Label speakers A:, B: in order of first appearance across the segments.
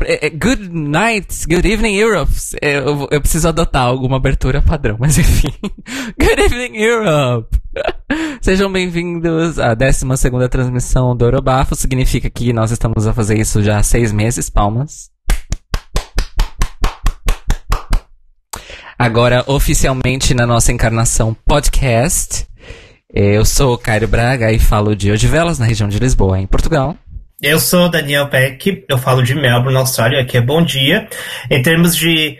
A: É- é- good night, good evening Europe. É, Eu, eu preciso adotar alguma abertura padrão, mas enfim. Good evening Europe! Sejam bem-vindos à 12 transmissão do Eurobafo. Significa que nós estamos a fazer isso já há seis meses, palmas. Agora, oficialmente na nossa encarnação podcast. Eu sou o Cairo Braga e falo de Odivelas, na região de Lisboa, em Portugal.
B: Eu sou Daniel Peck, eu falo de Melbourne, Austrália, aqui é bom dia. Em termos de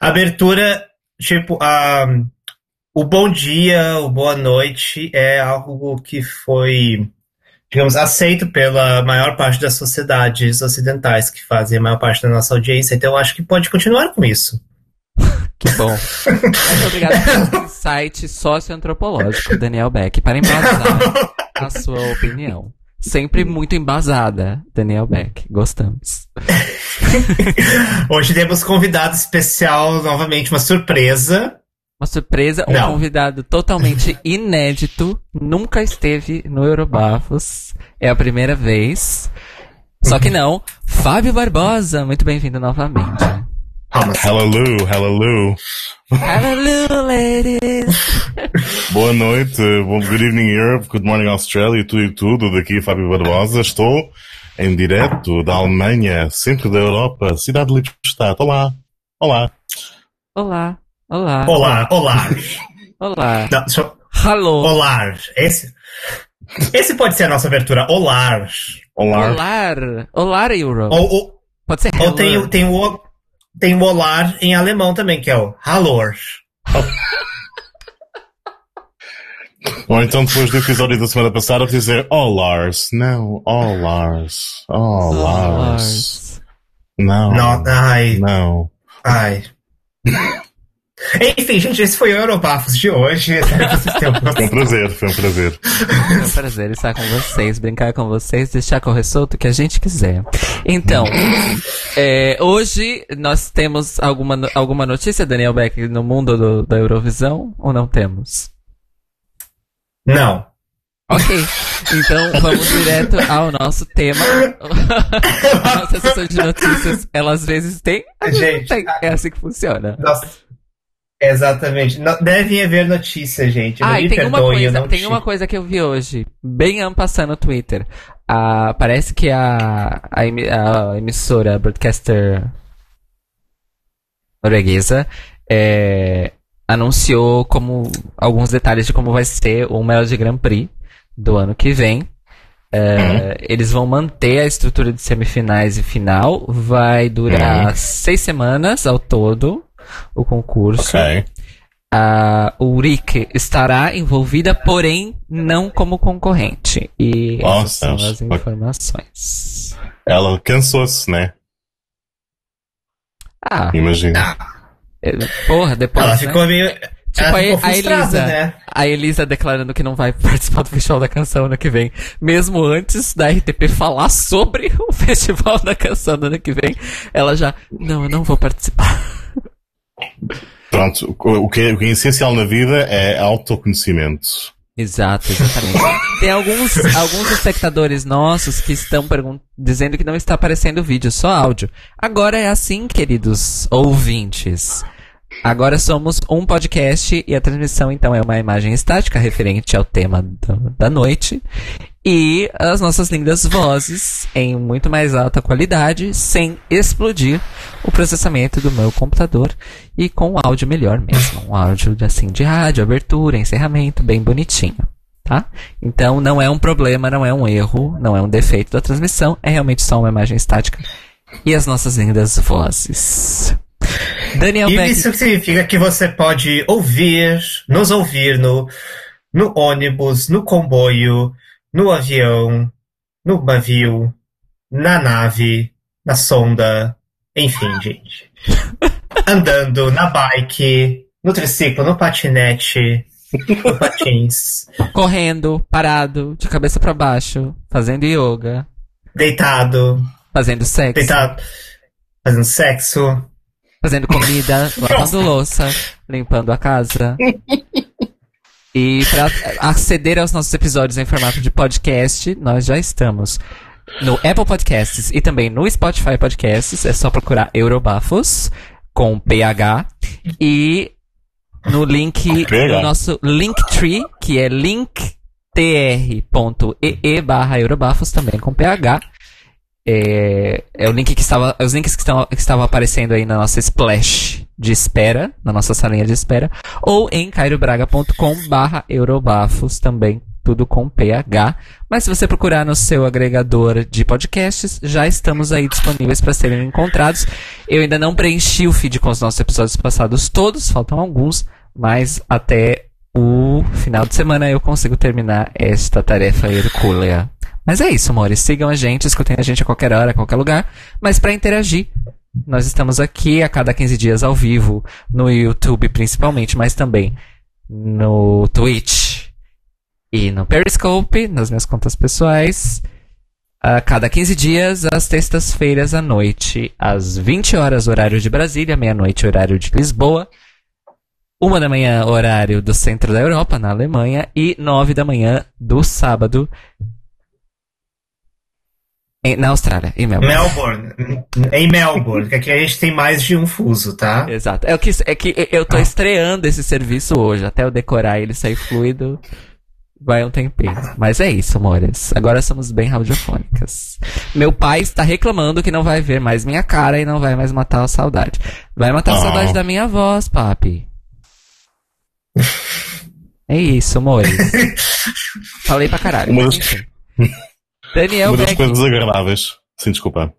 B: abertura, tipo, ah, o bom dia, o boa noite é algo que foi, digamos, aceito pela maior parte das sociedades ocidentais que fazem a maior parte da nossa audiência, então eu acho que pode continuar com isso.
A: Que bom. Muito obrigado pelo insight socioantropológico, Daniel Beck, para embasar a sua opinião. Sempre muito embasada, Daniel Beck. Gostamos.
B: Hoje temos convidado especial, novamente, uma surpresa.
A: Uma surpresa, um
B: Não.
A: convidado totalmente inédito, nunca esteve no Eurobafos, é a primeira vez. Só que não, Fábio Barbosa, muito bem-vindo novamente.
C: Hallelujah, hallelujah.
A: Hello, ladies!
C: Boa noite, bom good evening Europe, good morning Australia, tudo e tudo. Daqui Fábio Barbosa, estou em direto da Alemanha, centro da Europa, cidade de Lippstadt. Olá, olá.
A: Olá, olá,
B: Olá, olá.
A: olá.
B: Não, eu-
A: Hello.
B: Olá. Esse, esse pode ser a nossa abertura. Olá.
C: Olá.
A: Olá, olá, Europe.
B: Ou, ou,
A: Pode ser
B: ou tem, o- tem, o, tem o olar em alemão também, que é o Hallor.
C: Ou então depois do episódio da semana passada dizer Oh Lars, não, oh Lars, oh Lars. Não,
B: Não, ai,
C: não.
B: ai. Enfim, gente, esse foi o Eurobafos de hoje. Espero que vocês tenham
C: Foi um prazer, foi um prazer.
A: É um prazer estar com vocês, brincar com vocês, deixar correr solto o que a gente quiser. Então, é, hoje nós temos alguma, alguma notícia, Daniel Beck, no mundo do- da Eurovisão, ou não temos?
B: Não.
A: Ok, então vamos direto ao nosso tema. a nossa sessão de notícias, ela às vezes tem, às vezes não
B: Gente,
A: tem. É assim que funciona.
B: Nossa. Exatamente. Devem haver notícias, gente.
A: Ah,
B: me
A: e tem uma
B: eu
A: coisa, tem
B: tive.
A: uma coisa que eu vi hoje, bem ampassando no Twitter. Ah, parece que a, a, emi- a emissora broadcaster norueguesa é, anunciou como alguns detalhes de como vai ser o Melody Grand Prix do ano que vem. É, Eles vão manter a estrutura de semifinais e final. Vai durar
C: Uhum.
A: seis semanas ao todo o concurso.
C: Ok.
A: A Ulrike estará envolvida, porém não como concorrente. E essas
C: Nossa,
A: são as informações.
C: Ela cansou-se, né?
A: Ah,
C: Imagina.
A: eh, porra, depois.
B: Ela
A: né?
B: ficou meio.
A: Tipo
B: ela
A: a,
B: ficou
A: a Elisa.
B: né?
A: A Elisa declarando que não vai participar do Festival da Canção ano que vem. Mesmo antes da RTP falar sobre o Festival da Canção do ano que vem, ela já. Não, eu não vou participar.
C: Pronto, o que, é, o que é essencial na vida é autoconhecimento.
A: Exato, exatamente. Tem alguns, alguns espectadores nossos que estão dizendo que não está aparecendo vídeo, só áudio. Agora é assim, queridos ouvintes. Agora somos um podcast e a transmissão então é uma imagem estática referente ao tema da noite e as nossas lindas vozes em muito mais alta qualidade, sem explodir o processamento do meu computador e com um áudio melhor mesmo, um áudio assim de rádio, abertura, encerramento, bem bonitinho, tá? Então não é um problema, não é um erro, não é um defeito da transmissão, é realmente só uma imagem estática e as nossas lindas vozes. Daniel
B: E
A: Beck,
B: isso significa que você pode ouvir, nos ouvir no, no ônibus, no comboio, no avião, no navio, na nave, na sonda, enfim, gente. Andando, na bike, no triciclo, no patinete, no patins,
A: correndo, parado, de cabeça pra baixo, fazendo yoga,
B: deitado,
A: fazendo sexo,
B: deitado, fazendo sexo.
A: fazendo comida, lavando louça, limpando a casa. E para aceder aos nossos episódios em formato de podcast, nós já estamos no Apple Podcasts e também no Spotify Podcasts. É só procurar Eurobafos com PH. E no link, no nosso Linktree, que é linktr.ee barra Eurobafos, também com PH. É, é o link que estava, os links que, estão, que estavam aparecendo aí na nossa splash de espera, na nossa salinha de espera, ou em cairobraga.com barra Eurobafos também, tudo com PH. Mas se você procurar no seu agregador de podcasts, já estamos aí disponíveis para serem encontrados. Eu ainda não preenchi o feed com os nossos episódios passados todos, faltam alguns, mas até o final de semana eu consigo terminar esta tarefa hercúlea. Mas é isso, amores. Sigam a gente, escutem a gente a qualquer hora, a qualquer lugar. Mas para interagir, nós estamos aqui a cada 15 dias ao vivo, no YouTube principalmente, mas também no Twitch e no Periscope, nas minhas contas pessoais. A cada 15 dias, às sextas-feiras à noite, às 20 horas, horário de Brasília, meia-noite, horário de Lisboa. Uma da manhã, horário do centro da Europa, na Alemanha, e nove da manhã do sábado em- na Austrália, em Melbourne.
B: Melbourne. Em Melbourne, que aqui a gente tem mais de um fuso, tá?
A: Exato. É, o que, é que eu tô estreando esse serviço hoje. Até eu decorar e ele sair fluido, vai um tempinho. Mas é isso, amores. Agora somos bem radiofônicas. Meu pai está reclamando que não vai ver mais minha cara e não vai mais matar a saudade. Vai matar a
C: Oh.
A: saudade da minha voz, papi. É isso, amores. Falei pra caralho.
C: Uma.
A: Daniel
C: Uma das
A: Beck,
C: coisas agradáveis. Sim, desculpa.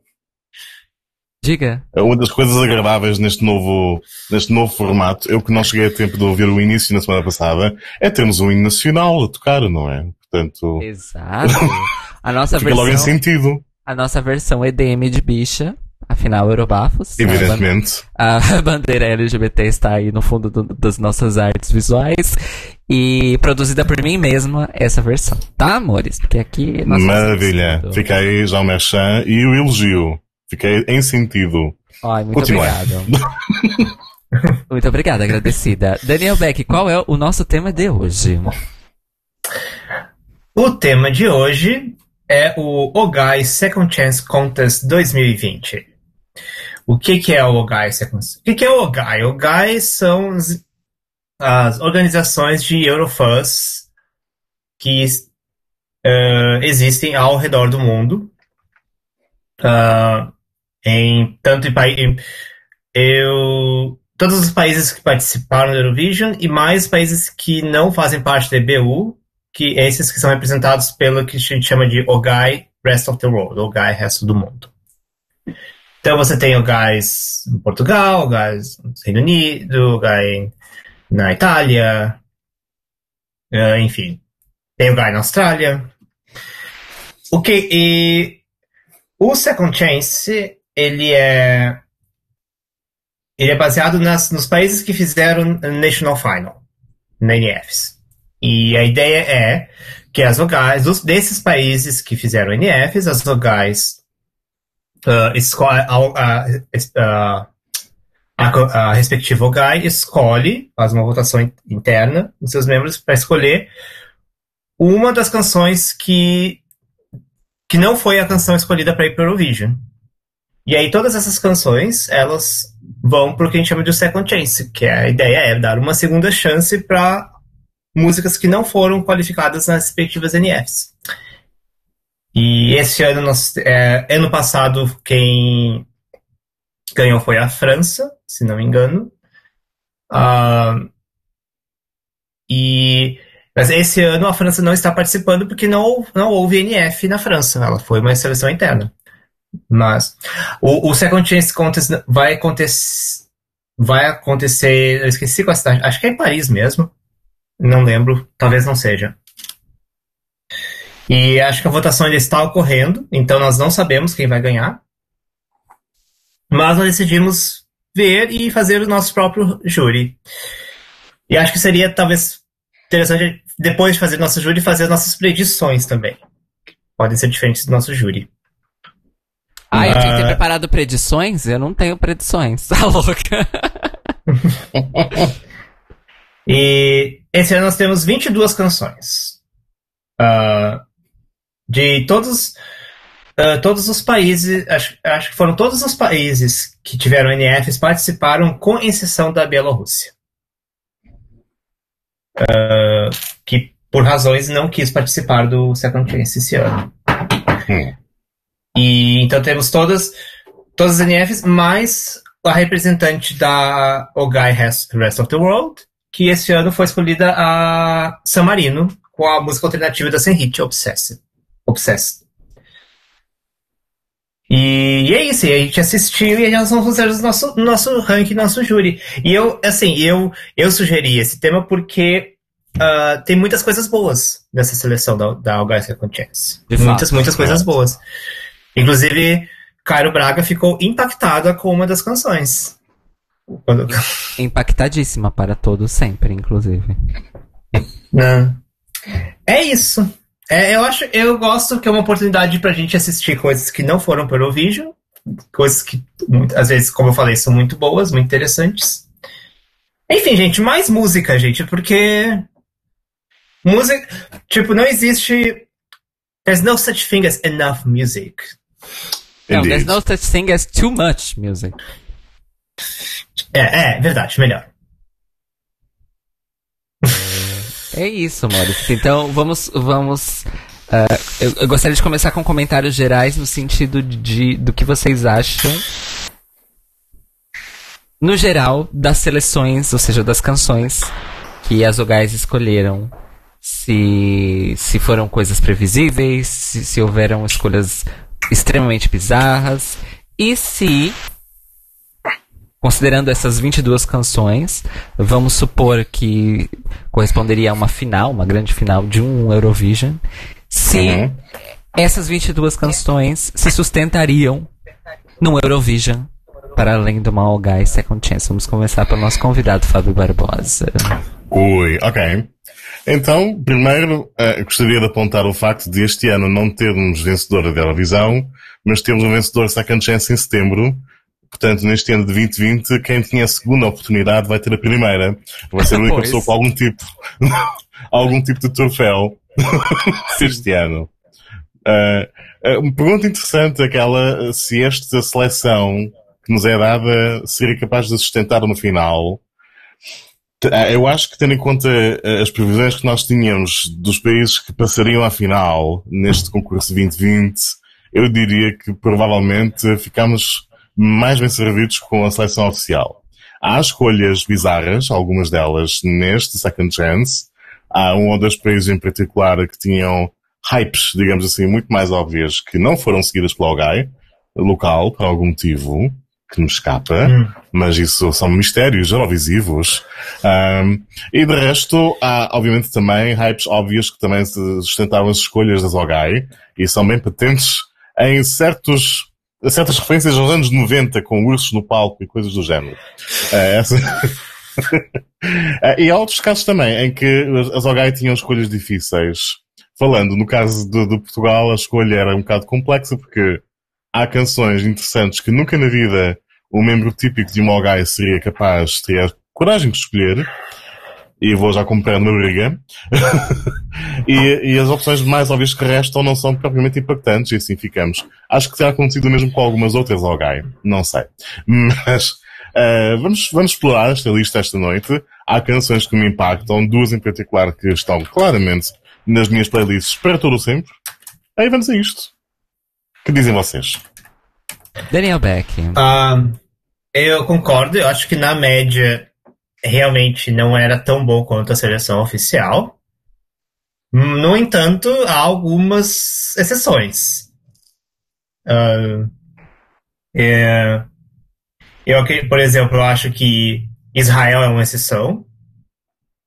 A: diga.
C: É Uma das coisas agradáveis neste novo, neste novo formato, eu que não cheguei a tempo de ouvir o início na semana passada, é termos um hino nacional a tocar, não é? Portanto,
A: Exato. A nossa
C: fica logo em
A: versão,
C: sentido,
A: a nossa versão EDM de bicha. Afinal, Eurobafos. A ban-
C: evidentemente.
A: A bandeira LGBT está aí no fundo do- das nossas artes visuais. E produzida por mim mesma, essa versão. Tá, amores? Porque aqui...
C: Maravilha.
A: tudo.
C: Fica aí já o merchan e o elogio. Fiquei em sentido.
A: Ai, muito
C: Continua.
A: obrigado. muito obrigada, agradecida. Daniel Beck, qual é o nosso tema de hoje?
B: O tema de hoje é o Ogai Second Chance Contest 2020. O que, que é o Ogai O que, que é o Ogai? Ogai são as, organizações de Eurofans que eh, existem ao redor do mundo. Ah, em tanto em, em- eu todos os países que participaram do Eurovision e mais países que não fazem parte da EBU, que esses que são representados pelo que a gente chama de OGAI Rest of the World, OGAI Resto do Mundo. Então você tem OGAIs em Portugal, OGAIs no Reino Unido, OGAI na Itália, eh, enfim. Tem OGAI na Austrália. O que e o Second Chance, ele é ele é baseado nas, nos países que fizeram National Final, na NFs. E a ideia é que as vogais, dos, desses países que fizeram NFs, as vogais uh, esco- a, a, a, a, a respectiva vogai escolhe, faz uma votação in- interna dos seus membros para escolher uma das canções que, que não foi a canção escolhida para ir para o Eurovision. E aí todas essas canções, elas vão para o que a gente chama de second chance, que a ideia é dar uma segunda chance para músicas que não foram qualificadas nas respectivas NFs. E esse ano, nós, é, ano passado, quem ganhou foi a França, se não me engano. Ah, e mas esse ano a França não está participando porque não, não houve NF na França. Ela foi uma seleção interna. Mas o, o Second Chance Contest vai acontecer. Vai acontecer. Eu esqueci qual cidade. Acho que é em Paris mesmo. Não lembro. Talvez não seja. E acho que a votação ainda está ocorrendo. Então nós não sabemos quem vai ganhar. Mas nós decidimos ver e fazer o nosso próprio júri. E acho que seria talvez interessante, depois de fazer nosso júri, fazer as nossas predições também. Podem ser diferentes do nosso júri.
A: Ah, eu tinha que ter
B: Ah.
A: preparado predições? Eu não tenho predições. Tá louca?
B: E esse ano nós temos 22 canções. Ah, de todos. uh, todos os países, acho, acho que foram todos os países que tiveram NFs participaram, com exceção da Bielorrússia. Uh, que por razões não quis participar do Second Chance esse ano. Hum. E então temos todas, todas as NFs, mais a representante da OGAI Rest of the World, que esse ano foi escolhida a San Marino, com a música alternativa da Senhit, Obsessed. Obsessed. E é isso, e a gente assistiu e nós vamos fazer o nosso, nosso ranking, nosso júri. E eu, assim, eu, eu sugeri esse tema porque uh, tem muitas coisas boas nessa seleção da, da Algarve Second Chance. De muitas, fato, muitas coisas boas. Inclusive, Cairo Braga ficou impactada com uma das canções.
A: Quando... Impactadíssima para todos sempre, inclusive.
B: É isso. É, eu acho, eu gosto que é uma oportunidade pra gente assistir coisas que não foram para o vídeo, coisas que às vezes, como eu falei, são muito boas, muito interessantes. Enfim, gente, mais música, gente, porque música, tipo, não existe There's no such thing as enough music.
A: Não, there's no such thing as too much music.
B: É, é, verdade, melhor.
A: É isso, Maurício. Então vamos. vamos uh, eu, eu, gostaria de começar com comentários gerais no sentido de, do que vocês acham. No geral, das seleções, ou seja, das canções que as Ogais escolheram. Se, se foram coisas previsíveis, se, se houveram escolhas extremamente bizarras. E se Considerando essas 22 canções, vamos supor que corresponderia a uma final, uma grande final de um Eurovision, se uhum. essas 22 canções se sustentariam no Eurovision para além do Mal Guy Second Chance. Vamos começar pelo nosso convidado, Fábio Barbosa.
C: Oi, ok. Então, primeiro, uh, gostaria de apontar o facto de este ano não termos vencedora da Eurovisão, mas temos um vencedor Second Chance em setembro, Portanto, neste ano de 2020, quem tinha a segunda oportunidade vai ter a primeira. Vai ser a única pessoa com algum tipo, algum tipo de troféu este ano. Uh, uma pergunta interessante aquela se esta seleção que nos é dada seria capaz de sustentar no final. Eu acho que tendo em conta as previsões que nós tínhamos dos países que passariam à final neste concurso 2020, eu diria que provavelmente ficamos mais bem servidos com a seleção oficial. Há escolhas bizarras, algumas delas neste Second Chance. Há um ou dois países em particular que tinham hypes, digamos assim, muito mais óbvias que não foram seguidas pelo OGAI local, por algum motivo que me escapa, hum. mas isso são mistérios eurovisivos. Um, e de resto, há obviamente também hypes óbvios que também sustentavam as escolhas das OGAI e são bem patentes em certos certas referências aos anos 90 com ursos no palco e coisas do género. É, essa... É, e há outros casos também em que as OGAI tinham escolhas difíceis. Falando no caso de, de, Portugal, a escolha era um bocado complexa porque há canções interessantes que nunca na vida o membro típico de uma OGAI seria capaz, teria coragem de escolher e vou já comprar na briga. e, e, as opções mais óbvias que restam não são propriamente impactantes e assim ficamos. Acho que terá acontecido mesmo com algumas outras OGAI. Não sei. Mas uh, vamos, vamos explorar esta lista esta noite. Há canções que me impactam, duas em particular que estão claramente nas minhas playlists para todo o sempre. Aí vamos a isto. O que dizem vocês?
A: Daniel Beck.
B: Uh, eu concordo, eu acho que na média realmente não era tão bom quanto a seleção oficial. No entanto, há algumas exceções. Uh, é, eu, por exemplo, eu acho que Israel é uma exceção.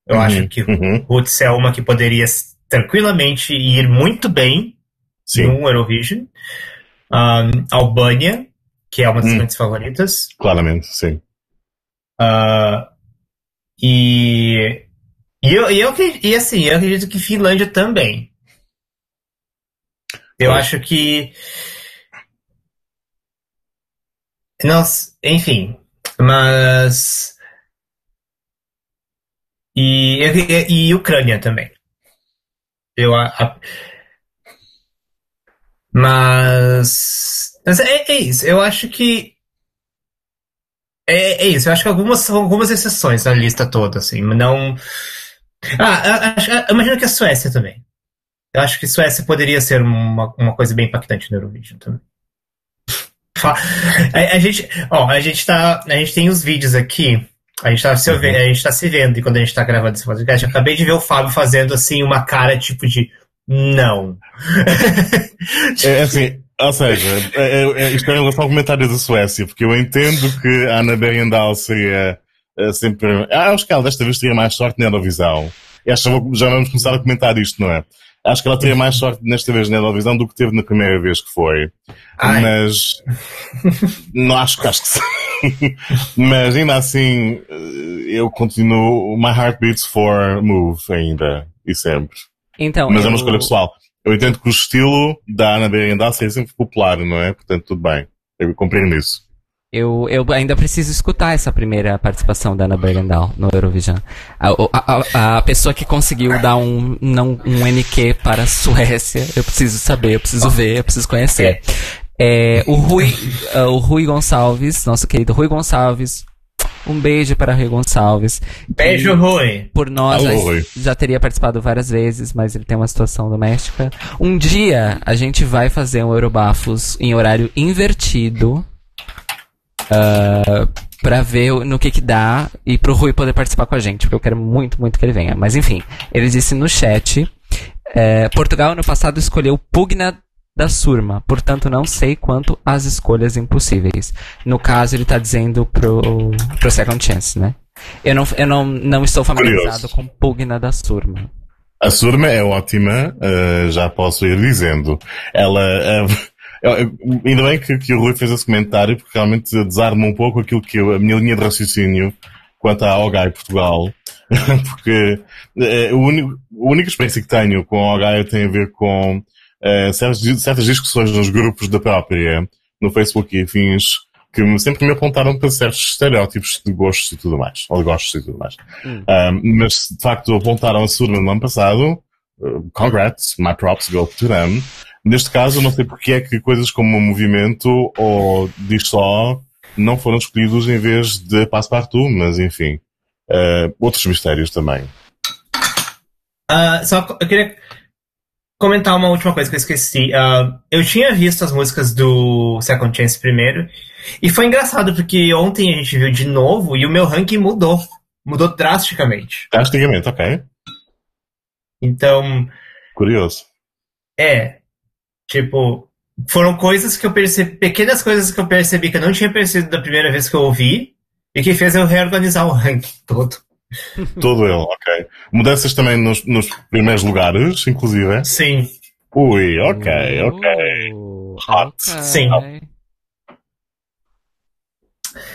B: Eu uhum, acho que uhum. Roots é uma que poderia tranquilamente ir muito bem sim. no Eurovision. Um, Albânia, que é uma das hum. minhas favoritas.
C: Claramente, sim.
B: Uh, e, e, eu, e, eu, e assim, eu acredito que Finlândia também. Eu é. acho que. Nossa, enfim. Mas. E, e, e Ucrânia também. Eu, a, Mas. mas é, é isso. Eu acho que. É, é isso. Eu acho que algumas são algumas exceções na lista toda, assim. Não. Ah, eu imagino que a Suécia também. Eu acho que Suécia poderia ser uma, uma coisa bem impactante no Eurovision também. A, a, gente, ó, a gente tá, a gente tem os vídeos aqui. A gente, tá se, uhum. a gente tá se vendo enquanto a gente tá gravando esse podcast. Eu acabei de ver o Fábio fazendo assim uma cara tipo de não.
C: é assim, ou seja, é, é, é, isto é em relação ao comentário da Suécia, porque eu entendo que a Ana Bergendal seria é, sempre. Ah, acho que ela desta vez teria mais sorte na Eurovisão. E acho que já vamos começar a comentar isto, não é? Acho que ela teria mais sorte nesta vez na Eurovisão do que teve na primeira vez que foi. Ai. Mas. não acho que acho que sim. Mas ainda assim, eu continuo. My heart beats for move ainda. E sempre.
A: Então,
C: Mas eu... é uma escolha pessoal. Eu entendo que o estilo da Ana Berendassi é sempre popular, não é? Portanto, tudo bem. Eu compreendo isso.
A: Eu, eu ainda preciso escutar essa primeira participação da Ana Bergendahl no Eurovision. A, a, a, pessoa que conseguiu dar um, não, um NQ para a Suécia, eu preciso saber, eu preciso ver, eu preciso conhecer. É, o, Rui, uh, o Rui Gonçalves, nosso querido Rui Gonçalves, um beijo para Rui Gonçalves.
B: Beijo, Rui.
A: Por nós Alô, já, já, teria participado várias vezes, mas ele tem uma situação doméstica. Um dia a gente vai fazer um Eurobafos em horário invertido uh, pra ver no que que dá e pro Rui poder participar com a gente, porque eu quero muito, muito que ele venha. Mas enfim, ele disse no chat, é, Portugal no passado escolheu Pugna da Surma, portanto não sei quanto às escolhas impossíveis. No caso, ele está dizendo pro, pro Second Chance, né? Eu não, eu não, não estou familiarizado Curioso. com Pugna da Surma.
C: A Surma é ótima, uh, já posso ir dizendo. Ela, uh, ainda bem que, que, o Rui fez esse comentário, porque realmente desarma um pouco aquilo que eu, a minha linha de raciocínio quanto à OGAI Portugal, porque uh, o único, a única experiência que tenho com a OGAI tem a ver com uh, certas, certas discussões nos grupos da própria, no Facebook e afins, que sempre me apontaram para certos estereótipos de gostos e tudo mais, ou de gostos e tudo mais. Hum. Um, mas, de facto, apontaram a Surma no ano passado, uh, congrats, my props go to them. Neste caso, não sei porque é que coisas como o movimento ou diz só não foram escolhidos em vez de Passepartout, mas enfim, uh, outros mistérios também.
B: Uh, só eu queria comentar uma última coisa que eu esqueci. Uh, eu tinha visto as músicas do Second Chance primeiro, e foi engraçado porque ontem a gente viu de novo e o meu ranking mudou. Mudou drasticamente.
C: Drasticamente, ok.
B: Então.
C: Curioso.
B: É. Tipo, foram coisas que eu percebi, pequenas coisas que eu percebi que eu não tinha percebido da primeira vez que eu ouvi, e que fez eu reorganizar o ranking todo.
C: Todo ele, ok. Mudanças também nos, nos primeiros lugares, inclusive?
B: Sim.
C: Ui, ok, ok.
A: Uh, Hot. Okay.
B: Sim.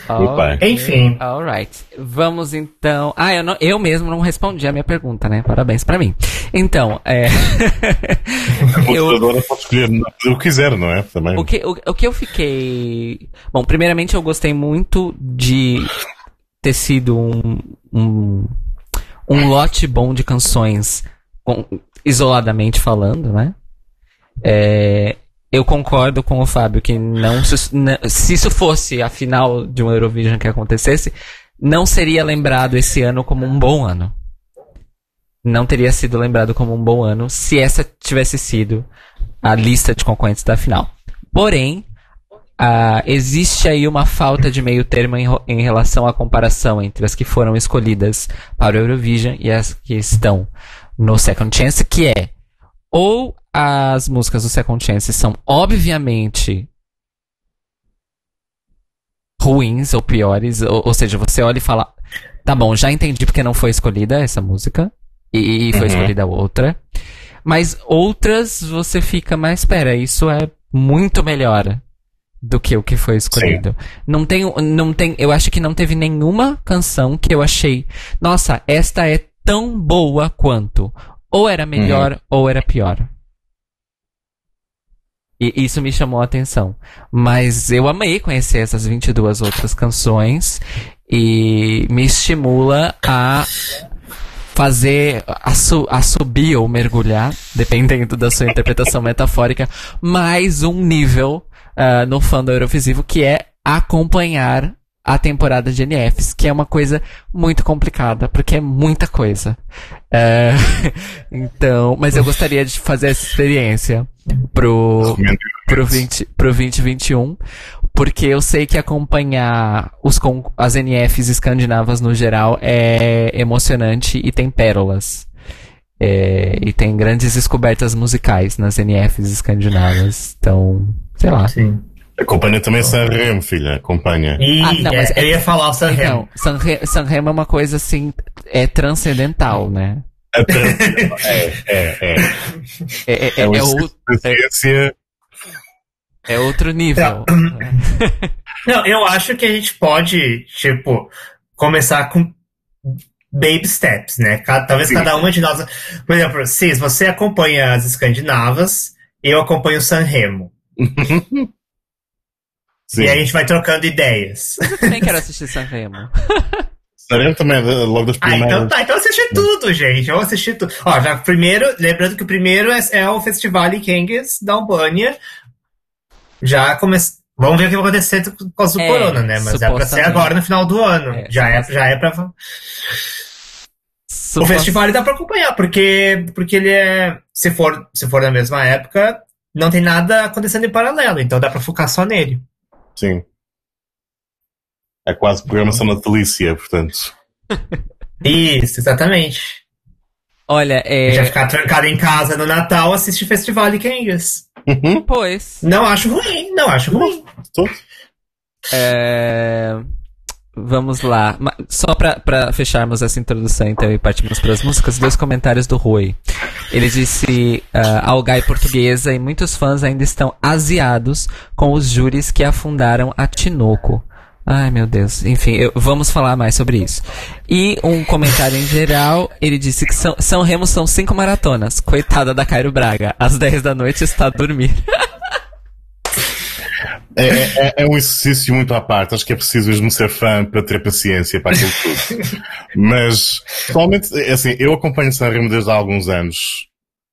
C: Bem.
B: Enfim.
A: Alright. Vamos então. Ah, eu, não, eu mesmo não respondi a minha pergunta, né? Parabéns pra mim. Então, é.
C: eu agora pode escolher o que quiser, não é? Também.
A: O que, o, o que eu fiquei. Bom, primeiramente eu gostei muito de ter sido um, um, um lote bom de canções, com, isoladamente falando, né? É, eu concordo com o Fábio que não se, se isso fosse a final de um Eurovision que acontecesse, não seria lembrado esse ano como um bom ano. Não teria sido lembrado como um bom ano se essa tivesse sido a lista de concorrentes da final. Porém, uh, existe aí uma falta de meio termo em, em, relação à comparação entre as que foram escolhidas para o Eurovision e as que estão no Second Chance, que é ou as músicas do Second Chance são obviamente ruins ou piores, ou, ou, seja, você olha e fala, tá bom, já entendi porque não foi escolhida essa música e, e foi uhum. escolhida outra, mas outras você fica, mas espera, isso é muito melhor do que o que foi escolhido. Sim. Não tem, não tem, eu acho que não teve nenhuma canção que eu achei, nossa, esta é tão boa quanto. Ou era melhor uhum. ou era pior. E isso me chamou a atenção. Mas eu amei conhecer essas 22 outras canções e me estimula a fazer assu subir ou mergulhar, dependendo da sua interpretação metafórica, mais um nível uh, no fã do Eurovisivo, que é acompanhar a temporada de NFs, que é uma coisa muito complicada, porque é muita coisa. É, então, mas eu gostaria de fazer essa experiência pro, pro, 20, pro 2021, porque eu sei que acompanhar os, as NFs escandinavas no geral é emocionante e tem pérolas. É, e tem grandes descobertas musicais nas NFs escandinavas. Então, sei lá.
B: Sim.
C: Acompanha também Sanremo, filha. Acompanha.
B: E, ah, não, mas é, eu ia falar o Sanremo.
A: Então, Sanremo é uma coisa assim, é transcendental, né?
C: É, é, é. É,
A: é, é, é, outro, é, outro nível.
B: Não, eu acho que a gente pode, tipo, começar com baby steps, né? Talvez Sim. cada uma de nós. Por exemplo, se você acompanha as escandinavas, eu acompanho o Sanremo. Sim. E aí a gente vai trocando ideias.
A: Eu também quero assistir Sanremo.
C: Sanremo também é logo das primeiras.
B: Ah, então tá, então assisti tudo, gente. Vamos assistir tudo. Ó, já primeiro, lembrando que o primeiro é, é o Festival Kengues da Albânia. Já começou. Vamos ver o que vai acontecer com causa do é, corona, né? Mas é pra ser agora no final do ano. É, já, é, já é pra. O festival dá pra acompanhar, porque, porque ele é. Se for, se for na mesma época, não tem nada acontecendo em paralelo, então dá pra focar só nele.
C: Sim. É quase programação natalícia, portanto.
B: Isso, exatamente.
A: Olha, é.
B: Já ficar trancado em casa no Natal, assiste Festival de Kangas.
A: Uhum. Pois.
B: Não acho ruim, não acho ruim.
A: É. Vamos lá. Só para fecharmos essa introdução, então, e partirmos para as músicas, dois comentários do Rui. Ele disse: uh, a Algai portuguesa e muitos fãs ainda estão aziados com os júris que afundaram a Tinoco. Ai, meu Deus. Enfim, eu, vamos falar mais sobre isso. E um comentário em geral, ele disse que São, São Remo são cinco maratonas. Coitada da Cairo Braga. Às 10 da noite está a dormir.
C: É, é, é, um exercício muito à parte. Acho que é preciso mesmo ser fã para ter paciência para aquilo tudo. Mas, atualmente, é assim, eu acompanho Sanremo desde há alguns anos.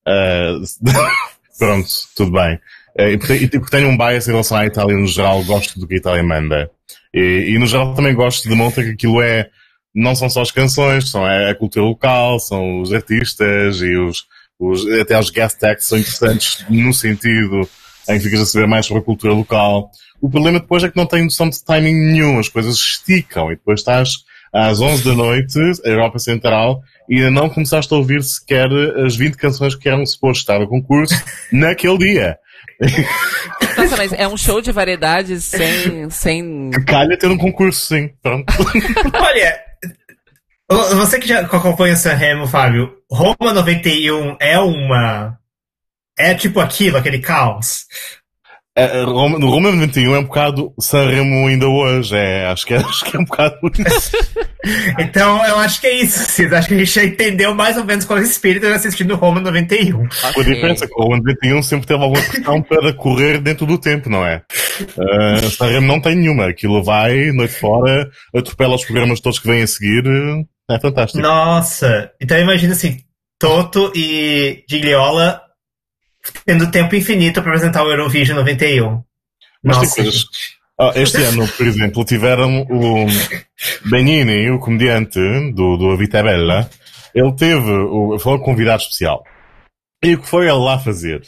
C: Uh, pronto, tudo bem. Uh, e, porque, porque tenho um bias em relação à Itália no geral, gosto do que a Itália manda. E, e no geral também gosto de montar que aquilo é, não são só as canções, são é a cultura local, são os artistas e os, os até os guest acts são interessantes no sentido em que ficas a saber mais sobre a cultura local. O problema depois é que não tem noção de timing nenhum, as coisas esticam e depois estás às 11 da noite, Europa Central, e ainda não começaste a ouvir sequer as 20 canções que eram supostas estar no concurso naquele dia.
A: Nossa, mas é um show de variedades sem. sem...
C: Calha ter um concurso, sim. Pronto.
B: Olha, você que já acompanha o Sanremo, Fábio, Roma 91 é uma é tipo aquilo, aquele caos.
C: É, é Roma, no Roma 91 é um bocado Sanremo ainda hoje, é, acho, que é, acho que é um bocado isso.
B: então, eu acho que é isso, Cid. Acho que a gente já entendeu mais ou menos qual é o espírito assistindo Roma 91.
C: Okay. A diferença é que o Roma 91 sempre teve alguma questão para correr dentro do tempo, não é? Uh, Sanremo não tem nenhuma. Aquilo vai, noite fora, atropela os programas todos que vêm a seguir. É fantástico.
B: Nossa! Então imagina assim, Toto e Gigliola tendo tempo infinito para apresentar o Eurovision 91.
C: Mas Nossa, coisas. Ah, este ano, por exemplo, tiveram o Benini, o comediante do, do A Vita Bella, ele teve, o, foi um convidado especial. E o que foi ele lá fazer?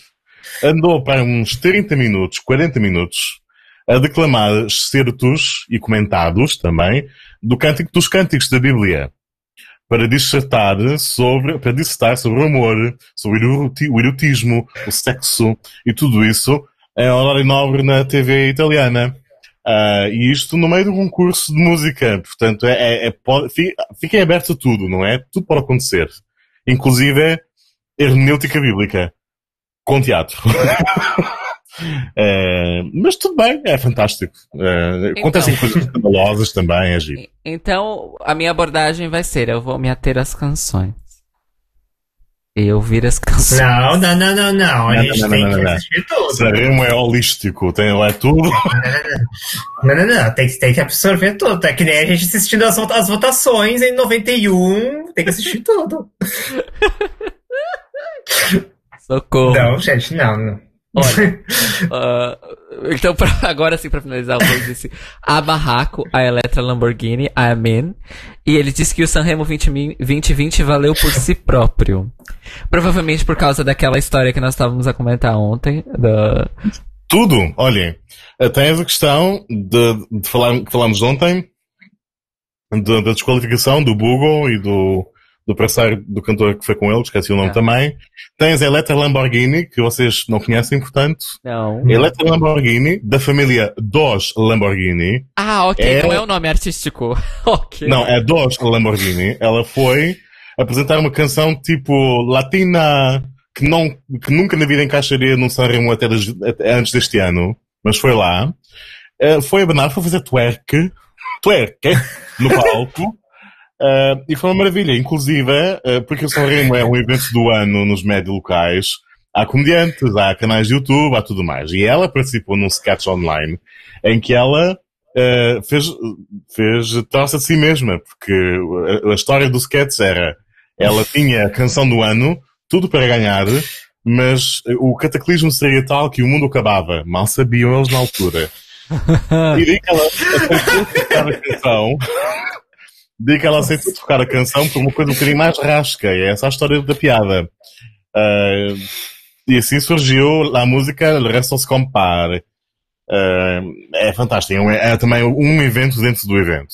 C: Andou para uns 30 minutos, 40 minutos, a declamar certos e comentados também do cântico dos cânticos da Bíblia para dissertar sobre, para dissertar sobre o amor, sobre o erotismo, o sexo e tudo isso em horário nobre na TV italiana. Uh, e isto no meio de um concurso de música. Portanto, é, é, é fiquem abertos a tudo, não é? Tudo pode acontecer. Inclusive hermenêutica bíblica. Com teatro. É, mas tudo bem, é fantástico. É, então, acontecem coisas escandalosas também, é giro.
A: Então, a minha abordagem vai ser: eu vou me ater às canções. E ouvir as canções.
B: Não, não, não, não, não. A não, gente não, tem não, que assistir tudo.
C: Saremo é holístico, tem lá tudo.
B: Não, não, não, Tem, tem que absorver tudo. É que nem a gente assistindo as, as votações em 91. tem que assistir tudo.
A: Socorro.
B: Não, gente, não. não.
A: Olha, uh, então pra, agora sim pra finalizar o disse a Barraco, a Electra Lamborghini, a Amen e ele disse que o Sanremo 20, 2020 valeu por si próprio. Provavelmente por causa daquela história que nós estávamos a comentar ontem. Da...
C: Tudo, olhem, tens a questão de, de falar, que falámos ontem de, da desqualificação do Bugo e do, do parceiro do cantor que foi com ele, esqueci o nome
A: Ah.
C: também. Tens a Electra Lamborghini, que vocês não conhecem, portanto.
A: Não.
C: Electra Lamborghini, da família Dos Lamborghini.
A: Ah, ok,
C: É-
A: não é o nome artístico. ok.
C: Não, é Dos Lamborghini. Ela foi apresentar uma canção tipo latina que, não, que nunca na vida encaixaria num Sanremo até, des- até antes deste ano, mas foi lá. Eh, foi a foi fazer twerk, twerk, no palco. Eh, e foi uma maravilha. Inclusive, eh, porque o Sanremo é um evento do ano nos médios locais, há comediantes, há canais de YouTube, há tudo mais. E ela participou num sketch online em que ela eh, fez, fez troça de si mesma, porque a, a história do sketch era ela tinha a canção do ano, tudo para ganhar, mas o cataclismo seria tal que o mundo acabava. Mal sabiam eles na altura. E daí que ela aceitou a canção. Daí que ela aceitou tocar a canção por uma coisa um bocadinho mais rasca. E é essa a história da piada. Ah, e assim surgiu a música El Resto se Compare. Ah, é fantástico. É, é também um evento dentro do evento.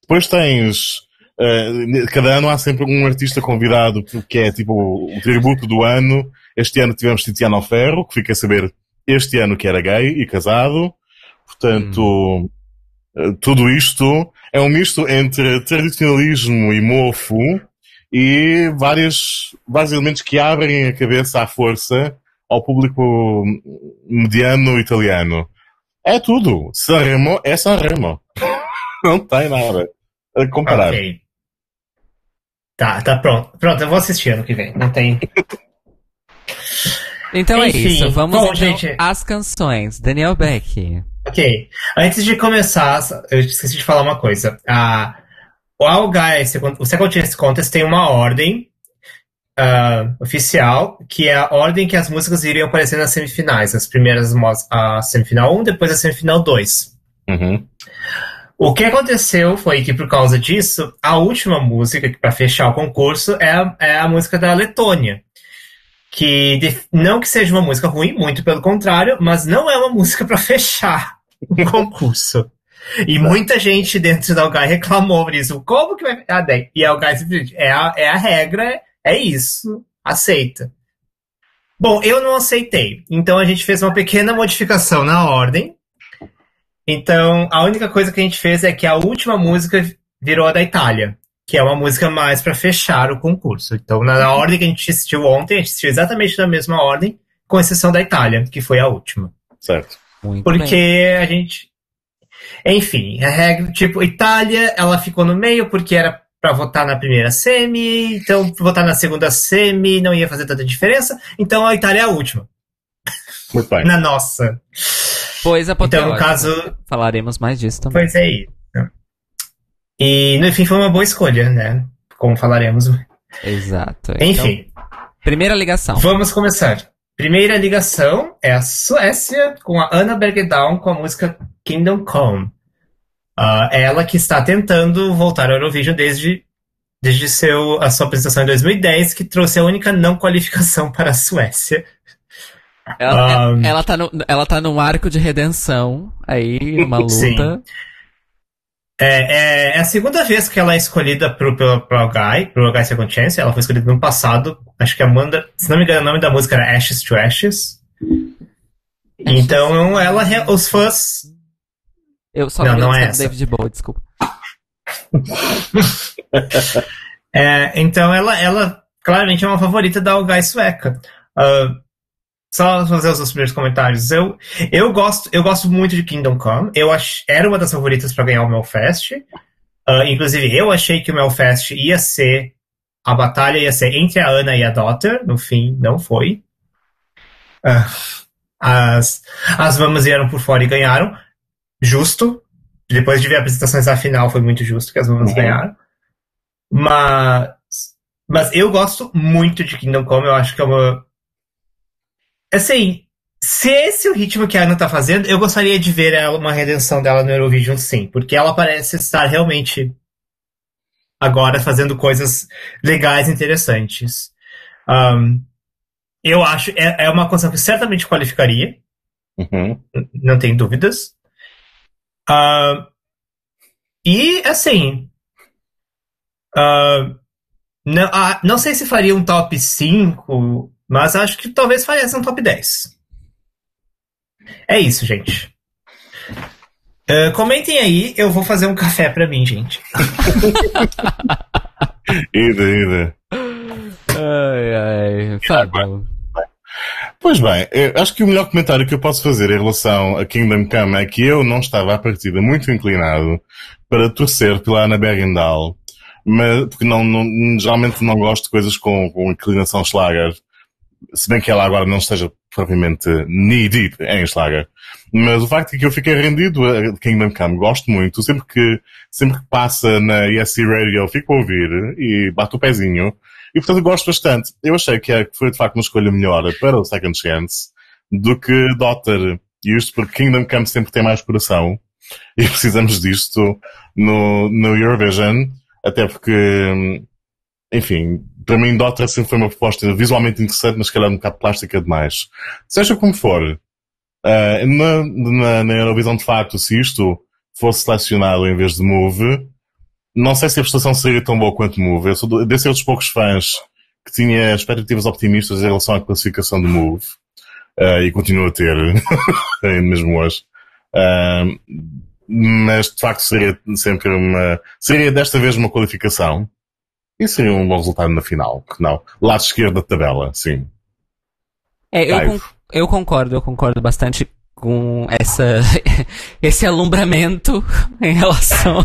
C: Depois tens. ah, cada ano há sempre um artista convidado que é tipo o tributo do ano. Este ano tivemos Tiziano Ferro, que fica a saber este ano que era gay e casado. Portanto, eh, tudo isto é um misto entre tradicionalismo e mofo e várias, vários elementos que abrem a cabeça à força ao público mediano italiano. É tudo. Sanremo é Sanremo. Não tem nada a comparar.
B: Ok. Tá, tá pronto. Pronto, eu vou assistir ano que vem. Não tem.
A: Então é
B: Enfim,
A: isso. Vamos
B: bom,
A: então
B: gente.
A: às canções. Daniel Beck.
B: Ok. Antes de começar, eu esqueci de falar uma coisa. A, o All Guys, o Second Chance Contest tem uma ordem ah, oficial, que é a ordem que as músicas iriam aparecer nas semifinais. As primeiras, a semifinal 1, depois a semifinal 2.
C: Uhum.
B: O que aconteceu foi que, por causa disso, a última música para fechar o concurso é a, é a música da Letônia. Que não que seja uma música ruim, muito pelo contrário, mas não é uma música para fechar um concurso. E muita gente dentro da Algai reclamou por isso. Como que vai. Ah, daí. E a Algai simplesmente. É a, é a regra, é isso. Aceita. Bom, eu não aceitei. Então a gente fez uma pequena modificação na ordem. Então, a única coisa que a gente fez é que a última música virou a da Itália, que é uma música mais para fechar o concurso. Então, na, na ordem que a gente assistiu ontem, a gente assistiu exatamente na mesma ordem, com exceção da Itália, que foi a última.
C: Certo.
A: Muito
B: Porque
A: bem.
B: a gente. Enfim, a regra, tipo, Itália, ela ficou no meio porque era para votar na primeira semi, então votar na segunda semi não ia fazer tanta diferença, então a Itália é a última,
C: Muito bem.
B: na nossa.
A: Pois
B: Então,
A: apoteótico.
B: no caso,
A: Falaremos mais disso também.
B: Pois é isso. E no fim foi uma boa escolha, né? Como falaremos.
A: Exato.
B: Enfim,
A: Então, primeira ligação.
B: vamos começar. Primeira ligação é a Suécia com a Anna Bergdown com a música Kingdom Come. Ah, ela que está tentando voltar ao Eurovision desde, desde seu, a sua apresentação em 2010, que trouxe a única não qualificação para a Suécia.
A: Ela,
B: Um,
A: ela, tá no, ela tá num arco de redenção aí, numa luta.
B: Sim. É, é- é a segunda vez que ela é escolhida pro, pro, pro Algai, pro Algai Second Chance. Ela foi escolhida no passado. Acho que a Amanda, se não me engano, o nome da música era Ashes to Ashes. Então, ela, os fãs.
A: Eu só
B: Não, não é essa.
A: David Bowie, desculpa.
B: É, então, ela, ela claramente é uma favorita da Algai sueca. Ah, só fazer os meus primeiros comentários. Eu, eu, gosto, eu gosto muito de Kingdom Come. Eu ach, era uma das favoritas para ganhar o Melfest. Ah, inclusive, eu achei que o Melfest ia ser. A batalha ia ser entre a Ana e a Daughter. No fim, não foi. Ah, as, as Mamas vieram por fora e ganharam. Justo. Depois de ver apresentações da final, foi muito justo que as Mamas
C: Uhum.
B: ganharam. Mas mas eu gosto muito de Kingdom Come, eu acho que é uma. Assim, se esse é o ritmo que a Ana tá fazendo, eu gostaria de ver ela, uma redenção dela no Eurovision, sim, porque ela parece estar realmente agora fazendo coisas legais, interessantes. Um, eu acho é, é uma coisa que certamente qualificaria,
C: Uhum.
B: não tem dúvidas. Uh, e assim, uh, não, ah, não sei se faria um top 5, mas acho que talvez faria um top 10. É isso, gente. Uh, comentem aí, eu vou fazer um café pra mim, gente.
C: Ida, ida.
A: Ai, ai. Fábio.
C: Pois bem, acho que o melhor comentário que eu posso fazer em relação a Kingdom Come é que eu não estava à partida muito inclinado para torcer pela Ana Bergendahl, mas, porque não, não, geralmente não gosto de coisas com, com inclinação Schlager, se bem que ela agora não esteja propriamente knee deep em Schlager. Mas o facto é que eu fiquei rendido a Kingdom Come, gosto muito, sempre que, sempre que passa na ESC Radio fico a ouvir e bato o pezinho. E portanto gosto bastante. Eu achei que é, foi de facto uma escolha melhor para o Second Chance do que Daughter. E isto porque Kingdom Come sempre tem mais coração. E precisamos disto no, no Eurovision. Até porque, enfim, para mim Daughter sempre foi uma proposta visualmente interessante, mas que calhar um bocado plástica demais. Seja como for, uh, na, na, na Eurovisão de facto, se isto fosse selecionado em vez de Move, não sei se a prestação seria tão boa quanto Move. Eu sou desse dos poucos fãs que tinha expectativas optimistas em relação à classificação do Move. Uh, e continuo a ter, mesmo hoje. Uh, mas de facto seria sempre uma. Seria desta vez uma qualificação. E seria um bom resultado na final. Que não. Lado esquerdo da tabela, sim.
A: É, eu, con eu concordo, eu concordo bastante com essa, esse alumbramento em relação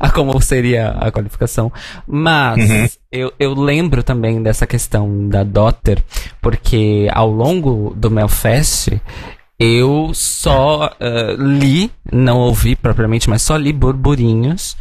A: a como seria a qualificação. Mas uhum. eu, eu lembro também dessa questão da Dotter, porque ao longo do Melfest eu só uh, li, não ouvi propriamente, mas só li burburinhos.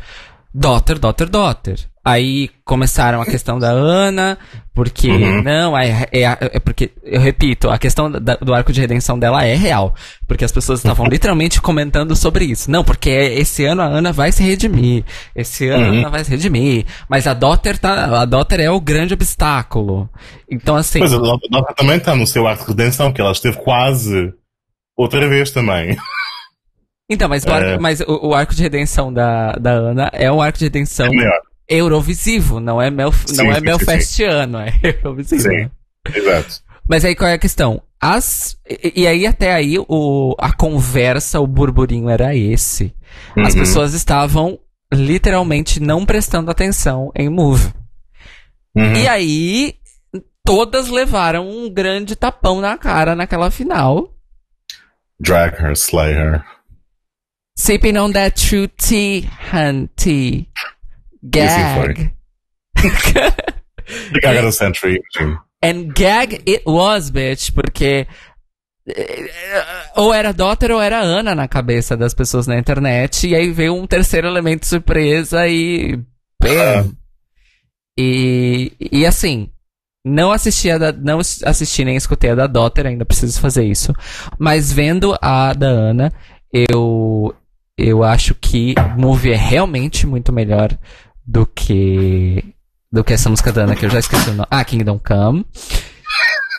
A: Dotter, Dotter, Dotter. Aí começaram a questão da Ana, porque uhum. não, é, é, é, porque, eu repito, a questão da, do arco de redenção dela é real. Porque as pessoas estavam literalmente comentando sobre isso. Não, porque esse ano a Ana vai se redimir. Esse ano uhum. a Ana vai se redimir. Mas a Dotter tá. A Dotter é o grande obstáculo. Então, assim.
C: Mas a Dotter também tá no seu arco de redenção, que ela esteve quase outra vez também.
A: Então, mas, o arco, é. mas o, o, arco de redenção da, da Ana é um arco de redenção
C: é
A: Eurovisivo, não é, Mel, sim, não é Melfestiano, é Eurovisivo. Sim,
C: exato.
A: Mas aí qual é a questão? As, e, e aí até aí o, a conversa, o burburinho era esse. Uhum. As pessoas estavam literalmente não prestando atenção em Move. Uhum. E aí todas levaram um grande tapão na cara naquela final.
C: Drag her, slay her.
A: Sipping on that true tea, hunty. Gag.
C: the gag of the century.
A: And gag it was, bitch, porque eh, ou era Dotter ou era Ana na cabeça das pessoas na internet, e aí veio um terceiro elemento surpresa e. Bam. E, e assim, não assisti, a da, não assisti nem escutei a da Dotter, ainda preciso fazer isso. Mas vendo a da Ana, eu, eu acho que o movie é realmente muito melhor do que do que essa música da Ana, que eu já esqueci o nome. Ah, Kingdom Come.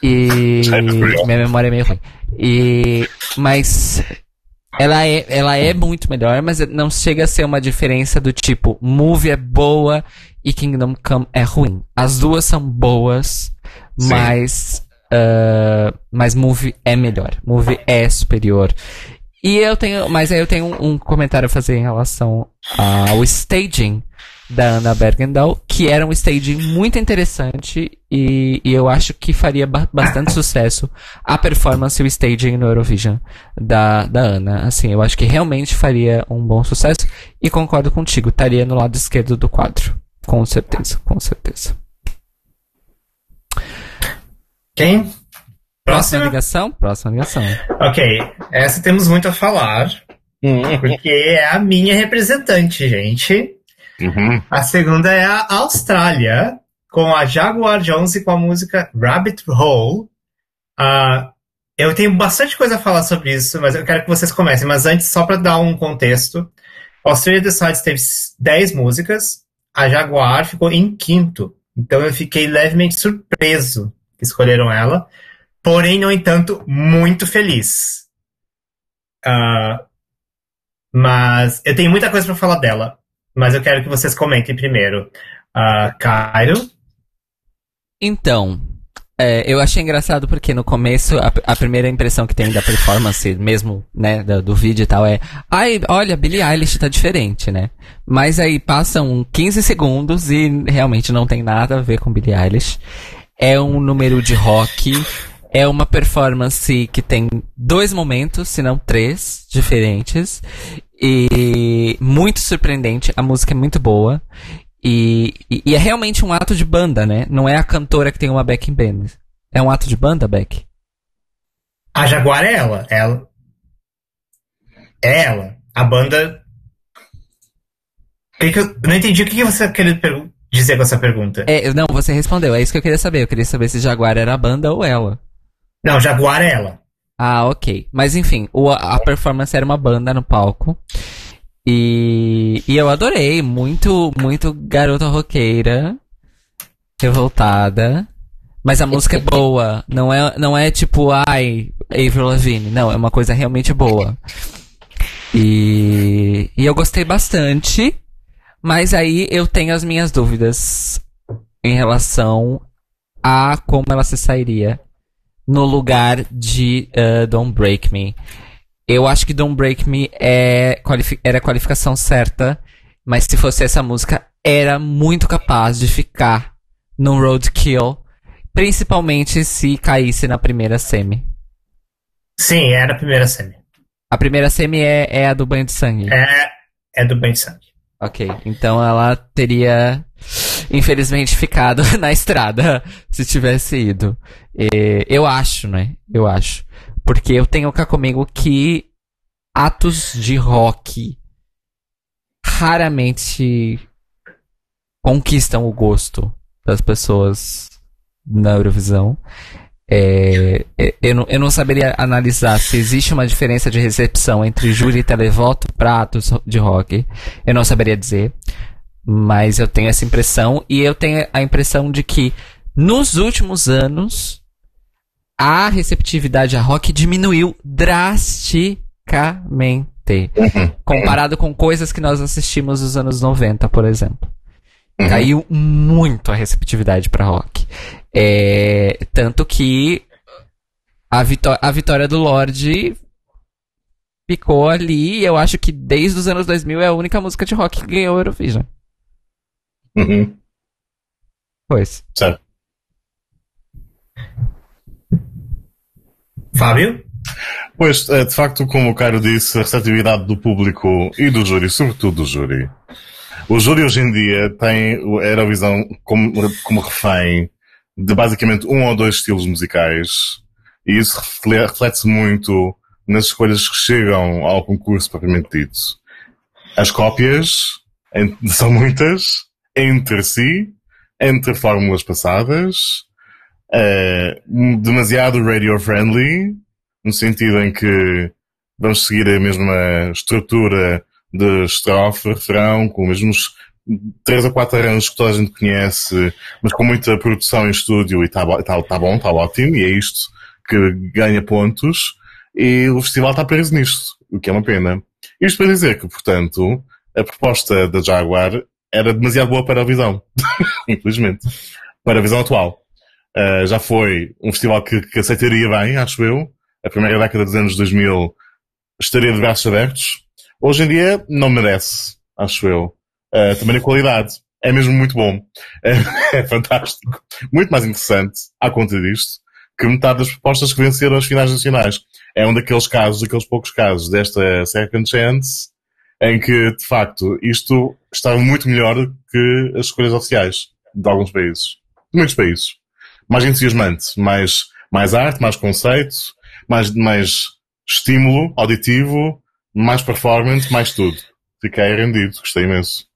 A: E minha memória é meio ruim. E mas ela é, ela é muito melhor, mas não chega a ser uma diferença do tipo, Movie é boa e Kingdom Come é ruim. As duas são boas, Sim. mas uh, mas Movie é melhor. Movie é superior. E eu tenho, mas aí eu tenho um, comentário a fazer em relação ao staging da Ana Bergendahl, que era um staging muito interessante e, e eu acho que faria ba bastante sucesso a performance e o staging no Eurovision da, da Ana. Assim, eu acho que realmente faria um bom sucesso e concordo contigo, estaria no lado esquerdo do quadro. Com certeza, com certeza.
B: Quem?
A: Próxima ligação? Próxima ligação.
B: Ok, essa temos muito a falar. Hum. Porque é a minha representante, gente.
C: Uhum.
B: A segunda é a Austrália. com a Jaguar Jones e com a música Rabbit Hole. Uh, eu tenho bastante coisa a falar sobre isso, mas eu quero que vocês comecem. Mas antes, só para dar um contexto, Australia Decides teve 10 músicas, a Jaguar ficou em quinto. Então eu fiquei levemente surpreso que escolheram ela, porém, no entanto, muito feliz. Uh, mas eu tenho muita coisa para falar dela, mas eu quero que vocês comentem primeiro. Uh, Cairo?
A: Então, é, eu achei engraçado porque no começo a, a, primeira impressão que tem da performance, mesmo, né, do, do, vídeo e tal, é ai, olha, Billie Eilish tá diferente, né? Mas aí passam 15 segundos e realmente não tem nada a ver com Billie Eilish. É um número de rock, é uma performance que tem dois momentos, se não três, diferentes. E muito surpreendente, a música é muito boa. E, e, e, é realmente um ato de banda, né? Não é a cantora que tem uma backing band. É um ato de banda, Beck?
B: A Jaguar é ela. ela. É ela. A banda. Que que eu... não entendi o que você queria dizer com essa pergunta.
A: É, não, você respondeu. É isso que eu queria saber. Eu queria saber se Jaguar era a banda ou ela.
B: Não, Jaguar é ela.
A: Ah, ok. Mas enfim, o, a performance era uma banda no palco. E, e eu adorei, muito, muito garota roqueira, revoltada. Mas a música é boa, não é, não é tipo, ai, Avril Lavigne, não, é uma coisa realmente boa. E, e eu gostei bastante, mas aí eu tenho as minhas dúvidas em relação a como ela se sairia no lugar de uh, Don't Break Me. Eu acho que Don't Break Me é, era a qualificação certa, mas se fosse essa música, era muito capaz de ficar no Roadkill, principalmente se caísse na primeira semi.
B: Sim, era a primeira semi.
A: A primeira semi é, é a do banho de sangue.
B: É, é do banho de sangue.
A: Ok, então ela teria, infelizmente, ficado na estrada se tivesse ido. E, eu acho, né? Eu acho. Porque eu tenho cá comigo que atos de rock raramente conquistam o gosto das pessoas na Eurovisão. É, é, eu, não, eu não saberia analisar se existe uma diferença de recepção entre júri e televoto para atos de rock. Eu não saberia dizer. Mas eu tenho essa impressão. E eu tenho a impressão de que nos últimos anos a receptividade a rock diminuiu drasticamente. Comparado com coisas que nós assistimos nos anos 90, por exemplo. Uhum. Caiu muito a receptividade para rock. É, tanto que a, a vitória do Lorde ficou ali. E eu acho que desde os anos 2000 é a única música de rock que ganhou o Eurovision.
C: Uhum.
A: Pois.
C: Certo.
B: Fábio?
C: Pois, é, de facto, como o Cairo disse, a receptividade do público e do júri, sobretudo do júri. O júri hoje em dia tem a Eurovisão como, como refém de basicamente um ou dois estilos musicais e isso reflete-se muito nas escolhas que chegam ao concurso propriamente dito. As cópias são muitas entre si, entre fórmulas passadas, é, demasiado radio-friendly, no sentido em que vamos seguir a mesma estrutura de estrofe, refrão, com os mesmos três ou quatro arranjos que toda a gente conhece, mas com muita produção em estúdio e está tá, tá bom, está ótimo, e é isto que ganha pontos, e o festival está preso nisto, o que é uma pena. Isto para dizer que, portanto, a proposta da Jaguar era demasiado boa para a visão, infelizmente, para a visão atual. Uh, já foi um festival que, que, aceitaria bem, acho eu. A primeira década dos anos 2000 estaria de braços abertos. Hoje em dia não merece, acho eu. Uh, também a qualidade. É mesmo muito bom. É, é, fantástico. Muito mais interessante, à conta disto, que metade das propostas que venceram as finais nacionais. É um daqueles casos, daqueles poucos casos desta Second Chance, em que, de facto, isto estava muito melhor que as escolhas oficiais de alguns países. De muitos países mais entusiasmante, mais, mais arte, mais conceito, mais, mais estímulo auditivo, mais performance, mais tudo. Fiquei rendido, gostei imenso.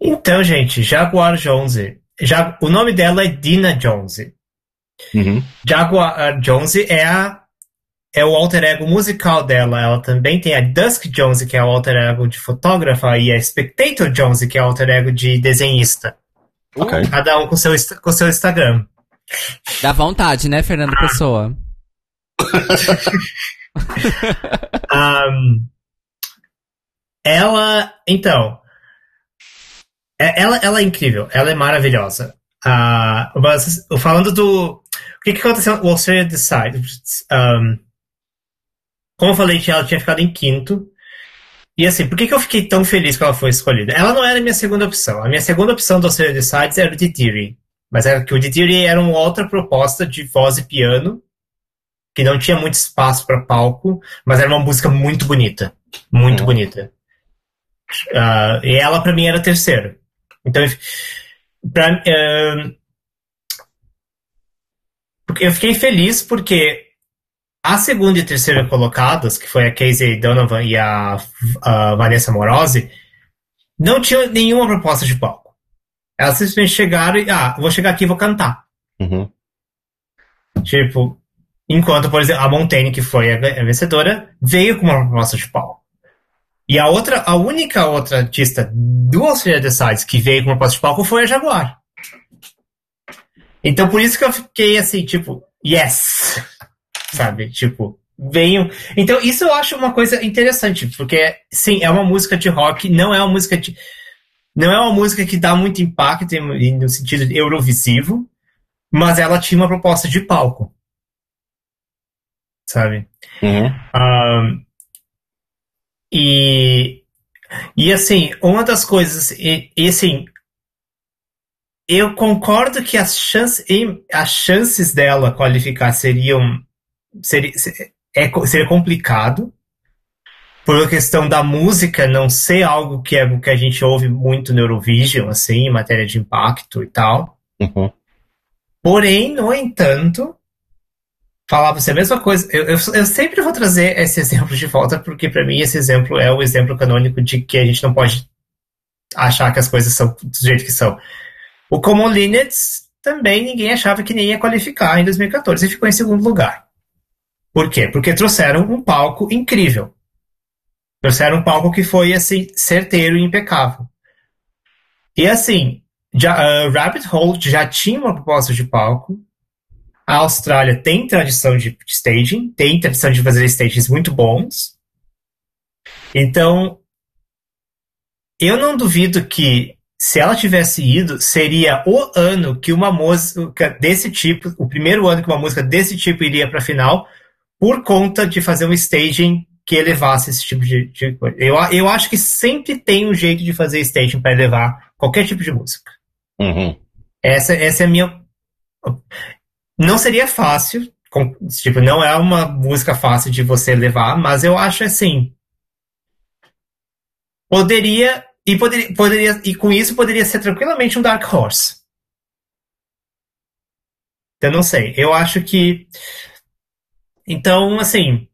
B: Então, gente, Jaguar Jones. Já, o nome dela é Dina Jones.
C: Uhum.
B: Jaguar Jones é a é o alter ego musical dela. Ela também tem a Dusk Jones, que é o alter ego de fotógrafa, e a Spectator Jones, que é o alter ego de desenhista.
C: Ok.
B: Cada um com seu, com seu Instagram.
A: Dá vontade, né, Fernando Pessoa?
B: Ahn, ela, então, é- ela, ela é incrível, ela é maravilhosa. Ah, mas, falando do. O que, que aconteceu no Australia Decide? Ahn, como eu falei que ela tinha ficado em quinto. E assim, por que, que eu fiquei tão feliz que ela foi escolhida? Ela não era a minha segunda opção. A minha segunda opção do Australia Decides era o Didiri. Mas era que o Didiri era uma outra proposta de voz e piano, que não tinha muito espaço para palco, mas era uma música muito bonita. Muito
C: Uhum.
B: bonita. Ah, e ela, pra mim, era a terceira. Então, pra, porque eu fiquei feliz porque a segunda e terceira colocadas, que foi a Casey Donovan e a, a Vanessa Morosi, não tinham nenhuma proposta de palco. Elas simplesmente chegaram e, ah, vou chegar aqui e vou cantar.
C: Uhum.
B: Tipo, enquanto, por exemplo, a Montaigne, que foi a ve- a vencedora, veio com uma proposta de palco. E a outra, a única outra artista do Australia Decides que veio com uma proposta de palco foi a Jaguar. Então, por isso que eu fiquei assim, tipo, yes! Sabe? Tipo, venham. Então, isso eu acho uma coisa interessante, porque, sim, é uma música de rock, não é uma música de. Não é uma música que dá muito impacto no sentido eurovisivo, mas ela tinha uma proposta de palco. Sabe?
C: Uhum.
B: Ahn, e, e assim, uma das coisas, e, e assim, eu concordo que as chances, as chances dela qualificar seriam, seria, se- é, seria complicado, por questão da música não ser algo que é que a gente ouve muito no Eurovision, assim, em matéria de impacto e tal.
C: Uhum.
B: Porém, no entanto, falava você a mesma coisa. Eu, eu, eu sempre vou trazer esse exemplo de volta, porque para mim esse exemplo é o exemplo canônico de que a gente não pode achar que as coisas são do jeito que são. O Common Linnets também ninguém achava que nem ia qualificar em 2014 e ficou em segundo lugar. Por quê? Porque trouxeram um palco incrível. Trouxeram um palco que foi assim certeiro e impecável. E assim, já, ah, Rabbit Hole já tinha uma proposta de palco. A Austrália tem tradição de, de staging, tem tradição de fazer stagings muito bons. Então, eu não duvido que se ela tivesse ido, seria o ano que uma música desse tipo, o primeiro ano que uma música desse tipo iria para a final, por conta de fazer um staging que elevasse esse tipo de, de coisa. Eu, eu acho que sempre tem um jeito de fazer staging para elevar qualquer tipo de música.
C: Uhum.
B: Essa, essa é a minha. Não seria fácil, com- tipo, não é uma música fácil de você levar, mas eu acho assim. Poderia. E, poderia, poderia, e com isso poderia ser tranquilamente um Dark Horse. Eu não sei. Eu acho que. Então, assim.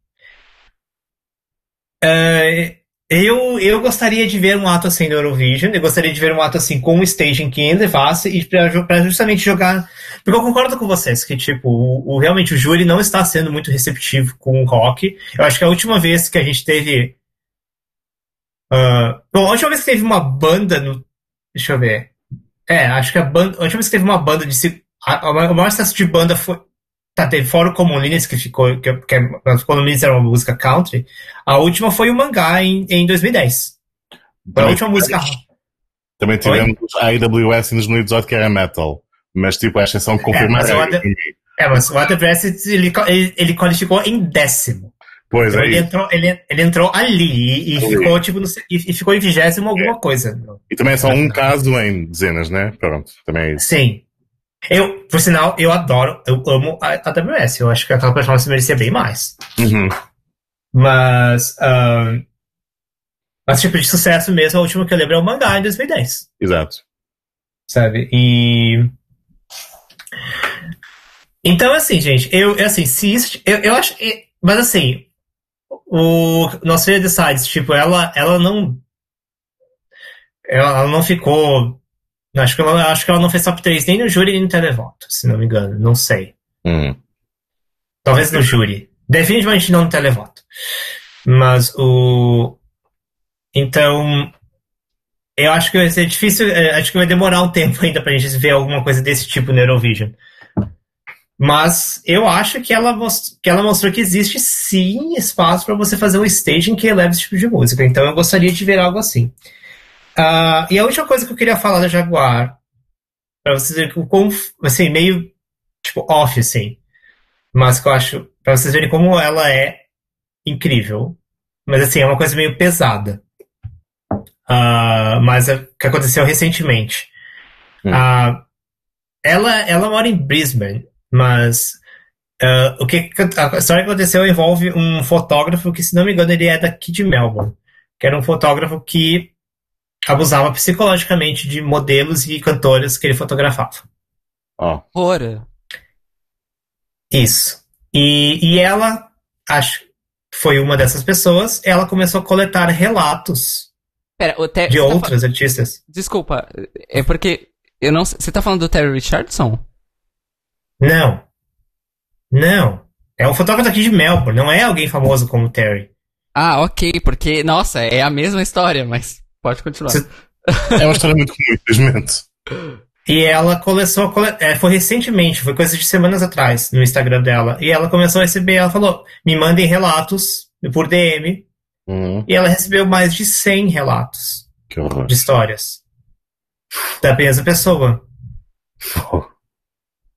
B: é, eu, eu gostaria de ver um ato assim no Eurovision. Eu gostaria de ver um ato assim com um staging que elevasse e para justamente jogar. Porque eu concordo com vocês que, tipo, o, o- realmente o júri não está sendo muito receptivo com o rock. Eu acho que a última vez que a gente teve. ah, bom, a última vez que teve uma banda no. Deixa eu ver. É, acho que a banda. A última vez que teve uma banda de. A, a o maior sucesso de banda foi. Tá, teve fora o Common Linnets, que ficou. Que, que, o Common Linnets era uma música country. A última foi o Mangá em, em 2010. Foi a última música.
C: também tivemos a AWS em 2018 que era metal. Mas tipo, a exceção confirmada.
B: mas eu ade- É, mas o Adebrecht ele, ele, ele qualificou em décimo.
C: Pois
B: Então
C: é,
B: ele entrou, ele, ele entrou ali e, e ficou tipo no, e, e ficou em vigésimo alguma coisa.
C: E também é só um caso em dezenas, né? Pronto, também é isso.
B: Sim. Eu, por sinal, eu adoro, eu amo a AWS. Eu acho que aquela performance merecia bem mais.
C: Uhum.
B: Mas, ahn, mas tipo de sucesso mesmo, a última que eu lembro é o mangá em 2010.
C: Exato.
B: sabe? E então assim, gente, eu assim, se isso, eu, eu acho, mas assim, o nosso Decides, tipo, ela ela não ela, ela não ficou. Acho que, ela, acho que ela não fez top 3 nem no júri nem no televoto, se não me engano. Não sei.
C: Hum.
B: Talvez no júri. Definitivamente não no televoto. Mas o. Então. Eu acho que vai ser difícil. eh, Acho que vai demorar um tempo ainda pra gente ver alguma coisa desse tipo no Eurovision. Mas eu acho que ela, most- que ela mostrou que existe sim espaço para você fazer um staging que eleve esse tipo de música. Então eu gostaria de ver algo assim. Ah, e a última coisa que eu queria falar da Jaguar, para vocês verem que o como, assim, meio tipo off, assim, mas que eu acho, para vocês verem como ela é incrível, mas assim, é uma coisa meio pesada. Ah, mas é que aconteceu recentemente.
C: Hum.
B: Ah, ela, ela mora em Brisbane, mas ah, o que a história que aconteceu envolve um fotógrafo que, se não me engano, ele é daqui de Melbourne, que era um fotógrafo que abusava psicologicamente de modelos e cantoras que ele fotografava.
C: Ó.
A: Ora.
B: Isso. E, e ela, acho que foi uma dessas pessoas, ela começou a coletar relatos
A: Pera, o Ter-
B: de
A: você tá
B: artistas.
A: Desculpa, é porque eu não Você tá falando do Terry Richardson?
B: Não. Não. É um fotógrafo aqui de Melbourne, não é alguém famoso como o Terry.
A: Ah, ok, porque, nossa, é a mesma história, mas pode continuar.
C: É uma história muito comum, infelizmente.
B: E ela começou a cole... é, foi recentemente, foi coisa de semanas atrás, no Instagram dela. E ela começou a receber, ela falou, me mandem relatos por DM.
C: Hum,
B: E ela recebeu mais de 100 relatos
C: que horror.
B: de histórias da mesma pessoa.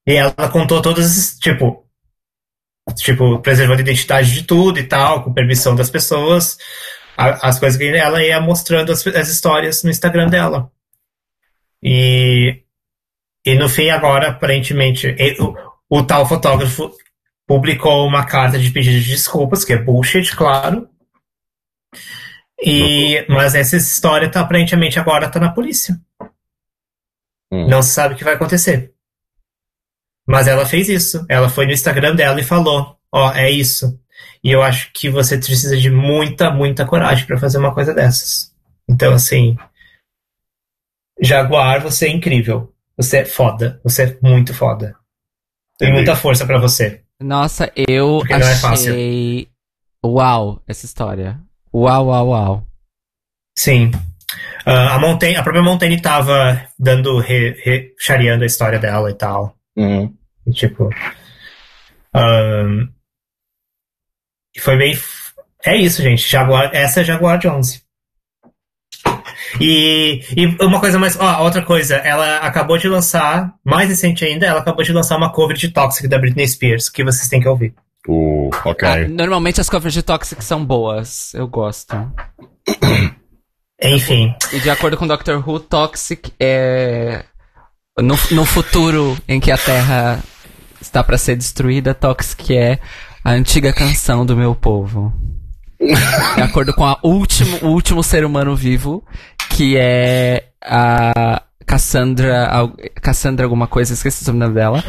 B: E ela contou todas, as- tipo, tipo, preservando a identidade de tudo e tal, com permissão das pessoas, a- as coisas que ela ia mostrando as, as histórias no Instagram dela. E, e no fim, agora, aparentemente, e- o, o tal fotógrafo publicou uma carta de pedido de desculpas, que é bullshit, claro. E, mas essa história tá aparentemente agora tá na polícia.
C: Hum.
B: Não se sabe o que vai acontecer. Mas ela fez isso. Ela foi no Instagram dela e falou: Ó, é isso. E eu acho que você precisa de muita, muita coragem pra fazer uma coisa dessas. Então, assim. Jaguar, você é incrível. Você é foda. Você é muito foda. Tem
C: Entendi.
B: muita força pra você.
A: Nossa, eu
B: Porque não é fácil.
A: achei. Uau, essa história. Uau, uau, uau.
B: Sim. Ah, a, Montaigne, a própria Montaigne tava dando. Re, re, chareando a história dela e tal.
C: Hum.
B: E, Tipo. ahn, e foi bem. É isso, gente. Jaguar, essa é Jaguar Jones. E, e uma coisa mais. Ó, outra coisa. Ela acabou de lançar, mais recente ainda, ela acabou de lançar uma cover de Toxic da Britney Spears, que vocês têm que ouvir.
C: Uh, ok.
A: Ah, normalmente as covers de Toxic são boas. Eu gosto.
B: Enfim.
A: E de acordo com Doctor Who, Toxic é. No, no futuro em que a Terra está para ser destruída, Toxic é a antiga canção do meu povo. De acordo com a último, o último ser humano vivo, que é a Cassandra, Cassandra alguma coisa, esqueci o nome dela.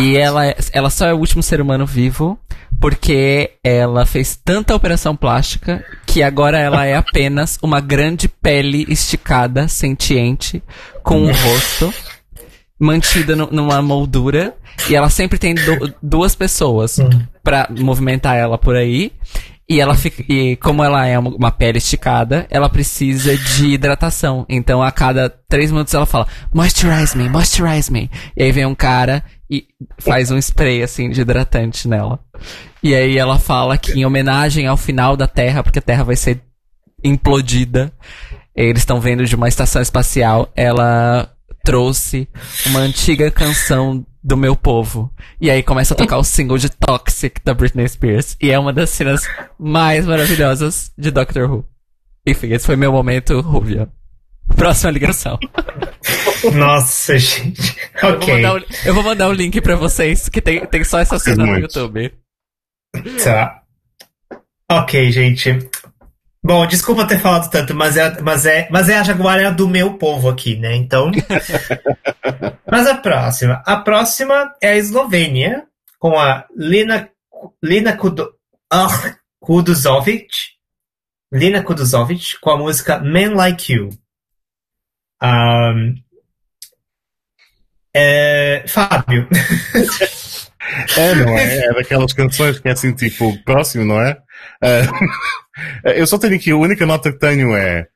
A: E ela, ela só é o último ser humano vivo porque ela fez tanta operação plástica que agora ela é apenas uma grande pele esticada, sentiente, com um rosto mantida nu- numa moldura e ela sempre tem du- duas pessoas pra movimentar ela por aí. E ela fica, e como ela é uma, uma pele esticada, ela precisa de hidratação. Então a cada três minutos ela fala, moisturize me, moisturize me. E aí vem um cara e faz um spray assim de hidratante nela. E aí ela fala que em homenagem ao final da Terra, porque a Terra vai ser implodida, eles estão vendo de uma estação espacial, ela trouxe uma antiga canção do meu povo. E aí começa a tocar o single de Toxic da Britney Spears. E é uma das cenas mais maravilhosas de Doctor Who. Enfim, esse foi meu momento, Rúvia. Próxima ligação.
B: Nossa, gente.
A: Eu, vou
B: Ok.
A: o, eu vou mandar o link pra vocês, que tem, tem só essa cena no. YouTube.
B: Tá. Ok, gente. Bom, desculpa ter falado tanto, mas é, mas é, mas é a Jaguar é a do meu povo aqui, né? Então. mas a próxima. A próxima é a Eslovênia, com a Lina, Lina Kudo, ah, Kuduzovic. Lina Kuduzovic, com a música Men Like You. Um, é, Fábio.
C: É, não é? É daquelas canções que é assim, tipo, próximo, não é? Uh, eu só tenho aqui, a única nota que tenho é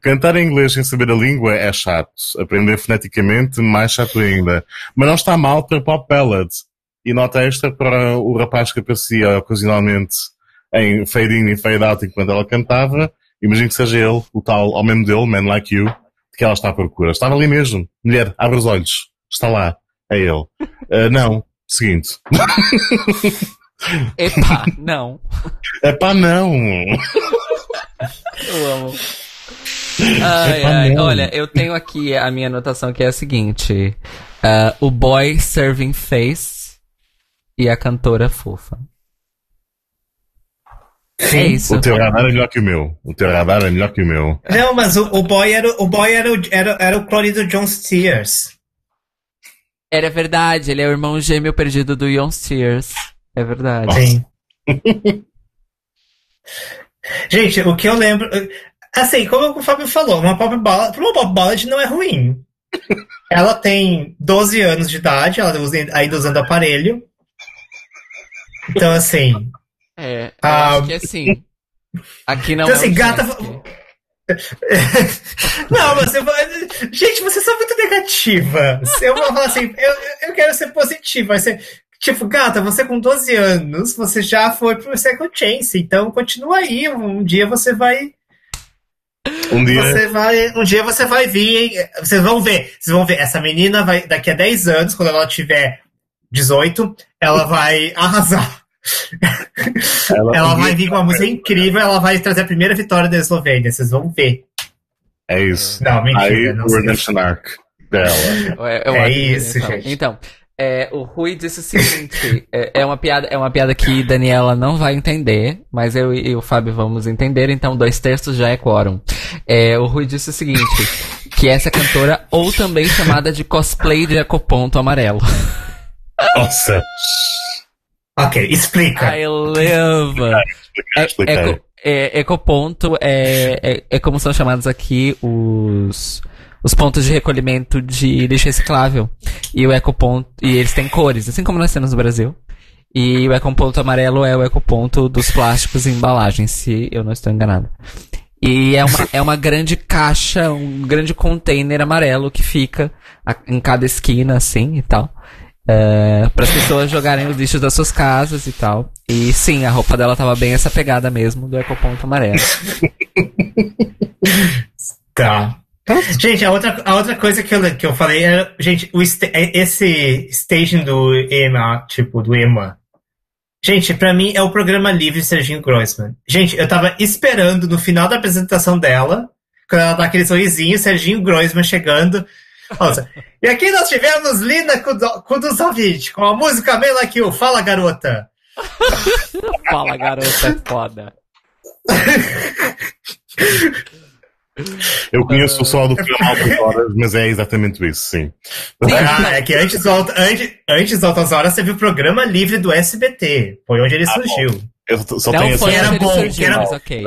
C: cantar em inglês sem saber a língua é chato. Aprender foneticamente, mais chato ainda. Mas não está mal para pop ballad. E nota extra para o rapaz que aparecia ocasionalmente em fade in e fade out enquanto ela cantava. Imagino que seja ele, o tal homem dele, Man Like You, de que ela está à procura. Estava ali mesmo. Mulher, abre os olhos. Está lá. É ele. Uh, não. Seguinte.
A: Epá, não.
C: Epá, não.
A: Eu amo. Ai,
C: Epá,
A: ai.
C: não.
A: Olha, eu tenho aqui a minha anotação que é a seguinte: Ah, o boy serving face e a cantora fofa. É isso.
C: O teu radar é melhor que o meu. O teu radar é melhor que o meu.
B: Não, mas o, o boy era o boy era o, era, era o clone do John Steers.
A: Era verdade, ele é o irmão gêmeo perdido do Yon Steers. É verdade.
B: Sim. Gente, o que eu lembro. Assim, como o Fábio falou, uma pop ballad, uma pop ballad não é ruim. Ela tem 12 anos de idade, ela usa- ainda usando aparelho. Então, assim.
A: É, eu
B: Ah,
A: acho que assim. Aqui não
B: Então,
A: é
B: assim, gata- não, você vai. Gente, vocês são muito negativa. Eu vou falar assim, eu, eu quero ser positiva. Vai ser, tipo, gata, você com 12 anos, você já foi pro Second Chance, então continua aí. Um dia você vai.
C: Um dia.
B: Você vai. Um dia você vai vir. hein? Vocês vão ver. Vocês vão ver. Essa menina vai. Daqui a 10 anos, quando ela tiver 18, ela vai arrasar. Ela vai vir com uma música incrível, ela vai trazer a primeira vitória da Eslovênia. Vocês vão ver.
C: É isso.
B: Não, mentira.
C: Aí
B: não
C: o. Redemption Arc dela.
A: É,
B: É
A: que-
B: isso,
A: então,
B: gente.
A: Então, é, o Rui disse o seguinte: é, é uma piada, é uma piada que Daniela não vai entender, mas eu e o Fábio vamos entender. Então, dois terços já é quórum. É, o Rui disse o seguinte: que essa cantora ou também chamada de cosplay de ecoponto amarelo.
C: Nossa.
B: Ok, explica.
A: I love. É,
C: Explica aí.
A: eco, é, ecoponto é, é, é como são chamados aqui os, os pontos de recolhimento de lixo reciclável. E o ecoponto. E eles têm cores, assim como nós temos no Brasil. E o ecoponto amarelo é o ecoponto dos plásticos e embalagens, se eu não estou enganado. E é uma, é uma grande caixa, um grande container amarelo que fica a- em cada esquina, assim e tal. para as pessoas jogarem os lixos das suas casas e tal. E sim, a roupa dela tava bem essa pegada mesmo do ecoponto amarelo.
B: Tá. Gente, a outra, a outra coisa que eu, que eu falei era, gente, o é- esse staging do EMA, tipo, do EMA. Gente, pra mim é o programa livre Serginho Groisman. Gente, eu tava esperando no final da apresentação dela, quando ela dá aquele sorrisinho, Serginho Groisman chegando. Nossa, e aqui nós tivemos Lina Kuduzovic com a música Mela You. Fala, garota!
A: Fala, garota, é foda.
C: Eu conheço o só do filme Altas Horas, mas é exatamente isso, sim.
B: Ah, é que antes do, Alto- antes, antes do Altas Horas teve o programa livre do SBT. Foi onde ele
C: Ah,
B: surgiu.
C: Eu só
A: Não
C: tenho
A: foi
B: que era bom,
A: surgiu,
B: que era
A: mas
B: bom.
A: ok.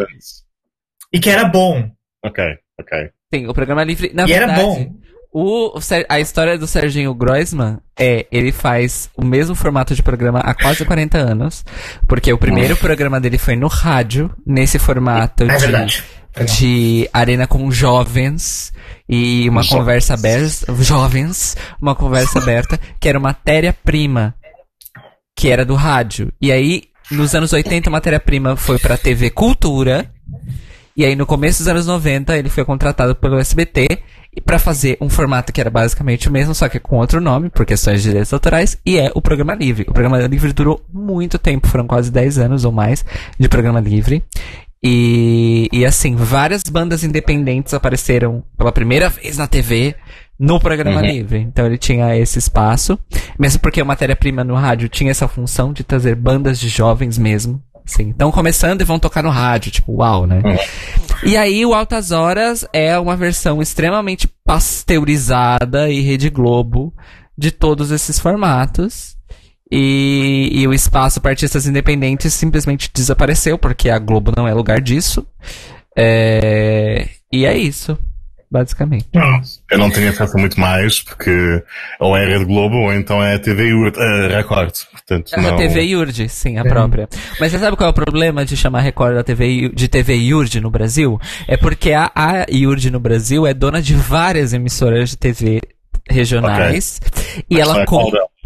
B: E que era bom.
C: Ok, ok.
A: Sim, o programa livre. Na
B: e era
A: verdade,
B: bom.
A: O, a história do Serginho Groisman é, ele faz o mesmo formato de programa há quase 40 anos, porque o primeiro programa dele foi no rádio, nesse formato
B: É
A: de,
B: verdade.
A: De arena com jovens e uma
C: Jovens.
A: conversa aberta, jovens, uma conversa aberta, que era matéria-prima, que era do rádio. E aí, nos anos 80, a matéria-prima foi pra TV Cultura, e aí no começo dos anos 90, ele foi contratado pelo SBT pra fazer um formato que era basicamente o mesmo, só que com outro nome, por questões de direitos autorais, e é o Programa Livre. O Programa Livre durou muito tempo, foram quase 10 anos ou mais de Programa Livre. E, e assim, várias bandas independentes apareceram pela primeira vez na TV no Programa
C: Uhum.
A: Livre. Então ele tinha esse espaço, mesmo porque a matéria-prima no rádio tinha essa função de trazer bandas de jovens mesmo. Assim, estão começando e vão tocar no rádio, tipo, uau, né? E aí o Altas Horas é uma versão extremamente pasteurizada e Rede Globo de todos esses formatos. E, e o espaço para artistas independentes simplesmente desapareceu, porque a Globo não é lugar disso. É, e é isso. basicamente.
C: Eu não tenho acesso a muito mais, porque ou é a Rede Globo ou então é a TV URD, uh, Record. Portanto,
A: A
C: não...
A: TV Yurd, sim, a própria. Mas você sabe qual é o problema de chamar Record da TV, de TV Yurd no Brasil? É porque a, a Yurd no Brasil é dona de várias emissoras de TV regionais e
C: Mas
A: ela
C: não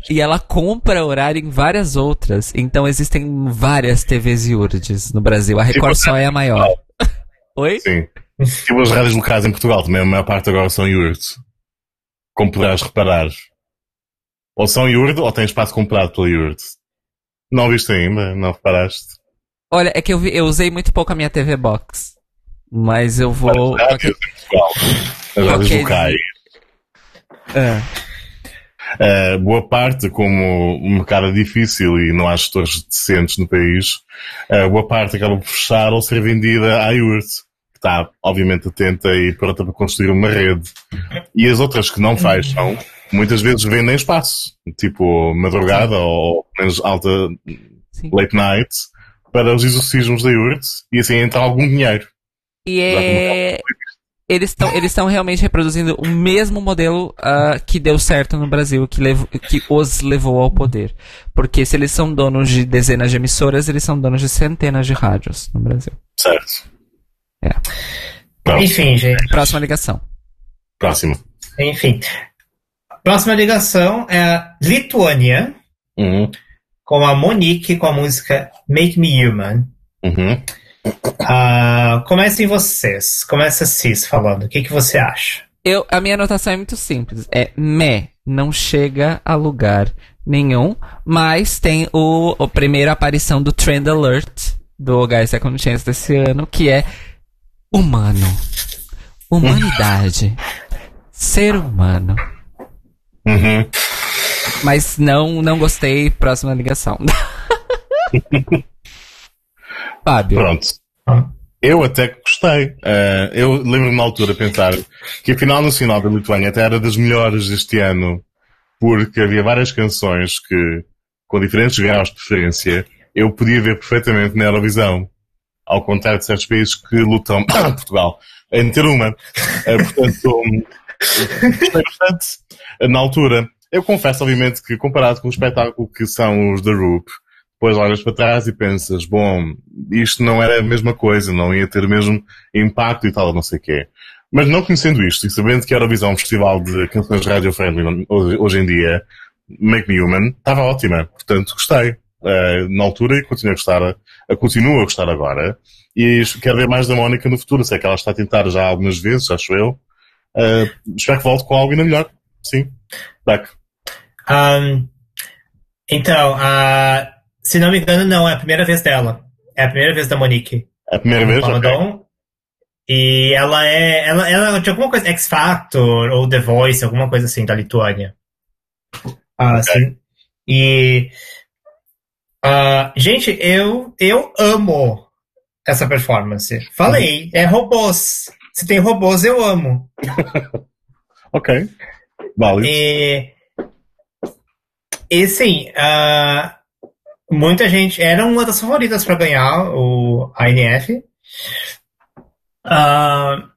C: é
A: e ela compra horário em várias outras. Então existem várias TVs Yurds no Brasil. A Record
C: Tipo,
A: só é a maior. Oi?
C: Sim. Tipo as rádios locais em Portugal também, a maior parte agora são URD. Como poderás reparar. Ou são URD ou têm espaço comprado pela URD. Não viste ainda? Não reparaste?
A: Olha, é que eu, vi- eu usei muito pouco a minha TV Box. Mas eu vou.
C: As rádios em Portugal. As rádios locais.
A: Ah.
C: Uh, boa parte, como o mercado é difícil e não há gestores decentes no país, uh, boa parte acaba por fechar ou ser vendida à URT, que está, obviamente, atenta e pronta para construir uma rede. E as outras que não fecham, muitas vezes vendem espaço, tipo madrugada ou menos alta
A: Sim.
C: late night, para os exorcismos da URT e assim entra algum dinheiro.
A: E é. Eles estão eles estão realmente reproduzindo o mesmo modelo ah, que deu certo no Brasil, que, levou, que os levou ao poder. Porque se eles são donos de dezenas de emissoras, eles são donos de centenas de rádios no Brasil.
C: Certo.
A: É.
B: Enfim, gente.
A: Próxima ligação.
C: próximo.
B: Enfim. Próxima ligação é a Lituânia,
C: Uhum.
B: com a Monique com a música Make Me Human.
C: Uhum.
B: Ah, comecem vocês. Começa Cis falando. O que, que você acha?
A: Eu, a minha anotação é muito simples. É me, não chega a lugar nenhum, mas tem o, a primeira aparição do Trend Alert do Guys Second Chance desse ano, que é humano. Humanidade. ser humano.
C: Uhum.
A: Mas não, não gostei. Próxima ligação. Fábio.
C: Pronto. Eu até gostei. Eh, eu lembro-me na altura pensar que a final nacional da Lituânia até era das melhores deste ano, porque havia várias canções que, com diferentes graus de preferência, eu podia ver perfeitamente na Eurovisão. Ao contrário de certos países que lutam, Portugal, em ter uma. Eh, portanto, gostei bastante na altura. Eu confesso, obviamente, que comparado com o espetáculo que são os The Roop, depois olhas para trás e pensas, bom, isto não era a mesma coisa, não ia ter o mesmo impacto e tal, não sei o quê. Mas não conhecendo isto e sabendo que a Eurovisão é um festival de canções radio-friendly hoje, em dia, Make Me Human, estava ótima. Portanto, gostei. eh, na altura e continuo a gostar, continuo a gostar agora. E quero ver mais da Mónica no futuro. Sei que ela está a tentar já algumas vezes, acho eu. Eh, espero que volte com algo ainda melhor. Sim. Back.
B: Ahn, então, a, se não me engano, não, é a primeira vez dela. É a primeira vez da Monique.
C: É a primeira vez? Ok.
B: Pamadon. E ela é. Ela, ela de alguma coisa, X Factor ou The Voice, alguma coisa assim, da Lituânia. Ah, sim. E. ah, gente, eu, eu amo essa performance. Falei, é robôs. Se tem robôs, eu amo.
C: Ok. Válido.
B: E, e sim, ah, muita gente. Era uma das favoritas para ganhar o ANF. Ah,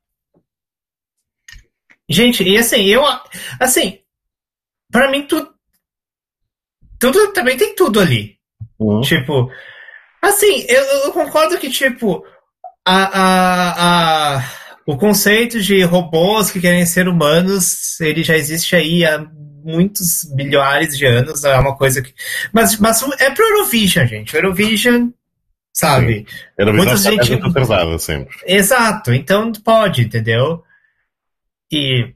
B: gente, e assim, eu. Assim, para mim, tudo. Tudo também tem tudo ali.
C: Uhum.
B: Tipo, assim, eu, eu concordo que, tipo, a, a, a, o conceito de robôs que querem ser humanos, ele já existe aí há muitos bilhares de anos, é uma coisa que... Mas, mas é pro Eurovision, gente. O Eurovision, sabe?
C: Era
B: Muita
C: visão
B: gente-
C: atrasada sempre.
B: Exato, então pode, entendeu? E.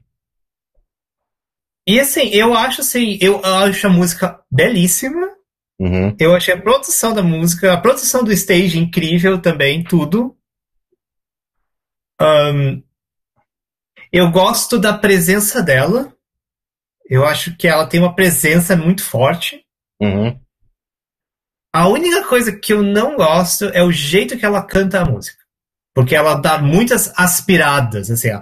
B: E assim, eu acho assim, eu acho a música belíssima.
C: Uhum.
B: Eu achei a produção da música, a produção do stage incrível também, tudo. Ahn, eu gosto da presença dela. Eu acho que ela tem uma presença muito forte.
C: Uhum.
B: A única coisa que eu não gosto é o jeito que ela canta a música. Porque ela dá muitas aspiradas, assim, ó.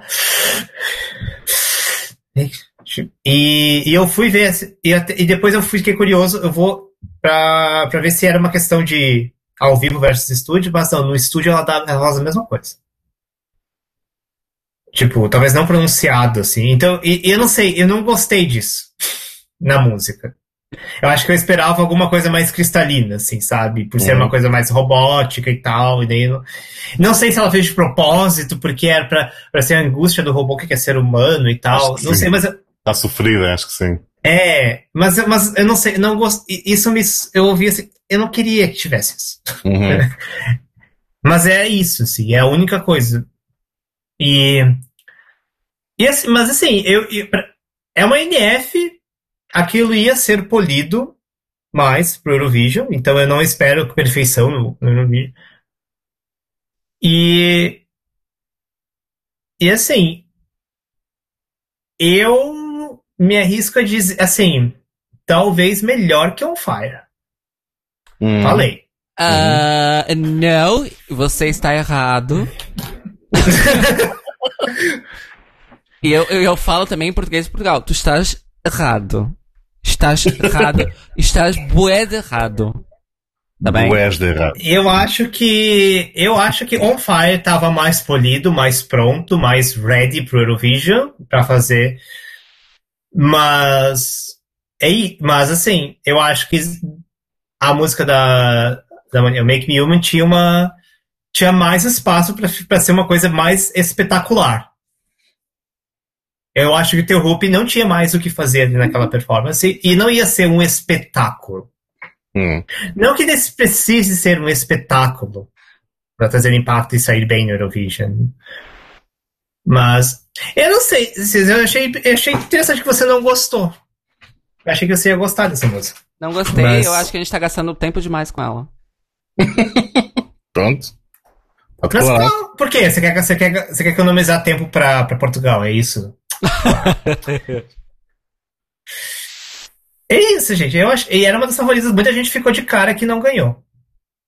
B: E, e eu fui ver, e, e depois eu fui, fiquei curioso, eu vou pra, pra ver se era uma questão de ao vivo versus estúdio, mas não, no estúdio ela, dá, ela faz a mesma coisa. Tipo, talvez não pronunciado, assim. Então, e, e eu não sei, eu não gostei disso na música. Eu acho que eu esperava alguma coisa mais cristalina, assim, sabe? Por ser
C: Uhum.
B: uma coisa mais robótica e tal. E daí não... não sei se ela fez de propósito, porque era pra, pra ser a angústia do robô que quer ser humano e tal. Não
C: sim.
B: sei, mas. eu-
C: Está sofrida, acho que sim.
B: É, mas, eu- mas eu não sei, eu não gosto. Isso me. Eu ouvi assim. Eu não queria que tivesse isso.
C: Uhum.
B: Mas é isso, assim, é a única coisa. E. e assim, mas assim, eu, eu- pra- é uma NF, aquilo ia ser polido mais pro Eurovision, então eu não espero perfeição no, no Eurovision. E. E assim. Eu me arrisco a dizer, assim, talvez melhor que On Fire.
C: Uhum.
B: Falei.
A: Ah, não, você está errado. e eu, eu, eu falo também em português de Portugal. Tu estás errado. Estás errado. estás bué de errado. Tá bem?
C: És de errado.
B: Eu acho que eu acho que On Fire estava mais polido, mais pronto, mais ready pro Eurovision para fazer. Mas é, mas assim, eu acho que a música da da Make Me Human tinha uma tinha mais espaço para ser uma coisa mais espetacular. Eu acho que o Teu Hoop não tinha mais o que fazer ali naquela performance e não ia ser um espetáculo.
C: Hum.
B: Não que precise ser um espetáculo para trazer impacto e sair bem no Eurovision. Mas eu não sei, eu achei, eu achei interessante que você não gostou. Eu achei que você ia gostar dessa música.
A: Não gostei,
B: Mas-
A: eu acho que a gente tá gastando tempo demais com ela.
C: Pronto.
B: Mas qual- por quê? Você quer, você quer, você quer economizar tempo para Portugal, é isso? É isso, gente. Eu acho, e era uma das favoritas. Muita gente ficou de cara que não ganhou.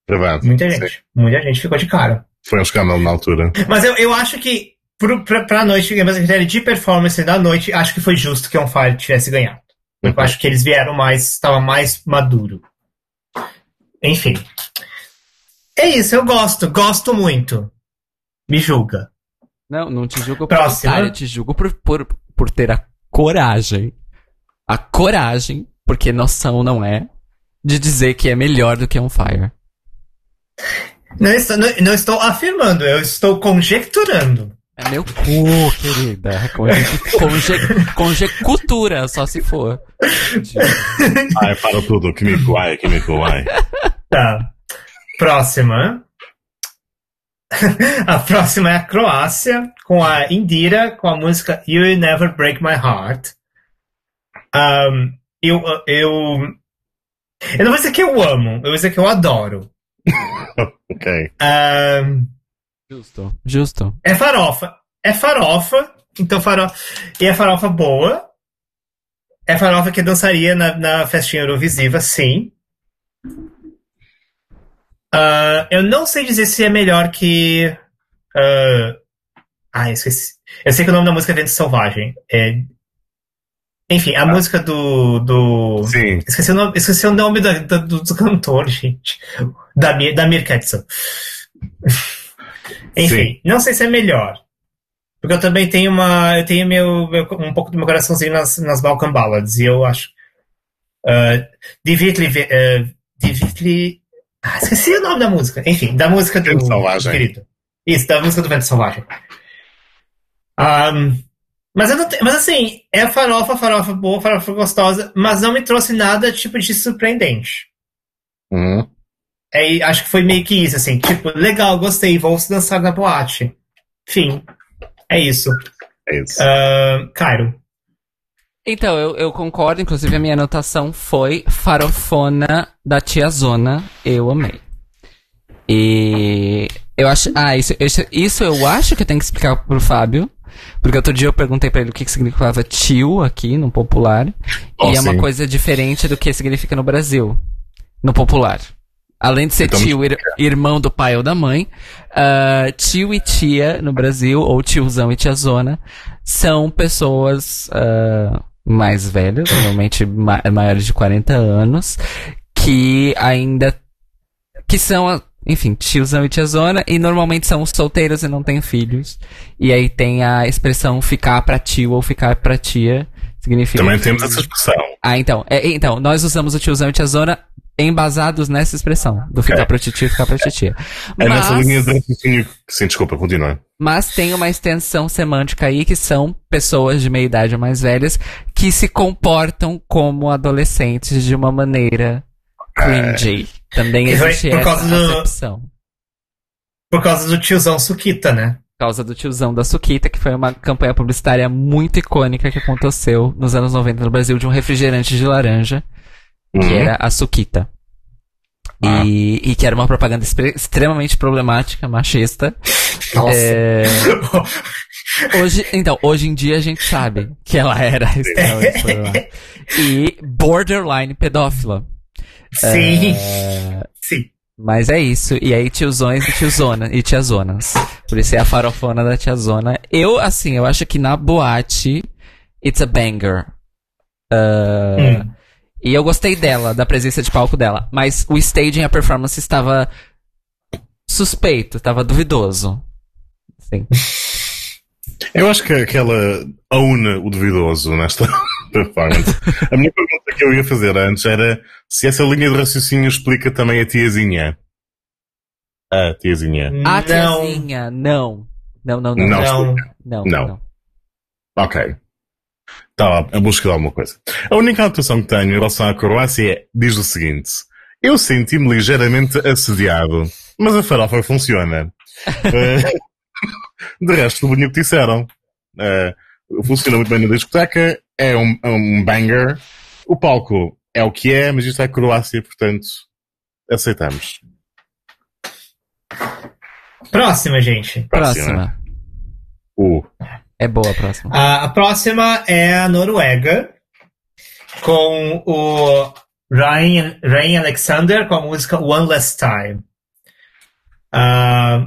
C: Verdade.
B: Muita
C: Sim.
B: gente. Muita gente ficou de cara.
C: Foi um escândalo na altura.
B: Mas eu, eu acho que pro, pra, pra noite, mas critério de performance da noite, acho que foi justo que On Fire tivesse ganhado. Eu acho que eles vieram mais, estava mais maduro. Enfim. É isso, eu gosto, gosto muito. Me julga.
A: Não, não te julgo por
B: Próxima.
A: otário, te julgo por, por, por ter a coragem. A coragem, porque noção não é, de dizer que é melhor do que On Fire.
B: Não estou, não, não estou afirmando, eu estou conjecturando.
A: É meu cu, querida. Conje, conje, conjectura, só se for.
C: Ai, para tudo. Kimiko, ai, Kimiko, ai.
B: Tá. Próxima. a próxima é a Croácia, com a Indira, com a música You Will Never Break My Heart. Um, eu, eu. Eu não vou dizer que eu amo, eu vou dizer que eu adoro.
C: Ok.
B: Um,
A: Justo, justo.
B: é farofa. É farofa, então farofa. E é farofa boa. É farofa que dançaria na, na festinha Eurovisiva, sim. Ah, eu não sei dizer se é melhor que. ah, ah, esqueci. Eu sei que o nome da música é Vento Selvagem. É... Enfim, a música do. do...
C: Sim.
B: Esqueci o nome, esqueci o nome da- da- do, do cantor, gente. Da, da Mir Ketzel. Enfim,
C: Sim.
B: não sei se é melhor. Porque eu também tenho uma. Eu tenho meu, meu- um pouco do meu coraçãozinho nas, nas Balkan Ballads. E eu acho. Uh, Divitli. Uh. Ah, esqueci o nome da música. Enfim, da música do.
C: Vento Selvagem.
B: Querido. Isso, da música do Vento Selvagem. Um, mas, eu não te- mas assim, é farofa, farofa boa, farofa gostosa, mas não me trouxe nada tipo de surpreendente.
C: Uhum.
B: É, acho que foi meio que isso, assim, tipo, legal, gostei, vou dançar na boate. Fim. É isso.
C: É isso.
B: Ah, Cairo.
A: Então, eu, eu concordo, inclusive a minha anotação foi farofona da tia Zona, eu amei. E eu acho. Ah, isso, isso, isso eu acho que eu tenho que explicar pro Fábio. Porque outro dia eu perguntei pra ele o que, que significava tio aqui no popular.
C: Oh,
A: e é uma
C: sim.
A: coisa diferente do que significa no Brasil. No popular. Além de ser
C: Então,
A: tio, ir- irmão do pai ou da mãe, ah, tio e tia no Brasil, ou tiozão e tiazona, são pessoas ah, mais velhas, normalmente ma- maiores de 40 anos, que ainda. que são, enfim, tiozão e tiazona, e normalmente são solteiros e não têm filhos. E aí tem a expressão ficar pra tio ou ficar pra tia. Significa.
C: Também temos essa expressão.
A: Ah, então. É, então, nós usamos o tiozão e tiazona embasados nessa expressão. Do ficar
C: Ok.
A: pra e ficar pra titia.
C: É nessa
A: Mas-
C: linha de raciocínio. Sim, desculpa, continua.
A: Mas tem uma extensão semântica aí que são pessoas de meia idade ou mais velhas que se comportam como adolescentes de uma maneira cringy. Também
B: Que foi
A: existe
B: por
A: essa
B: causa do-
A: acepção.
B: Por causa do tiozão Suquita, né?
A: Por causa do tiozão da Suquita, que foi uma campanha publicitária muito icônica que aconteceu nos anos 90 no Brasil de um refrigerante de laranja, que
C: Uhum.
A: era a Suquita.
C: Ah.
A: E, e que era uma propaganda extremamente problemática, machista.
B: Nossa.
A: É, Hoje, então, hoje em dia a gente sabe que ela era extremamente problemática. E borderline pedófila.
B: Sim.
A: É,
B: Sim.
A: Mas é isso. E aí, tiozões e tiozona, e tiazonas. Por isso é a farofona da tiazona. Eu, assim, eu acho que na boate, it's a banger. Ah,
B: Hum.
A: E eu gostei dela, da presença de palco dela. Mas o staging, a performance estava suspeito, estava duvidoso. Sim.
C: Eu acho que, que ela own o duvidoso nesta performance. A minha pergunta que eu ia fazer antes era se essa linha de raciocínio explica também a tiazinha. A tiazinha.
A: A
B: não.
A: tiazinha, não. Não, não, não.
C: Não.
B: Não.
A: Não,
C: Não.
A: não.
C: Ok. Estava a busca de alguma coisa. A única anotação que tenho em relação à Croácia é, diz o seguinte. Eu senti-me ligeiramente assediado, mas a farofa funciona. Eh, de resto, o bonito que disseram. Eh, funciona muito bem na discoteca, é um, é um banger. O palco é o que é, mas isto é Croácia, portanto, aceitamos.
B: Próxima, gente.
A: Próxima.
C: O
A: É boa a próxima.
B: A, a próxima é a Noruega, com o Ryan, Ryan Alexander com a música One Last Time. Ah,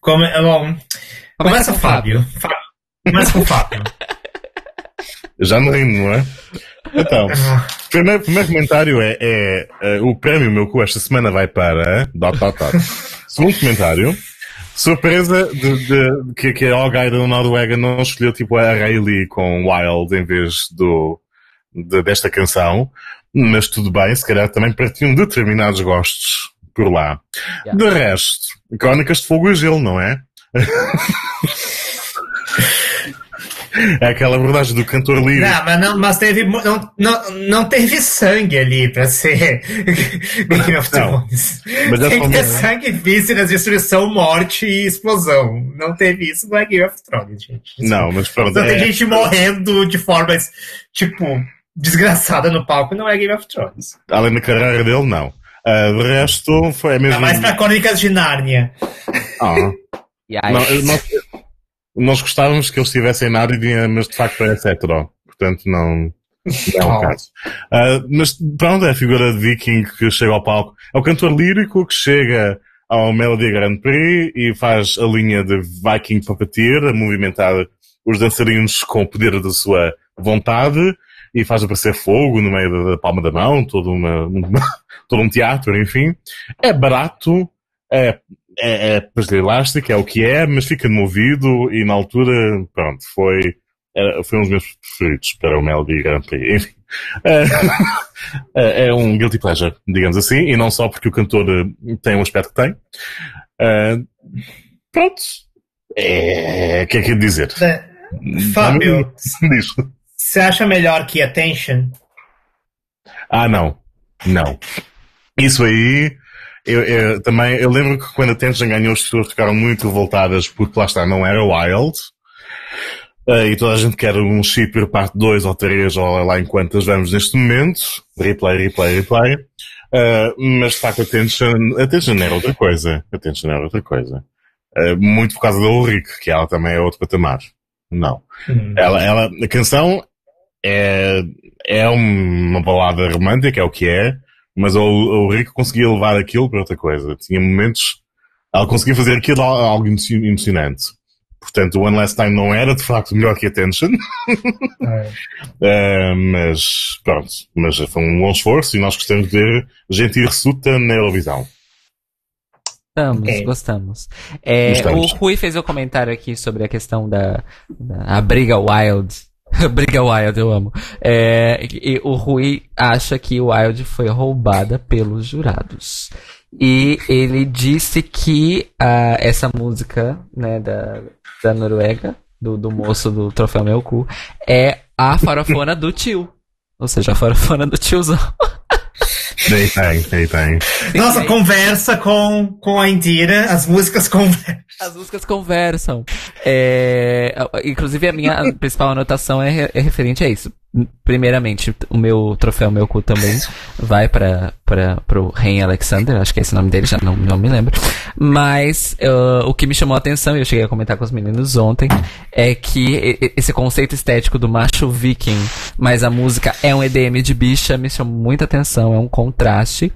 B: come, bom, começa
A: com
B: o Fábio. Fábio. Começa com o Fábio.
C: já não rindo, não é? Então,
B: Ah,
C: Primeiro, primeiro comentário é, é, eh, o prémio meu cu esta semana vai para. Dot, dot, dot. Segundo comentário. Surpresa de, de- que, que a All-Guy da Noruega não escolheu tipo a Rayleigh com Wild em vez do, de- desta canção. Mas tudo bem, se calhar também partilham determinados gostos por lá.
A: Yeah.
C: De resto, Crónicas de Fogo e Gelo, não é? é aquela abordagem do cantor lírico.
B: Não, mas, não, mas teve, não, não, não teve sangue ali pra ser Game of Thrones.
C: mas é
B: Tem que ter
C: mesmo.
B: sangue, vísceras, destruição, morte e explosão. Não teve isso, não é Game of Thrones, gente.
C: Não, mas pronto.
B: Tem
C: é-
B: gente morrendo de formas, tipo, desgraçada no palco, não é Game of Thrones.
C: Além da carreira dele, não. De resto, foi a mesma.
B: É mais pra Crônicas de Nárnia.
C: Ah,
A: E aí,
C: não, nós, nós gostávamos que eles estivessem na área, mas de facto parece hetero. Portanto, não, não é o
B: Oh.
C: caso. Ah, mas pronto, é a figura de viking que chega ao palco. É o cantor lírico que chega ao Melody Grand Prix e faz a linha de Viking Puppeteer, a movimentar os dançarinos com o poder da sua vontade e faz aparecer fogo no meio da, palma da mão, todo, uma, uma- todo um teatro, enfim. É barato, é, é, é pastilha elástica, é o que é, mas fica no ouvido e na altura, pronto, foi, era- foi um dos meus preferidos para o Melody Grand Prix. Enfim. É, é, um guilty pleasure, digamos assim, e não só porque o cantor eh, tem o aspecto que tem. É, pronto. É, o que é que de dizer?
B: Fábio, você acha melhor que Attention?
C: Ah, não. Não. Isso aí, eu, eu também, eu lembro que quando a Tension ganhou, as pessoas ficaram muito revoltadas porque lá está, não era Wild. Eh, e toda a gente quer um Shipper parte 2 ou 3 ou lá em quantas vamos neste momento. Replay, replay, replay. Eh, mas de facto a Tension, a Tension era outra coisa. A Tension era outra coisa. Eh, muito por causa da Ulrich, que ela também é outro patamar. Não.
B: Hum.
C: Ela, ela, a canção é, é uma balada romântica, é o que é, mas o, o Rico conseguia levar aquilo para outra coisa. Tinha momentos, ela conseguia fazer aquilo al- algo emo- emocionante. Portanto, o One Last Time não era de facto melhor que Attention. Uh, mas pronto, mas foi um bom esforço e nós gostamos de ver gente irressuta na Eurovisão.
A: Gostamos,
B: Ok.
A: gostamos. É,
C: Gostamos.
A: O Rui fez o comentário aqui sobre a questão da, da a briga Wild. briga Wild, eu amo. É, e o Rui acha que Wild foi roubada pelos jurados. E ele disse que ah, essa música, né, da, da Noruega, do, do moço do Troféu Meu Cu, é a farofona do tio. Ou seja, a farofona do tiozão.
C: Daí tem, daí tem.
B: Nossa, conversa com, com a Indira, as músicas conversam.
A: As músicas conversam. É, inclusive, a minha principal anotação é, é referente a isso. Primeiramente, o meu troféu, meu cu também vai para para pro Rei Alexander, acho que é esse o nome dele, já não, não me lembro. Mas uh, o que me chamou a atenção, e eu cheguei a comentar com os meninos ontem, é que esse conceito estético do macho viking, mas a música é um EDM de bicha, me chamou muita atenção, é um contraste.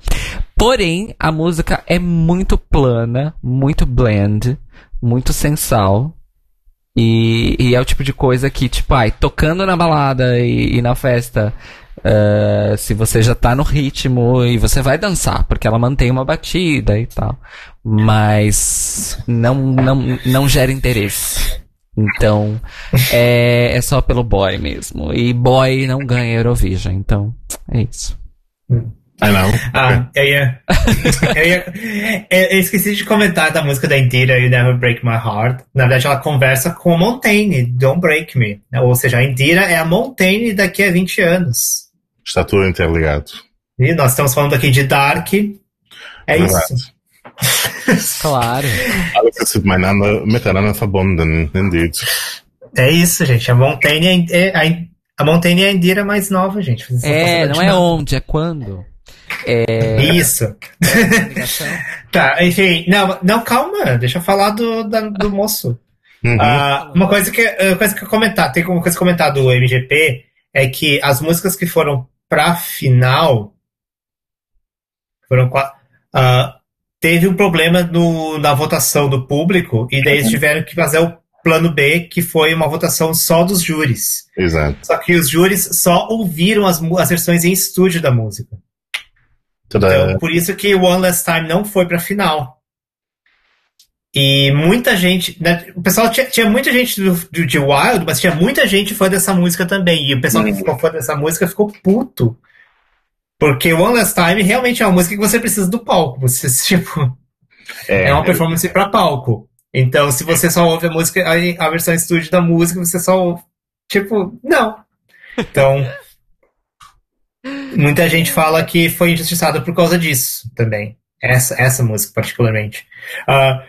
A: Porém, a música é muito plana, muito blend, muito sensal. E, e é o tipo de coisa que, tipo, ai, tocando na balada e, e na festa, eh, se você já tá no ritmo e você vai dançar, porque ela mantém uma batida e tal. Mas não, não, não gera interesse. Então, é, é só pelo boy mesmo. E boy não ganha Eurovision, então é isso.
C: Ah, não?
B: Ah, eu ia. eu, ia eu, esqueci de comentar da música da Indira, You Never Break My Heart. Na verdade, ela conversa com a Montaigne, Don't Break Me. Ou seja, a Indira é a Montaigne daqui a 20 anos.
C: Está tudo interligado.
B: E nós estamos falando aqui de Dark. É
C: Verdade.
B: isso.
A: Claro.
C: Alles ist miteinander, miteinander verbunden, indeed.
B: É isso, gente. A Montaigne é, é- a, a Montaigne é a Indira mais nova, gente. Vocês
A: É, não é onde, é quando. É.
B: Isso. Tá, enfim. Não, não, calma. Deixa eu falar do, da- do moço.
C: Uhum.
B: Ah, uma coisa que, uma coisa que eu comentar, tem uma coisa que comentar do MGP é que as músicas que foram pra final foram ah, teve um problema no, na votação do público e daí eles tiveram que fazer o plano B, que foi uma votação só dos júris.
C: Exato.
B: Só que os júris só ouviram as, as versões em estúdio da música.
C: Toda...
B: Então, por isso que One Last Time não foi pra final. E muita gente. né, o pessoal tinha, tinha muita gente do, do- de Wild, mas tinha muita gente fã dessa música também. E o pessoal que ficou fã dessa música ficou puto. Porque One Last Time realmente é uma música que você precisa do palco. Você, tipo, é, uma performance pra palco. Então, se você só ouve a música, a, a versão estúdio da música, você só ouve. Tipo, não. Então. Muita gente fala que foi injustiçada por causa disso também. Essa, essa música, particularmente. Ah,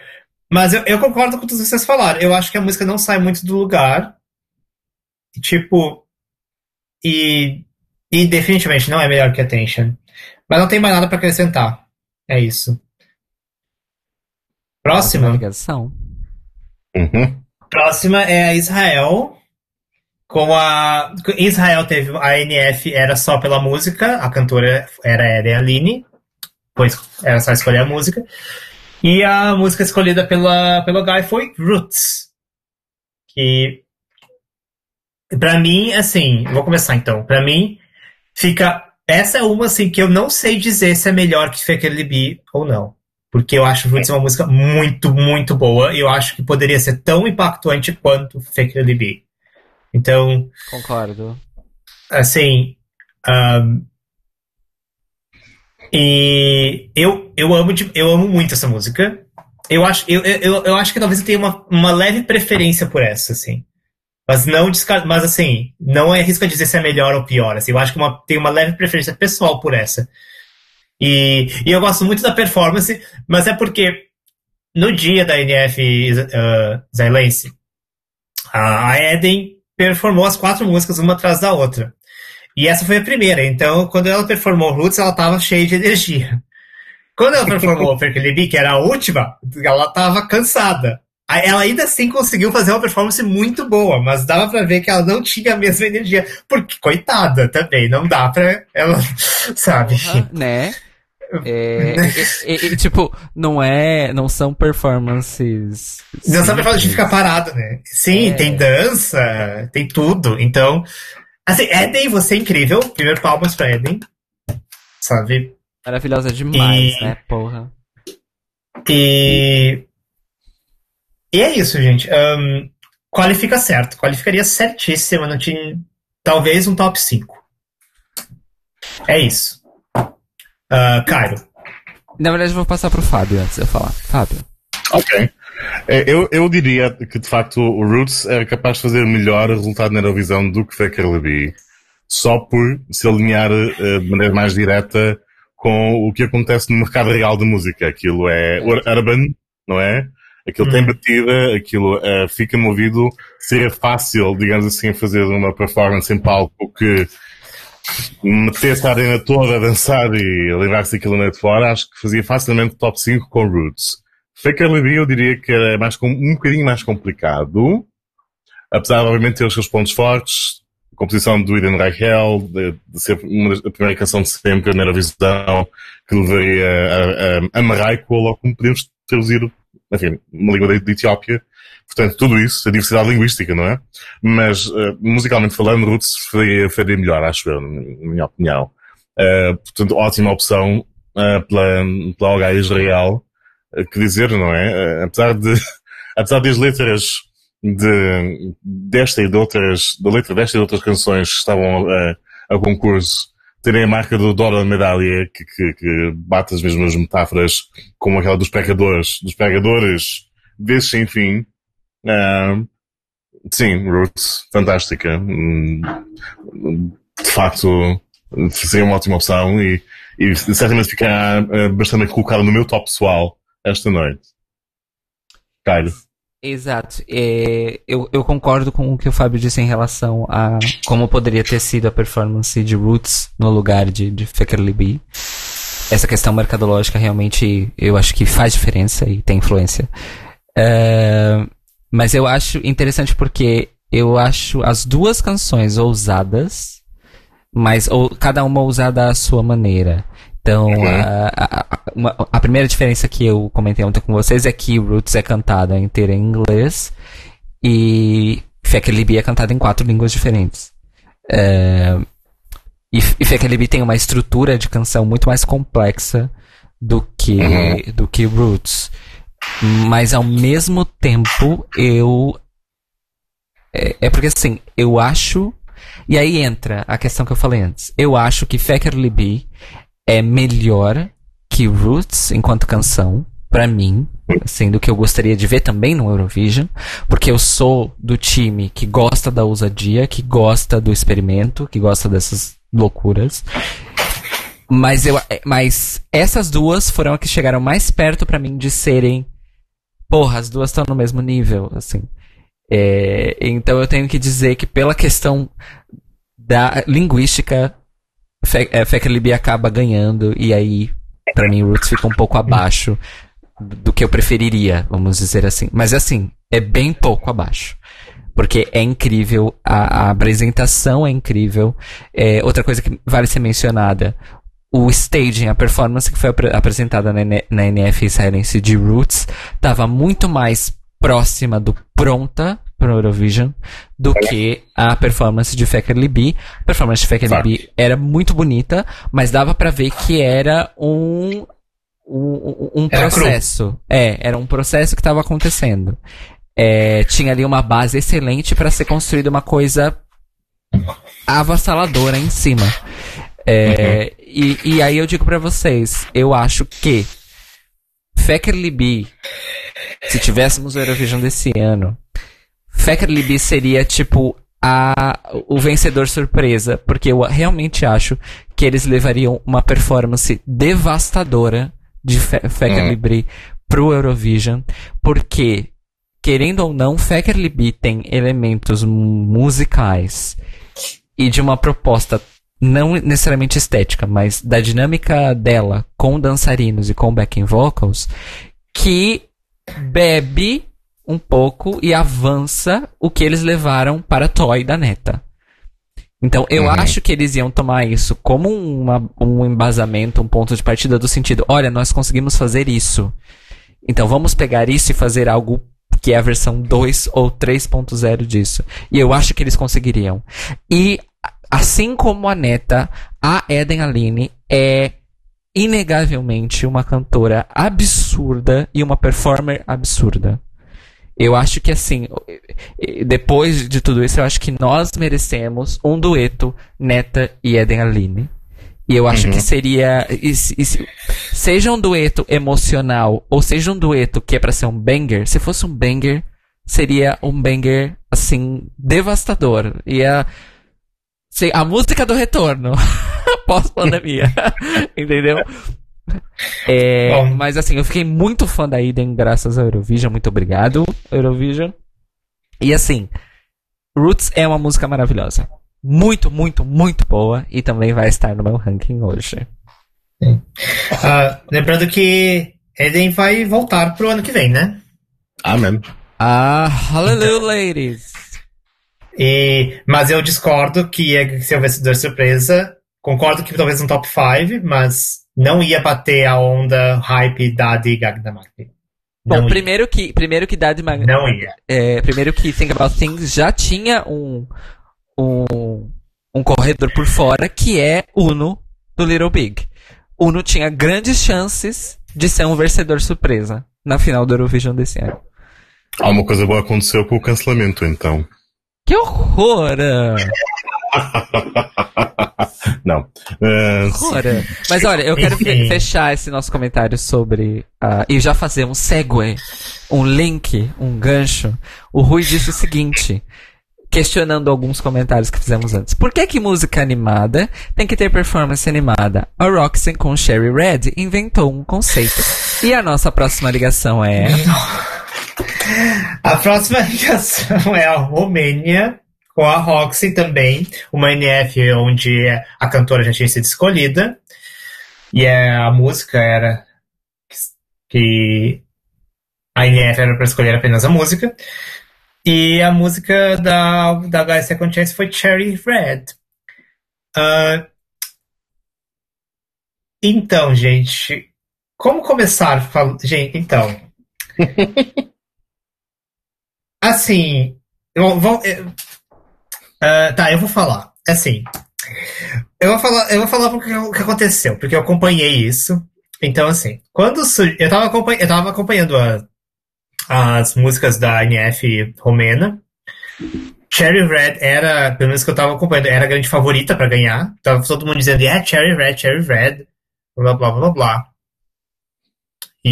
B: mas eu, eu concordo com tudo que vocês falaram. Eu acho que a música não sai muito do lugar. E, tipo. E, e definitivamente não é melhor que Attention. Mas não tem mais nada pra acrescentar. É isso. Próxima.
A: Ligação.
C: Uhum.
B: Próxima é a Israel. Com a. Israel teve. A NF era só pela música, a cantora era a Eren Aline, pois era só escolher a música. E a música escolhida pela, pelo Guy foi Roots. Que. Pra mim, assim. Vou começar então. Pra mim, fica. Essa é uma, assim, que eu não sei dizer se é melhor que Fake LB ou não. Porque eu acho Roots uma música muito, muito boa. E eu acho que poderia ser tão impactante quanto Fake LB. Então,
A: Concordo.
B: assim. ahn, e eu, eu, amo, de- eu amo muito essa música. Eu acho, eu, eu, eu acho que talvez eu tenha uma, uma leve preferência por essa, assim. Mas não mas assim, não é risco dizer se é melhor ou pior. Assim, eu acho que uma, tem uma leve preferência pessoal por essa. E, e eu gosto muito da performance, mas é porque no dia da NF uh, Zailense, a Eden performou as quatro músicas uma atrás da outra. E essa foi a primeira. Então, quando ela performou Roots, ela tava cheia de energia. Quando ela performou Perkelebi, que era a última, ela tava cansada. Ela ainda assim conseguiu fazer uma performance muito boa, mas dava pra ver que ela não tinha a mesma energia. Porque, coitada também, não dá pra ela, sabe?
A: Né? É, e- e, tipo, não é. Não são performances.
B: Não sabe falar de ficar parado, né? Sim,
A: É.
B: tem dança, tem tudo. Então, assim, Eden, você é incrível. Primeiro palmas pra Eden. Sabe?
A: Maravilhosa demais,
B: E-
A: né, porra?
B: E. E é isso, gente. Ahn, qualifica certo. Qualificaria certíssima. Não tinha. Talvez um top 5. É isso. Ah, Cairo.
A: Na verdade, eu vou passar pro Fábio antes de eu falar. Fábio.
C: Ok. É, Eu, eu diria que de facto o Roots era capaz de fazer melhor resultado na Eurovisão do que Faker Levy, só por se alinhar eh, de maneira mais direta com o que acontece no mercado real de música. Aquilo é ur- urban, não é? Aquilo tem
B: Hum.
C: batida, aquilo eh, fica movido. Seria fácil, digamos assim, fazer uma performance em palco que metesse a arena toda a dançar e livrar-se daquilo noite fora. Acho que fazia facilmente top 5 com Roots. Faker Levy eu diria que era mais um bocadinho mais complicado, apesar de obviamente ter os seus pontos fortes, a composição do Eden Reichel, de, de ser uma a primeira canção de sempre na Eurovisão, que levaria a, a, a Maraico, ou logo como podemos traduzir, enfim, uma língua da Etiópia. Portanto, tudo isso, a diversidade linguística, não é? Mas, eh, musicalmente falando, Roots faria, faria melhor, acho eu, na minha opinião. Eh, portanto, ótima opção eh, pela, pela Israel. Eh, que dizer, não é? Apesar de, apesar das letras de, desta e de outras, da letra desta e de outras canções que estavam a concurso, terem a marca do Dora Medalha, que, que, que bate as mesmas metáforas como aquela dos pecadores, dos pecadores desse sem fim. Ah, sim, Roots, fantástica. Hum, De facto, seria uma ótima opção e, e certamente ficará eh, bastante colocado no meu top pessoal esta noite. Caio.
A: Exato. É, eu, eu concordo com o que o Fábio disse em relação a como poderia ter sido a performance de Roots no lugar de, de Libby. Essa questão mercadológica realmente eu acho que faz diferença e tem influência. É, mas eu acho interessante porque eu acho as duas canções ousadas, mas ou, cada uma ousada à sua maneira. Então,
C: Uhum.
A: a, a- uma- a primeira diferença que eu comentei ontem com vocês é que Roots é cantada inteira em inglês e Fecker Libby é cantada em quatro línguas diferentes. É, e, e Fecker Libby tem uma estrutura de canção muito mais complexa do que,
C: Uhum.
A: do que Roots. Mas ao mesmo tempo, eu. É, é porque assim, eu acho. E aí entra a questão que eu falei antes. Eu acho que Fecker Libby é melhor que Roots enquanto canção, pra mim, assim, do que eu gostaria de ver também no Eurovision, porque eu sou do time que gosta da ousadia, que gosta do experimento, que gosta dessas loucuras. Mas eu, mas essas duas foram as que chegaram mais perto pra mim de serem, porra, as duas estão no mesmo nível, assim. É, então eu tenho que dizer que pela questão da linguística, Fe- é, Fecker Libby acaba ganhando e aí, pra mim, Roots fica um pouco abaixo do que eu preferiria, vamos dizer assim. Mas assim, é bem pouco abaixo. Porque é incrível, a, a apresentação é incrível. É, outra coisa que vale ser mencionada, o staging, a performance que foi apre- apresentada na, na NF israelense de Roots, estava muito mais próxima do pronta para Eurovision do que a performance de Fecker Libby. A performance de
C: Fato.
A: Libby era muito bonita, mas dava pra ver que era um um, um
B: Era cru.
A: processo. É, era um processo que estava acontecendo. É, tinha ali uma base excelente para ser construída uma coisa avassaladora em cima. É, e, e aí eu digo pra vocês, eu acho que Fecker Libby, se tivéssemos o Eurovision desse ano, Fecker Libby seria tipo a, o vencedor surpresa, porque eu realmente acho que eles levariam uma performance devastadora de Fe Fecker
C: Hum.
A: Pro Eurovision, porque querendo ou não, Fecker Libby tem elementos musicais e de uma proposta não necessariamente estética, mas da dinâmica dela com dançarinos e com backing vocals que bebe um pouco e avança o que eles levaram para Toy da Neta. Então, eu
C: Uhum.
A: acho que eles iam tomar isso como uma- um embasamento, um ponto de partida do sentido: olha, nós conseguimos fazer isso. Então, vamos pegar isso e fazer algo que é a versão 2 ou 3.0 disso. E eu acho que eles conseguiriam. E, assim como a Neta, a Eden Aline é inegavelmente uma cantora absurda e uma performer absurda. Eu acho que assim, depois de tudo isso, eu acho que nós merecemos um dueto Neta e Eden Aline. E eu acho
C: Uhum.
A: que seria. e e se- seja um dueto emocional ou seja um dueto que é pra ser um banger, se fosse um banger, seria um banger assim, devastador. E sei, a música do retorno. Pós-pandemia. Entendeu? É,
B: Bom.
A: mas assim, eu fiquei muito fã da Eden graças ao Eurovision. Muito obrigado, Eurovision. E assim, Roots é uma música maravilhosa. Muito, muito, muito boa. E também vai estar no meu ranking hoje.
B: Ah, lembrando que Eden vai voltar pro ano que vem, né?
C: Amém.
A: Ah, hallelujah, ladies!
B: E, mas eu discordo que ia ser o vencedor surpresa. Concordo que talvez um top 5, mas não ia bater a onda hype da de Gagnamak.
A: Bom,
B: Não ia.
A: primeiro que, primeiro que Dad Mag...
B: Não ia.
A: é, primeiro que Think About Things já tinha um, um, um corredor por fora que é Uno do Little Big. Uno tinha grandes chances de ser um vencedor surpresa na final do Eurovision desse ano.
C: Há uma coisa boa aconteceu com o cancelamento, então.
A: Que horror!
C: Não. Ah,
A: Horror! Mas olha, eu quero fechar esse nosso comentário sobre. ah, e já fazer um segue, um link, um gancho. O Rui disse o seguinte. Questionando alguns comentários que fizemos antes. Por que que música animada tem que ter performance animada? A Roxy com Sherry Red inventou um conceito. E a nossa próxima ligação é...
B: A próxima ligação é a Romênia, com a Roxy também, uma NF onde a cantora já tinha sido escolhida. E é, a música era que a NF era para escolher apenas a música. E a música da, da Guys Second Chance foi Cherry Red. Ah, então, gente, como começar? Gente, então. Assim, eu vou. eu- ah, tá, eu vou falar. Assim, eu vou falar, eu vou falar porque o que aconteceu, porque eu acompanhei isso. Então, assim, quando eu tava, acompanha- eu tava acompanhando a- as músicas da NF romena. Cherry Red era, pelo menos que eu tava acompanhando, era a grande favorita pra ganhar. Tava todo mundo dizendo, é Cherry Red, Cherry Red, blá blá blá blá.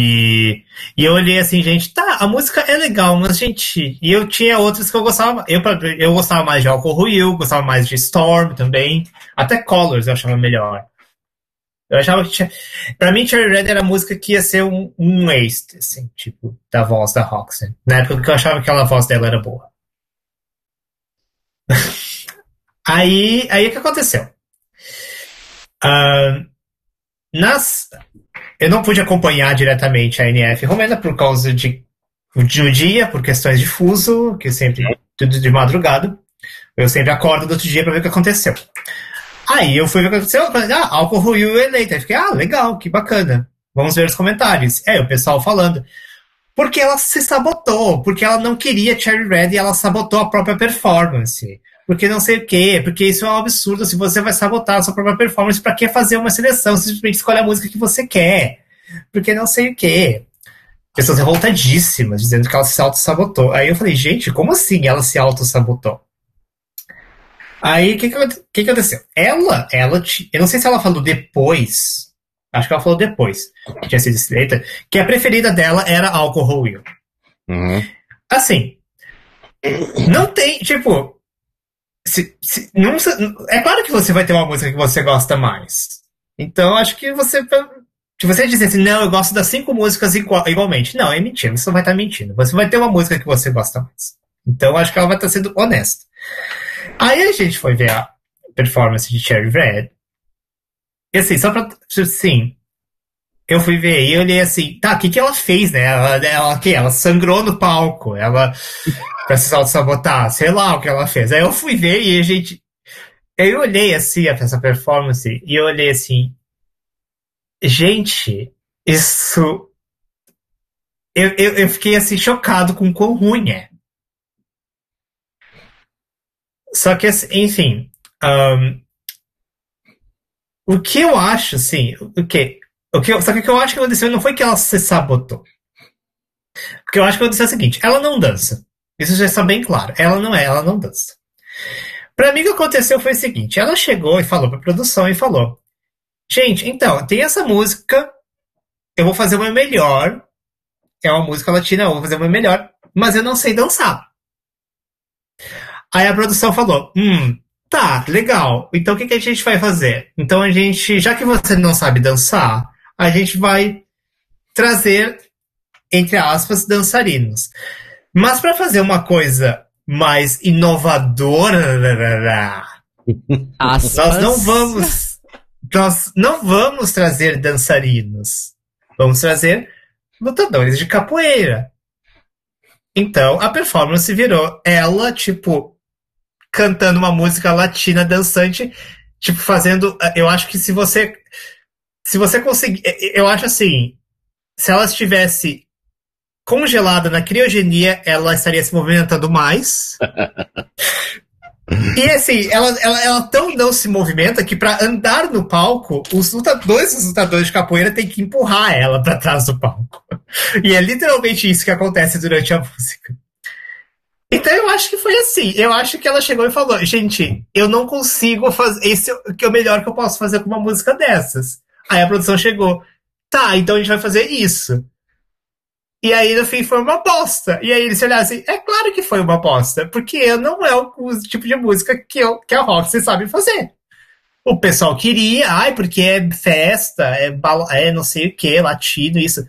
B: E, e eu olhei assim, gente, tá, a música é legal, mas, gente, e eu tinha outras que eu gostava. Eu, eu gostava mais de Alcohol You, gostava mais de Storm também. Até Colors eu achava melhor. Eu achava que tinha. Pra mim, Cherry Red era a música que ia ser um, um waste, assim, tipo, da voz da Roxanne. Na época que eu achava que aquela voz dela era boa. aí, aí o que aconteceu? Ah, nas, eu não pude acompanhar diretamente a NF romena por causa de, de um dia, por questões de fuso, que sempre tudo de madrugada. Eu sempre acordo do outro dia pra ver o que aconteceu. Aí eu fui ver o que aconteceu, ah, Alcohol You eleita. Aí fiquei, ah, legal, que bacana. Vamos ver os comentários. É, o pessoal falando. Porque ela se sabotou, porque ela não queria Cherry Red e ela sabotou a própria performance. Porque não sei o quê, porque isso é um absurdo. Se você vai sabotar a sua própria performance, pra que fazer uma seleção? Simplesmente escolhe a música que você quer. Porque não sei o quê. Pessoas revoltadíssimas, dizendo que ela se auto-sabotou. Aí eu falei, gente, como assim ela se auto-sabotou? Aí o que, que, aconte- que que aconteceu? Ela, ela, eu não sei se ela falou depois, acho que ela falou depois, que tinha sido eleita, que a preferida dela era Alcohol You.
C: uhum.
B: Assim, não tem, tipo, se, se- não é claro que você vai ter uma música que você gosta mais. Então, acho que você, se você dizer assim, não, eu gosto das cinco músicas igual- igualmente, não, é mentira, você não vai estar mentindo. Você vai ter uma música que você gosta mais. Então, acho que ela vai estar sendo honesta. Aí a gente foi ver a performance de Cherry Red. E assim, só pra. Assim, eu fui ver e olhei assim, tá, o que, que ela fez, né? Ela, ela, quê? ela sangrou no palco, ela pra se auto-sabotar, sei lá o que ela fez. Aí eu fui ver e a gente. eu olhei assim essa performance e eu olhei assim, gente, isso. Eu, eu, eu fiquei assim chocado com o quão ruim é. Só que, assim, enfim. Um, o que eu acho, assim, o que, o que, só que o que eu acho que aconteceu não foi que ela se sabotou. O que eu acho que aconteceu é o seguinte: ela não dança. Isso já está bem claro. Ela não é, ela não dança. Para mim, o que aconteceu foi o seguinte: ela chegou e falou para a produção e falou: Gente, então, tem essa música, eu vou fazer uma melhor. É uma música latina, eu vou fazer uma melhor, mas eu não sei dançar. Aí a produção falou: Hum, tá, legal. Então o que, que a gente vai fazer? Então a gente, já que você não sabe dançar, a gente vai trazer, entre aspas, dançarinos. Mas para fazer uma coisa mais inovadora,
A: Aspas.
B: nós não vamos, nós não vamos trazer dançarinos. Vamos trazer lutadores de capoeira. Então a performance virou ela, tipo, cantando uma música latina dançante, tipo, fazendo. Eu acho que se você. Se você conseguir. Eu acho assim. Se ela estivesse congelada na criogenia, ela estaria se movimentando mais. E assim, ela, ela, ela tão não se movimenta que para andar no palco, os lutadores, os lutadores de capoeira têm que empurrar ela para trás do palco. E é literalmente isso que acontece durante a música. Então eu acho que foi assim. Eu acho que ela chegou e falou: gente, eu não consigo fazer. Esse é o melhor que eu posso fazer com uma música dessas. Aí a produção chegou: tá, então a gente vai fazer isso. E aí, no fim, foi uma bosta. E aí eles olharam assim, é claro que foi uma bosta, porque não é o, o tipo de música que, eu, que a Roxy sabe fazer. O pessoal queria, ai, porque é festa, é, é não sei o que, latino, isso.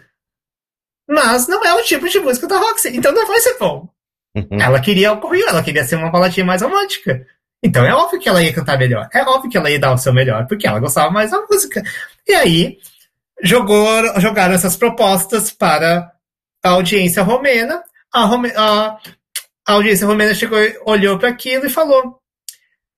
B: Mas não é o tipo de música da Roxy, então não vai ser bom. Uhum. Ela queria o correio, ela queria ser uma baladinha mais romântica. Então é óbvio que ela ia cantar melhor. É óbvio que ela ia dar o seu melhor, porque ela gostava mais da música. E aí, jogou, jogaram essas propostas para a audiência romena. A, Rome, a, a audiência romena chegou, olhou para aquilo e falou: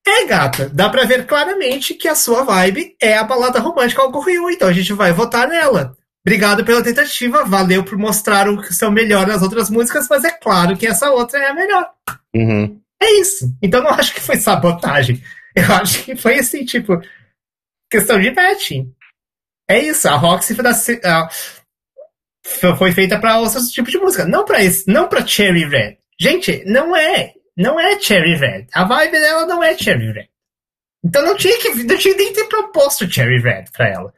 B: É, gata, dá para ver claramente que a sua vibe é a balada romântica ao Correio, então a gente vai votar nela. Obrigado pela tentativa, valeu por mostrar o seu melhor nas outras músicas, mas é claro que essa outra é a melhor.
C: Uhum.
B: É isso. Então não acho que foi sabotagem. Eu acho que foi assim, tipo, questão de matching. É isso. A Roxy foi, feita para outros tipos de música, não para esse, não para Cherry Red. Gente, não é, não é Cherry Red. A vibe dela não é Cherry Red. Então não tinha que, não tinha nem ter proposto Cherry Red para ela.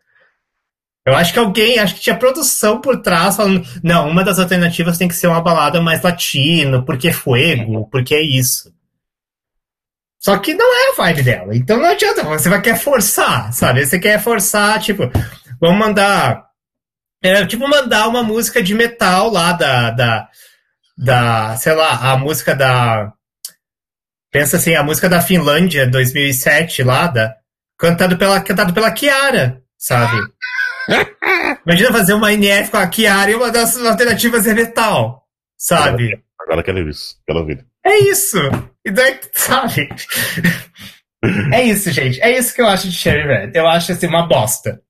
B: Eu acho que alguém, acho que tinha produção por trás falando, não, uma das alternativas tem que ser uma balada mais latino, porque é fuego, porque é isso. Só que não é a vibe dela. Então não adianta, você vai querer forçar, sabe? Você quer forçar, tipo, vamos mandar. É tipo mandar uma música de metal lá da. da, da sei lá, a música da. Pensa assim, a música da Finlândia 2007 lá, da, cantado pela, cantado pela Kiara, sabe? Imagina fazer uma NF com a Kiara e uma das alternativas é metal, sabe?
C: Agora quero isso, quero ouvir.
B: É isso! E daí, sabe? É isso, gente. É isso que eu acho de Cherry Red. Eu acho assim uma bosta.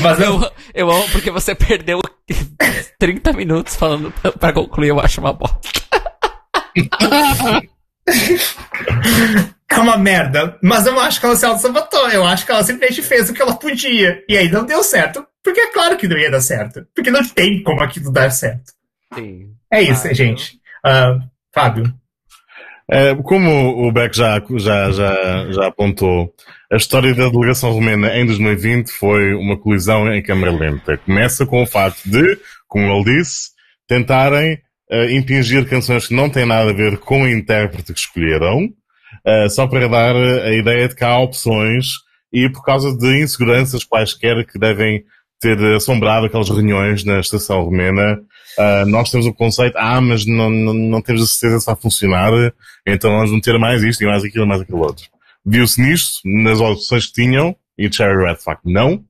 A: Mas eu... eu, amo porque você perdeu 30 minutos falando pra concluir, eu acho uma bosta.
B: é uma merda. Mas eu não acho que ela se auto-sabotou. Eu acho que ela simplesmente fez o que ela podia. E aí não deu certo. Porque é claro que não ia dar certo. Porque não tem como aquilo dar certo.
A: Sim.
B: É isso, ah, gente. Uh, Fábio.
C: É, como o Beck já, já, já, já apontou, a história da delegação romena em 2020 foi uma colisão em câmara lenta. Começa com o facto de, como ele disse, tentarem uh, impingir canções que não têm nada a ver com o intérprete que escolheram, uh, só para dar a ideia de que há opções e por causa de inseguranças quaisquer que devem ter assombrado aquelas reuniões na estação romena, uh, nós temos o conceito, ah, mas não, não, não temos a certeza se vai funcionar, então vamos meter mais isto e mais aquilo e mais aquilo outro. Viu-se nisto, nas opções que tinham, e Cherry Red, de facto, não.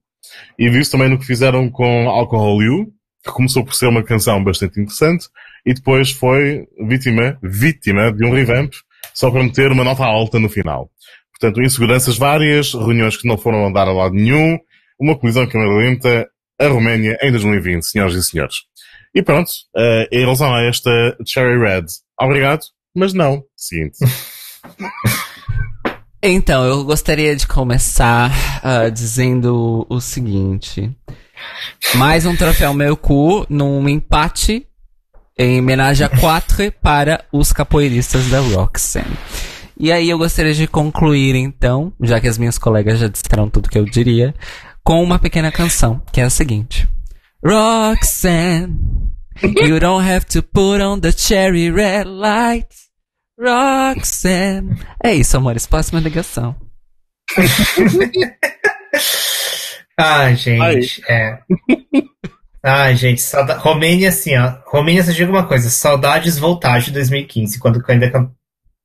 C: E viu-se também no que fizeram com Alcohol You, que começou por ser uma canção bastante interessante, e depois foi vítima, vítima de um revamp, só para meter uma nota alta no final. Portanto, inseguranças várias, reuniões que não foram a dar a lado nenhum, uma colisão que câmara lenta, a Roménia em 2020, senhoras e senhores. E pronto, uh, em relação a esta Cherry Red, obrigado, mas não. Seguinte.
A: Então, eu gostaria de começar uh, dizendo o seguinte. Mais um troféu meu cu num empate em homenagem a quatro para os capoeiristas da Roxanne. E aí eu gostaria de concluir então, já que as minhas colegas já disseram tudo que eu diria, com uma pequena canção, que é a seguinte. Roxanne, you don't have to put on the cherry red lights. Roxanne. É isso, amores. Próxima ligação.
B: Ai, gente. Ai. É. Ai, gente. Sauda... Romênia, assim, ó. Romênia, só digo uma coisa. Saudades voltagem de 2015, quando ainda.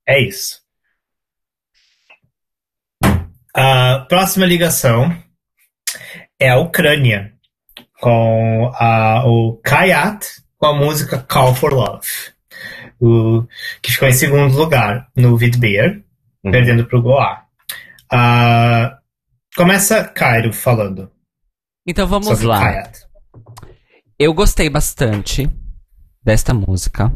B: É isso. A próxima ligação é a Ucrânia, com a, o Kayat, com a música Call for Love o, que ficou em segundo lugar no Vidbeer, uhum. perdendo para o Goa. Uh, começa Cairo falando.
A: Então vamos lá. Kayat. Eu gostei bastante desta música.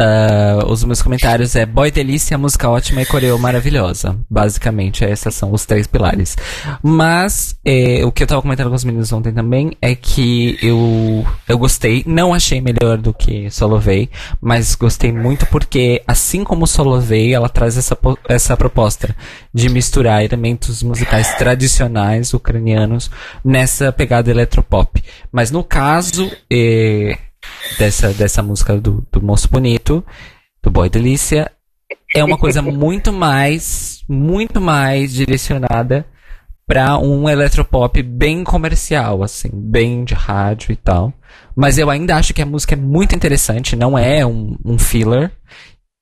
A: Uh, os meus comentários é Boy Delícia, música ótima e coreo maravilhosa. Basicamente, esses são os três pilares. Mas, é, o que eu tava comentando com os meninos ontem também é que eu, eu gostei. Não achei melhor do que Solovei, mas gostei muito porque, assim como Solovei, ela traz essa, essa proposta de misturar elementos musicais tradicionais ucranianos nessa pegada eletropop. Mas no caso, é, dessa, dessa música do, do Moço Bonito, do Boy Delícia, é uma coisa muito mais, muito mais direcionada para um eletropop bem comercial, assim, bem de rádio e tal. Mas eu ainda acho que a música é muito interessante, não é um, um filler.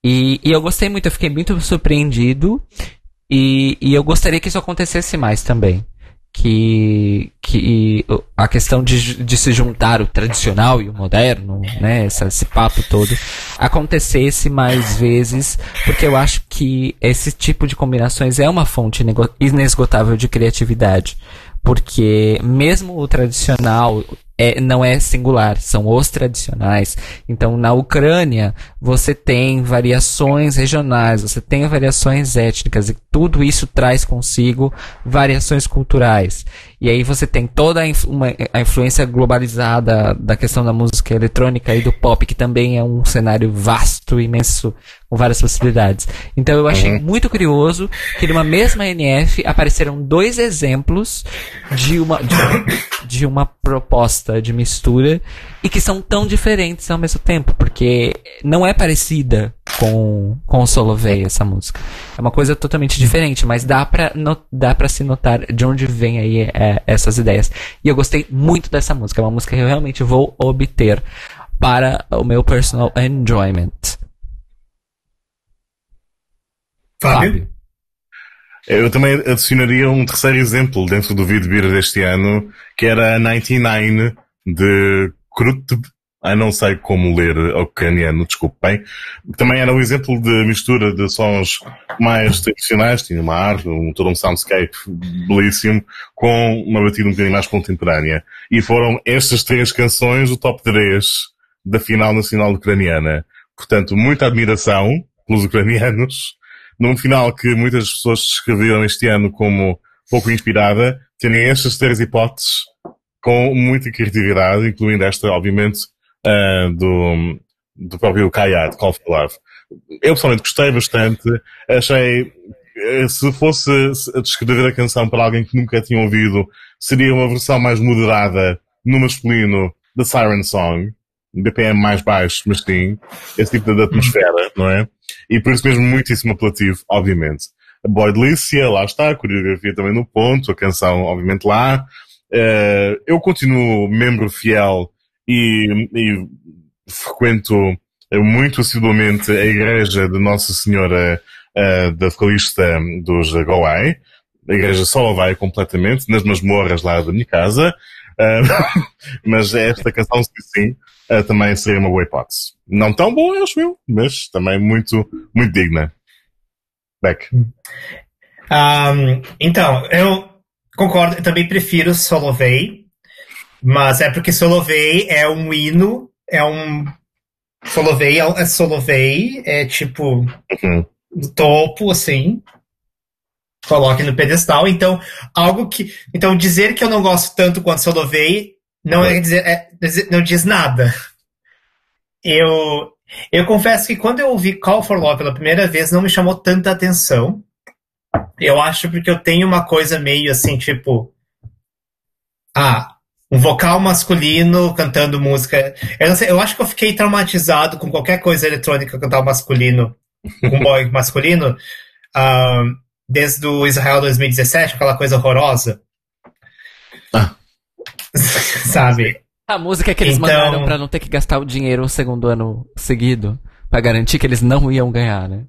A: E, e eu gostei muito, eu fiquei muito surpreendido. E, e eu gostaria que isso acontecesse mais também que, que a questão de, de se juntar o tradicional e o moderno, né, esse, esse papo todo, acontecesse mais vezes, porque eu acho que esse tipo de combinações é uma fonte inesgotável de criatividade. Porque mesmo o tradicional é, não é singular, são os tradicionais. Então, na Ucrânia, você tem variações regionais, você tem variações étnicas, e tudo isso traz consigo variações culturais. E aí você tem toda a, uma, a influência globalizada da questão da música eletrônica e do pop, que também é um cenário vasto, imenso, com várias possibilidades. Então eu achei uhum. muito curioso que numa mesma NF apareceram dois exemplos de uma, de, de uma proposta de mistura e que são tão diferentes ao mesmo tempo, porque não é parecida com, com o Solovey essa música. É uma coisa totalmente diferente, mas dá pra, no, dá pra se notar de onde vem aí é, essas ideias. E eu gostei muito dessa música, é uma música que eu realmente vou obter para o meu personal enjoyment.
C: Fábio? Eu também adicionaria um terceiro exemplo dentro do vídeo deste ano, que era a 99 de Krutb ah, não sei como ler ucraniano, desculpem. Também era um exemplo de mistura de sons mais tradicionais, tinha uma arte, um, todo um soundscape belíssimo, com uma batida um bocadinho mais contemporânea. E foram estas três canções o top 3 da final nacional ucraniana. Portanto, muita admiração pelos ucranianos, num final que muitas pessoas descreveram este ano como pouco inspirada, terem estas três hipóteses com muita criatividade, incluindo esta, obviamente, uh, do, do próprio Kayat, Call for Love. Eu pessoalmente gostei bastante, achei, eh, se fosse descrever a canção para alguém que nunca tinha ouvido, seria uma versão mais moderada, no masculino, da Siren Song, BPM mais baixo, mas sim, esse tipo de atmosfera, não é? E por isso mesmo muitíssimo apelativo, obviamente. Boy Delícia, lá está, a coreografia também no ponto, a canção, obviamente, lá. Uh, eu continuo membro fiel e, e frequento muito assiduamente a igreja de Nossa Senhora uh, da Vocalista dos Goai. A igreja só vai completamente nas masmorras lá da minha casa. Uh, mas esta canção, sim, uh, também seria uma boa hipótese. Não tão boa, acho eu, mas também muito, muito digna. Beck.
B: Um, então, eu concordo, eu também prefiro Solovei, mas é porque Solovei é um hino, é um. Solovei é, é Solovei, é tipo.
C: Uhum.
B: topo, assim. Coloque no pedestal. Então, algo que. Então, dizer que eu não gosto tanto quanto Solovei não é dizer. é- não diz nada. Eu. Eu confesso que quando eu ouvi Call for Love pela primeira vez, não me chamou tanta atenção. Eu acho porque eu tenho uma coisa meio assim, tipo. Ah, um vocal masculino cantando música. Eu, não sei, eu acho que eu fiquei traumatizado com qualquer coisa eletrônica cantar masculino, com boy masculino, ah, desde o Israel 2017, aquela coisa horrorosa.
C: Ah.
B: Sabe?
A: A música que eles
B: Então-
A: mandaram pra não ter que gastar o dinheiro o segundo ano seguido. Pra garantir que eles não iam ganhar, né?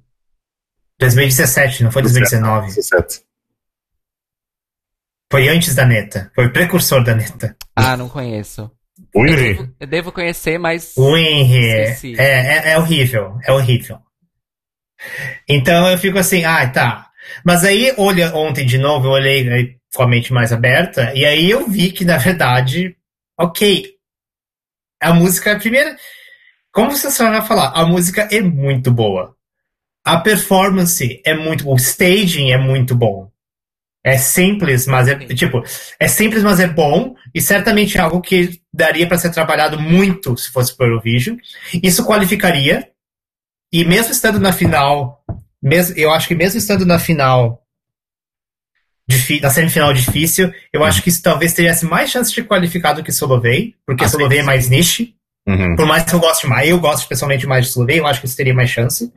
B: 2017, não foi 2019.
C: 17.
B: Foi antes da neta. Foi o precursor da neta.
A: Ah, não conheço.
C: Ui,
A: Eu devo, eu devo conhecer, mas.
B: O Henry é, é, é horrível, é horrível. Então eu fico assim, ah, tá. Mas aí, olha, ontem de novo, eu olhei aí, com a mente mais aberta, e aí eu vi que, na verdade, ok, a música, primeiro, como você vai falar, a música é muito boa. A performance é muito o staging é muito bom. É simples, mas é tipo, é simples, mas é bom e certamente é algo que daria para ser trabalhado muito se fosse para o Eurovision. Isso qualificaria e mesmo estando na final, mesmo, eu acho que mesmo estando na final na semifinal difícil, eu acho que isso talvez tivesse mais chance de qualificar do que Solovei, porque
C: Ah,
B: Solovei é mais niche.
C: Uhum.
B: Por mais que eu goste mais, eu gosto pessoalmente mais de Slovenia, eu acho que isso teria mais chance.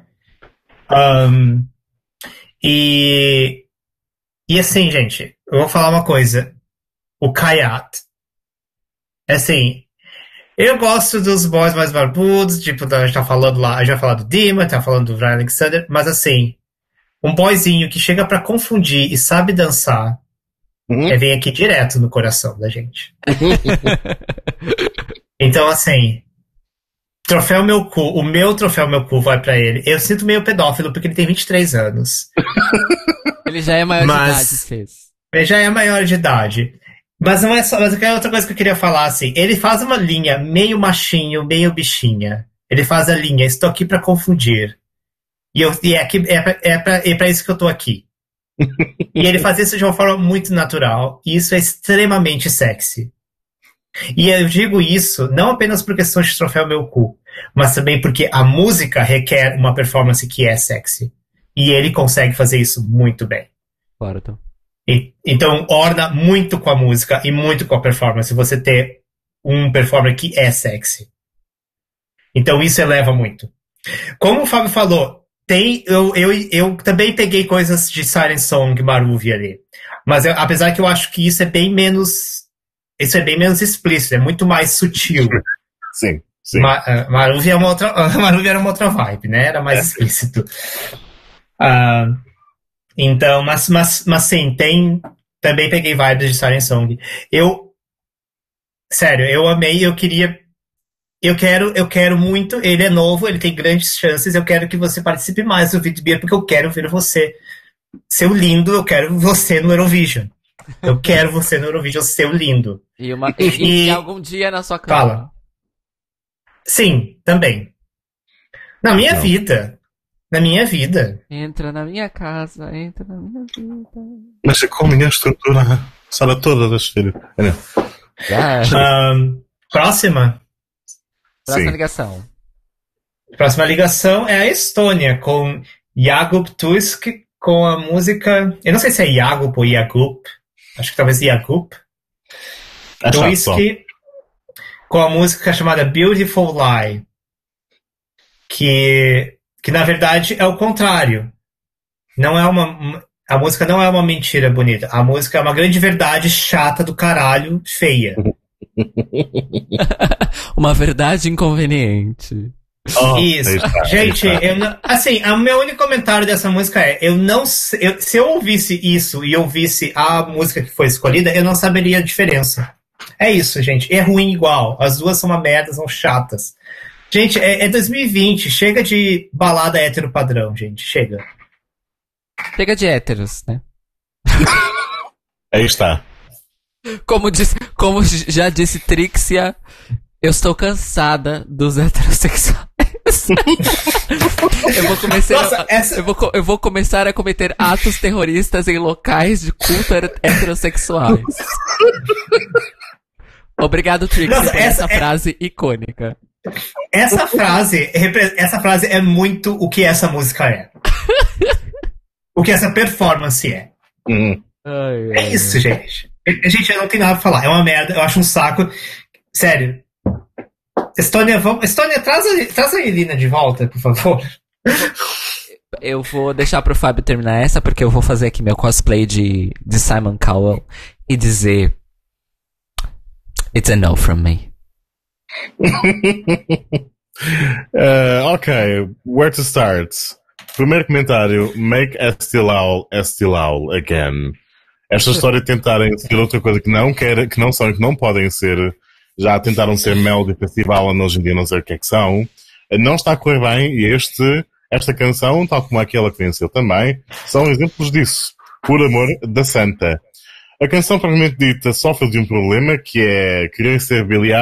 B: Ahn, e, e assim, gente, eu vou falar uma coisa. O Kayat. Assim, eu gosto dos boys mais barbudos, tipo, a gente tá falando lá, a gente vai falar do Dima, tá falando do Brian Alexander, mas assim, um boyzinho que chega pra confundir e sabe dançar,
C: Uhum.
B: é, vem aqui direto no coração da gente. Então, assim, troféu meu cu, o meu troféu meu cu vai pra ele. Eu sinto meio pedófilo porque ele tem 23 anos.
A: Ele já é maior
B: Mas-
A: de idade, fez.
B: Ele já é maior de idade. Mas não é só, mas é outra coisa que eu queria falar, assim, ele faz uma linha meio machinho, meio bichinha. Ele faz a linha, estou aqui pra confundir. E, eu, e é, aqui, é, pra, é, pra, é pra isso que eu tô aqui. e ele faz isso de uma forma muito natural, e isso é extremamente sexy. E eu digo isso não apenas por questão de troféu meu cu, mas também porque a música requer uma performance que é sexy. E ele consegue fazer isso muito bem.
A: Bora, então.
B: E- Então, orna muito com a música e muito com a performance. Você ter um performer que é sexy. Então, isso eleva muito. Como o Fábio falou, tem, eu, eu, eu também peguei coisas de Siren Song, Maruvi ali. Mas eu- apesar que eu acho que isso é bem menos. Isso é bem menos explícito, é muito mais sutil.
C: Sim, sim.
B: Ma uh, Maruvi, é uma outra, Maruvi era uma outra vibe, né? Era mais
C: É.
B: explícito. Ah, então, mas, mas, mas sim, tem. Também peguei vibes de Siren Song. Eu. Sério, eu amei, eu queria. Eu quero, eu quero muito. Ele é novo, ele tem grandes chances. Eu quero que você participe mais do Vitbeer, porque eu quero ver você. Seu lindo, eu quero você no Eurovision. Eu quero você no Eurovision, seu lindo.
A: E, uma, e,
B: E-
A: e algum dia na sua cama.
B: Fala. Sim, também. Na minha
C: Não.
B: vida. Na minha vida.
A: Entra na minha casa, entra na minha vida.
C: Mas com a minha estrutura, sabe toda das filhas. É.
B: Ahn, próxima.
A: Próxima
C: Sim.
A: ligação.
B: Próxima ligação é a Estônia, com Jakub Tusk, com a música. Eu não sei se é Jakub ou Jakub. Acho que talvez Jakub.
C: É
B: Tusk, com a música chamada Beautiful Lie. Que, que na verdade é o contrário. Não é uma. A música não é uma mentira bonita. A música é uma grande verdade chata do caralho, feia.
A: Uma verdade inconveniente.
C: Oh,
B: Isso.
C: está,
B: Gente, não, assim, o meu único comentário dessa música é: eu não se- eu- se eu ouvisse isso e ouvisse a música que foi escolhida, eu não saberia a diferença. É isso, gente. É ruim igual. As duas são uma merda, são chatas. Gente, é, é 2020. Chega de balada hétero padrão, gente. Chega.
A: Chega de héteros, né?
C: Aí está.
A: Como, disse, como já disse Trixia, eu estou cansada dos heterossexuais. eu, vou começar
B: Nossa,
A: a,
B: essa-
A: eu, vou, eu vou começar a cometer atos terroristas em locais de culto heterossexuais. Obrigado, Trixie,
B: Nossa,
A: por
B: essa
A: essa
B: é-
A: frase icônica.
B: Essa frase, essa frase é muito o que essa música é. o que essa performance é.
C: Hum.
B: É isso, gente. Gente, eu não tenho nada pra falar. É uma merda, eu acho um saco. Sério. Estônia, vamos... Estônia, traz a, traz a Elina de volta, por favor.
A: Eu vou deixar pro Fábio terminar essa, porque eu vou fazer aqui meu cosplay de, de Simon Cowell e dizer. It's a no from me.
C: Uh, ok, where to start? Primeiro comentário: Make Estilau Estilau again. Esta história de tentarem ser outra coisa que não, quer, que não são e que não podem ser, já tentaram ser Melody Festival, e hoje em dia não sei o que é que são, não está a correr bem e este, esta canção, tal como aquela que venceu também, são exemplos disso. Por amor da Santa. A canção, propriamente dita, sofre de um problema que é querer ser Billie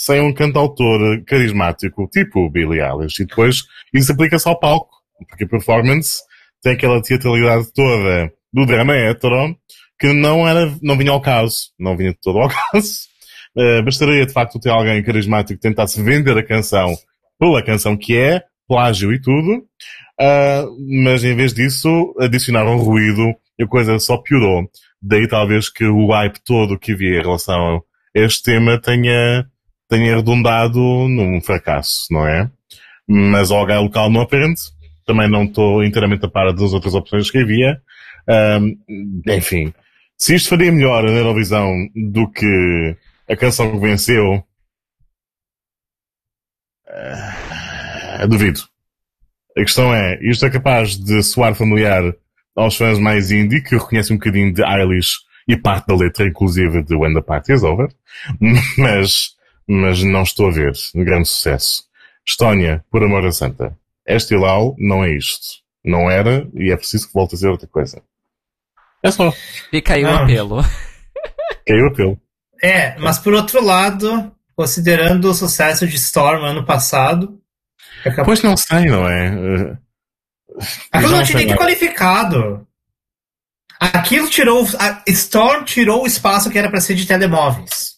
C: sem um cantautor carismático, tipo o Billie Eilish. E depois isso aplica-se ao palco, porque a performance tem aquela teatralidade toda do drama hétero que não, era, não vinha ao caso. Não vinha de todo ao caso. Uh, bastaria, de facto, ter alguém carismático que tentasse vender a canção pela canção que é, plágio e tudo, uh, mas em vez disso, adicionaram ruído e a coisa só piorou. Daí talvez que o hype todo que havia em relação a este tema tenha, tenha redundado num fracasso, não é? Mas ao lugar local não aprende. Também não estou inteiramente a par das outras opções que havia. Um, enfim, se isto faria melhor na Eurovisão do que a canção que venceu, uh, duvido. A questão é, isto é capaz de soar familiar aos fãs mais indie, que reconhecem um bocadinho de Eilish e parte da letra, inclusive, de When the Party is Over, mas, mas não estou a ver grande sucesso. Estónia, por amor da santa, este Ilau não é isto. Não era, e é preciso que volte a ser outra coisa. É só.
A: Fica aí o
B: Não.
A: apelo.
C: Caiu o apelo.
B: É, mas por outro lado, considerando o sucesso de Storm ano passado, capaz-
C: Pois não sei, não é?
B: Aquilo
C: já
B: não tinha nem qualificado. Aquilo tirou. A Storm tirou o espaço que era pra ser de telemóveis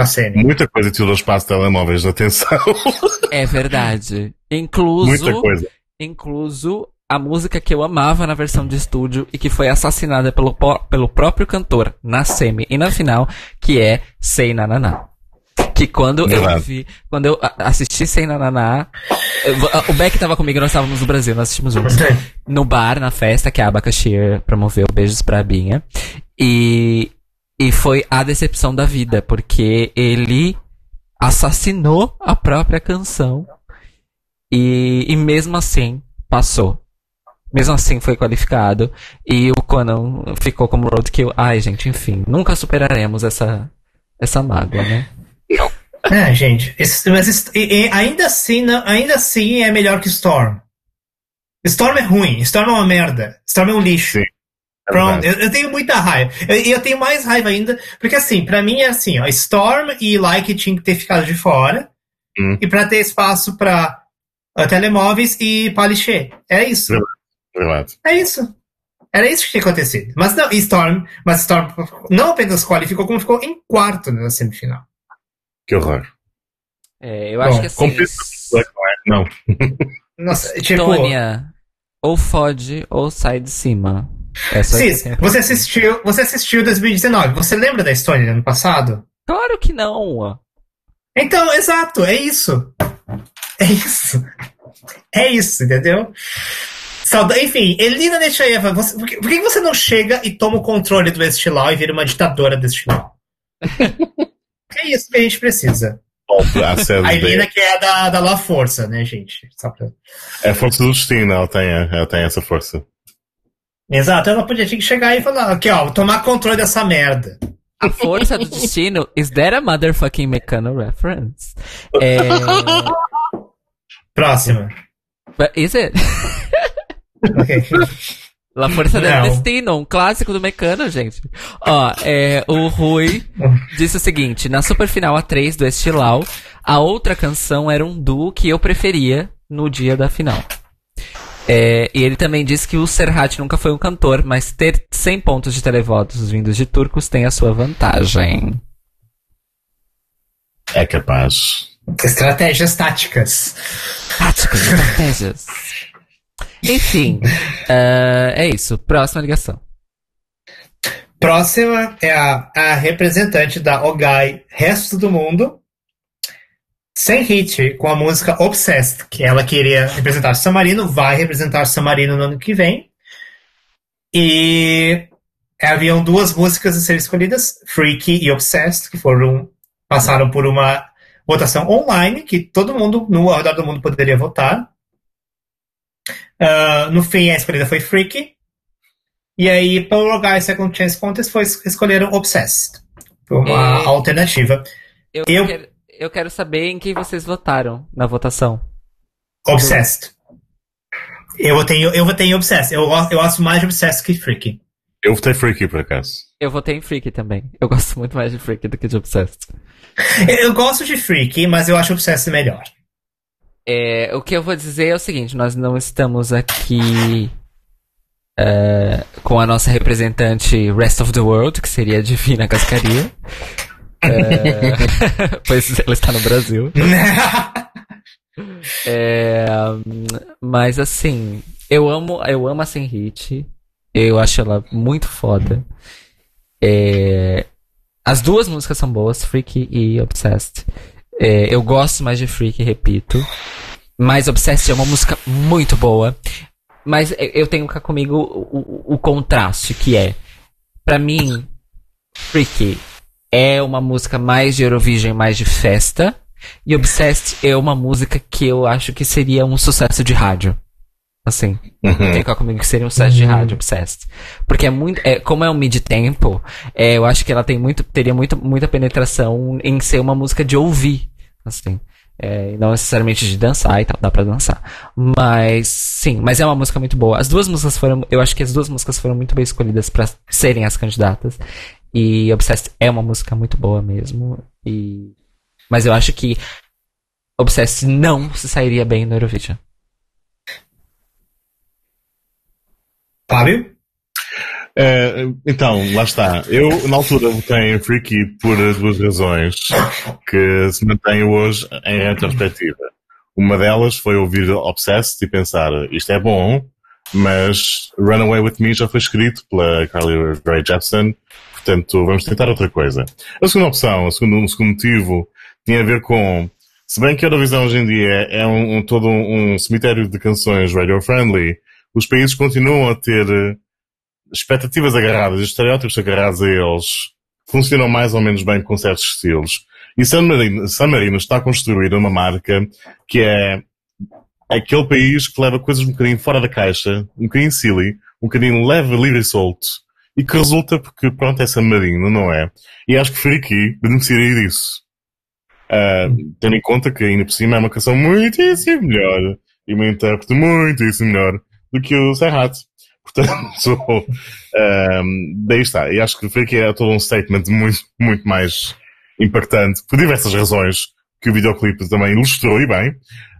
B: na cena.
C: Muita coisa tirou espaço de telemóveis, atenção.
A: É verdade. Incluso.
C: Muita coisa.
A: Incluso a música que eu amava na versão de estúdio e que foi assassinada pelo, pelo próprio cantor na semi e na final, que é Sei Nananá. Que quando eu vi, quando eu assisti Sei Nananá, eu- o Beck tava comigo, nós estávamos no Brasil, nós assistimos juntos. No bar, na festa, que a Abacaxi promoveu, beijos pra Binha. E, e foi a decepção da vida, porque ele assassinou a própria canção. E, e mesmo assim, passou. Mesmo assim foi qualificado. E o Conan ficou como roadkill. Ai, gente, enfim. Nunca superaremos essa, essa mágoa, né?
B: É, gente, esse- mas e- e ainda assim, não- ainda assim é melhor que Storm. Storm é ruim, Storm é uma merda, Storm é um lixo.
C: Sim,
B: Pronto,
C: verdade.
B: eu, eu tenho muita raiva. E eu, eu tenho mais raiva ainda, porque assim, pra mim é assim, ó, Storm e Like tinham que ter ficado de fora,
C: Hum.
B: e pra ter espaço pra uh, telemóveis e Palichet. É isso.
C: Verdade.
B: É isso. Era isso que tinha acontecido. Mas não, e Storm, mas Storm não apenas qualificou, como ficou em quarto na semifinal.
C: Que horror.
A: É, eu acho
B: Bom,
A: que assim.
C: Não.
B: Nossa, tipo.
A: Tônia, ou fode ou sai de cima. É eu
B: Cis,
A: a
B: você assistiu, você assistiu 2019. Você lembra da Estônia do ano passado?
A: Claro que não.
B: Então, exato, é isso. É isso. É isso, entendeu? Sauda Enfim, Elina Nechaeva, você, por, que, por que você não chega e toma o controle do Estilau e vira uma ditadora do Estilau? é isso que a gente precisa. A Elina que é da, da La Força, né, gente? Só pra...
C: É a força do destino, ela tem, ela tem essa força.
B: Exato, ela podia ter que chegar e falar, aqui ó, tomar controle dessa merda.
A: A força do destino, is that a motherfucking Mecano reference? É,
B: Próxima.
A: but is it?
B: Ok.
A: La Força del
B: Não.
A: Destino, um clássico do Mecano, gente. Ó, é, o Rui disse o seguinte: na super final A3 do Estilau, a outra canção era um duo que eu preferia no dia da final. É, e ele também disse que o Serhat nunca foi um cantor, mas ter 100 pontos de televotos vindos de turcos tem a sua vantagem.
C: É capaz.
B: Estratégias táticas.
A: Táticas, estratégias. Enfim, é, é isso. Próxima ligação.
B: Próxima é a, a representante da Ogai Resto do Mundo, sem hit, com a música Obsessed, que ela queria representar San Marino, vai representar San Marino no ano que vem. E haviam duas músicas a serem escolhidas, Freaky e Obsessed, que foram passaram por uma votação online, que todo mundo no ao redor do mundo poderia votar. Ah, no fim, a escolhida foi Freaky. E aí, para o Guy Second Chance Contest, foi, escolheram Obsessed. Uma alternativa.
A: Eu,
B: Eu-
A: Quero, eu quero saber em quem vocês votaram na votação.
B: Obsessed. Eu votei, eu votei em Obsessed. Eu, eu gosto mais de Obsessed que Freaky.
C: Eu votei Freaky, por acaso.
A: Eu votei em Freak também. Eu gosto muito mais de Freak do que de Obsessed.
B: Eu gosto de Freaky, mas eu acho Obsessed melhor.
A: É, o que eu vou dizer é o seguinte: nós não estamos aqui é, com a nossa representante Rest of the World, que seria a Divina Cascaria. É, pois ela está no Brasil. É, mas assim, eu amo, eu amo a Sem Hit. Eu acho ela muito foda. É, as duas músicas são boas, Freaky e Obsessed. É, eu gosto mais de Freaky, repito. Mas Obsessed é uma música muito boa. Mas eu- tenho cá comigo o, o- o contraste, que é, pra mim, Freaky é uma música mais de Eurovision, mais de festa. E Obsessed é uma música que eu acho que seria um sucesso de rádio. Assim,
C: Uhum.
A: tem cá comigo que seria um sucesso de rádio, Obsessed. Porque é muito. É, como é um mid-tempo, é, eu acho que ela tem muito, teria muito, muita penetração em ser uma música de ouvir. Assim. É, não necessariamente de dançar e tal, dá pra dançar. Mas, sim, mas é uma música muito boa. As duas músicas foram, eu acho que as duas músicas foram muito bem escolhidas pra serem as candidatas. E Obsessed é uma música muito boa mesmo. E, mas eu acho que Obsessed não se sairia bem no Eurovision.
B: Fábio?
C: Eh, então, lá está. Eu, na altura, votei em Freaky por duas razões que se mantêm hoje em retrospectiva. Uma delas foi ouvir Obsessed e pensar, isto é bom, mas Runaway With Me já foi escrito pela Carly Rae Jepsen, portanto, vamos tentar outra coisa. A segunda opção, o segundo, o segundo motivo, tinha a ver com, se bem que a Eurovisão hoje em dia é um, um- todo um, um cemitério de canções radio-friendly, os países continuam a ter expectativas agarradas, estereótipos agarrados a eles, funcionam mais ou menos bem com certos estilos. E San Marino, San Marino está a construir uma marca que é aquele país que leva coisas um bocadinho fora da caixa, um bocadinho silly, um bocadinho leve, livre e solto, e que resulta porque, pronto, é San Marino, não é? E acho que Freaky beneficiaria disso. Ah, tendo em conta que ainda por cima é uma canção muitíssimo melhor e uma intérprete muitíssimo melhor do que o Serrat. Portanto, ahm, daí está. E acho que foi que é todo um statement muito, muito mais impactante, por diversas razões, que o videoclipe também ilustrou e bem.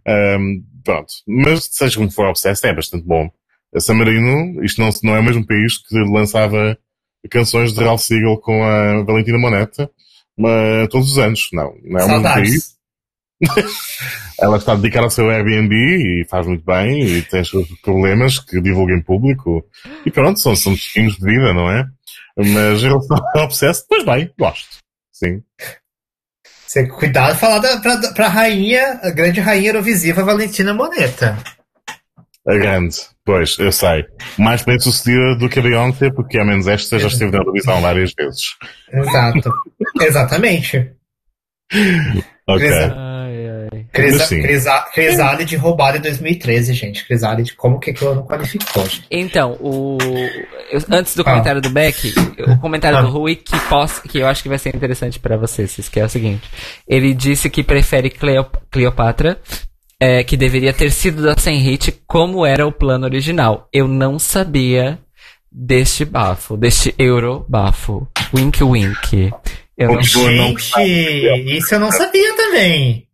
C: Ahm, pronto. Mas, seja como for, Obsessed é bastante bom. A San Marino, isto não, não é o mesmo país que lançava canções de Ralph Siegel com a Valentina Moneta mas, todos os anos. Não, não é o mesmo país. Ela está dedicada ao seu Airbnb e faz muito bem e tem os seus problemas que divulga em público. E pronto, são, são destinos de vida, não é? Mas em relação ao Obsessed, pois bem, gosto. Sim.
B: Você, cuidado falar da, pra, pra rainha, a grande rainha eurovisiva Valentina Moneta.
C: A grande. Pois, eu sei. Mais bem sucedida do que a Beyoncé, porque ao menos esta já esteve na televisão várias vezes.
B: Exato. Exatamente.
C: Ok.
B: Exato.
A: Ai.
B: Crisa,
C: Mas sim.
B: Crisa, Crisálide roubada em 2013, gente. Crisálide, como que aquilo não qualificou, gente?
A: Então, o. eu- antes do
B: Ah.
A: comentário do Beck, o comentário
B: Ah.
A: do Rui, que, posso, que eu acho que vai ser interessante pra vocês, que é o seguinte. Ele disse que prefere Cleop- Cleopatra, é, que deveria ter sido da Sem Hit, como era o plano original. Eu não sabia deste bafo, deste euro bafo. Wink wink. Eu não
B: Gente, isso eu não sabia também.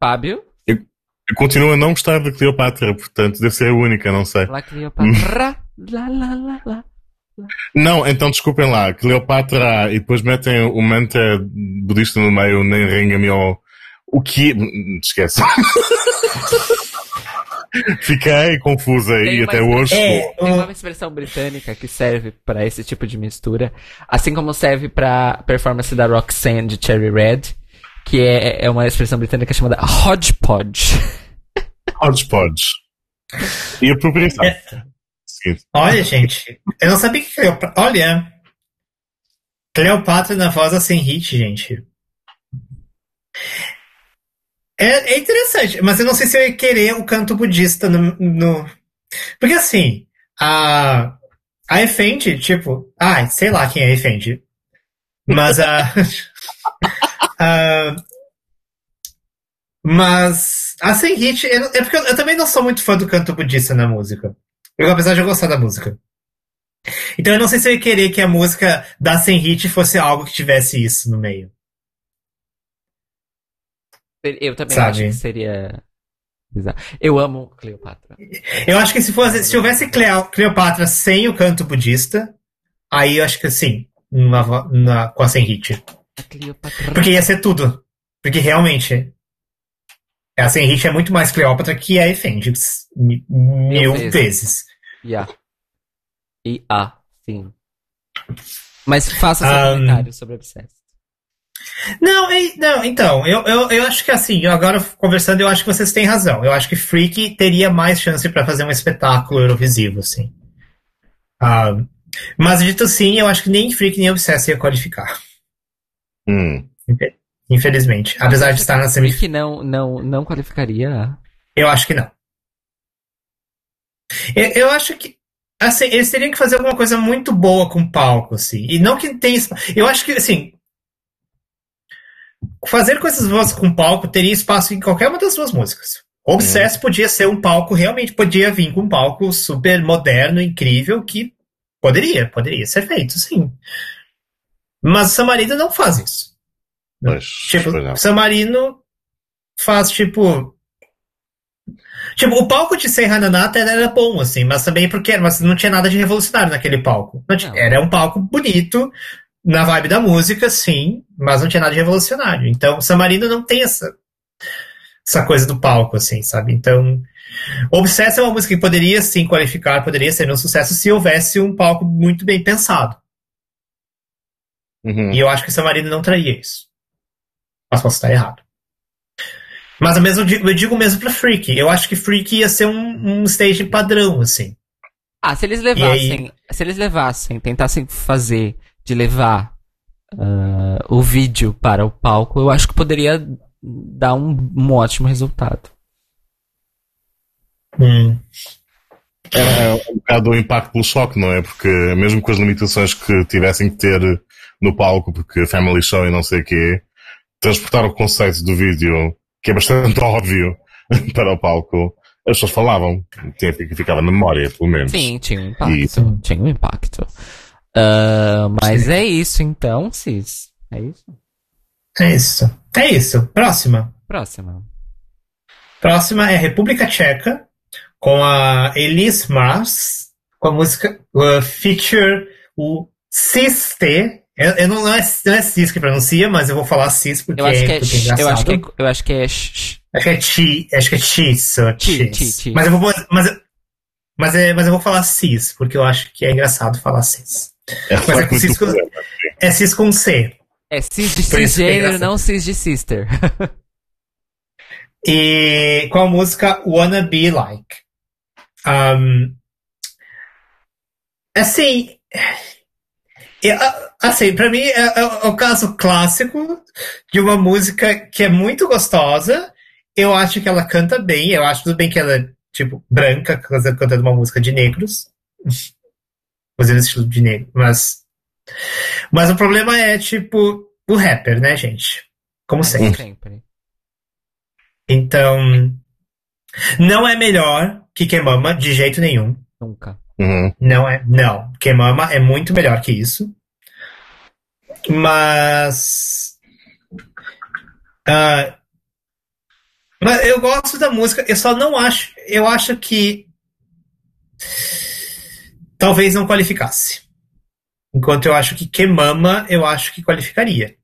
A: Fábio?
C: Eu continuo a não gostar de Cleopatra, portanto deve ser a única, não sei.
A: Lá Cleopatra. lá, lá, lá, lá.
C: Não, então desculpem lá, Cleopatra e depois metem o mantra budista no meio, nem ringa-me ao. O que. Esquece. Fiquei confusa
A: uma
C: até hoje.
B: É,
A: Tem uma expressão britânica que serve pra esse tipo de mistura, assim como serve pra performance da Roxanne de Cherry Red, que é, é uma expressão britânica chamada hodgepodge.
C: Hodgepodge. E apropriação.
B: É. Olha, gente, eu não sabia que Cleopatra. Olha, Cleopatra na voz sem hit, gente. É, é interessante, mas eu não sei se eu ia querer o canto budista no. no- Porque assim, a. A Efendi, tipo. Ai, sei lá quem é a Efendi. Mas a. a- mas a sem hit. eu- É porque eu, eu também não sou muito fã do canto budista na música. Eu, apesar de eu gostar da música. Então eu não sei se eu ia querer que a música da Sem Hit fosse algo que tivesse isso no meio.
A: Eu também
B: Sabe?
A: acho que seria. bizarro. Eu amo Cleopatra.
B: Eu acho que se fosse, se tivesse Cleo- Cleopatra sem o canto budista, aí eu acho que sim, na na- com a Sem Hit.
A: A Cleopatra.
B: Porque ia ser tudo. Porque realmente. A Sem Hit é muito mais Cleópatra que a Efendi. mi- Mil
A: vezes.
B: vezes.
A: Yeah. E A, sim. Mas faça seu
B: Um,
A: comentário sobre Obsessed.
B: Não, e- não então, eu, eu, eu acho que assim, agora conversando, eu acho que vocês têm razão. Eu acho que Freak teria mais chance pra fazer um espetáculo eurovisivo, assim. Ah, mas dito assim, eu acho que nem Freak nem Obsessed ia qualificar.
C: Hum.
B: Infelizmente. Apesar de estar na semifinal.
A: que não, não, não qualificaria.
B: Eu acho que não. Eu, eu acho que. Assim, eles teriam que fazer alguma coisa muito boa com o palco, assim. E não que tenha. Eu acho que, assim. Fazer coisas boas com o palco teria espaço em qualquer uma das duas músicas. Obsess podia ser um palco, realmente podia vir com um palco super moderno, incrível, que poderia, poderia ser feito, sim. Mas o Samarino não faz isso.
C: Pois,
B: Tipo,
C: pois
B: o Samarino faz tipo. Tipo, o palco de Serra Nanata era, era bom, assim, mas também porque mas não tinha nada de revolucionário naquele palco. Não tinha-
A: Não.
B: Era um palco bonito, na vibe da música, sim, mas não tinha nada de revolucionário. Então, o Samarino não tem essa, essa coisa do palco, assim, sabe? Então, Obsess é uma música que poderia, sim, qualificar, poderia ser um sucesso se houvesse um palco muito bem pensado.
C: Uhum.
B: E eu acho que o Samarino não traria isso. Mas posso estar errado. Mas eu, mesmo, digo- eu digo mesmo pra Freak. Eu acho que Freak ia ser um, um stage padrão, assim.
A: Ah, se eles
B: E aí?
A: levassem. Se eles levassem, tentassem fazer de levar ah, o vídeo para o palco, eu acho que poderia dar um, um ótimo resultado.
B: Hum.
C: É um bocado o impacto pelo choque, não é? Porque mesmo com as limitações que tivessem que ter no palco, porque Family Show e não sei o quê, transportar o conceito do vídeo, que é bastante óbvio, para o palco, as pessoas falavam. Tinha que ficar na memória, pelo menos.
A: Sim, tinha um impacto.
C: Isso.
A: Tinha um impacto. Ah, mas é isso então, Cis. É isso?
B: É isso. É isso. Próxima.
A: Próxima.
B: Próxima é República Tcheca, com a Elise Mars, com a música uh, feature o Cis-T. Eu, eu não, não, é, não é Cis que pronuncia, mas eu vou falar Cis porque,
A: Eu acho que é.
B: porque é
A: sh- eu acho que é.
B: engraçado.
A: Eu acho que é. sh-
B: Acho que é chi, acho que é cheese, ou
A: Chi,
B: cheese.
A: chi, chi.
B: Mas eu vou, mas, mas, é, mas eu vou falar cis, porque eu acho que é engraçado falar cis.
C: É
B: Mas é Cisco-
C: o problema.
B: É cis com C.
A: É cis de
B: é
A: cisgênero,
B: engraçado.
A: não cis de sister.
B: E com a música Wanna Be Like. Um, assim, eu- assim, pra mim é, é o caso clássico de uma música que é muito gostosa. Eu acho que ela canta bem. Eu acho tudo bem que ela é, tipo, branca, canta- cantando uma música de negros. Fazendo estilo de negro. Mas, mas o problema é, tipo, o rapper, né, gente? Como
A: É,
B: sempre.
A: sempre.
B: Então, não é melhor que Quemama de jeito nenhum.
A: Nunca.
C: Uhum.
B: Não é. Não. Quemama é muito melhor que isso. Mas. ah, mas eu gosto da música, eu só não acho. Eu acho que. Talvez não qualificasse. Enquanto eu acho que Quemama, eu acho que qualificaria.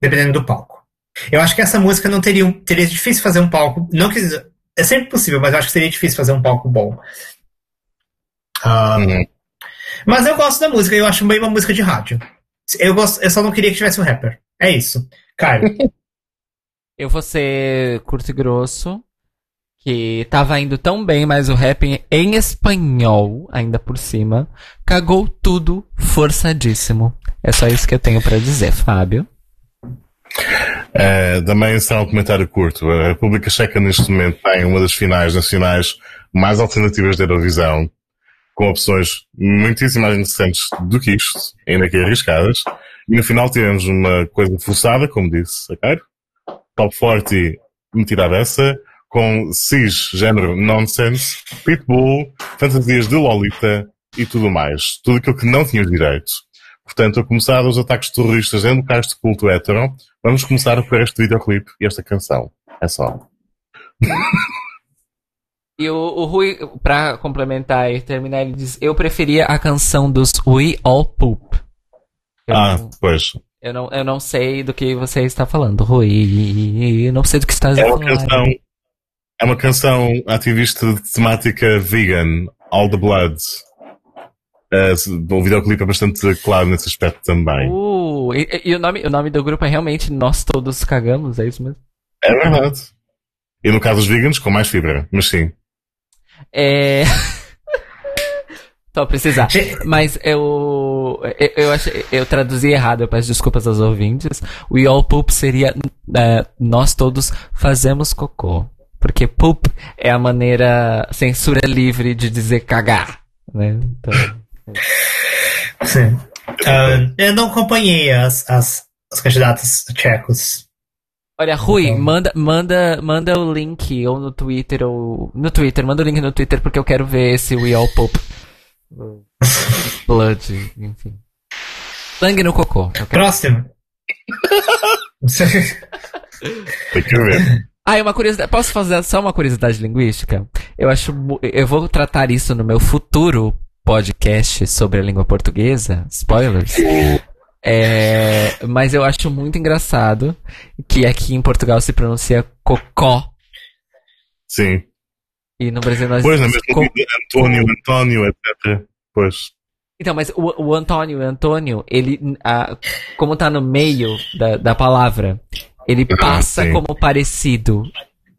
B: Dependendo do palco. Eu acho que essa música não teria. um- Teria difícil fazer um palco. Não que. É sempre possível, mas eu acho que seria difícil fazer um palco bom. Ah,
C: Uhum.
B: mas eu gosto da música, eu acho bem uma música de rádio. Eu, gosto, eu só não queria que tivesse um rapper. É isso. Caio.
A: Eu vou ser curto e grosso. Que tava indo tão bem, mas o rap em- espanhol, ainda por cima, cagou tudo forçadíssimo. É só isso que eu tenho pra dizer, Fábio.
C: Eh, também será um comentário curto. A República Checa neste momento tem uma das finais nacionais mais alternativas da Eurovisão, com opções muitíssimo mais interessantes do que isto, ainda que arriscadas. E no final tivemos uma coisa forçada, como disse a Cairo, Top 40 metida beça, com cis, género nonsense, pitbull, fantasias de Lolita e tudo mais. Tudo aquilo que não tinha direito. Portanto, a começar os ataques terroristas em locais de culto hétero, vamos começar por este videoclipe e esta canção. É só.
A: E o, o Rui, pra complementar e terminar, ele diz: Eu preferia a canção dos We All Poop. Eu,
C: Ah,
A: não,
C: pois.
A: eu, não, eu não sei do que você está falando, Rui. Eu não sei do que está
C: É uma
A: falando.
C: canção, é uma canção ativista de temática vegan, All the Blood. Eh, o videoclipe é bastante claro nesse aspecto também.
A: Uh, e, e o, nome, o nome do grupo é realmente Nós Todos Cagamos, é isso mesmo?
C: É verdade. E no caso dos vegans, com mais fibra, mas sim.
A: É. A precisar. Mas eu. Eu, eu, acho, eu traduzi errado, eu peço desculpas aos ouvintes. We all poop seria. é, nós todos fazemos cocô. Porque poop é a maneira censura livre de dizer cagar. Né? Então,
B: Sim. Ah, eu não acompanhei as, as, os candidatos tchecos.
A: Olha, Rui,
B: Então.
A: manda, manda, manda o link ou no Twitter ou. No Twitter, manda o link no Twitter porque eu quero ver esse We all poop. Blood, enfim. Sangue no cocô. eu quero
B: Próximo.
C: Tem que ver.
A: Ah, uma curiosidade. Posso fazer só uma curiosidade linguística? Eu acho. Eu vou tratar isso no meu futuro podcast sobre a língua portuguesa. Spoilers. É, mas eu acho muito engraçado que aqui em Portugal se pronuncia cocó.
C: Sim.
A: E no Brasil nós
C: Pois,
A: co-
C: medida, Antônio, Antônio, etc. Pois.
A: Então, mas o, o Antônio, Antônio, ele, ah, como tá no meio da, da palavra, ele passa
C: sim.
A: como parecido.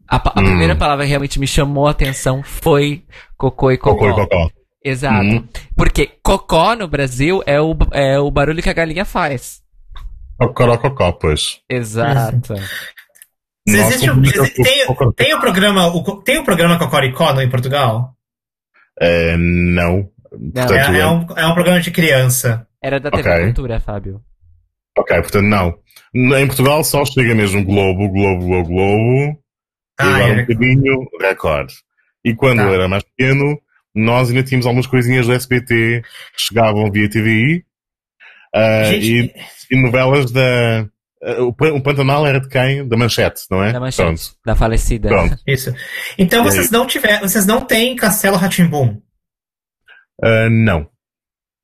A: A, a
C: Hum.
A: primeira palavra que realmente me chamou a atenção foi cocô e cocó.
C: Cocô e cocó.
A: Exato.
C: Hum.
A: Porque cocó no Brasil é o, é o barulho que a galinha faz.
C: Cocoró, cocó, pois.
A: Exato.
C: Nossa,
B: existe um- tem, tem o programa, o, tem o programa Cocoricó no, em Portugal?
C: Eh, não. Portanto,
B: É, é um, é um programa de criança.
A: Era da TV
C: Ok.
A: Cultura, Fábio.
C: Ok, portanto, não. Em Portugal só chega mesmo Globo, Globo, Globo, Globo. e
B: Ah,
C: agora um
B: é.
C: bocadinho Record. E quando
B: Tá.
C: eu era mais pequeno, nós ainda tínhamos algumas coisinhas do SBT que chegavam via TVI. ah,
B: Gente,
C: e, e novelas da. ah, o, Pan- o Pantanal era de quem? Da Manchete, não é?
A: Da manchete.
C: Pronto.
A: Da falecida.
C: Pronto.
B: isso. Então vocês não tiver, vocês não têm Castelo Ratimbum.
C: Ah, não.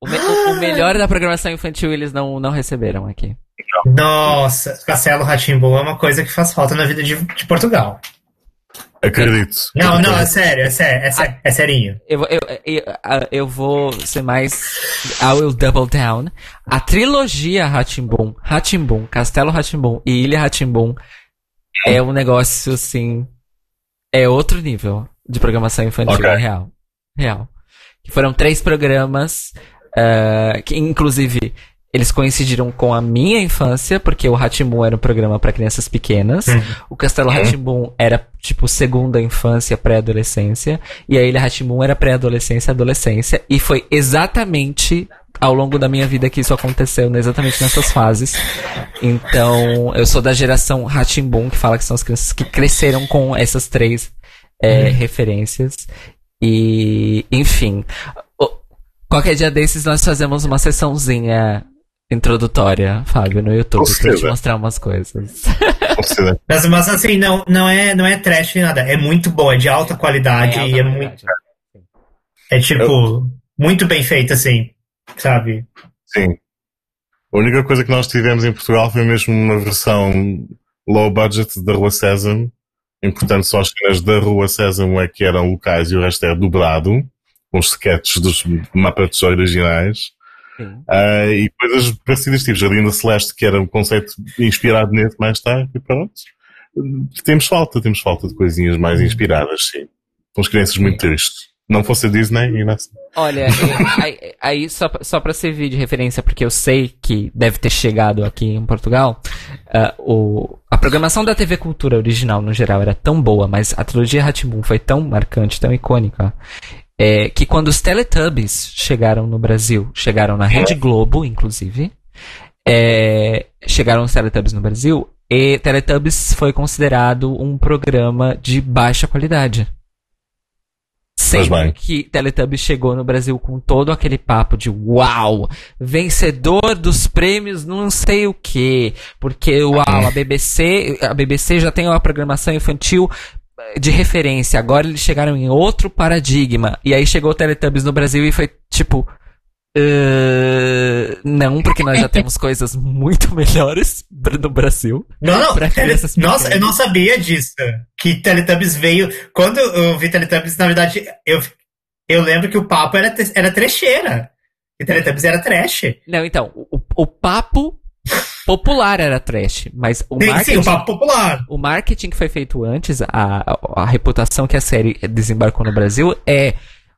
A: O, me- o- o melhor da programação infantil eles não, não receberam aqui.
B: Nossa, Castelo Ratimbum é uma coisa que faz falta na vida de, de Portugal.
C: Acredito.
B: Não, não, é sério, é sério, é, sério, é serinho.
A: Eu, vou- eu, eu, eu vou ser mais. I will double down. A trilogia Ratimbum, Ratimbum, Castelo Ratimbum e Ilha Ratimbum é um negócio assim. É outro nível de programação infantil,
C: Ok.
A: é real. Real. Que foram três programas ah, que, inclusive, eles coincidiram com a minha infância, porque o Ratimbum era um programa para crianças pequenas.
B: Uhum.
A: O Castelo Ratimbum era tipo segunda infância, pré-adolescência, e a Ilha Ratimbum era pré-adolescência, adolescência, e foi exatamente ao longo da minha vida que isso aconteceu, né? exatamente nessas fases. Então, eu sou da geração Ratimbum, que fala que são as crianças que cresceram com essas três é, referências. E, enfim. Qualquer dia desses nós fazemos uma sessãozinha introdutória, Fábio, no YouTube,
C: Com
A: pra te mostrar umas coisas.
B: Mas, mas assim, não, não, é, não é trash nem nada. É muito bom, é de alta qualidade e é muito. É tipo, muito bem feito, assim, sabe?
C: Sim. A única coisa que nós tivemos em Portugal foi mesmo uma versão low budget da Rua Sésamo. E, portanto, só as cenas da Rua Sésamo é que eram locais e o resto era dobrado, com os sketches dos mapas originais. Ah, e coisas parecidas, tipo Jardim da Celeste, que era um conceito inspirado nesse mais tarde, e pronto. Temos falta, temos falta de coisinhas mais inspiradas, sim. Com as crianças muito tristes. Não fosse a Disney, e sei.
A: Olha, aí, aí só, só pra servir de referência, porque eu sei que deve ter chegado aqui em Portugal, ah, o, a programação da TV Cultura original, no geral, era tão boa, mas a trilogia Ratimbun foi tão marcante, tão icônica, é, que quando os Teletubbies chegaram no Brasil, chegaram na Rede Globo, inclusive, é, chegaram os Teletubbies no Brasil, e Teletubbies foi considerado um programa de baixa qualidade.
C: Bem.
A: que Teletubbies chegou no Brasil com todo aquele papo de uau, vencedor dos prêmios não sei o que, porque uau, a BBC, a BBC já tem uma programação infantil de referência, agora eles chegaram em outro paradigma, e aí chegou o Teletubbies no Brasil e foi tipo, "Ah, não, porque nós já temos coisas muito melhores no Brasil.
B: Não, não.
A: Pra
B: Tele- Nossa, eu não sabia disso. Que Teletubbies veio. Quando eu vi Teletubbies, na verdade, eu, eu lembro que o papo era, era trecheira. E Teletubbies era trash.
A: Não, então, o, o papo popular era trash, mas o
B: Sim,
A: marketing,
B: sim, o papo popular.
A: o marketing que foi feito antes, a, a, a reputação que a série desembarcou no Brasil é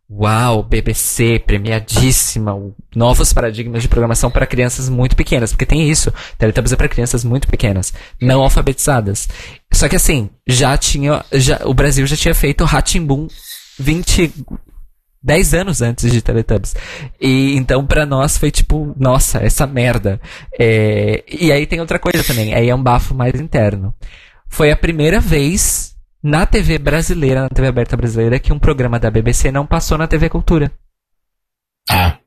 A: Uau, BBC, premiadíssima, novos paradigmas de programação para crianças muito pequenas, porque tem isso, Teletubbies é para crianças muito pequenas, não alfabetizadas. Só que assim, já tinha, já, o Brasil já tinha feito Ratimbun 20, 10 anos antes de Teletubbies. E então pra nós foi tipo, nossa, essa merda. É, e aí tem outra coisa também, aí é um bafo mais interno. Foi a primeira vez na TV brasileira, na TV aberta brasileira, que um programa da BBC não passou na TV Cultura.
C: Ah,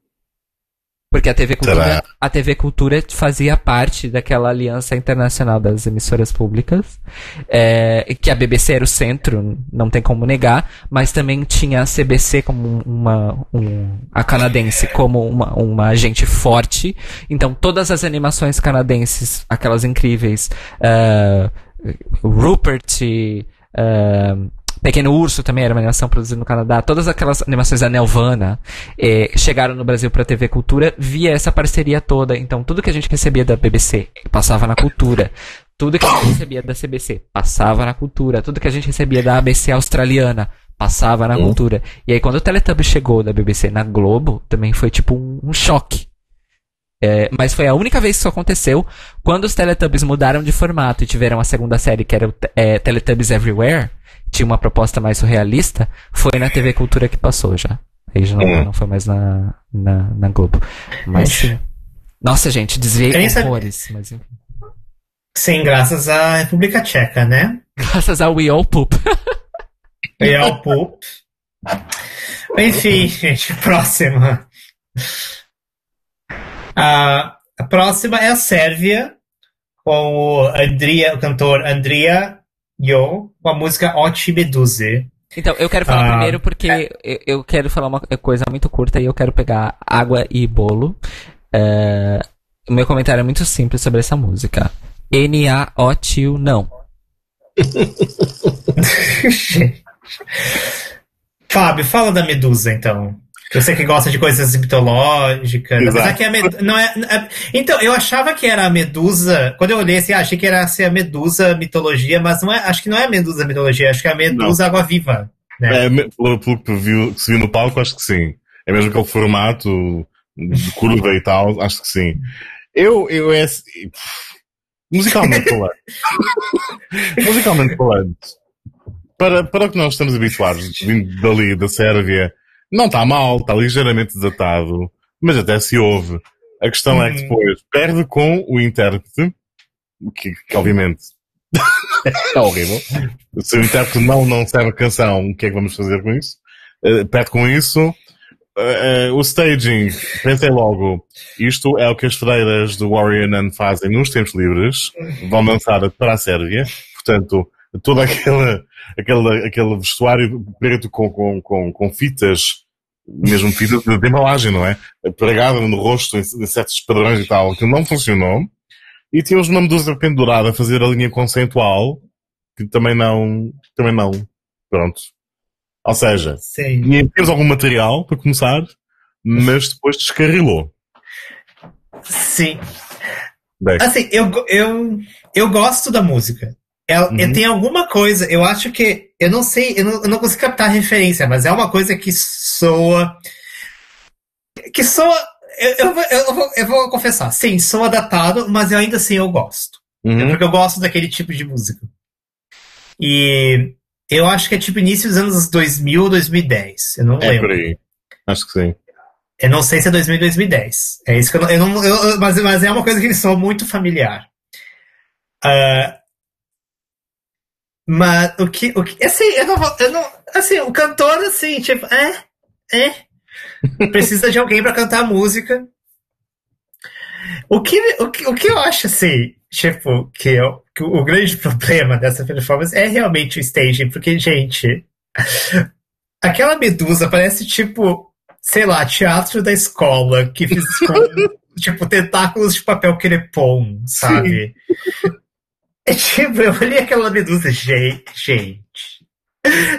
A: Porque a TV Cultura,
C: Será?
A: a TV Cultura fazia parte daquela aliança internacional das emissoras públicas, é, que a BBC era o centro, não tem como negar, mas também tinha a CBC como uma, um, a canadense como uma, uma agente forte. Então todas as animações canadenses, aquelas incríveis, ah, Rupert, ah, Pequeno Urso também era uma animação produzida no Canadá. Todas aquelas animações da Nelvana eh, chegaram no Brasil para TV Cultura via essa parceria toda. Então, tudo que a gente recebia da BBC passava na cultura. Tudo que a gente recebia da CBC passava na cultura. Tudo que a gente recebia da ABC australiana passava na
C: Hum.
A: cultura. E aí, quando o Teletubbies chegou da BBC na Globo, também foi tipo um, um choque. É, mas foi a única vez que isso aconteceu quando os Teletubbies mudaram de formato e tiveram a segunda série, que era o é, Teletubbies Everywhere, tinha uma proposta mais surrealista, foi na TV Cultura que passou já. Aí já não,
C: Hum.
A: não foi mais na, na, na Globo. Mas sim. Nossa, gente, desviei
B: Quem sabe-
A: horrores. Mas.
B: Sim, graças à República Tcheca, né?
A: Graças ao We All Poop.
B: E ao Poop. Enfim, gente, próxima. A, a próxima é a Sérvia, com o Andria, o cantor Andria Jo, com a música Oči Meduze.
A: Então, eu quero falar
B: Ah,
A: primeiro porque eu, eu quero falar uma coisa muito curta e eu quero pegar água e bolo. É, o meu comentário é muito simples sobre essa música. N-A-O-T-U, não.
B: Fábio, fala da Medusa, então. Você que gosta de coisas mitológicas.
C: Exato.
B: Apesar que a não é, Então, eu achava que era a Medusa. Quando eu olhei assim, achei que era ser a Medusa mitologia, mas não é, acho que não é a Medusa mitologia, acho que é a Medusa água viva. Né?
C: é, pelo, pelo que, viu, que se viu no palco, acho que sim. É mesmo aquele formato de curva e tal, acho que sim. Eu, eu é. assim, Musicalmente falando. musicalmente falando. Para, para o que nós estamos habituados, vindo dali, da Sérvia, não está mal, está ligeiramente desatado, mas até se ouve. A questão é que
B: Uhum.
C: depois perde com o intérprete, que, que obviamente é horrível. Se o intérprete não, não serve a canção, o que é que vamos fazer com isso? uh, perto com isso. Uh, o staging, pensei logo, isto é o que as freiras do Warrior Nun fazem nos tempos livres, vão dançar para a Sérvia, portanto, todo aquele, aquele, aquele vestuário preto com, com, com, com fitas, mesmo fitas de embalagem, não é? Pregada no rosto em, em certos padrões e tal, que não funcionou. E tínhamos uma medusa pendurada a fazer a linha conceitual, que também não, também não. Pronto. Ou seja,
B: Sim.
C: tínhamos algum material para começar, mas depois descarrilou.
B: Sim.
C: Bem,
B: Assim, eu, eu, eu gosto da música. É,
C: Uhum.
B: é- tem alguma coisa, eu acho que. Eu não sei, eu não, eu não consigo captar a referência, mas é uma coisa que soa. Que soa. Eu, eu, vou- eu, vou, eu vou confessar, sim, soa datado, mas eu ainda assim eu gosto.
C: uhum,
B: Porque eu gosto daquele tipo de música. E eu acho que é tipo início dos anos 2000 ou 2010. Eu não
C: é
B: lembro.
C: por aí. Acho que sim.
B: Eu não sei se é 2000 ou 2010. É isso que eu não. Eu não eu- mas, mas é uma coisa que me soa muito familiar. Ah, mas o que. O que assim, eu não, eu não. Assim, o cantor, assim, tipo, é. É. Precisa de alguém pra cantar a música. O que, o, que, o que eu acho, assim, tipo, que, eu, que o grande problema dessa performance é realmente o staging, porque, gente. Aquela medusa parece tipo sei lá, teatro da escola, que fiz com, tipo, tentáculos de papel crepom, sabe? É tipo, eu olhei aquela medusa, gente, gente.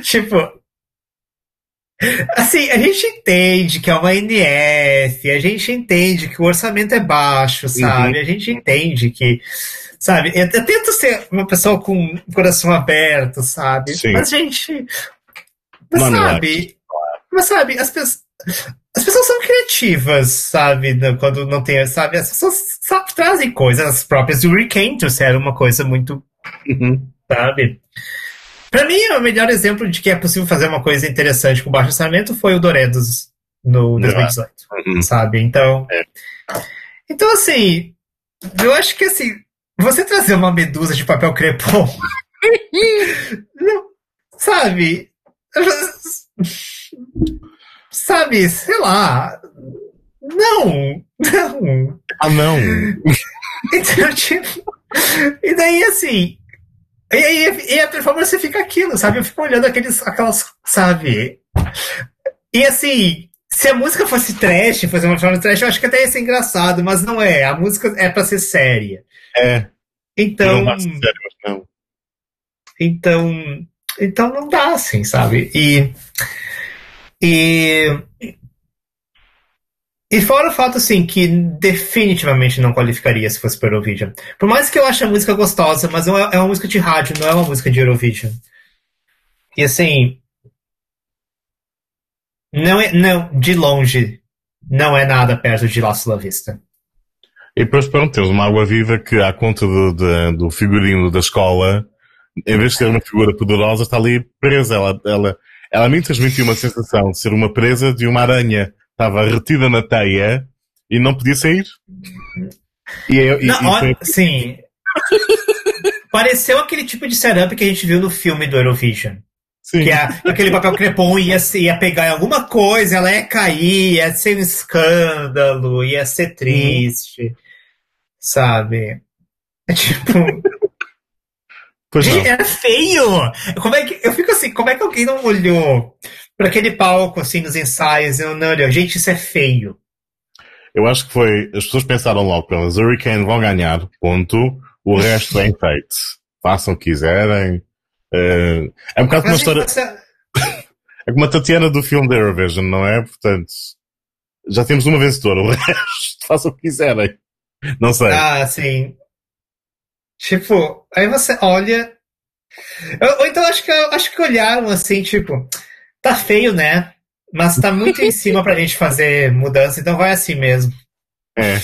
B: Tipo, assim, a gente entende que é uma NF, a gente entende que o orçamento é baixo, sabe? A gente entende que, sabe? Eu, eu tento ser uma pessoa com o coração aberto, sabe?
C: Sim.
B: Mas, gente, mas sabe? Mas sabe, as pessoas. As pessoas são criativas, sabe? Quando não tem, sabe? As pessoas sabe, trazem coisas as próprias. O Hurricane trouxeram uma coisa muito,
C: Uhum.
B: sabe? Pra mim, o melhor exemplo de que é possível fazer uma coisa interessante com baixo orçamento foi o Doredos no 2018,
C: Uhum.
B: sabe? Então.
C: É.
B: Então, assim. Eu acho que, assim. Você trazer uma medusa de papel crepom. não, sabe? Sabe, sei lá. Não, não.
C: Ah, não.
B: Então, tipo. E daí, assim. E, aí, e a performance fica aquilo, sabe? Eu fico olhando aqueles, aquelas. Sabe? E assim. Se a música fosse trash, fosse uma performance trash, eu acho que até ia ser engraçado, mas não é. A música é pra ser séria.
C: É.
B: Então.
C: Não sério, não.
B: Então, então não dá assim, sabe? E e e fora o fato assim que definitivamente não qualificaria se fosse para Eurovision. Por mais que eu ache a música gostosa, mas é, é uma música de rádio, não é uma música de Eurovision. E assim, não é não de longe não é nada perto de La Vista.
C: E depois, pronto, temos uma água viva que, à conta do, do, do figurino da escola, em vez de ser uma figura poderosa, está ali presa. Ela, ela, ela me transmitiu uma sensação de ser uma presa de uma aranha. Estava retida na teia e não podia sair. E, eu- e-
B: Não,
C: e foi-
B: sim. Pareceu aquele tipo de setup que a gente viu no filme do Eurovision.
C: sim.
B: Que é aquele papel crepom ia, ia pegar em alguma coisa, ela ia cair, ia ser um escândalo, ia ser triste. Sabe? É tipo.
C: Pois.
B: Gente, era feio! Como é que, eu fico assim, como é que alguém não olhou para aquele palco assim nos ensaios e não olhou? Gente, isso é feio.
C: Eu acho que foi. As pessoas pensaram logo, pelo os Hurricane vão ganhar, ponto. O resto é enfeite. Façam o que quiserem. Eh, é um bocado como a
B: Mas,
C: história.
B: você-
C: É como a Tatiana do filme da Eurovision, não é? Portanto, já temos uma vencedora. O resto, façam o que quiserem. Não sei.
B: Ah, sim. Tipo, aí você olha. Ou, ou então acho que, acho que olharam assim, tipo, tá feio, né? Mas tá muito em cima pra gente fazer mudança, então vai assim mesmo.
C: É.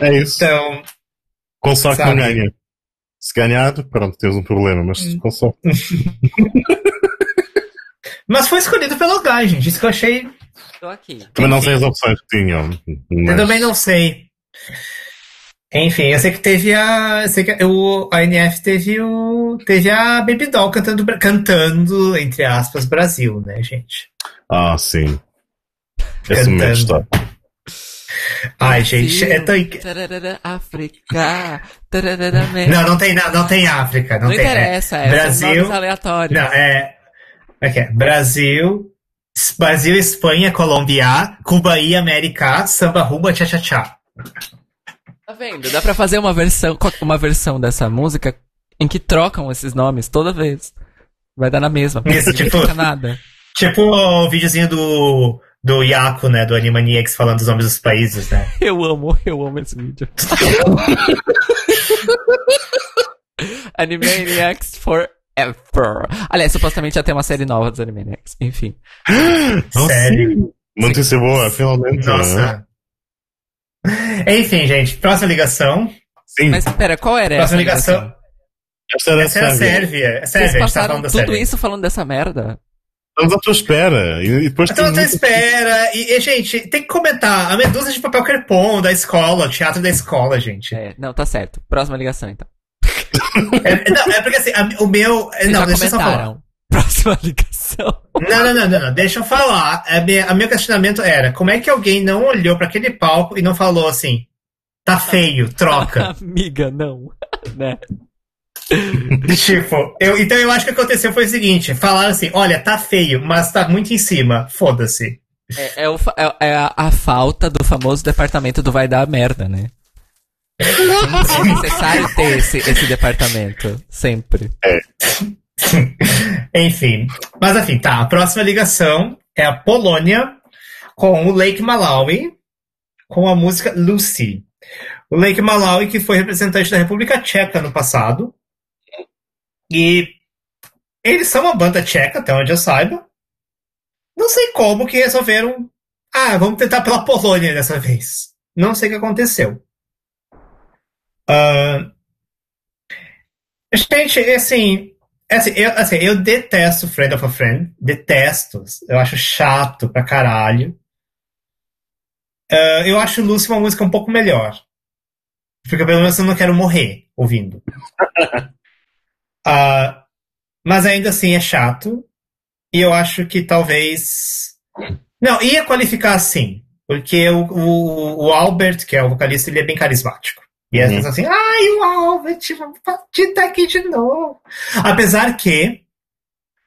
C: É isso.
B: Então,
C: com sorte não ganha. Se ganhar, pronto, temos um problema, mas
B: Hum.
C: com sorte.
B: mas foi escolhido pelo lugar, gente. Isso que eu achei.
A: Tô aqui.
C: Também não sei as opções que tinham.
B: Eu
C: Mas...
B: também não sei. Enfim, eu sei que teve a. Eu sei que o, a NF teve o. Teve a Baby Doll cantando, cantando, entre aspas, Brasil, né, gente?
C: Ah, sim. Esse momento está.
B: Ai, gente, é tão.
A: Tararara, África. tararara.
B: Não, não tem, não, não tem África. Não,
A: Não
B: tem,
A: interessa,
B: é.
A: é,
B: Brasil.
A: são nomes aleatórios.
B: Não, é. É que é? Brasil, Brasil, Espanha, Colômbia, Cuba e América, samba rumba, tchá tchá tchá.
A: Tá vendo? Dá pra fazer uma versão, uma versão dessa música em que trocam esses nomes toda vez. Vai dar na mesma.
B: Isso, tipo-
A: nada.
B: Tipo o videozinho do, do Yaku, né? Do Animaniacs falando os nomes dos países, né?
A: Eu amo, eu amo esse vídeo. Animaniacs Forever. Aliás, supostamente ia ter uma série nova dos Animaniacs. Enfim.
C: Não,
B: Sério.
C: Notícia boa, finalmente. né?
B: Enfim, gente, próxima ligação.
C: Sim,
A: Mas pera, qual era essa?
B: Próxima ligação.
A: ligação?
C: esta era
B: Essa é a
C: Sérvia.
B: Sérvia. É
A: Vocês
B: Sérvia, a gente tá
A: passaram
B: falando da
A: tudo
B: Sérvia.
A: isso falando dessa merda?
C: Estamos à tua espera. E, depois
B: Então,
C: tem
B: à tua espera. E, e, gente, tem que comentar. A Medusa de papel crepom da escola, o teatro da escola, gente.
A: É, não, tá certo. Próxima ligação, então.
B: É, não, é porque assim, a- o meu.
A: Vocês
B: Não,
A: já
B: deixa eu só falar.
A: Próxima ligação.
B: Não, não, não, não, não, deixa eu falar. A minha, a meu questionamento era: como é que alguém não olhou pra aquele palco e não falou assim, tá feio, troca?
A: Amiga, não. né?
B: tipo, eu, então eu acho que o que aconteceu foi o seguinte: falaram assim, olha, tá feio, mas tá muito em cima, foda-se.
A: É, é o é- é a, a falta do famoso departamento do vai dar merda, né? É necessário ter esse, esse departamento. Sempre.
B: Enfim. Mas enfim, tá. A próxima ligação é a Polônia com o Lake Malawi com a música Lucy. O Lake Malawi, que foi representante da República Tcheca no passado. E eles são uma banda tcheca, até onde eu saiba. Não sei como que resolveram. Ah, vamos tentar pela Polônia dessa vez. Não sei o que aconteceu. Ah, gente, assim, assim, eu, assim, eu detesto Friend of a Friend. Detesto. Eu acho chato pra caralho. Ah, eu acho Lucy uma música um pouco melhor. Porque pelo menos eu não quero morrer ouvindo. Ah, mas ainda assim é chato. E eu acho que talvez. Não, ia qualificar assim. Porque o, o, o Albert, que é o vocalista, ele é bem carismático. E
C: Uhum.
B: pessoas assim, ai, o Albert, estar aqui de novo. Apesar que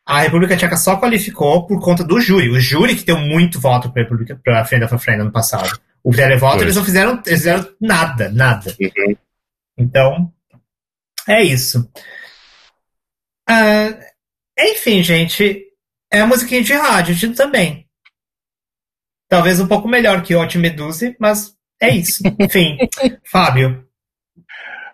B: a República Tcheca só qualificou por conta do júri. O júri que deu muito voto para a República, para a Friend of a Friend ano passado. O televoto
C: Pois.
B: eles não fizeram, eles fizeram nada, nada.
C: Uhum.
B: Então, é isso. Ah, enfim, gente, é a musiquinha de rádio de- também. Talvez um pouco melhor que Hot Medusa, mas é isso. Enfim, Fábio.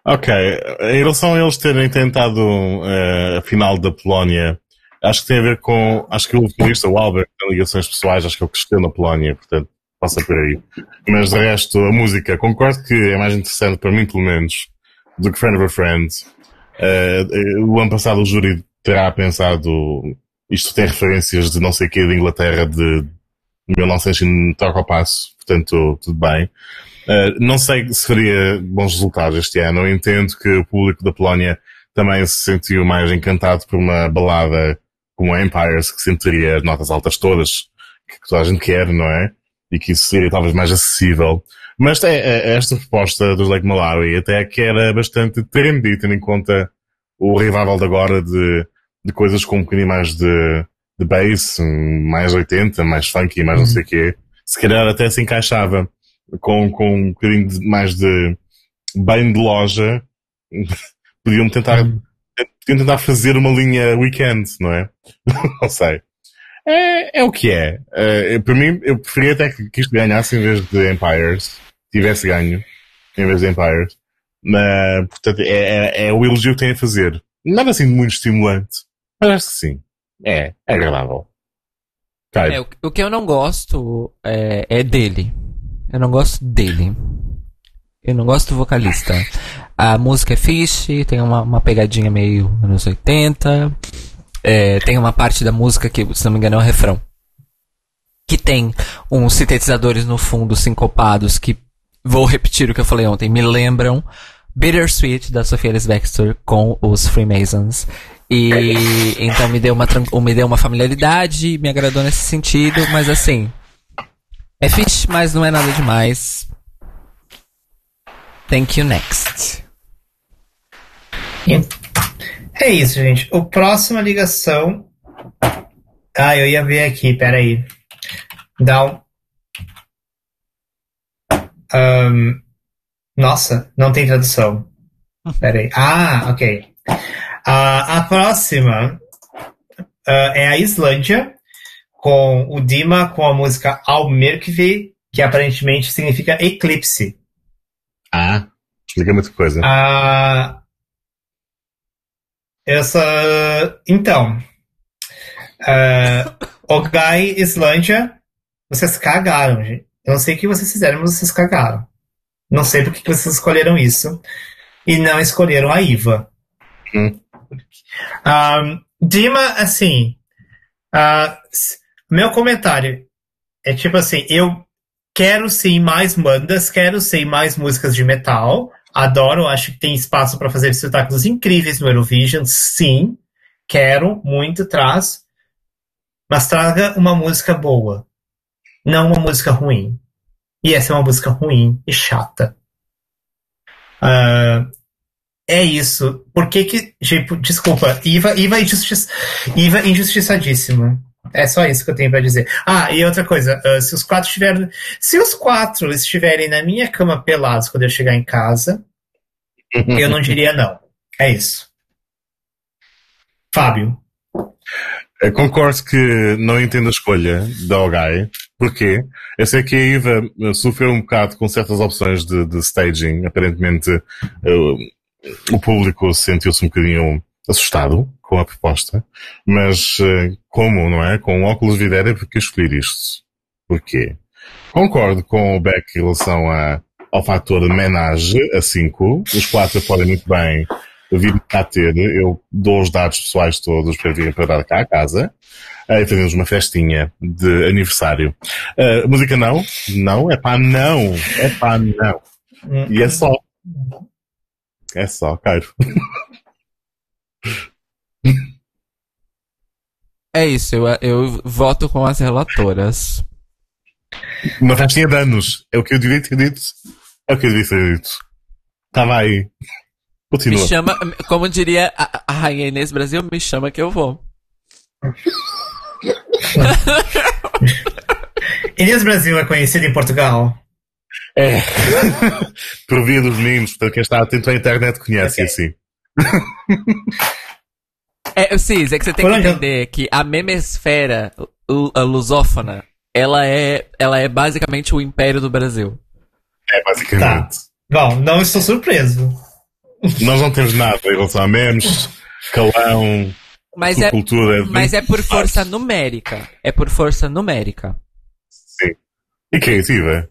C: Ok, em relação a eles terem tentado eh, a final da Polónia, acho que tem a ver com. Acho que o vocalista, o Albert, tem ligações pessoais, acho que ele cresceu na Polónia, portanto, passa por aí. Mas de resto, a música, concordo que é mais interessante, para mim pelo menos, do que Friend of a Friend. Eh, o ano passado o júri terá pensado isto tem referências de não sei o que de Inglaterra de 1900 e não toca ao passo, portanto, tudo bem. Uh, não sei se faria bons resultados este ano. Eu entendo que o público da Polónia também se sentiu mais encantado por uma balada como Empires, que sentiria as notas altas todas, que toda a gente quer, não é? E que isso seria talvez mais acessível. Mas é, é, esta proposta dos Lake Malawi até que era bastante trendy, tendo em conta o revival de agora de, de coisas com um bocadinho mais de, de bass, mais 80, mais funky, mais não sei o quê. Se calhar até se encaixava com, com um bocadinho de- mais de bem de loja, podiam tentar, podiam tentar fazer uma linha weekend, não é? não sei. É, é o que é. Eh, para mim, eu preferia até que, que isto ganhasse em vez de Empires. Tivesse ganho em vez de Empires. Mas, portanto, é, é, é o elogio que tem a fazer. Nada assim de muito estimulante. Mas acho que sim. É, é agradável. Caio.
A: É, o, o que eu não gosto é, é dele. Eu não gosto dele. Eu não gosto do vocalista. A música é fish, tem uma, uma pegadinha meio anos 80. É, tem uma parte da música que, se não me engano, é o refrão. Que tem uns sintetizadores no fundo sincopados que, vou repetir o que eu falei ontem, me lembram Bittersweet da Sophia Ellis Baxter com os Freemasons. E então me deu uma, me deu uma familiaridade, me agradou nesse sentido, mas assim. É mas não é nada demais. Thank you next.
B: É isso, gente. O próxima ligação. Ah, eu ia ver aqui, peraí. Dá um. Ahn, Nossa, não tem tradução. Peraí. Ah, ok. Ah, a próxima ah, é a Islândia, com o Dima com a música Almerkvi, que aparentemente significa eclipse.
C: Ah, explica muita coisa.
B: Ah, essa. Então. ah, Ogai Islândia, vocês cagaram, gente. Eu não sei o que vocês fizeram, mas vocês cagaram. Não sei por que vocês escolheram isso. E não escolheram a Iva.
C: Hum.
B: Ah, Dima, assim. s- meu comentário é tipo assim: eu quero sim mais bandas, quero sim mais músicas de metal. Adoro, acho que tem espaço para fazer espetáculos incríveis no Eurovision. Sim, quero, muito, traz. Mas traga uma música boa, não uma música ruim. E essa é uma música ruim e chata. Ah, é isso. Por que que. Tipo, desculpa, Iva, Iva, injustiça, Iva injustiçadíssima. É só isso que eu tenho pra dizer. Ah, e outra coisa, ah, se os quatro estiverem. Se os quatro estiverem na minha cama pelados quando eu chegar em casa, eu não diria não. É isso. Fábio.
C: Eu concordo que não entendo a escolha da Ogai. Porquê? Eu sei que a Iva eh, sofreu um bocado com certas opções de, de staging. Aparentemente, eh, o público sentiu-se um bocadinho assustado com a proposta. Mas, eh, como, não é? Com óculos de videira, porque escolher isto? Porquê? Concordo com o Beck em relação a, ao fator de menage a 5. Os quatro podem muito bem vir cá ter. Eu dou os dados pessoais todos para vir para dar cá a casa. Aí fazemos uma festinha de aniversário. Uh, música não? Não, é pá, não. É pá, não. E é só. É só, caro.
A: É isso, eu, eu voto com as relatoras.
C: Uma festinha de anos. É o que eu devia ter dito. É o que eu devia ter dito. Estava aí.
A: Me
C: Continua.
A: chama, como diria a, a Rainha Inês Brasil, me chama que eu vou.
B: Inês Brasil é conhecida em Portugal.
C: É. Por via dos meninos, portanto, quem está atento à internet conhece
B: Ok.
C: assim.
A: É, Cis, é que você tem
B: Por
A: que entender que a memesfera a lusófona, ela é, ela é basicamente o império do Brasil.
C: É, basicamente.
B: Bom, não estou surpreso.
C: Nós não temos nada em relação a memes, calão,
A: Mas é,
C: cultura.
A: mas é por força numérica. É por força numérica.
C: E que é?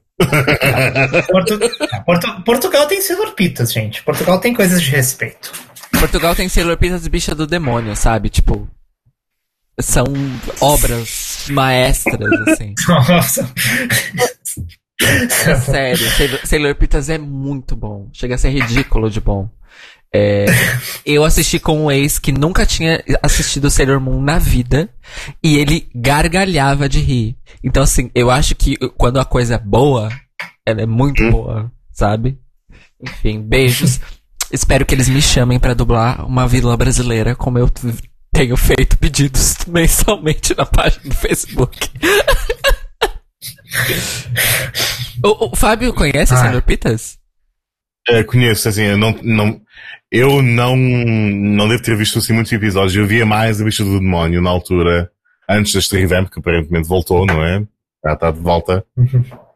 B: Portu- Portu- Portugal tem Silurpitas, gente. Portugal tem coisas de respeito.
A: Portugal tem Sailor Pitas bicha do demônio, sabe? Tipo, são obras maestras, assim.
B: Nossa.
A: É sério, Sailor, Sailor Pitas é muito bom. Chega a ser ridículo de bom. É, eu assisti com um ex que nunca tinha assistido Sailor Moon na vida e ele gargalhava de rir. Então, assim, eu acho que quando a coisa é boa, ela é muito boa, sabe? Enfim, beijos. Espero que eles me chamem pra dublar uma vila brasileira, como eu tenho feito pedidos mensalmente na página do Facebook. o, o Fábio conhece
B: Ah.
A: Sailor Pitas?
C: É, conheço, assim, eu não, não, eu não, não devo ter visto assim muitos episódios. Eu via mais a bicha do demónio na altura, antes deste revamp, que aparentemente voltou, não é? Já está de volta.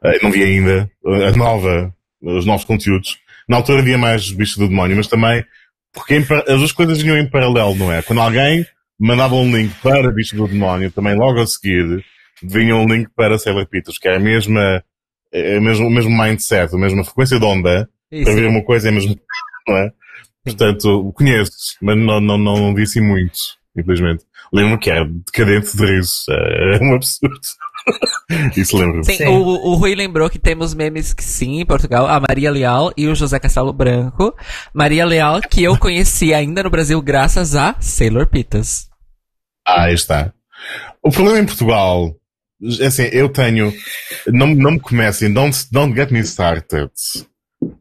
C: Eh, não vi ainda a nova, os novos conteúdos. Na altura havia mais bicho do demónio, mas também, porque as duas coisas vinham em paralelo, não é? Quando alguém mandava um link para bicho do demónio, também logo a seguir, vinha um link para Sailor Peters, que é a mesma, é o mesmo, o mesmo mindset, a mesma frequência de onda, para ver uma coisa é mesmo, não é? Portanto, conheço, mas não, não, não, não vi assim muito, infelizmente. Lembro-me que era decadente de riso, é um absurdo. Isso lembro.
A: Sim,
B: Sim.
A: O, o Rui lembrou que temos memes que sim, em Portugal, a Maria Leal e o José Castelo Branco. Maria Leal, que eu conheci ainda no Brasil graças a Sailor Pitas.
C: Ah, aí está. O problema em Portugal, é assim, eu tenho, não, não me comecem, don't, don't get me started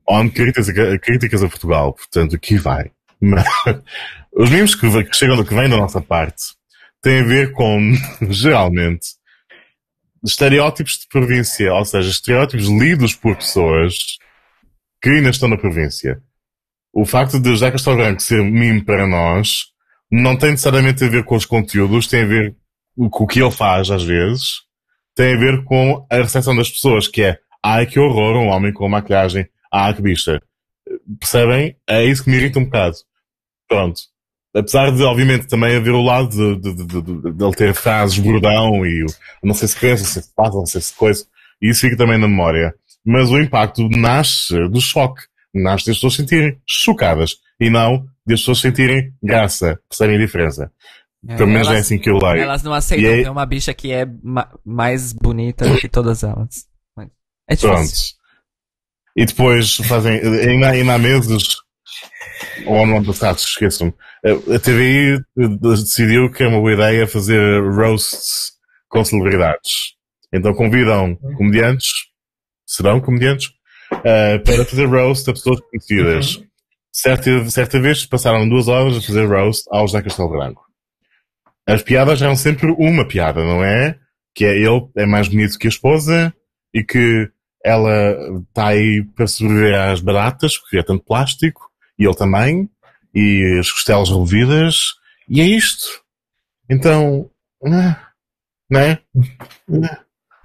C: on críticas, a- críticas a Portugal, portanto, aqui vai. Mas, os memes que, que chegam, que vêm da nossa parte, têm a ver com, geralmente, estereótipos de província, ou seja, estereótipos lidos por pessoas que ainda estão na província. O facto de Castelo Branco ser meme para nós não tem necessariamente a ver com os conteúdos, tem a ver com o que ele faz às vezes, tem a ver com a recepção das pessoas, que é ai que horror, um homem com maquilhagem, ai que bicha. Percebem? É isso que me irrita um bocado. Pronto. Apesar de, obviamente, também haver o lado de, de, de, de, de ele ter frases bordão e não sei se pensa, não sei se passa, não sei se coisa. E isso fica também na memória. Mas o impacto nasce do choque. Nasce das pessoas se sentirem chocadas. E não das pessoas sentirem graça. Percebem a diferença? Pelo menos é
A: elas,
C: assim que eu leio.
A: elas não aceitam
C: aí-
A: ter uma bicha que é ma- mais bonita do que todas elas. É difícil.
C: Pronto. E depois fazem, ainda, ainda há meses, ou ano passado, esqueçam-me, a TVI decidiu que é uma boa ideia fazer roasts com celebridades. Então convidam comediantes, serão comediantes, eh, para fazer roast a pessoas conhecidas. Certa, certa vez passaram duas horas a fazer roast ao José Castelo Branco. As piadas eram sempre uma piada, não é? Que é ele é mais bonito que a esposa e que ela está aí para sobreviver às baratas, porque é tanto plástico, e ele também, e as costelas removidas, e é isto. Então, ah, não é?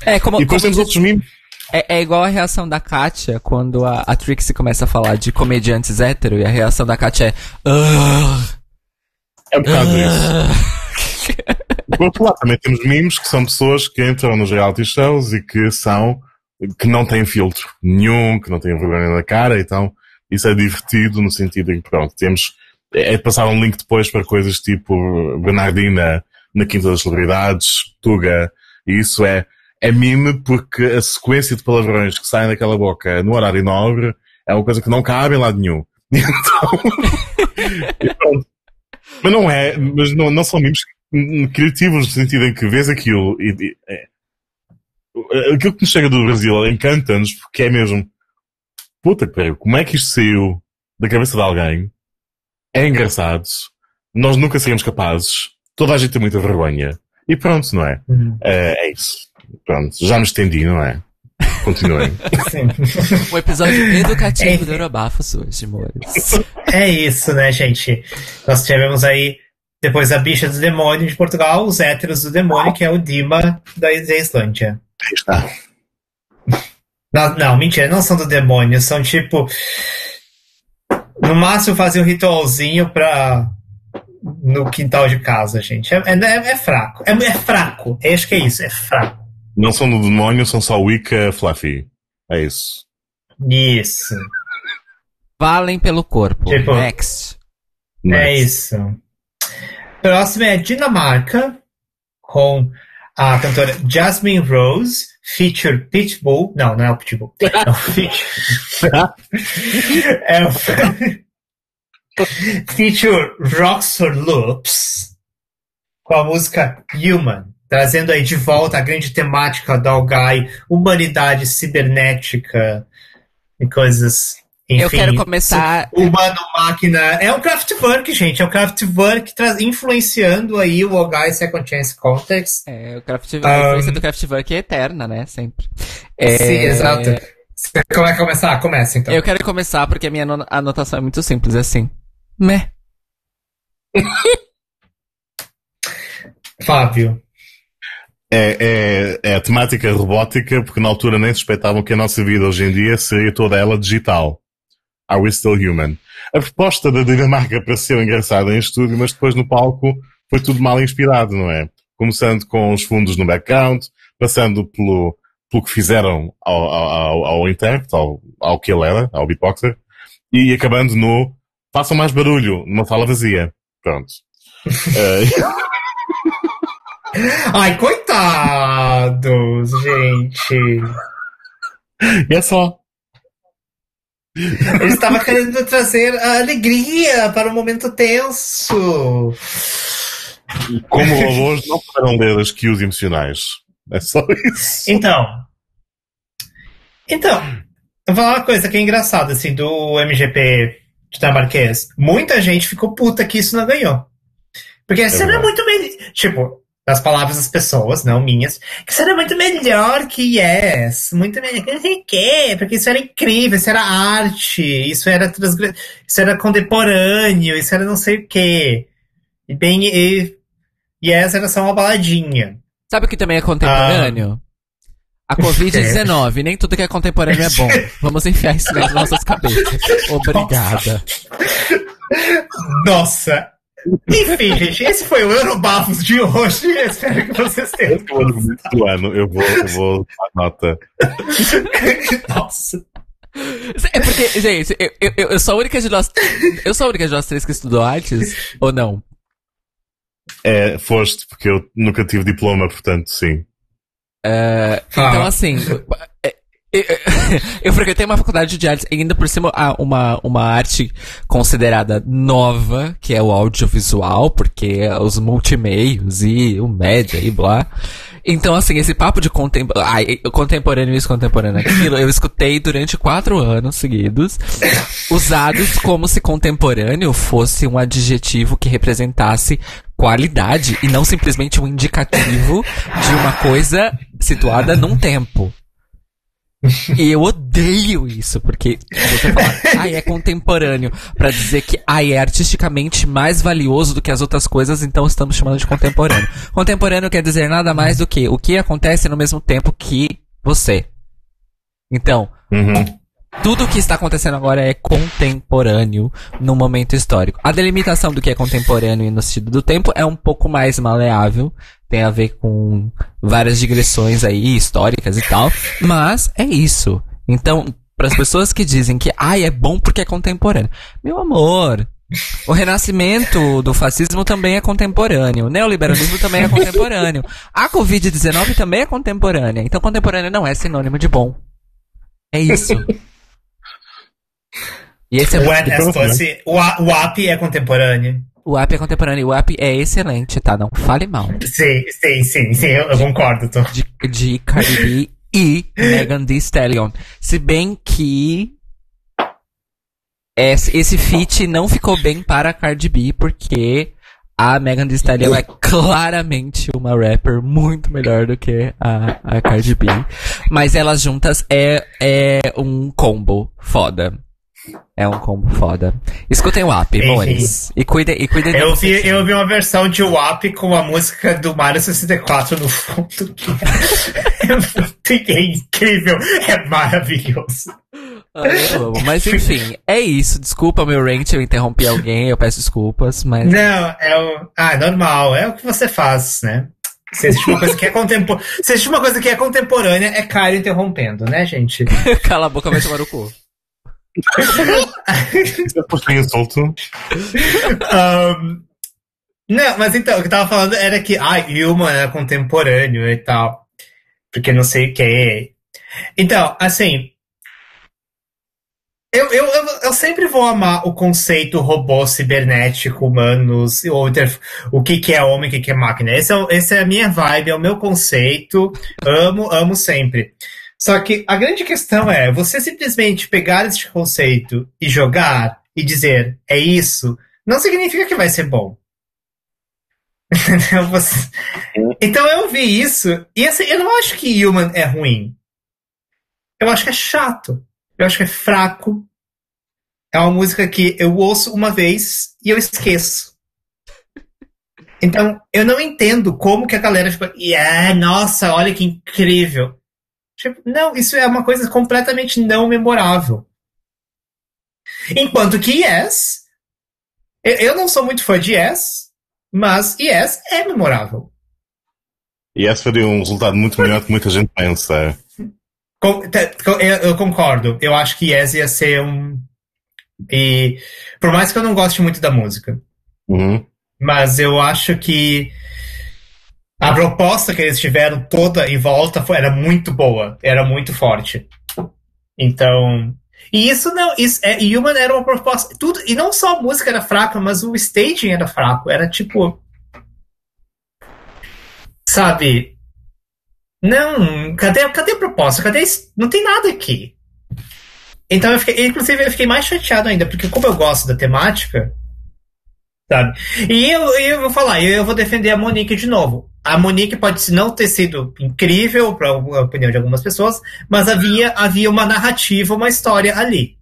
A: É, como,
C: E depois
A: como
C: temos outros memes.
A: É, é igual a reação da Katia quando a, a Trixie começa a falar de comediantes hétero e a reação da Katia é. "Ugh,
C: É um bocado isso.
A: ugh."
C: Por outro lado, também temos memes que são pessoas que entram nos reality shows e que são, que não têm filtro nenhum, que não têm vergonha na cara, então isso é divertido no sentido em que, pronto, temos, é de passar um link depois para coisas tipo Bernardina na Quinta das Celebridades, Tuga, e isso é, é meme porque a sequência de palavrões que saem daquela boca no horário nobre é uma coisa que não cabe em lado nenhum. Então. Mas não é, mas não, não são memes criativos no sentido em que vês aquilo e, e é, aquilo que nos chega do Brasil encanta-nos porque é mesmo puta que pariu, como é que isto saiu da cabeça de alguém? É engraçado, nós nunca seríamos capazes, toda a gente tem muita vergonha e pronto, não é?
B: Uhum.
C: É, é isso. Pronto, já me estendi, não é? Continuem.
B: Sim.
A: Um episódio educativo
B: É.
A: do Eurobafos hoje, amores.
B: É isso, né, gente? Nós tivemos aí, depois a bicha do demônio de Portugal, os héteros do demônio, que é o Dima da da Islândia.
C: Aí está.
B: Não, não, mentira, não são do demônio, são tipo. No máximo fazer um ritualzinho pra. No quintal de casa, gente. É, é, é fraco. É, é fraco. Eu acho que é isso, é fraco.
C: Não são do demónio, são só Wicca Fluffy. É isso.
B: Isso.
A: Valem pelo corpo.
B: Tipo-
A: Next.
B: É
C: Next.
B: isso. Próximo é Dinamarca, com a cantora Jasmine Rose, feature Pitbull. Não, não é o Pitbull. É o feature. é o feature Roxor Loops, com a música Human, trazendo aí de volta a grande temática do Algai, humanidade cibernética e coisas. Enfim,
A: Eu quero começar.
B: Humano, máquina. É um Kraftwerk, gente. É um Kraftwerk tra- influenciando aí o Algai Second Chance Context.
A: É, o Craft,
B: Um,
A: a influência do Kraftwerk é eterna, né? Sempre. É,
B: Sim, exato. Você quer começar? Começa então.
A: Eu quero começar porque a minha ano- anotação é muito simples, é assim. Meh.
B: Fábio.
C: É, é, é a temática robótica, porque na altura nem suspeitavam que a nossa vida hoje em dia seria toda ela digital. Are we still human? A proposta da Dinamarca pareceu engraçada em estúdio, mas depois no palco foi tudo mal inspirado, não é? Começando com os fundos no background, passando pelo, pelo que fizeram ao, ao, ao intérprete, ao, ao que ele era, ao beatboxer, e acabando no façam mais barulho numa sala vazia. Pronto. Eh,
B: Ai, coitados, gente.
C: E é só.
B: Ele estava querendo trazer a alegria para um momento tenso.
C: Como robôs não poderão ler as cues emocionais. É só isso.
B: Então. Então, eu vou falar uma coisa que é engraçada, assim, do MGP dinamarquês. Muita gente ficou puta que isso não ganhou. Porque isso era
C: verdade.
B: muito melhor. Tipo, das palavras das pessoas, não minhas, que isso era muito melhor que Yes. Muito melhor que não sei o quê, porque isso era incrível, isso era arte, isso era transgre... isso era contemporâneo, isso era não sei o quê. E bem, e Yes era só uma baladinha.
A: Sabe o que também é contemporâneo? A Covid-19. Nem tudo que é contemporâneo é bom. Vamos enfiar isso nas nossas cabeças. Obrigada.
B: Nossa! Enfim, gente, esse foi o Eurobafos de hoje. Espero que vocês tenham.
C: É do ano. Eu vou, eu vou dar nota.
B: Nossa.
A: É porque, gente, eu, eu, eu sou a única de nós. Eu sou a única de nós três que estudou artes? Ou não?
C: É, foste, porque eu nunca tive diploma, portanto, sim.
A: É, então,
B: Ah.
A: assim. É, é, Eu frequentei uma faculdade de artes, ainda por cima, ah, uma, uma arte considerada nova, que é o audiovisual, porque é os multimeios e o média e blá. Então, assim, esse papo de contem ai, contemporâneo isso, contemporâneo aquilo, eu escutei durante quatro anos seguidos, usados como se contemporâneo fosse um adjetivo que representasse qualidade e não simplesmente um indicativo de uma coisa situada num tempo. E eu odeio isso, porque você fala, ai, é contemporâneo, pra dizer que, ai, é artisticamente mais valioso do que as outras coisas, então estamos chamando de contemporâneo. Contemporâneo quer dizer nada mais do que o que acontece no mesmo tempo que você. Então,
C: Uhum.
A: tudo o que está acontecendo agora é contemporâneo no momento histórico. A delimitação do que é contemporâneo e no sentido do tempo é um pouco mais maleável, tem a ver com várias digressões aí históricas e tal, mas é isso. Então, para as pessoas que dizem que ai é bom porque é contemporâneo, meu amor, o renascimento do fascismo também é contemporâneo. O neoliberalismo também é contemporâneo. A Covid-19 também é contemporânea. Então, contemporâneo não é sinônimo de bom. É isso. E esse é
B: O,
A: muito...
B: as fosse, o, A- o AP é contemporâneo.
A: O app é contemporâneo. O app é excelente, tá? Não fale mal.
B: Sim, sim, sim, sim, eu, eu concordo. Tô.
A: De, de Cardi B e Megan Thee Stallion. Se bem que esse, esse feat não ficou bem para a Cardi B, porque a Megan Thee Stallion é claramente uma rapper muito melhor do que a, a Cardi B. Mas elas juntas é, é um combo foda. É um combo foda. Escutem o app, amores. E cuidem, e cuidem de
B: Eu
A: vocês.
B: vi, eu vi uma versão de WAP com a música do Mario 64 no fundo. que é muito incrível, é maravilhoso.
A: Eu amo. Mas enfim, é isso. Desculpa meu rant, eu interrompi alguém, eu peço desculpas, mas.
B: Não, é o. Ah, normal, é o que você faz, né? Se existe uma coisa que é contemporânea. Se existe uma coisa que é contemporânea, é Caio interrompendo, né, gente?
A: Cala a boca, vai tomar no cu.
C: Depois tem insulto.
B: Ahn, não, mas então, o que eu tava falando era que, ah, Human é contemporâneo e tal. Porque não sei o que. Então, assim. Eu, eu, eu, eu sempre vou amar o conceito robô cibernético, humanos, ou o que, que é homem, o que, que é máquina. Esse é, esse é a minha vibe, é o meu conceito. Amo, amo sempre. Só que a grande questão é, você simplesmente pegar esse conceito e jogar e dizer, é isso, não significa que vai ser bom. Então eu vi isso, e assim, eu não acho que Human é ruim. Eu acho que é chato. Eu acho que é fraco. É uma música que eu ouço uma vez e eu esqueço. Então, eu não entendo como que a galera fica, yeah, nossa, olha que incrível. Tipo, não, isso é uma coisa completamente não memorável. Enquanto que Yes, eu, não sou muito fã de Yes, mas Yes é memorável.
C: Esse seria um resultado muito melhor do que muita gente pensa.
B: Eu concordo. Eu acho que Yes ia ser um. E por mais que eu não goste muito da música,
C: Uhum.
B: mas eu acho que A proposta que eles tiveram toda em volta foi, era muito boa, era muito forte. Então. E isso não. Isso, é, Human era uma proposta. Tudo, e não só a música era fraca, mas o staging era fraco. Era tipo. Sabe? Não, cadê, cadê a proposta? Cadê. Não tem nada aqui. Então eu fiquei. Inclusive, eu fiquei mais chateado ainda, porque como eu gosto da temática. Sabe? E eu, eu vou falar, eu vou defender a Monique de novo. A Monique pode não ter sido incrível, para a opinião de algumas pessoas, mas havia, havia uma narrativa, uma história ali.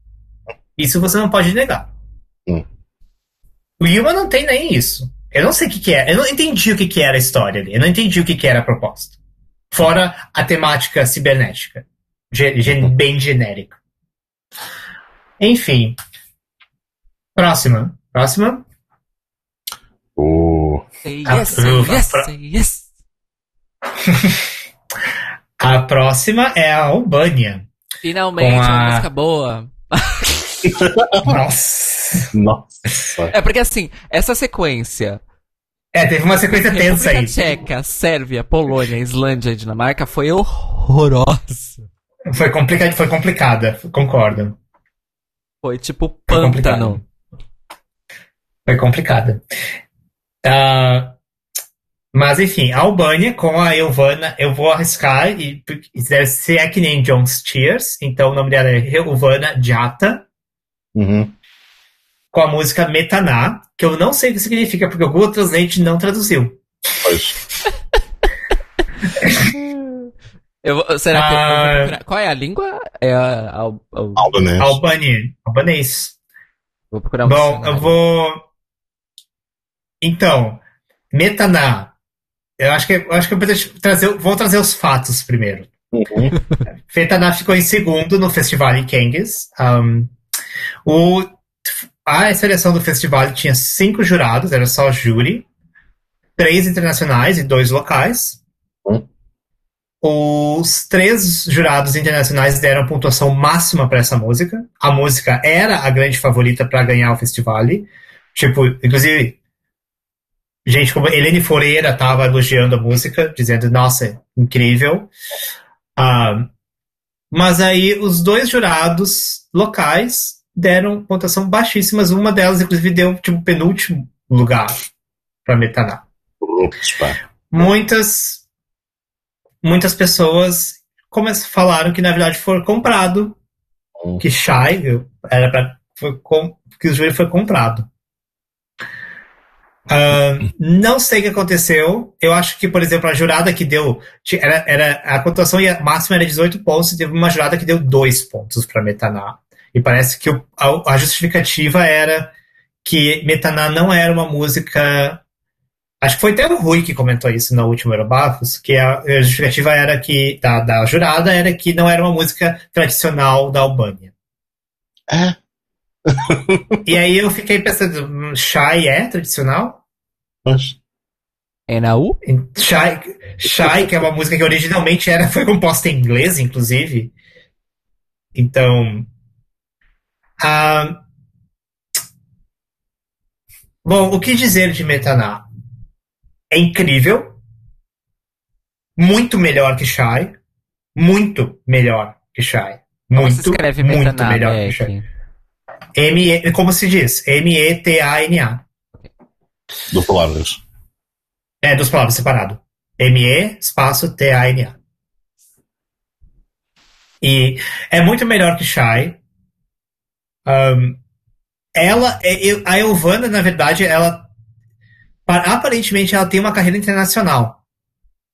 B: Isso você não pode negar. Hum. O Yuma não tem nem isso. Eu não sei o que, que é. Eu não entendi o que, que era a história ali. Eu não entendi o que, que era a proposta. Fora a temática cibernética. Gen bem genérica. Enfim. Próxima. Próxima.
A: Yes, yes, yes.
B: a próxima é a Albânia.
A: Finalmente, a... uma música boa.
B: Nossa.
C: Nossa.
A: É porque assim, essa sequência.
B: É, teve uma sequência tensa aí.
A: Tcheca, Sérvia, Polônia, Islândia e Dinamarca foi horrorosa.
B: Foi, complica foi complicada, concordo.
A: Foi tipo pântano.
B: Foi complicada. Uh, mas enfim, a Albânia com a Elvana, eu vou arriscar e deve ser é que nem John Steers, então o nome dela é Elvana Jata.
C: Uhum.
B: Com a música Metaná, que eu não sei o que significa, porque o Google Translate não traduziu.
C: Pois.
A: eu, será que ah, Qual é a língua? É a, a, a,
C: albanês.
B: Albanês. Albanês.
A: Vou procurar um
B: Bom, eu vou. Então, Metaná. Eu acho que, eu acho que eu vou trazer, vou trazer os fatos primeiro.
C: Uhum.
B: Metaná ficou em segundo no festival em Kangas. Um, o, a seleção do festival tinha cinco jurados, era só júri, três internacionais e dois locais.
C: Uhum.
B: Os três jurados internacionais deram pontuação máxima para essa música. A música era a grande favorita para ganhar o festival. Tipo, inclusive, gente como Helene Foreira estava elogiando a música, dizendo, nossa, incrível. Uh, mas aí os dois jurados locais deram pontuação baixíssimas. Uma delas, inclusive, deu tipo penúltimo lugar para Metaná. Muitas, muitas pessoas falaram que na verdade foi comprado, hum. que Shai era para que o joelho foi comprado. Uh, não sei o que aconteceu. Eu acho que, por exemplo, a jurada que deu. Era, era, a pontuação máxima era 18 pontos e teve uma jurada que deu 2 pontos para Metaná. E parece que o, a, a, justificativa era que Metaná não era uma música. Acho que foi até o Rui que comentou isso no último Eurobafos, que a, a justificativa era que da, da jurada era que não era uma música tradicional da Albânia.
C: É.
B: e aí eu fiquei pensando, Shai é tradicional?
A: É na U?
B: Shy, Shy, que é uma música que originalmente era, foi composta em inglês, inclusive. Então. Uh, bom, o que dizer de Metaná? É incrível. Muito melhor que Shy. Muito melhor que Shy. Muito,
A: Como se escreve
B: muito
A: Metaná,
B: melhor que Shy. M -E, como se diz? M-E-T-A-N-A.
C: Duas palavras.
B: É, duas palavras separado. M-E, espaço T-A-N-A. E é muito melhor que Shy. Um, ela, é, a Elvana, na verdade, ela aparentemente ela tem uma carreira internacional.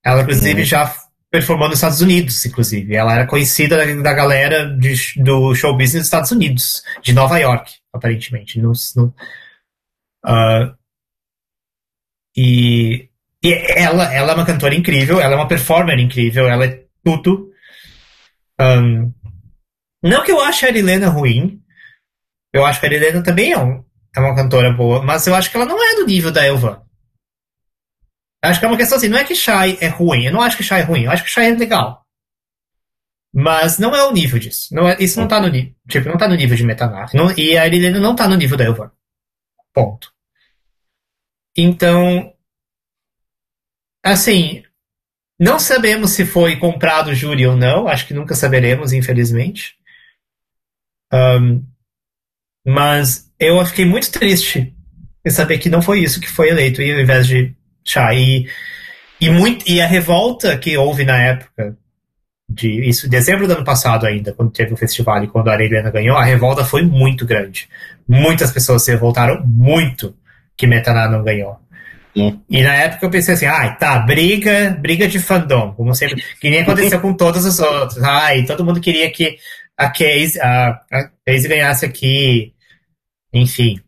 B: Ela, inclusive, uhum. já performou nos Estados Unidos, inclusive. Ela era conhecida da, galera de, do show business dos Estados Unidos, de Nova York, aparentemente. Uh, e, e ela, ela é uma cantora incrível, ela é uma performer incrível, ela é tudo. Um, não que eu ache a Arilena ruim, eu acho que a Arilena também é, um, é uma cantora boa, mas eu acho que ela não é do nível da Elvan. Acho que é uma questão assim, não é que Shai é ruim, eu não acho que Shai é ruim, eu acho que Shai é legal. Mas não é o nível disso. Não é, isso não tá no nível. Tipo, não tá no nível de Metanar. e a Arilena não tá no nível da Elvan. Ponto. Então, assim, não sabemos se foi comprado o júri ou não. Acho que nunca saberemos, infelizmente. Um, mas eu fiquei muito triste em saber que não foi isso que foi eleito, e ao invés de. E, e, muito, e a revolta que houve na época, de isso, dezembro do ano passado ainda, quando teve o festival e quando a Areliana ganhou, a revolta foi muito grande. Muitas pessoas se revoltaram muito que Metaná não ganhou. E na época eu pensei assim, ai, ah, tá, briga, briga de fandom, como sempre, que nem aconteceu com todos os outros. Ai, todo mundo queria que a Case, a, a Case ganhasse aqui, enfim.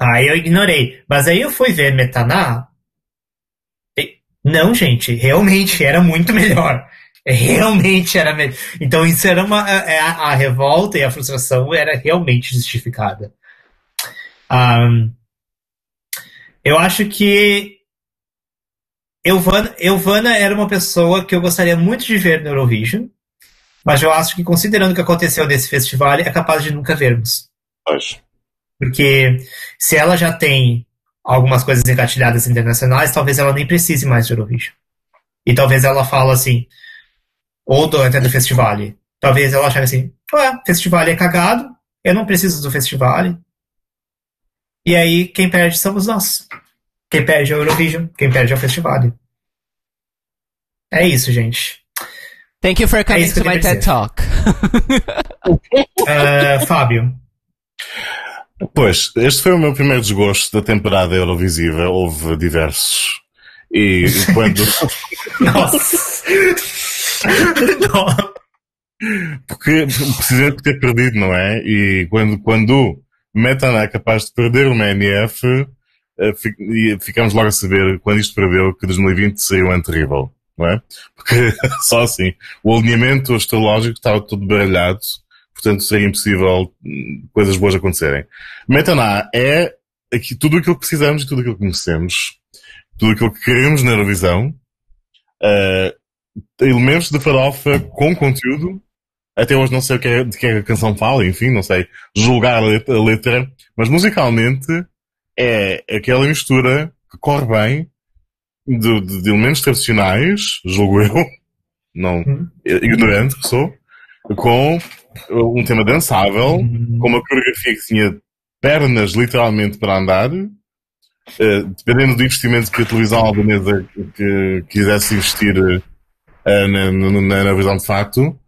B: Aí eu ignorei. Mas aí eu fui ver Metaná. Não, gente, realmente era muito melhor. Realmente era melhor. Então isso era uma. A, a revolta e a frustração era realmente justificada. Um, eu acho que Elvana, Elvana era uma pessoa que eu gostaria muito de ver no Eurovision, mas eu acho que, considerando o que aconteceu nesse festival, é capaz de nunca vermos.
C: Acho.
B: Porque se ela já tem algumas coisas engatilhadas internacionais, talvez ela nem precise mais de Eurovision. E talvez ela fale assim, ou do, até do festival. Talvez ela ache assim, ué, festival é cagado, eu não preciso do festival. E aí quem perde somos nós. Quem perde é o Eurovision, quem perde é o festival. É isso, gente.
A: Thank you for coming é to my TED Talk.
B: uh, Fábio.
C: Pois, este foi o meu primeiro desgosto da temporada Eurovisiva. Houve diversos. E quando.
B: Nossa!
C: Porque precisamente por ter perdido, não é? E quando, quando Metana é capaz de perder uma NF, eh, ficamos logo a saber, quando isto perdeu, que 2020 seria um ano terrível, não é? Porque só assim, o alinhamento astrológico estava todo baralhado portanto seria impossível hum, coisas boas acontecerem. Metaná é aqui, tudo aquilo que precisamos e tudo aquilo que conhecemos, tudo aquilo que queremos na Eurovisão, uh, elementos de farofa com conteúdo, até hoje não sei o que é, de que é a canção fala, enfim, não sei julgar a letra, a letra, mas musicalmente é aquela mistura que corre bem de, de, de elementos tradicionais, julgo eu, não, uhum. ignorante que sou, com um tema dançável, uhum. com uma coreografia que tinha pernas literalmente para andar, uh, dependendo do investimento que a televisão albanesa que quisesse investir uh, na, na, na, visão de facto,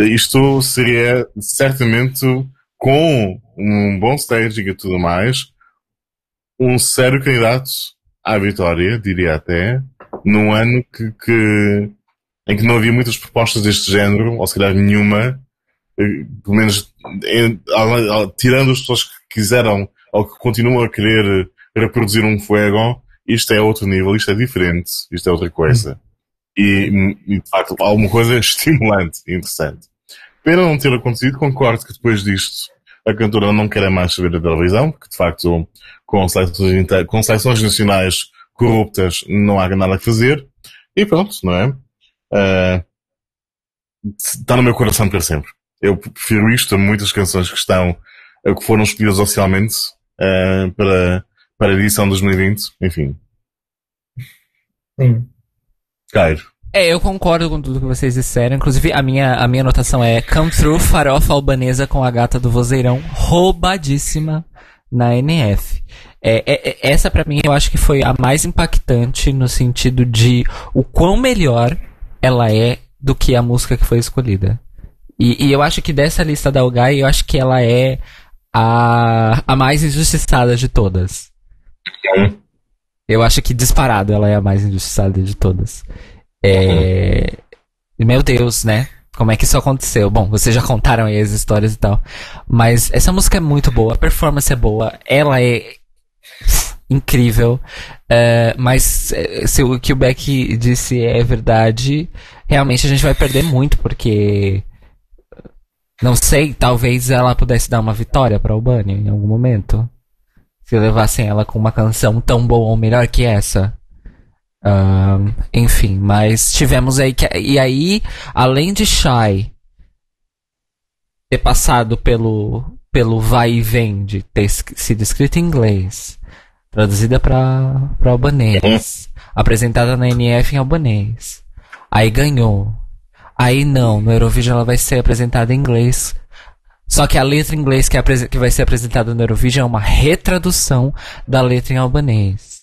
C: isto seria certamente com um bom staging e tudo mais, um sério candidato à vitória, diria até, num ano que, que em que não havia muitas propostas deste género, ou se calhar nenhuma, eh, pelo menos tirando as pessoas que quiseram ou que continuam a querer reproduzir um fuego, isto é outro nível, isto é diferente, isto é outra coisa. E, e de facto, alguma coisa estimulante e interessante. Pena não ter acontecido, concordo que depois disto a cantora não quer mais saber da televisão, porque de facto com seleções, com seleções nacionais corruptas não há nada a fazer. E pronto, não é? Uh, está no meu coração para sempre. Eu prefiro isto a muitas canções que estão, que foram escolhidas oficialmente uh, para, para a edição 2020. Enfim.
B: Sim.
C: Cairo.
A: É, eu concordo com tudo que vocês disseram. Inclusive, a minha, a minha anotação é Come Through Farofa Albanesa com a gata do vozeirão, roubadíssima na NF. É, é, é essa para mim eu acho que foi a mais impactante no sentido de o quão melhor ela é do que a música que foi escolhida. E, e eu acho que dessa lista da Algai, eu acho que ela é a, a mais injustiçada de todas. Eu acho que disparado ela é a mais injustiçada de todas. É... Meu Deus, né? Como é que isso aconteceu? Bom, vocês já contaram aí as histórias e tal. Mas essa música é muito boa, a performance é boa, ela é incrível. Uh, mas eh, se o que o Beck disse é verdade, realmente a gente vai perder muito, porque. Não sei, talvez ela pudesse dar uma vitória para Albânia em algum momento. Se levassem ela com uma canção tão boa ou melhor que essa. Uh, enfim, mas tivemos aí que. E aí, além de Shy ter passado pelo, pelo vai e vem de ter sido escrito em inglês, traduzida para albanês. apresentada na NF em albanês. Aí ganhou. Aí não, no Eurovision ela vai ser apresentada em inglês. Só que a letra em inglês que, é que vai ser apresentada no Eurovision é uma retradução da letra em albanês.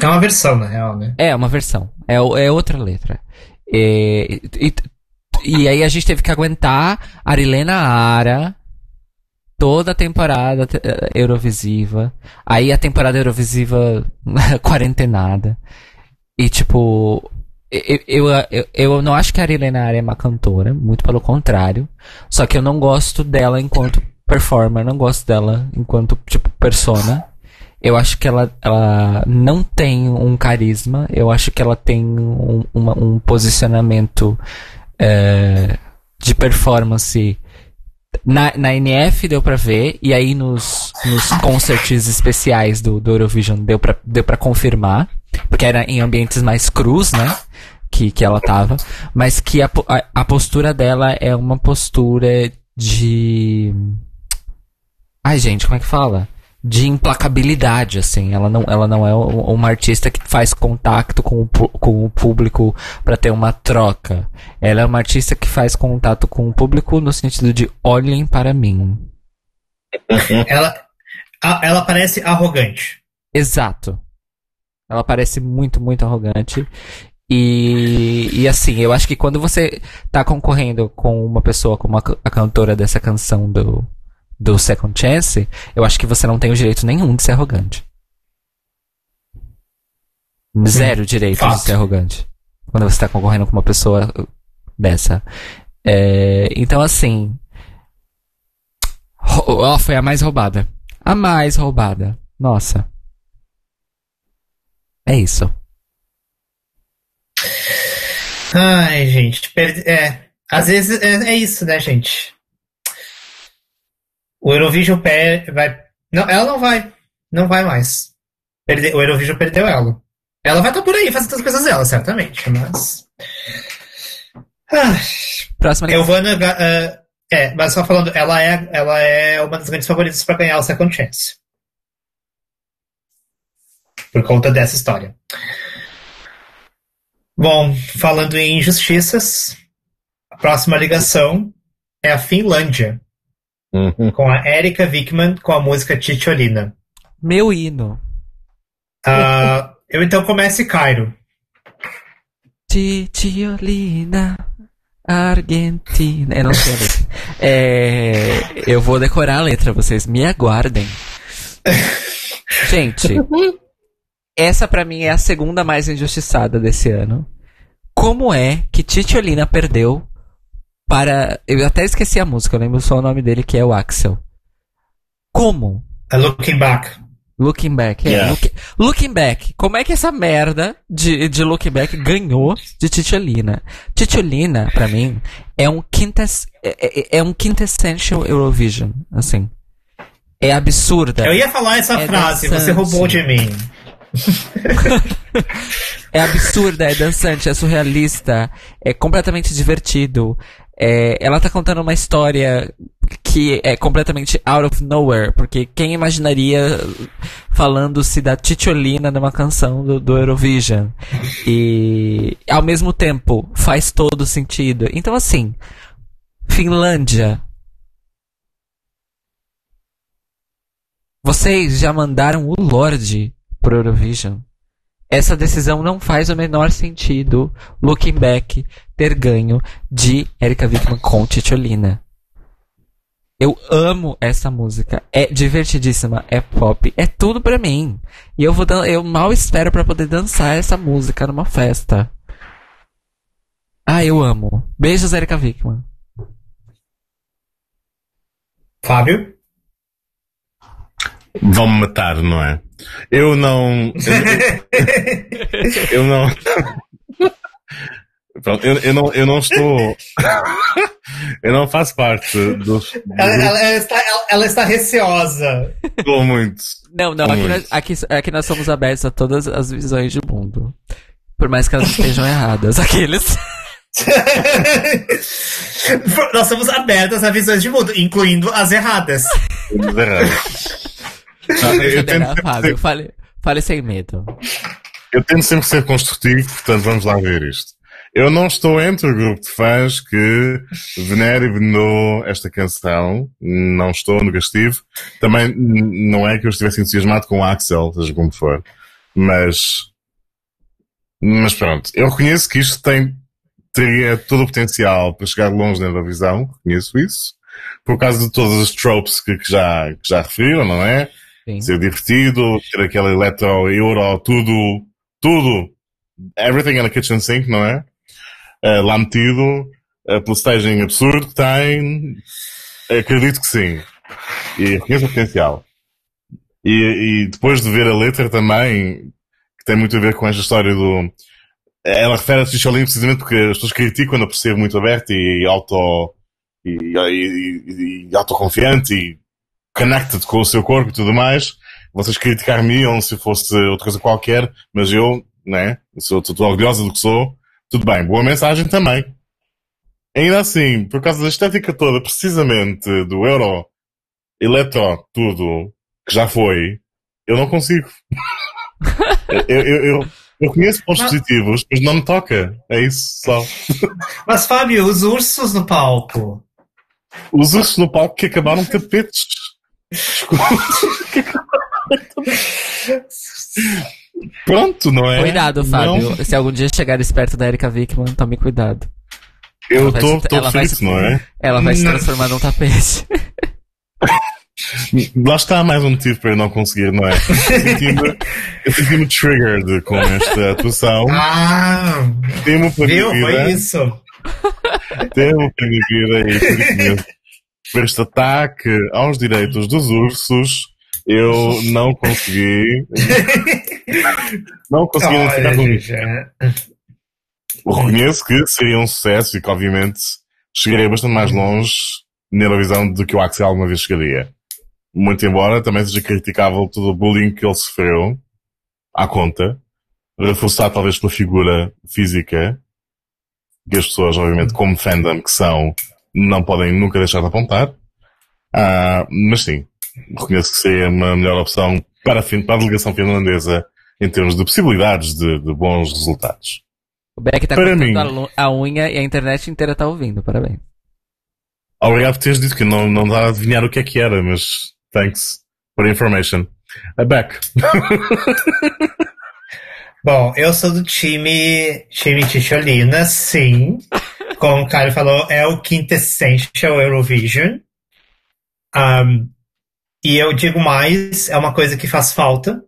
B: É uma versão, na real, né?
A: É, uma versão. É, é outra letra. E, e, e aí a gente teve que aguentar Arilena Ara toda a temporada te- eh, Eurovisiva. Aí a temporada Eurovisiva quarentenada. E tipo. Eu, eu, eu, não acho que a Arilena Ara é uma cantora, muito pelo contrário. Só que eu não gosto dela enquanto performer, não gosto dela enquanto, tipo, persona. Eu acho que ela, ela não tem um carisma. Eu acho que ela tem um, uma- um posicionamento é, de performance. Na, na NF deu pra ver, e aí nos, nos concerts especiais do, do Eurovision deu pra, deu pra confirmar, porque era em ambientes mais crus, né? Que, que ela tava, mas que a, a, a postura dela é uma postura de. Ai, gente, como é que fala? De implacabilidade, assim. Ela não, ela não é uma artista que faz contato com o, com o público para ter uma troca. Ela é uma artista que faz contato com o público no sentido de olhem para mim.
B: Ela, a- ela parece arrogante.
A: Exato. Ela parece muito, muito arrogante. E, e assim, eu acho que quando você tá concorrendo com uma pessoa como a, a cantora dessa canção do, do Second Chance, eu acho que você não tem o direito nenhum de ser arrogante. Zero direito de
B: fato.
A: ser arrogante. Quando você tá concorrendo com uma pessoa dessa. É, então, assim. Ó, foi a mais roubada. A mais roubada. Nossa. É isso.
B: Ai, gente. É. Às vezes é, é isso, né, gente? O Eurovision per- vai. Não, ela não vai. Não vai mais. Perde- O Eurovision perdeu ela. Ela vai estar por aí fazendo as coisas dela, certamente, mas. Ah,
A: Próxima
B: Elvana. Ga- ah, é, mas só falando, ela é, ela é uma das grandes favoritas para ganhar o Second Chance. Por conta dessa história. Bom, falando em injustiças, a próxima ligação é a Finlândia,
C: Uhum.
B: com a Erika Wickman com a música Titiolina.
A: Meu hino.
B: Ah, eu então começo Cairo.
A: Titiolina, Argentina. Eu não sei a letra. É, eu vou decorar a letra, vocês me aguardem. Gente, essa pra mim é a segunda mais injustiçada desse ano. Como é que Titiolina perdeu para. Eu até esqueci a música, eu lembro só o nome dele, que é o Axel. Como?
B: A Looking Back.
A: Looking Back. É,
C: Yeah.
A: look- looking Back. Como é que essa merda de, de Looking Back ganhou de Titiolina? Titiolina, pra mim, é um quintes, é, é- é um quintessential Eurovision, assim. É absurda.
B: Eu ia falar essa
A: É
B: frase, você
A: dançante.
B: roubou de mim.
A: É absurda, é dançante, é surrealista, é completamente divertido. É, ela tá contando uma história que é completamente out of nowhere, porque quem imaginaria falando-se da Titiolina numa canção do, do Eurovision? E ao mesmo tempo faz todo sentido. Então assim, Finlândia. Vocês já mandaram o Lorde pro Eurovision? Essa decisão não faz o menor sentido, looking back, ter ganho de Erika Wickman com Titiolina. Eu amo essa música. É divertidíssima, é pop, é tudo pra mim. E eu vou dan- eu mal espero pra poder dançar essa música numa festa. Ah, eu amo. Beijos, Erika Wickman.
B: Fábio?
C: Vão-me matar, não é? Eu não. Eu, eu não. Pronto, eu, eu não, eu não estou. eu não faço parte dos. do
B: Ela, ela- está, ela- ela está receosa.
C: estou muito.
A: Não, não, aqui
C: Muito.
A: nós, aqui, aqui nós somos abertos a todas as visões de mundo. Por mais que elas estejam erradas. Aqueles.
B: Nós somos abertas a visões de mundo, incluindo as erradas.
C: É raro. Não, eu, tento
A: Fábio, fale, fale sem medo.
C: Eu tento sempre ser construtivo, portanto vamos lá ver isto. Eu não estou entre o grupo de fãs que venera e venerou esta canção. Não estou negativo. Também não é que eu estivesse entusiasmado com o Axel, seja como for. Mas, mas pronto. Eu reconheço que isto tem, teria todo o potencial para chegar longe na Eurovisão. Reconheço isso. Por causa de todas as tropes que, que já, que já referiram, não é?
A: Sim.
C: Ser divertido, ter aquele eletro, euro, tudo, tudo. Everything in a kitchen sink, não é? Uh, lá metido, uh, pelo staging absurdo que tem. Acredito que sim. E reconheço o potencial. E, e depois de ver a letra também, que tem muito a ver com esta história do. Ela refere a Ticholin precisamente porque as pessoas criticam a percebo muito aberta e auto. e, e, e, e autoconfiante e connected com o seu corpo e tudo mais. Vocês criticar-me se fosse outra coisa qualquer, mas eu, né, sou, estou orgulhosa do que sou. Tudo bem, boa mensagem também. Ainda assim, por causa da estética toda, precisamente do Euro, Eletro, tudo, que já foi, eu não consigo. eu, eu, eu, eu, conheço pontos mas... positivos, mas não me toca. É isso só.
B: mas, Fábio, os ursos no palco.
C: Os ursos no palco que acabaram tapetes. Pronto, não é?
A: Cuidado, Fábio. Não. Se algum dia chegares perto da Erika Wickman, tome cuidado.
C: Eu tô, se, tô feito, se, não é?
A: Ela vai se transformar num tapete.
C: Lá está mais um motivo para eu não conseguir, não é? Eu senti-me triggered com esta atuação.
B: Ah!
C: Temo para
B: viu? Foi isso.
C: Temo para minha vida e por este ataque aos direitos dos ursos, eu não consegui. não consegui identificar com isso. Reconheço que seria um sucesso e que, obviamente, chegaria bastante mais longe na Eurovisão do que o Axel alguma vez chegaria. Muito embora também seja criticável todo o bullying que ele sofreu à conta, reforçado talvez pela figura física, que as pessoas, obviamente, como fandom que são, não podem nunca deixar de apontar. Ah, mas sim, reconheço que seria uma melhor opção para a, para a delegação finlandesa em termos de possibilidades de, de bons resultados.
A: O Beck está cortando a unha e a internet inteira está ouvindo. Parabéns.
C: Obrigado por teres dito que não, não dá a adivinhar o que é que era, mas thanks for the information. A Beck.
B: Bom, eu sou do time, time Ticholina, sim. Como o Caio falou, é o quintessential Eurovision. Um, e eu digo mais, é uma coisa que faz falta.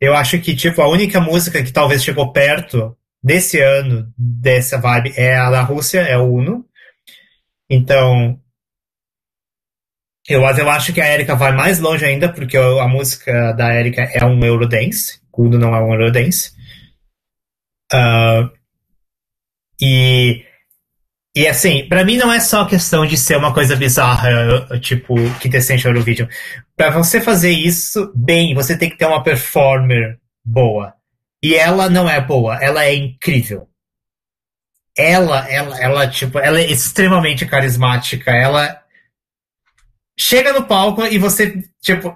B: Eu acho que, tipo, a única música que talvez chegou perto desse ano, dessa vibe, é a da Rússia, é o Uno. Então, eu, eu acho que a Erika vai mais longe ainda, porque a música da Erika é um Eurodance. Uno não é um Eurodance. Uh, e e assim, para mim não é só questão de ser uma coisa bizarra, tipo, que decente Eurovision. Para você fazer isso bem, você tem que ter uma performer boa. E ela não é boa, ela é incrível. Ela, ela, ela, tipo, ela é extremamente carismática. Ela chega no palco e você, tipo,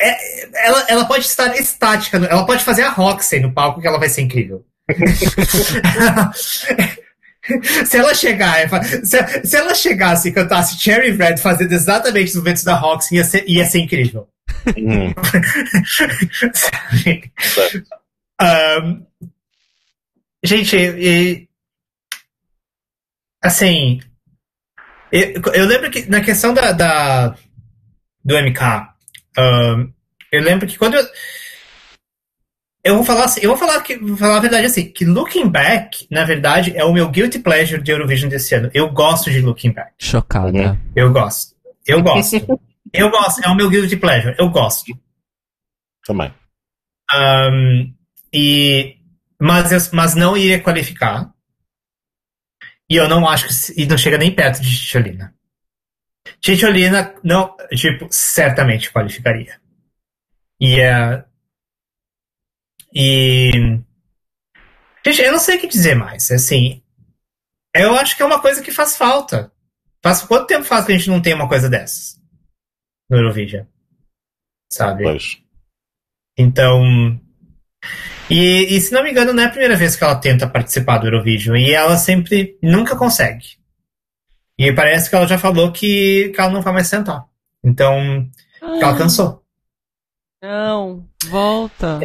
B: é, ela, ela pode estar estática, ela pode fazer a Roxy no palco que ela vai ser incrível. se ela chegar, se, se ela chegasse e cantasse Cherry Red fazendo exatamente os momentos da Roxy, ia ser, ia ser incrível. Hum. um, gente, e, assim, eu, eu, lembro que na questão da, da do MK, um, eu lembro que quando eu, eu vou falar assim, eu vou falar que vou falar a verdade assim, que Looking Back, na verdade, é o meu guilty pleasure de Eurovision desse ano. Eu gosto de Looking Back.
A: Chocada.
C: Uhum.
B: Eu gosto. Eu gosto. eu gosto, é o meu guilty pleasure. Eu gosto.
C: Também.
B: Um, e mas eu, mas não iria qualificar. E eu não acho que e não chega nem perto de Ticholina. Ticholina não, tipo, certamente qualificaria. E uh, e. Gente, eu não sei o que dizer mais. Assim, eu acho que é uma coisa que faz falta. Faz quanto tempo faz que a gente não tem uma coisa dessas no Eurovision? Sabe?
C: Pois.
B: Então. E, e, se não me engano, não é a primeira vez que ela tenta participar do Eurovision. E ela sempre, nunca consegue. E parece que ela já falou que, que ela não vai mais sentar. Então, ah, ela cansou.
A: Não, volta.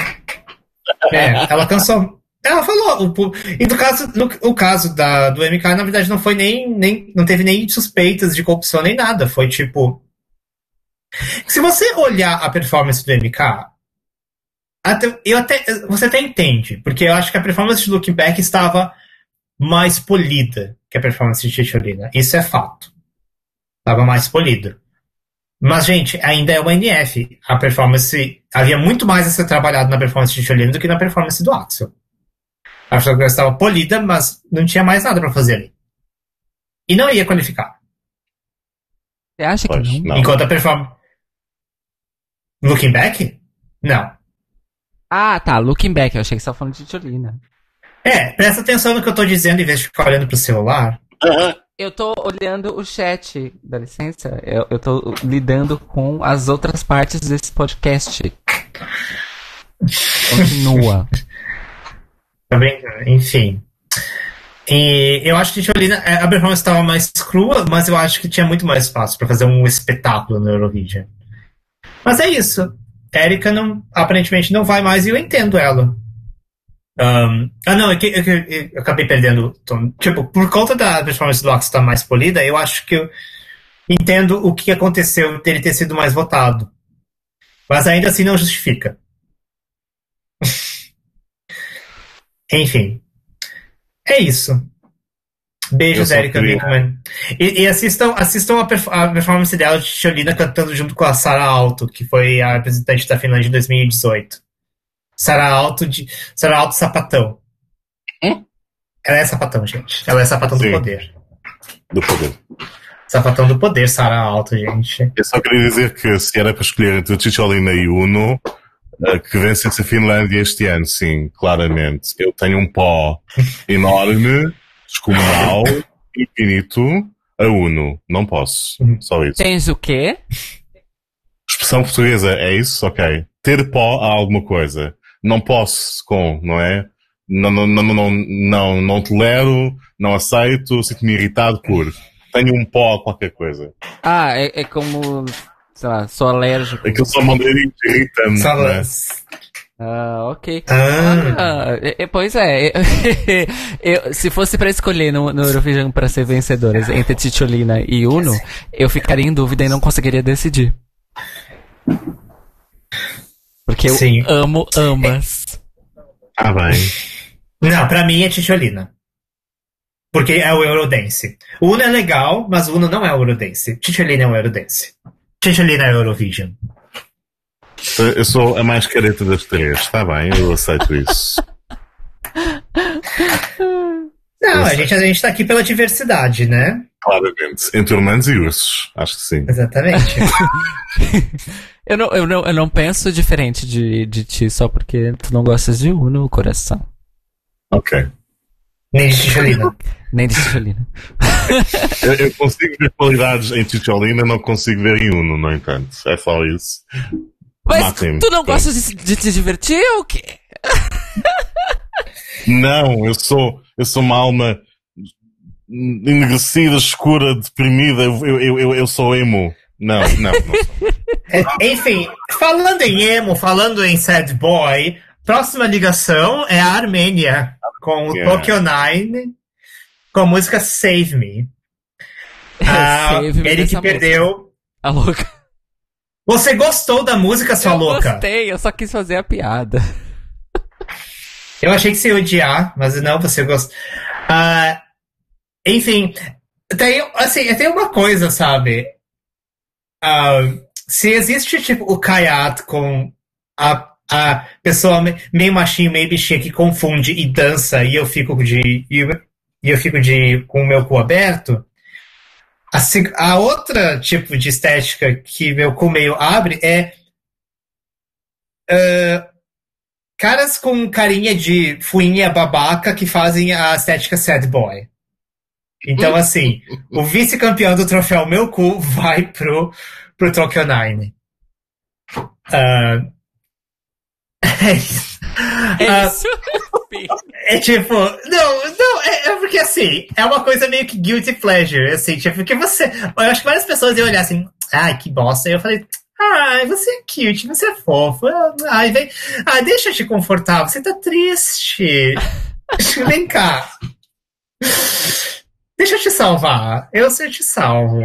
B: É, ela cansou. Ela falou. O, e no caso, no, o caso da, do MK, na verdade, não foi nem, nem. Não teve nem suspeitas de corrupção nem nada. Foi tipo. Se você olhar a performance do MK, até, eu até, você até entende, porque eu acho que a performance de Looking Back estava mais polida que a performance de Ticholina. Isso é fato. Estava mais polido. Mas, gente, ainda é uma NF. A performance. Havia muito mais a ser trabalhado na performance de Ticholina do que na performance do Axel. A fotografia estava polida, mas não tinha mais nada para fazer ali. E não ia qualificar.
A: Você acha que não? não?
B: Enquanto a performance. Looking back? Não.
A: Ah, tá. Looking back. Eu achei que você estava falando de Titiolina.
B: É, presta atenção no que eu tô dizendo em vez de ficar olhando pro celular.
A: Eu tô olhando o chat, dá licença. Eu, eu tô lidando com as outras partes desse podcast. Continua.
B: Também, enfim. E eu acho que Titiolina, é, a performance estava mais crua, mas eu acho que tinha muito mais espaço para fazer um espetáculo no Eurovision. Mas é isso. Erika não, aparentemente não vai mais e eu entendo ela. Um, ah, não, é que, é que eu acabei perdendo. Tipo, por conta da performance do Ox estar mais polida, eu acho que eu entendo o que aconteceu dele ter sido mais votado. Mas ainda assim não justifica. Enfim. É isso. Beijos, Erika Wickman. E, e, assistam, assistam a, perf a, performance dela de Cholina cantando junto com a Sara Alto, que foi a representante da Finlândia em 2018. Sara Alto de. Sara Alto Sapatão.
A: Hum?
B: Ela é sapatão, gente. Ela é sapatão Sim. do poder.
C: Do poder.
B: Sapatão do poder, Sara Alto, gente.
C: Eu só queria dizer que se era para escolher entre Chicholina e Uno, eh, que vencesse a Finlândia este ano, sim, claramente. Eu tenho um pó enorme descomunal, infinito, a Uno. Não posso. Uhum. Só isso.
A: Tens o quê?
C: Expressão portuguesa, é isso? Ok. Ter pó a alguma coisa. Não posso com, não é? Não, não, não, não, não, não tolero, não aceito, sinto-me irritado por. Tenho um pó qualquer coisa.
A: Ah, é, é como, sei lá, sou alérgico.
C: Aquilo só mandaria irritante. Né?
A: Ah, ok. Ah. ah é, pois é. eu, se fosse para escolher no, no Eurovision para ser vencedoras entre Titiolina e Uno, eu ficaria em dúvida e não conseguiria decidir. Porque eu Sim. amo ambas.
C: Ah, vai.
B: Não, pra mim é Titiolina. Porque é o Eurodance. O Uno é legal, mas o Uno não é o Eurodance. Titiolina é o Eurodance. Titiolina é o Eurovision.
C: Eu sou a mais careta das três, está bem, eu aceito isso.
B: Não, a gente, a gente tá aqui pela diversidade, né?
C: Claramente. Entre humanos e ursos, acho que sim.
B: Exatamente.
A: eu, não, eu, não, eu não penso diferente de, de ti só porque tu não gostas de Uno no coração.
C: Ok.
B: Nem de Ticholina.
A: Nem de Ticholina.
C: eu, eu, consigo ver qualidades em Ticholina, não consigo ver em Uno, no entanto. É só isso.
A: Mas tu não gosta de, de te divertir ou o quê?
C: não, eu sou, eu sou uma alma enegrecida, escura, deprimida. Eu, eu, eu, eu sou emo. Não, não. não.
B: É, enfim, falando em emo, falando em sad boy, próxima ligação é a Armênia com o yeah. Tokyo Nine com a música Save Me. Ah, Save me ele que perdeu.
A: A louca.
B: Você gostou da música, sua
A: eu
B: louca?
A: Eu gostei, eu só quis fazer a piada.
B: Eu achei que você ia odiar, mas não, você gostou. Uh, enfim, tem, assim, tem uma coisa, sabe? Uh, se existe, tipo, o Kayat com a, a pessoa meio machinho, meio bichinha que confunde e dança e eu fico de. E eu fico de com o meu cu aberto, a, a outra tipo de estética que meu cu meio abre é uh, caras com carinha de fuinha babaca que fazem a estética sad boy. Então, assim, o vice-campeão do troféu Meu Cu vai pro, pro Tokyo Nine. Uh, É isso.
A: É
B: Ah,
A: isso.
B: É tipo, não, não, é, é porque assim, é uma coisa meio que guilty pleasure, assim, tipo, porque você. Eu acho que várias pessoas iam olhar assim, ai, que bosta. E eu falei, ai, você é cute, você é fofo. Ai, vem. Ai, deixa eu te confortar, você tá triste. Vem cá. Deixa eu te salvar. Eu sei te salvo.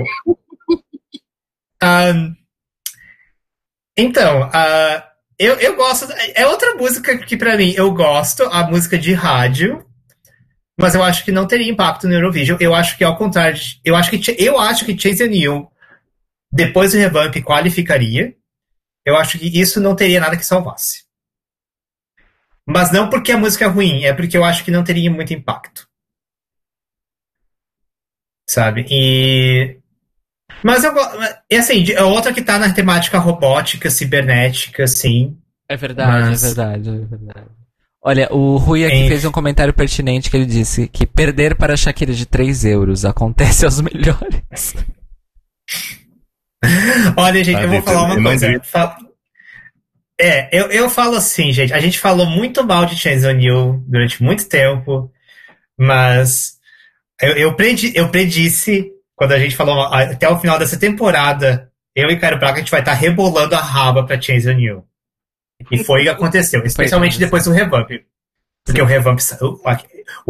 B: Então, ah, eu, eu gosto. É outra música que pra mim eu gosto, a música de rádio. Mas eu acho que não teria impacto no Eurovision. Eu acho que ao contrário, eu acho que eu acho que Chase You depois do revamp qualificaria. Eu acho que isso não teria nada que salvasse. Mas não porque a música é ruim, é porque eu acho que não teria muito impacto. Sabe? E mas eu. E assim, é outra que tá na temática robótica, cibernética, assim.
A: É verdade,
B: Mas-
A: é verdade, é verdade. Olha, o Rui aqui
B: Enfim.
A: fez um comentário pertinente que ele disse que perder para a Shakira de 3 euros acontece aos melhores.
B: Olha, gente,
C: Ah,
B: eu vou falar uma coisa. É, eu, eu falo assim, gente. A gente falou muito mal de Chains on You durante muito tempo, mas eu, eu, predi, eu predisse, quando a gente falou até o final dessa temporada, eu e Caio Braga, a gente vai estar rebolando a raba pra Chains on You. E foi o que aconteceu, especialmente depois do revamp. Porque o revamp, o,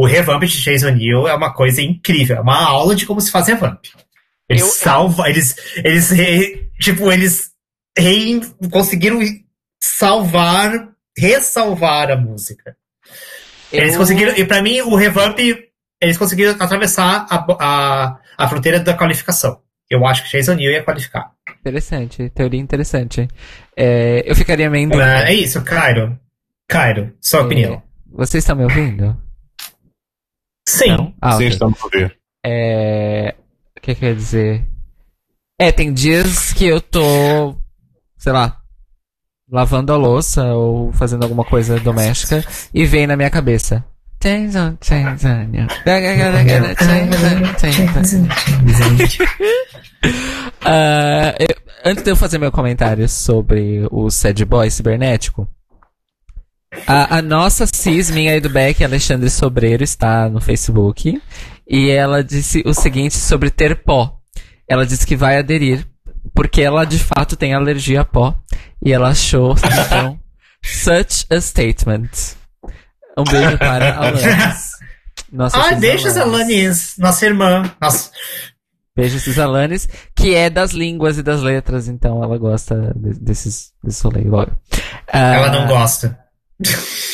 B: o revamp de Chains on You é uma coisa incrível, é uma aula de como se faz revamp. Eles
A: Eu-
B: salvam, eles, eles, re- tipo, eles rein- conseguiram salvar, ressalvar a música. Eles
A: Eu-
B: conseguiram, e pra mim, o revamp, eles conseguiram atravessar a, a, a fronteira da qualificação. Eu acho que Jason Neal ia qualificar.
A: Interessante, teoria interessante. É, eu ficaria meio.
B: Mas é isso, Cairo. Cairo, sua
A: É,
B: opinião.
A: Vocês estão me ouvindo?
B: Sim.
A: Ah,
C: Sim,
A: ok.
C: estamos a ver.
A: É, o que quer dizer? É, tem dias que eu tô, sei lá, lavando a louça ou fazendo alguma coisa doméstica e vem na minha cabeça. Jason. Ah, eu- antes de eu fazer meu comentário sobre o Sad Boy cibernético, a, a nossa cis, minha do Beck, Alexandre Sobreiro, está no Facebook. E ela disse o seguinte sobre ter pó. Ela disse que vai aderir, porque ela de fato tem alergia a pó. E ela achou, então, such a statement. Um beijo para a Alanis. Nossa
B: Ai, beijos, Alanis, nossa irmã. Nossa,
A: Beijo Cisalanes, que é das línguas e das letras, então ela gosta de- desses, desses rolês. Ah,
B: ela não gosta.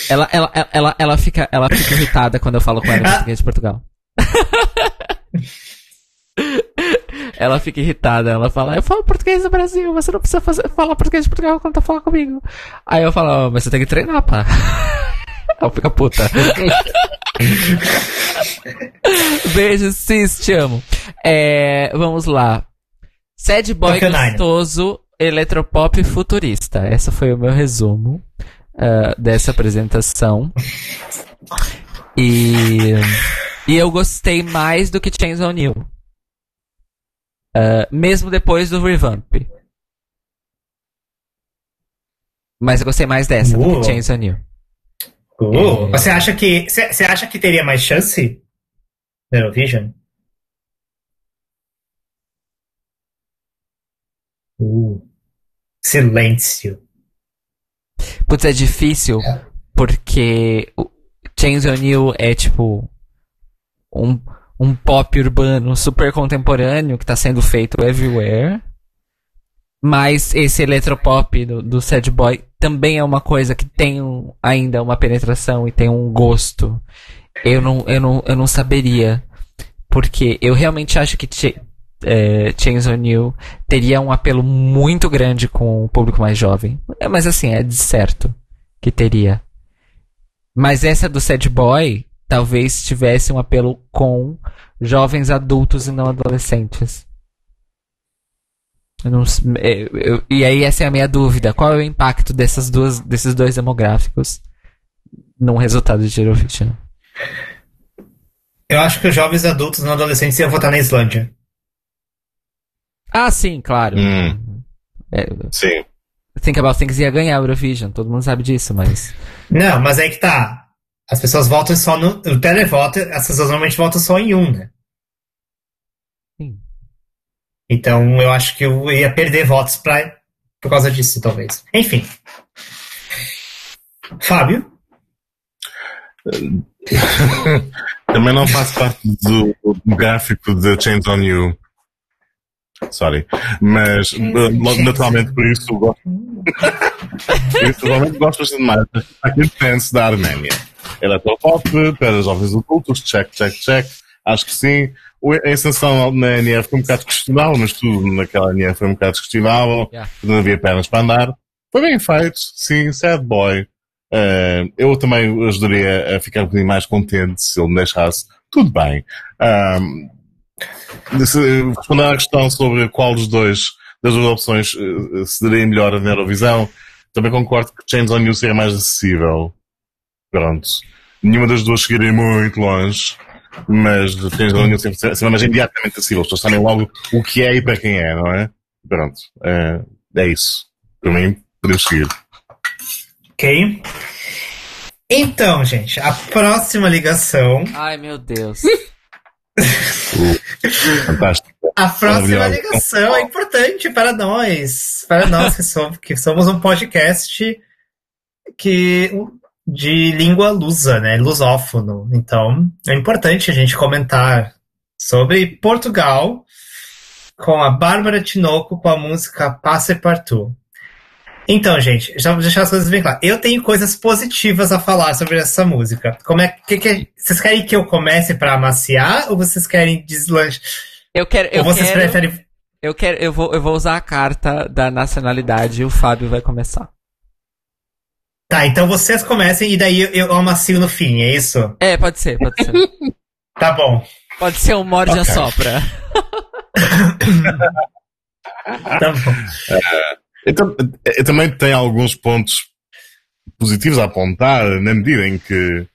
A: Ela, ela, ela, ela, ela fica, ela fica irritada quando eu falo com ela em português de Portugal. ela fica irritada, ela fala, eu falo português do Brasil, você não precisa fazer, falar português de Portugal quando tá falando comigo. Aí eu falo, "Oh, mas você tem que treinar, pá. Ela fica puta. Beijo, cis, te amo. É, vamos lá. Sad boy gostoso, eletropop futurista. Esse foi o meu resumo ah, dessa apresentação. E, e eu gostei mais do que Chains on You. Ah, mesmo depois do revamp. Mas eu gostei mais dessa do
B: Uou.
A: que Chains on You.
B: Uh,
A: É.
B: Você acha que você acha que teria mais chance no Eurovision? Uh, silêncio.
A: Putz, é difícil porque o Chains on You é tipo um, um pop urbano super contemporâneo que tá sendo feito everywhere. Mas esse eletropop do, do Sad Boy também é uma coisa que tem um- ainda uma penetração e tem um gosto. Eu não, eu não, eu não saberia. Porque eu realmente acho que Ch é, Chains on You teria um apelo muito grande com o público mais jovem. É, mas assim, é de certo que teria. Mas essa do Sad Boy talvez tivesse um apelo com jovens adultos e não adolescentes. Eu não s- é, eu- e aí essa é a minha dúvida. Qual é o impacto dessas duas, desses dois demográficos num resultado de Eurovision?
B: Eu acho que os jovens adultos não adolescentes iam votar na Islândia.
A: Ah, sim, claro.
C: Hum.
A: É,
C: Sim.
A: Think About Things ia ganhar a Eurovision, todo mundo sabe disso, mas.
B: Não, mas aí que tá. As pessoas votam só no. O televoto, as pessoas normalmente votam só em um, né? Então eu acho que eu ia perder votos pra, por causa disso, talvez. Enfim. Fábio?
C: Também não faço parte do, do gráfico de Chains on You. Sorry. Mas, uh, naturalmente, por isso gosto. por isso, normalmente gosto bastante mais daquele dance da Arménia. Eletropop, para jovens adultos, check, check, check. Acho que sim. A ascensão na NF foi um bocado questionável, mas tudo naquela NF foi um bocado questionável.
A: Yeah.
C: Não havia pernas para andar. Foi bem feito, sim, sad boy. Uh, eu também ajudaria a ficar um bocadinho mais contente se ele me deixasse. Tudo bem. Se- respondendo à questão sobre qual dos dois, das duas opções, uh, se daria melhor na Eurovisão, também concordo que Chains on You seria mais acessível. Pronto. Nenhuma das duas chegaria muito longe, mas Chains on You sempre será mais imediatamente acessível. As pessoas sabem logo o que é e para quem é, não é? Pronto. É, é isso. Para mim, podemos seguir.
B: Ok. Então, gente, a próxima ligação.
A: Ai, meu Deus.
C: Fantástico.
B: A próxima ligação é importante para nós. Para nós que somos, que somos um podcast que, de língua lusa, né? Lusófono. Então, é importante a gente comentar sobre Portugal com a Bárbara Tinoco com a música Passe Partout. Então, gente, já vou deixar as coisas bem claras. Eu tenho coisas positivas a falar sobre essa música. Como é que, que vocês querem que eu comece para amaciar ou vocês querem deslanchar?
A: Eu quero. Eu
B: ou vocês
A: quero,
B: preferem
A: eu quero. Eu vou, eu vou usar a carta da nacionalidade e o Fábio vai começar.
B: Tá, então vocês comecem e daí eu, amacio no fim, é isso?
A: É, pode ser, pode ser.
B: Tá bom.
A: Pode ser um morde a
C: Ok.
A: sopra.
B: Tá bom.
C: Então, eh, também tem alguns pontos positivos a apontar, na medida em que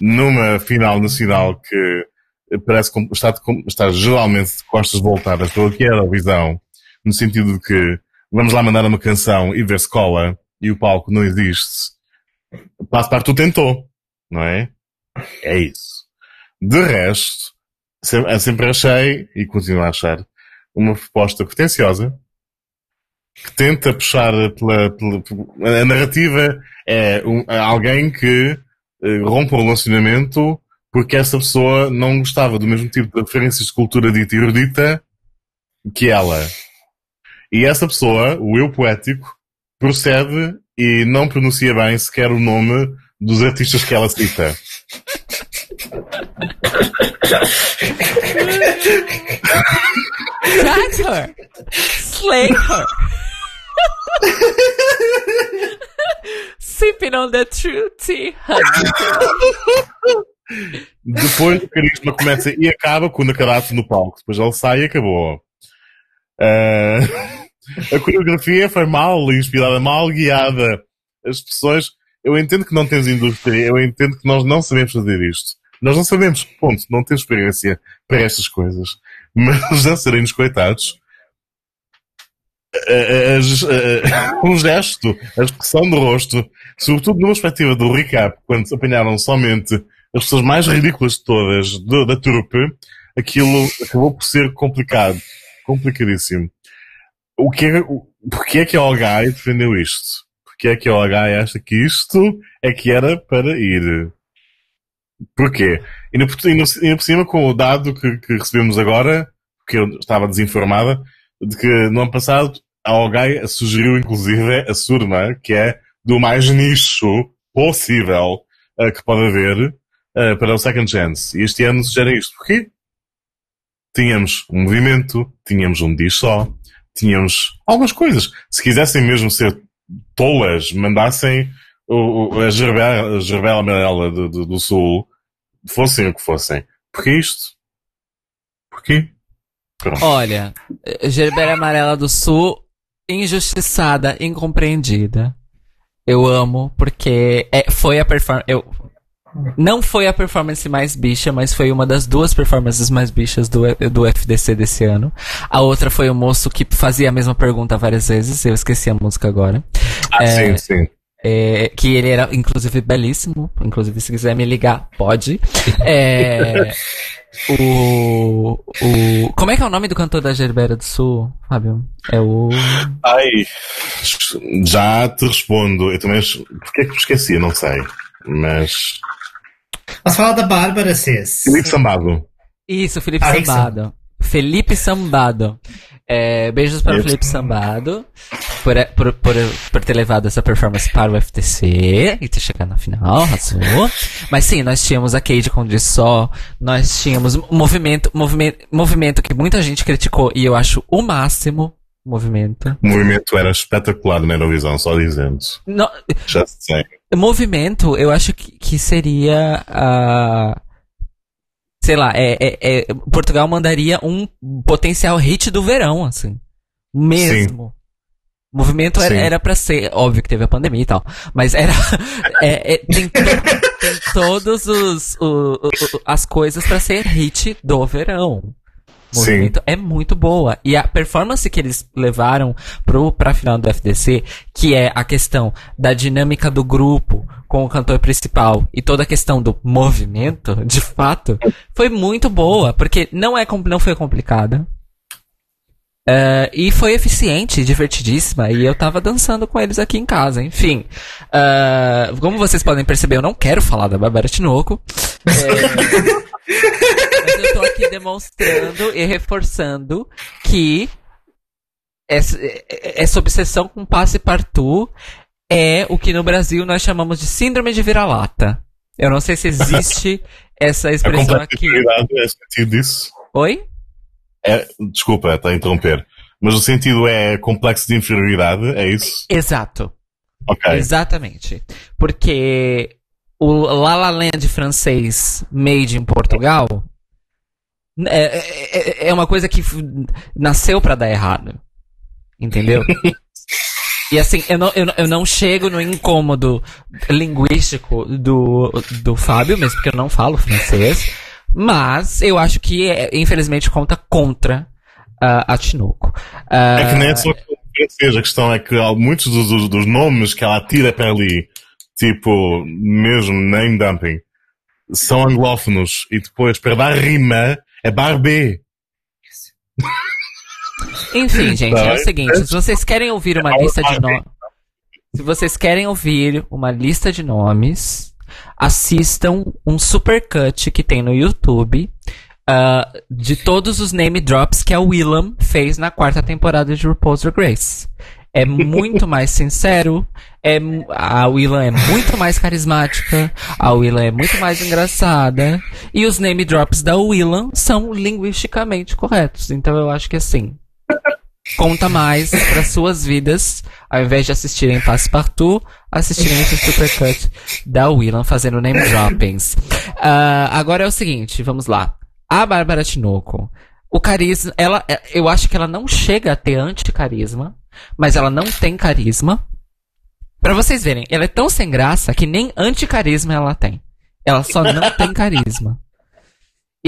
C: numa final nacional que parece como está, está geralmente de costas voltadas para o que era a visão, no sentido de que vamos lá mandar uma canção e ver se cola e o palco não existe. Tu tentou, não é? É isso. De resto, sempre achei, e continuo a achar, uma proposta pretenciosa, que tenta puxar pela, pela- a narrativa é um- é alguém que eh, rompe um relacionamento porque essa pessoa não gostava do mesmo tipo de referências de cultura dita e erudita que ela. E essa pessoa, o eu poético, procede e não pronuncia bem sequer o nome dos artistas que ela cita.
A: Got her! Slay her! Sipping on the true tea.
C: Depois o carisma começa e acaba quando acabaste no palco. Depois ele sai e acabou. Ah, a coreografia foi mal inspirada, mal guiada. As pessoas. Eu entendo que não temos indústria, eu entendo que nós não sabemos fazer isto. Nós não sabemos, ponto, não temos experiência para estas coisas. Mas os dançarinos, coitados, as- a- um gesto, a expressão do rosto, sobretudo numa perspectiva do recap, quando apanharam somente as pessoas mais ridículas de todas do- da trupe, aquilo acabou por ser complicado. Complicadíssimo. O que é, o, porquê é que a Olgai defendeu isto? Porquê é que a Olgai acha que isto é que era para ir? Porquê? E no, e por cima com o dado que, que recebemos agora, que eu estava desinformada, de que no ano passado a Olgai sugeriu inclusive a Surma, que é do mais nicho possível eh, que pode haver eh, para o Second Chance. E este ano sugere isto. Porquê? Tínhamos um movimento, tínhamos um diz só, tínhamos algumas coisas. Se quisessem mesmo ser tolas, mandassem o, o- a gerbela, gerbela amarela do, do, do Sul, fossem o que fossem. Porquê isto? Porquê? Pronto.
A: Olha, Gerbera Amarela do Sul, injustiçada, incompreendida. Eu amo, porque é, foi a performance. Não foi a performance mais bicha, mas foi uma das duas performances mais bichas do, do FDC desse ano. A outra foi o moço que fazia a mesma pergunta várias vezes, eu esqueci a música agora.
C: Ah,
A: É,
C: sim, sim.
A: É, que ele era, inclusive, belíssimo. Inclusive, se quiser me ligar, pode. É, o, o. Como é que é o nome do cantor da Gerbeira do Sul, Fábio? É o.
C: Ai, já te respondo. Eu também. Porquê é que me esqueci? Eu Não sei. Mas.
B: Mas fala da Bárbara, Cis.
C: Felipe Sambado.
A: Isso, Felipe
B: Ah, isso.
A: Sambado. Felipe Sambado. É, beijos para o. Felipe Sambado por, por, por, por ter levado essa performance para o FTC e ter chegado na final, arrasou. Mas sim, nós tínhamos a Cade com de só, nós tínhamos um movimento, movimento, movimento que muita gente criticou e eu acho o máximo movimento.
C: O movimento era espetacular na Eurovisão, só dizendo.
A: No-
C: Já sei.
A: Movimento, eu acho que, que seria a. sei lá, é, é- é- Portugal mandaria um potencial hit do verão, assim. Mesmo. Movimento era,
C: Sim.
A: era pra ser, óbvio que teve a pandemia e tal, mas era. é- é- tem, to- tem todos os, o- o- as coisas pra ser hit do verão. O
C: Sim.
A: movimento é muito boa. E a performance que eles levaram pro, pra final do FDC, que é a questão da dinâmica do grupo com o cantor principal e toda a questão do movimento, de fato, foi muito boa, porque não, é, não foi complicada. É, e foi eficiente, divertidíssima, e eu tava dançando com eles aqui em casa, enfim. É, como vocês podem perceber, eu não quero falar da Bárbara Tinoco. É, mas eu tô aqui demonstrando e reforçando que essa, essa obsessão com passe partout é o que no Brasil nós chamamos de síndrome de vira-lata. Eu não sei se existe essa
C: A
A: expressão aqui.
C: complexidade é sentido disso.
A: Oi?
C: É, desculpa, está a interromper. Mas o sentido é complexo de inferioridade, é isso?
A: Exato. Exatamente. Porque o La La Land francês made in Portugal é, é- é uma coisa que nasceu pra dar errado. Entendeu? E assim, eu não, eu, eu não chego no incômodo linguístico do, do Fábio, mesmo porque eu não falo francês. Mas eu acho que, é, infelizmente, conta contra ah, a Tinoco. Ah,
C: É que nem é o francês, a questão é que muitos dos, dos- dos nomes que ela tira para ali, tipo, mesmo name dumping, são anglófonos e depois para dar rima é Barbie.
A: Enfim, gente,
C: Tá,
A: é o
C: então-
A: seguinte, se vocês querem ouvir uma lista de nomes. Se vocês querem ouvir uma lista de nomes, assistam um supercut que tem no YouTube ah, de todos os name drops que a Willam fez na quarta temporada de RuPaul's Drag Race. É muito mais sincero, é, a Willam é muito mais carismática, a Willam é muito mais engraçada, e os name drops da Willam são linguisticamente corretos. Então eu acho que assim, conta mais para suas vidas, ao invés de assistirem Passepartout, assistirem esse supercut da Willam fazendo name droppings. Ah, agora é o seguinte, vamos lá. A Bárbara Tinoco, o carisma, ela, é- eu acho que ela não chega a ter anticarisma, mas ela não tem carisma. Pra vocês verem, ela é tão sem graça que nem anticarisma ela tem. Ela só não tem carisma.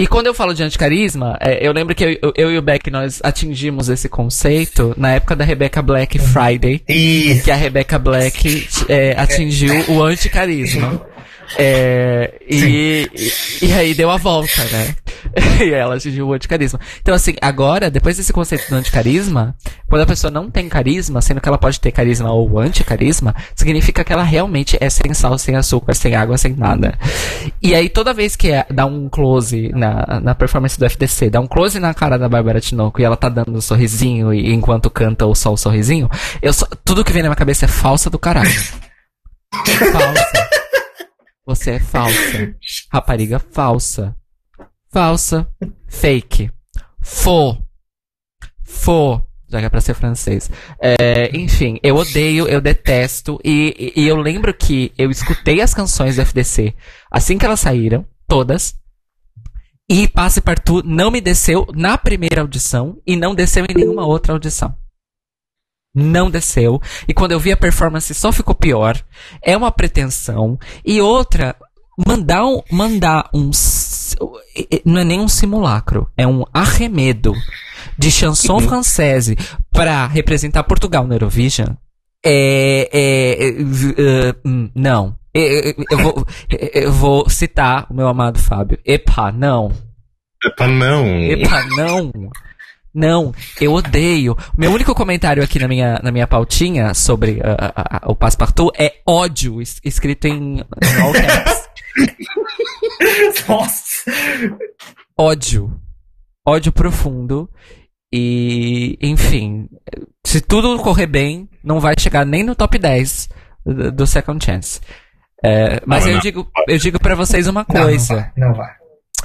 A: E quando eu falo de anticarisma, é, eu lembro que eu, eu e o Beck nós atingimos esse conceito na época da Rebecca Black Friday,
B: E
A: que a Rebecca Black é, atingiu o anticarisma. É, e, e, e aí deu a volta, né? e ela atingiu o anticarisma. Então, assim, agora, depois desse conceito do anticarisma, quando a pessoa não tem carisma, sendo que ela pode ter carisma ou anticarisma, significa que ela realmente é sem sal, sem açúcar, sem água, sem nada. E aí, toda vez que é- dá um close na, na performance do FDC, dá um close na cara da Bárbara Tinoco e ela tá dando um sorrisinho e enquanto canta o sol sorrisinho, eu só, tudo que vem na minha cabeça é falsa do caralho. falsa. Você é falsa. Rapariga falsa. Falsa. Fake. Faux. Faux. Já que é pra ser francês. É, enfim, eu odeio, eu detesto. E, e- eu lembro que eu escutei as canções do FDC assim que elas saíram, todas. E Passe Partout não me desceu na primeira audição e não desceu em nenhuma outra audição. Não desceu. E quando eu vi a performance só ficou pior. É uma pretensão. E outra, mandar um, mandar um não é nem um simulacro, é um arremedo de chanson
C: Uhum.
A: francese pra representar Portugal no Eurovision. É, é, é, é, hum, não. É, Eu vou, eu vou citar o meu amado Fábio. Epa, não.
C: Epá, não.
A: Epa, não. Não, eu odeio. Meu único comentário aqui na minha, na minha pautinha sobre ah, o Passepartout é ódio, es- escrito em, em all caps.
B: Nossa.
A: ódio. Ódio profundo. E, enfim, se tudo correr bem, não vai chegar nem no top 10 do, do Second Chance. É, mas
C: Não,
A: eu
C: não.
A: digo, eu digo para vocês uma
B: Não, não
A: coisa.
B: vai, não vai.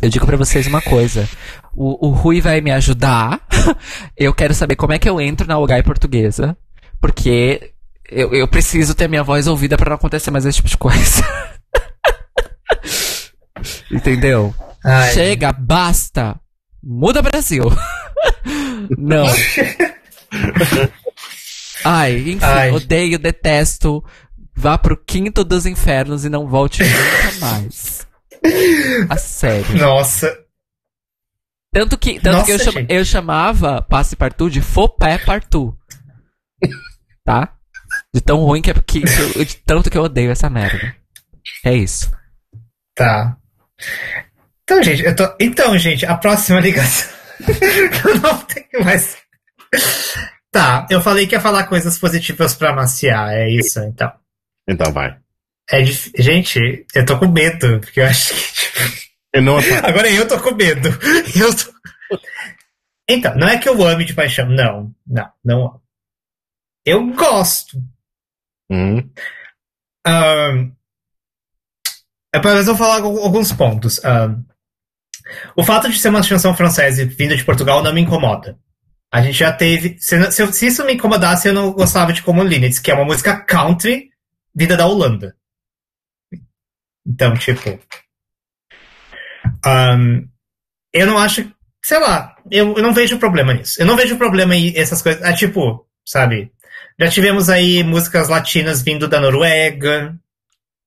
A: Eu digo pra vocês uma coisa. O, o Rui vai me ajudar. Eu quero saber como é que eu entro na Ugai portuguesa. Porque eu, eu preciso ter minha voz ouvida pra não acontecer mais esse tipo de coisa. Entendeu?
B: Ai,
A: Chega, basta. Muda Brasil. não. Ai, enfim,
B: Ai.
A: odeio, detesto. Vá pro quinto dos infernos e não volte nunca mais. A sério.
B: Nossa.
A: Tanto que, tanto
B: Nossa,
A: que eu,
B: gente.
A: eu chamava Passe Partout de Fopé Partout. Tá? De tão ruim que é que, que eu- de tanto que eu odeio essa merda. É isso.
B: Tá. Então, gente, eu tô... Então, gente, a próxima ligação. eu não tenho mais. Tá, eu falei que ia falar coisas positivas pra maciar, é isso, então.
C: Então vai.
B: É dif... Gente, eu tô com medo, porque eu acho que. tipo,
C: Eu não
B: Agora eu tô com medo. Eu tô... Então, não é que eu ame de paixão. Não, não, não amo. Eu gosto.
C: Hum,
B: é, mas eu vou falar algu- alguns pontos. Ahn, o fato de ser uma chanson francesa vinda de Portugal não me incomoda. A gente já teve. Se, se se isso me incomodasse, eu não gostava de Como Linux, que é uma música country vinda da Holanda. Então, tipo. ahn, eu não acho. Sei lá, eu, eu não vejo problema nisso. Eu não vejo problema em essas coisas. Ah, tipo, sabe? Já tivemos aí músicas latinas vindo da Noruega.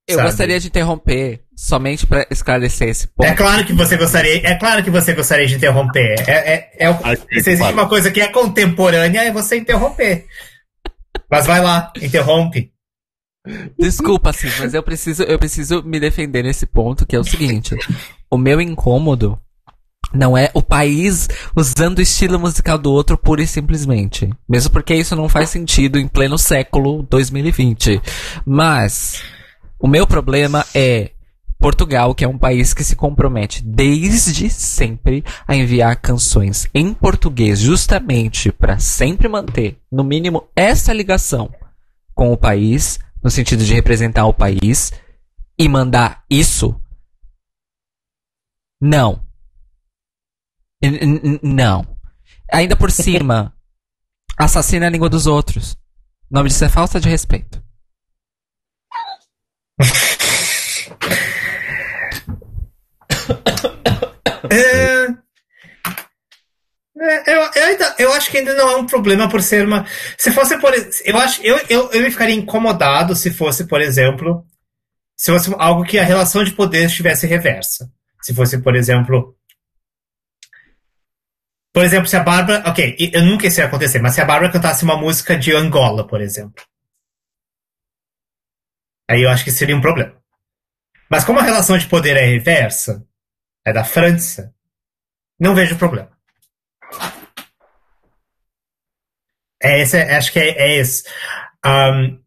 A: Eu
B: sabe?
A: gostaria de interromper somente pra esclarecer esse ponto.
B: É claro que você gostaria, é claro que você gostaria de interromper. É, é, é, se existe
C: claro.
B: uma coisa que é contemporânea, é você interromper. Mas vai lá, interrompe.
A: Desculpa, sim, mas eu preciso, eu preciso me defender nesse ponto, que é o seguinte. O meu incômodo não é o país usando o estilo musical do outro pura e simplesmente. Mesmo porque isso não faz sentido em pleno século 2020. Mas o meu problema é Portugal, que é um país que se compromete desde sempre a enviar canções em português, justamente para sempre manter, no mínimo, essa ligação com o país, no sentido de representar o país, e mandar isso? Não. N- Não. Ainda por cima, assassina a língua dos outros. O nome disso é falta de respeito.
B: É, é, eu, eu, ainda, eu acho que ainda não é um problema por ser uma. Se fosse, por eu acho, eu, eu, eu ficaria incomodado se fosse, por exemplo, se fosse algo que a relação de poder estivesse reversa. Se fosse, por exemplo, por exemplo, se a Bárbara, ok, eu nunca isso ia acontecer, mas se a Bárbara cantasse uma música de Angola, por exemplo, aí eu acho que seria um problema. Mas como a relação de poder é reversa, é da França, não vejo problema. É esse, é- acho que é, é. Ahn,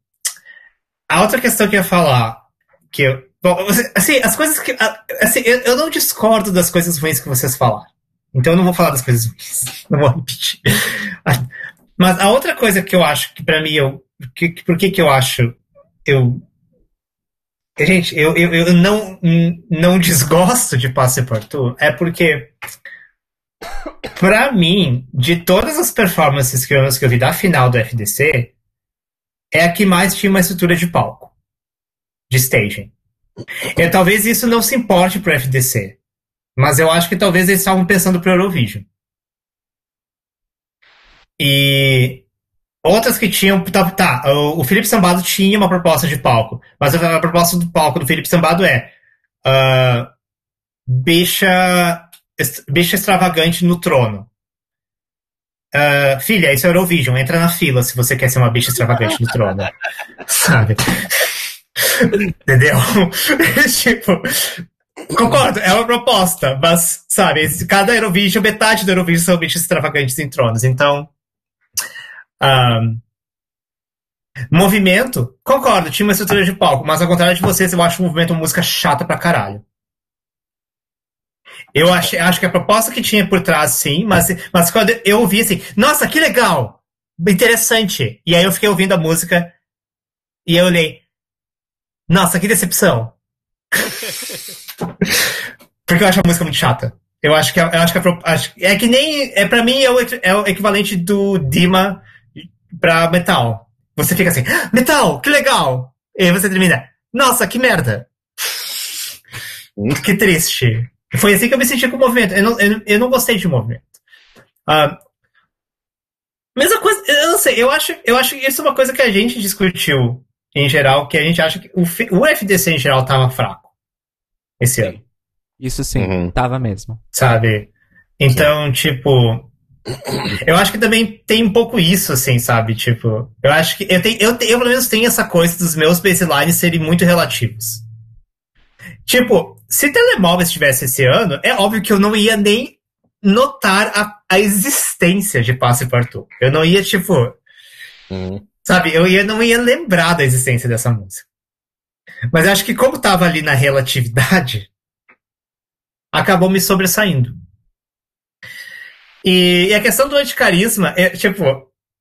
B: a outra questão que eu ia falar, que eu, bom, assim, as coisas que, assim, eu, eu não discordo das coisas ruins que vocês falaram. Então eu não vou falar das coisas ruins, não vou repetir. Mas a outra coisa que eu acho que pra mim eu, que, que- por que que eu acho eu Gente, eu, eu, eu não, não desgosto de Passepartout, é porque, pra mim, de todas as performances que eu, vi da final do FDC, é a que mais tinha uma estrutura de palco, de staging. E talvez isso não se importe pro FDC, mas eu acho que talvez eles estavam pensando pro Eurovision. E Outras que tinham. Tá, tá, o, o Felipe Sambado tinha uma proposta de palco, mas a proposta do palco do Felipe Sambado é uh, bicha extravagante no trono. Uh, filha, isso é Eurovision, entra na fila se você quer ser uma bicha extravagante no trono. Sabe? Entendeu? tipo, concordo, é uma proposta, mas, sabe, cada Eurovision, metade do Eurovision são bichos extravagantes em tronos, então. Movimento, concordo, tinha uma estrutura de palco, mas ao contrário de vocês, eu acho o movimento uma música chata pra caralho. Eu acho, acho que a proposta que tinha por trás, sim, mas, mas quando eu ouvi assim, nossa, que legal! Interessante. E aí eu fiquei ouvindo a música e eu olhei, nossa, que decepção. Porque eu acho a música muito chata. Eu acho que, eu acho que a, acho, é que nem. É, pra mim é o, é o equivalente do Dima pra metal. Você fica assim, ah, metal, que legal! E aí você termina, nossa, que merda! que triste. Foi assim que eu me senti com o movimento. Eu não, eu, eu não gostei de movimento. Uh, mesma coisa, eu não sei, eu acho, eu acho que isso é uma coisa que a gente discutiu em geral, que a gente acha que o, o FDC em geral tava fraco esse ano.
A: Isso sim, uhum. tava mesmo.
B: Sabe? Então, sim. tipo. Eu acho que também tem um pouco isso, assim, sabe? Tipo, eu acho que. Eu, tenho, eu, eu pelo menos tenho essa coisa dos meus baselines serem muito relativos. Tipo, se telemóvel estivesse esse ano, é óbvio que eu não ia nem notar a, a existência de Passe Partout. Eu não ia, tipo. Uhum. Sabe, eu ia, não ia lembrar da existência dessa música. Mas acho que como tava ali na relatividade, acabou me sobressaindo. E, e a questão do anticarisma, é, tipo,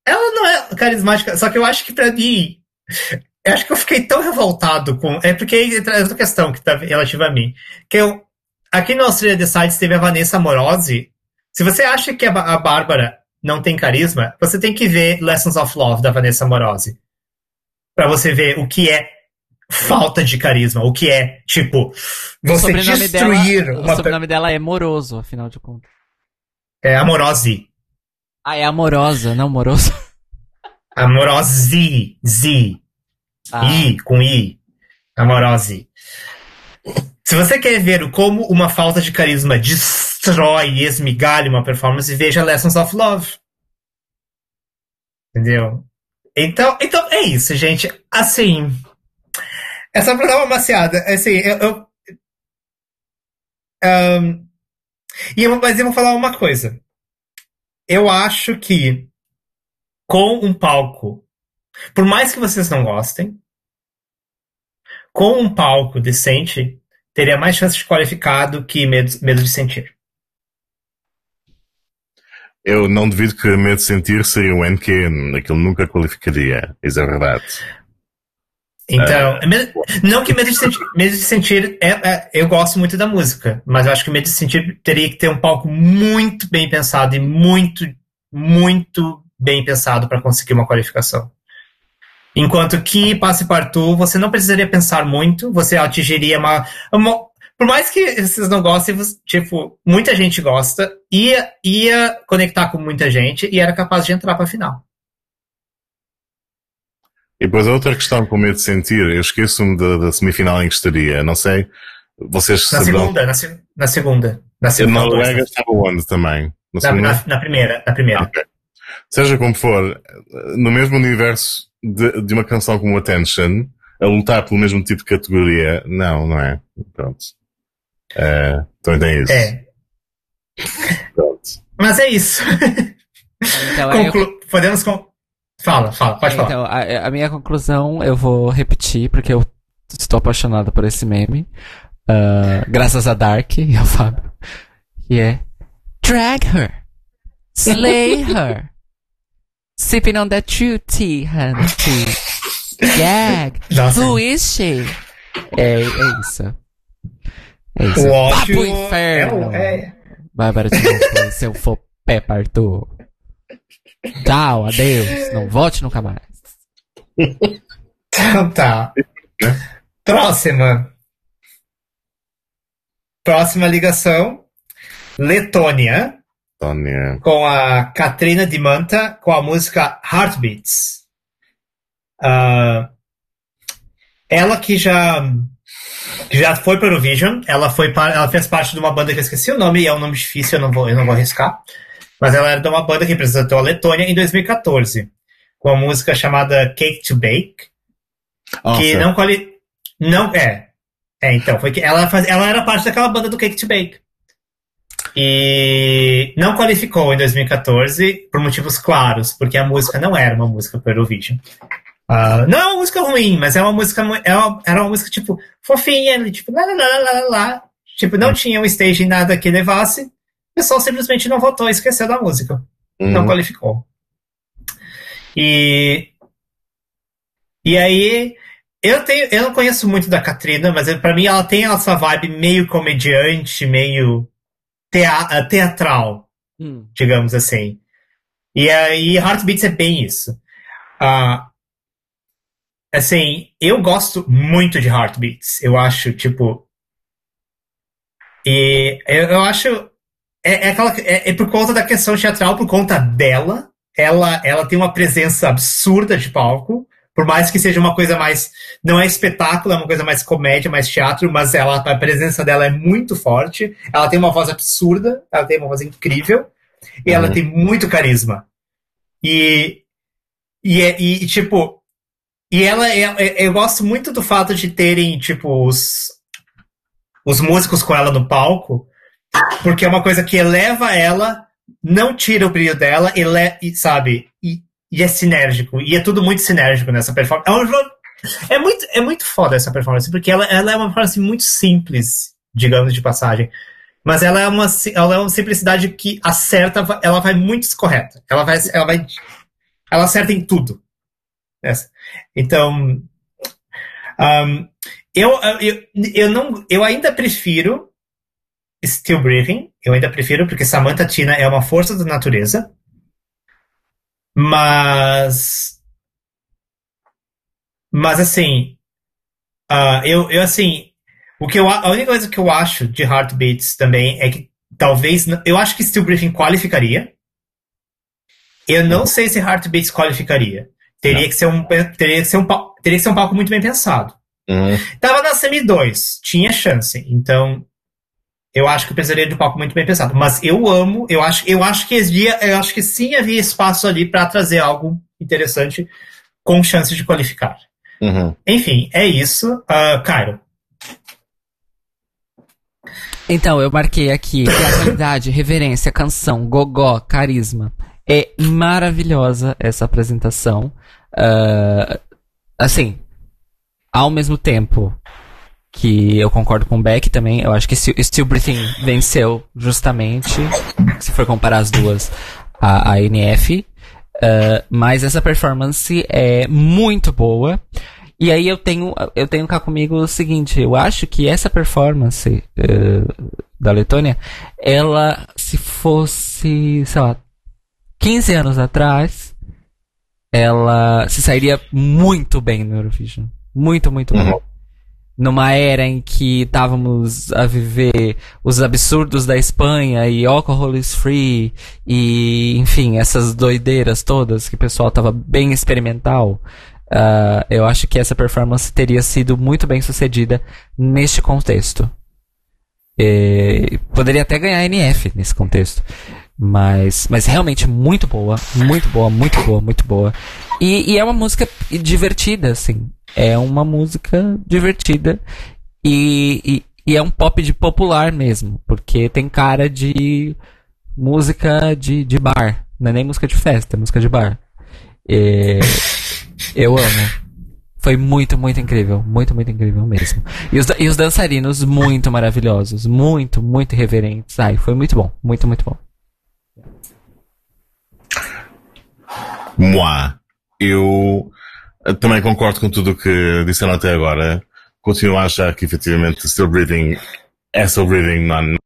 B: ela não é carismática, só que eu acho que para mim, eu acho que eu fiquei tão revoltado com. É porque é outra questão que tá relativa a mim. Que eu. Aqui no Australia Decides teve a Vanessa Morosi. Se você acha que a, a Bárbara não tem carisma, você tem que ver Lessons of Love da Vanessa Morosi. para você ver o que é falta de carisma, o que é, tipo, você o destruir
A: dela, uma... O sobrenome dela é Moroso, afinal de contas.
B: É Amorose.
A: Ah, é amorosa, não moroso.
B: Amorose, Z. Ah. I, com I. Amorose. Se você quer ver como uma falta de carisma destrói e esmigalha uma performance, veja Lessons of Love. Entendeu? Então, então é isso, gente. Assim. É só pra dar uma maciada. Assim, eu. eu um, e eu, mas eu vou falar uma coisa. Eu acho que com um palco, por mais que vocês não gostem, com um palco decente, teria mais chance de qualificar do que medo, medo de sentir.
C: Eu não duvido que medo de sentir seria o NQ, aquilo nunca qualificaria, isso é verdade.
B: Então, é. não que medo de sentir, medo de sentir é, é, eu gosto muito da música, mas eu acho que medo de sentir teria que ter um palco muito bem pensado e muito, muito bem pensado para conseguir uma qualificação. Enquanto que passe partout, você não precisaria pensar muito, você atingiria uma, uma por mais que vocês não gostem, tipo, muita gente gosta, ia, ia conectar com muita gente e era capaz de entrar para a final.
C: E depois a outra questão com medo de sentir, eu esqueço-me da, da, semifinal em que estaria, não sei, vocês
B: Na saberão... segunda, na, na segunda. Na segunda.
C: Na Noruega estava onde também?
B: Na, na, na, primeira, na primeira. Okay.
C: Seja como for, no mesmo universo de, de uma canção como Attention, a lutar pelo mesmo tipo de categoria, não, não é. Pronto. É, também tem isso.
B: É. Pronto. Mas é isso. Então, Conclu... eu... Podemos. Com... Fala, fala, pode falar.
A: Então, a, a, minha conclusão eu vou repetir, porque eu estou apaixonado por esse meme. Uh, graças a Dark e ao Fábio. Que é Drag her. Slay her. Sipping on that true tea, honey. Gag. Nossa. Who is she? É, é isso. É isso.
B: O
A: Vá pro inferno. É, é. Bárbara de seu pé partou. Tchau, adeus. Não volte nunca mais.
B: Então tá. Próxima. Próxima ligação. Letônia. Com a Katrina de Manta, com a música Heartbeats. Uh, ela que já que já foi para o Eurovision. Ela, foi ela fez parte de uma banda que eu esqueci o nome, e é um nome difícil, eu não vou, eu não vou arriscar. Mas ela era de uma banda que representou a Letônia em 2014, com uma música chamada Cake to Bake,
C: Ah,
B: que não quali... Não, é. É, então, foi que ela, faz... ela era parte daquela banda do Cake to Bake. E não qualificou em 2014 por motivos claros, porque a música não era uma música para Eurovision. Ah, não é uma música ruim, mas é uma música é uma- era uma música tipo fofinha, ali, tipo lá, lá, lá, lá, lá. Tipo, não tinha um stage nada que levasse. O pessoal simplesmente não votou esqueceu da música não
C: Uhum.
B: qualificou. E e aí eu tenho, eu não conheço muito da Katrina, mas para mim ela tem essa vibe meio comediante, meio tea- teatral,
A: Hum.
B: digamos assim. E aí Heartbeats é bem isso. Ah, assim, eu gosto muito de Heartbeats. Eu acho tipo e eu, eu acho é, é, aquela, é, é por conta da questão teatral, por conta dela. Ela, ela tem uma presença absurda de palco, por mais que seja uma coisa mais. Não é espetáculo, é uma coisa mais comédia, mais teatro, mas ela, a presença dela é muito forte. Ela tem uma voz absurda, ela tem uma voz incrível, e ela
C: Uhum.
B: tem muito carisma. E. E, é- e, tipo. E ela é, é- eu gosto muito do fato de terem, tipo, os, os músicos com ela no palco, porque é uma coisa que eleva ela, não tira o brilho dela, ele, sabe? E, e é sinérgico. E é tudo muito sinérgico nessa performance. É, um jogo- é muito, é muito foda essa performance, porque ela, ela é uma performance muito simples, digamos de passagem. Mas ela é uma, ela é uma simplicidade que acerta, ela vai muito correta. Ela vai, ela vai, ela acerta em tudo. Essa. Então, um, eu, eu, eu, não, eu ainda prefiro Still Breathing. Eu ainda prefiro, porque Samantha Tina é uma força da natureza. Mas. Mas assim. ah, eu, eu assim. O que eu, a única coisa que eu acho de Heartbeats também é que talvez. Eu acho que Still Breathing qualificaria. Eu não sei se Heartbeats qualificaria. Teria que ser um, teria que ser um, teria que ser um palco muito bem pensado.
C: Uhum.
B: Tava na semi 2, tinha chance. Então, eu acho que eu precisaria de palco muito bem pensado. Mas eu amo, eu acho, eu acho que havia, eu acho que sim havia espaço ali para trazer algo interessante com chance de qualificar.
C: Uhum.
B: Enfim, é isso. Uh, Cairo.
A: Então, eu marquei aqui teatralidade, reverência, canção, gogó, carisma. É maravilhosa essa apresentação. Ah, assim, ao mesmo tempo que eu concordo com o Beck também, eu acho que Still Breathing venceu justamente, se for comparar as duas, a, a NF. Ah, mas essa performance é muito boa. E aí eu tenho, eu tenho cá comigo o seguinte, eu acho que essa performance eh, da Letônia, ela, se fosse, sei lá, 15 anos atrás, ela se sairia muito bem no Eurovision. Muito, muito bem. Numa era em que estávamos a viver os absurdos da Espanha e alcohol is free e, enfim, essas doideiras todas que o pessoal tava bem experimental. ah, eu acho que essa performance teria sido muito bem sucedida neste contexto. E poderia até ganhar NF nesse contexto. Mas, mas realmente muito boa, muito boa, muito boa, muito boa. E, e é uma música divertida, assim. É uma música divertida. E, e, e é um pop de popular mesmo. Porque tem cara de música de, de bar. Não é nem música de festa, é música de bar. É, eu amo. Foi muito, muito incrível. Muito, muito incrível mesmo. E os, e os dançarinos muito maravilhosos. Muito, muito irreverentes. Ai, foi muito bom. Muito, muito bom.
C: Moi. Eu também concordo com tudo o que disseram até agora. Continuo a achar que efetivamente Still Breathing é Still Breathing, não.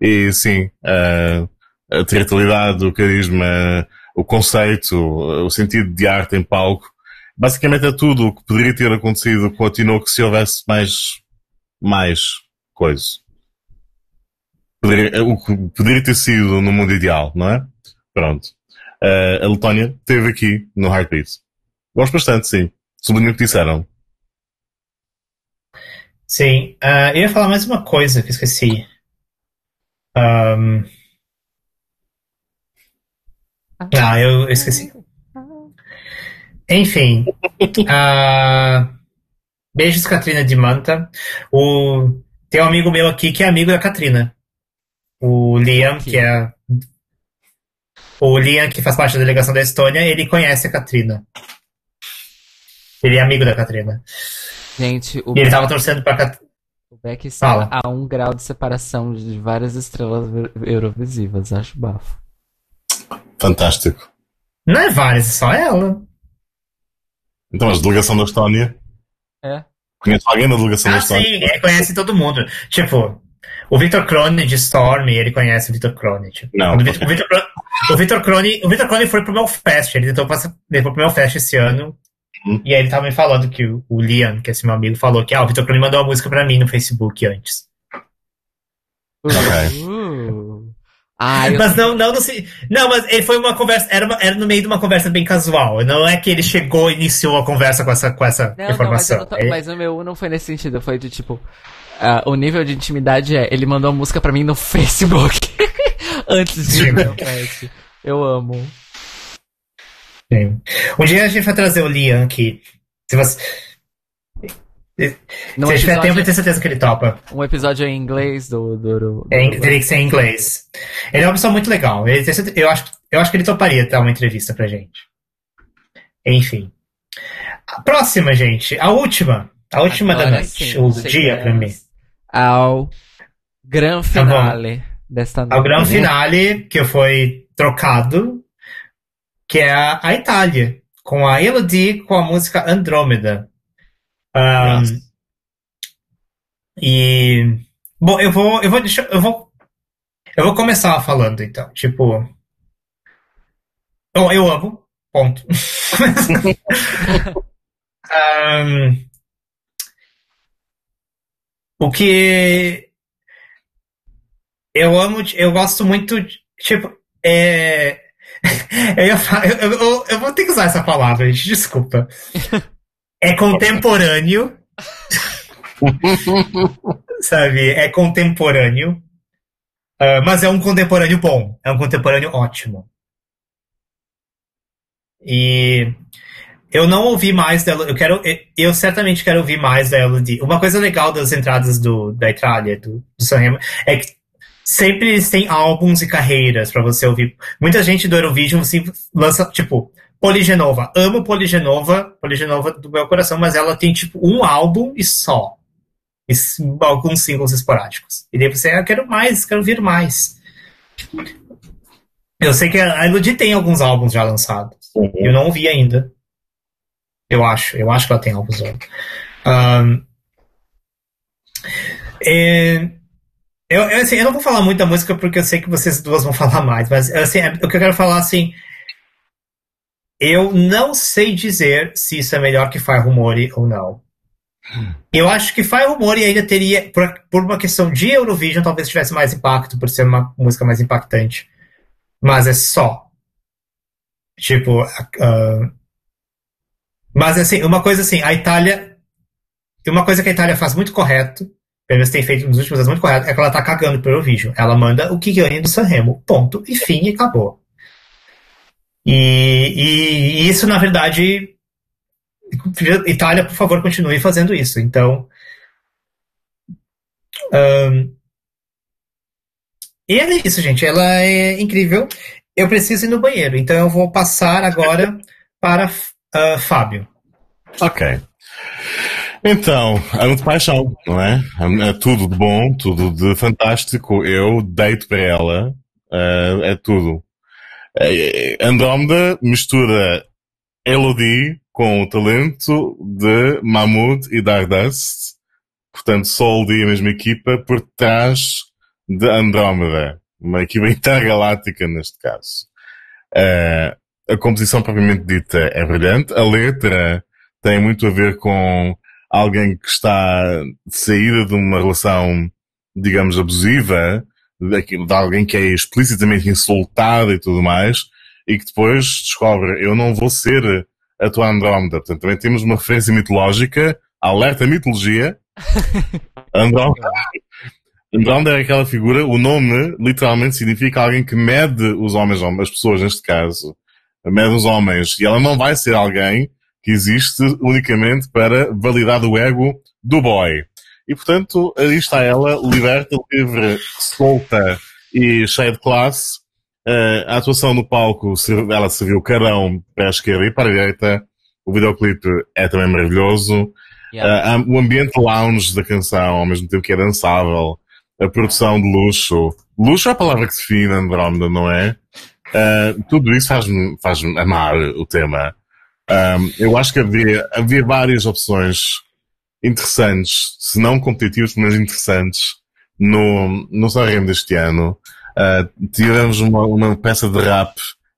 C: E sim, eh, a teatralidade, o carisma, o conceito, o sentido de arte em palco, basicamente é tudo o que poderia ter acontecido continuou que se houvesse mais, mais coisa. Poderia, o que poderia ter sido no mundo ideal, não é? Pronto. Eh, a Letónia esteve aqui no Heartbeat. Gosto bastante, sim. Sublinho o que disseram.
B: Sim. Uh, eu ia falar mais uma coisa que esqueci. Um... Ah, eu, eu esqueci. Enfim. Uh... Beijos, Katrina de Manta. O... Tem um amigo meu aqui que é amigo da Katrina. O Liam, que é. O Liam, que faz parte da delegação da Estônia, ele conhece a Katrina. Ele é amigo da Katrina.
A: Gente,
B: o e ele tava torcendo pra Katrina.
A: O Beck está a um grau de separação de várias estrelas eurovisivas, acho bafo.
C: Fantástico.
B: Não é várias, é só ela.
C: Então, a delegação da Estónia?
A: É.
C: Conhece alguém da delegação
B: ah,
C: da Estónia?
B: Sim, ele conhece todo mundo. Tipo, o Victor Crone de Storm, ele conhece o Victor Crone. Tipo.
C: Não.
B: O Victor, o Victor, Crone, o Victor Crone foi pro Melfest, ele tentou passar, ele foi pro Melfest esse ano. Uhum. E aí ele tava me falando que o, o Liam, que é esse meu amigo, falou que ah, o Victor Crone mandou uma música pra mim no Facebook antes.
A: Uh. Ah, eu...
B: Mas não, não, não, não, mas ele foi uma conversa, era, uma, era no meio de uma conversa bem casual. Não é que ele chegou e iniciou a conversa com essa, com essa
A: não,
B: informação.
A: Não, mas, tô, mas, o meu não foi nesse sentido, foi de tipo. Uh, o nível de intimidade é, ele mandou a música pra mim no Facebook antes de ir Eu amo.
B: Sim. Um dia a gente vai trazer o Liam aqui. Se você.
A: No
B: Se tiver tempo, eu tenho certeza que ele topa.
A: Um episódio em inglês do. do, do, do...
B: É, teria que ser em inglês. Ele é uma pessoa muito legal. Ele, eu, acho, eu acho que ele toparia dar uma entrevista pra gente. Enfim. A próxima, gente. A última. A última Agora, da noite. Sim, o dia pra mim.
A: Ao gran tá finale tá desta
B: noite. Ao gran finale, que foi trocado, que é a, a Itália. Com a Elodie com a música Andrômeda. Um, e bom, eu vou, eu vou deixar, eu vou, eu vou começar falando então, tipo, eu, eu amo, ponto. um, o que eu amo, eu gosto muito, tipo, é, eu, eu, eu, eu vou ter que usar essa palavra, gente, desculpa é contemporâneo. sabe? É contemporâneo. Uh, mas é um contemporâneo bom. É um contemporâneo ótimo. E eu não ouvi mais dela. Eu quero. Eu certamente quero ouvir mais da Elodie. Uma coisa legal das entradas do, da Itália, do, do Sanremo, é que sempre eles têm álbuns e carreiras para você ouvir. Muita gente do Eurovision assim, lança, tipo, Poligenova. Amo Poligenova, Poligenova do meu coração, mas ela tem tipo um álbum e só. E alguns singles esporádicos. E daí você, ah, quero mais, quero vir mais. Eu sei que a Elodie tem alguns álbuns já lançados. Uhum. Eu não ouvi ainda. Eu acho, eu acho que ela tem álbuns. Um, é, eu, eu, assim, eu não vou falar muito da música porque eu sei que vocês duas vão falar mais, mas assim, é, o que eu quero falar assim eu não sei dizer se isso é melhor que Fire Rumore ou não. Eu acho que Fire Rumore ainda teria, por, por, uma questão de Eurovision, talvez tivesse mais impacto, por ser uma música mais impactante. Mas é só. Tipo. Uh, mas assim, uma coisa assim, a Itália. Uma coisa que a Itália faz muito correto, pelo menos tem feito nos últimos anos muito correto, é que ela tá cagando pro Eurovision. Ela manda o que ganha do Sanremo. Ponto. E fim, e acabou. E, e, e isso, na verdade, Itália, por favor, continue fazendo isso. Então. Um, e é isso, gente. Ela é incrível. Eu preciso ir no banheiro, então eu vou passar agora para uh, Fábio.
C: Ok. Então, amo de paixão, não é? É tudo de bom, tudo de fantástico. Eu deito para ela, uh, é tudo. Eh, Andrómeda mistura Elodie com o talento de Mahmoud e Dardust. Portanto, Sol e a mesma equipa por trás de Andrómeda. Uma equipa intergaláctica neste caso. Uh, a composição propriamente dita é brilhante. A letra tem muito a ver com alguém que está de saída de uma relação, digamos, abusiva de alguém que é explicitamente insultado e tudo mais, e que depois descobre, eu não vou ser a tua Andrómeda. Portanto, também temos uma referência mitológica, alerta mitologia, Andrómeda. Andrómeda é aquela figura, o nome literalmente significa alguém que mede os homens, as pessoas neste caso, mede os homens, e ela não vai ser alguém que existe unicamente para validar o ego do boy. E portanto, aí está ela, liberta, livre, solta e cheia de classe. Uh, a atuação no palco, ela serviu carão para a esquerda e para a direita. O videoclipe é também maravilhoso. Yeah. Uh, o ambiente lounge da canção, ao mesmo tempo que é dançável. A produção de luxo. Luxo é a palavra que define Andrómeda, não é? Uh, tudo isso faz-me faz amar o tema. Um, eu acho que havia, havia várias opções interessantes, se não competitivas, mas interessantes, no, no Sanremo deste ano. Uh, tivemos uma, uma peça de rap,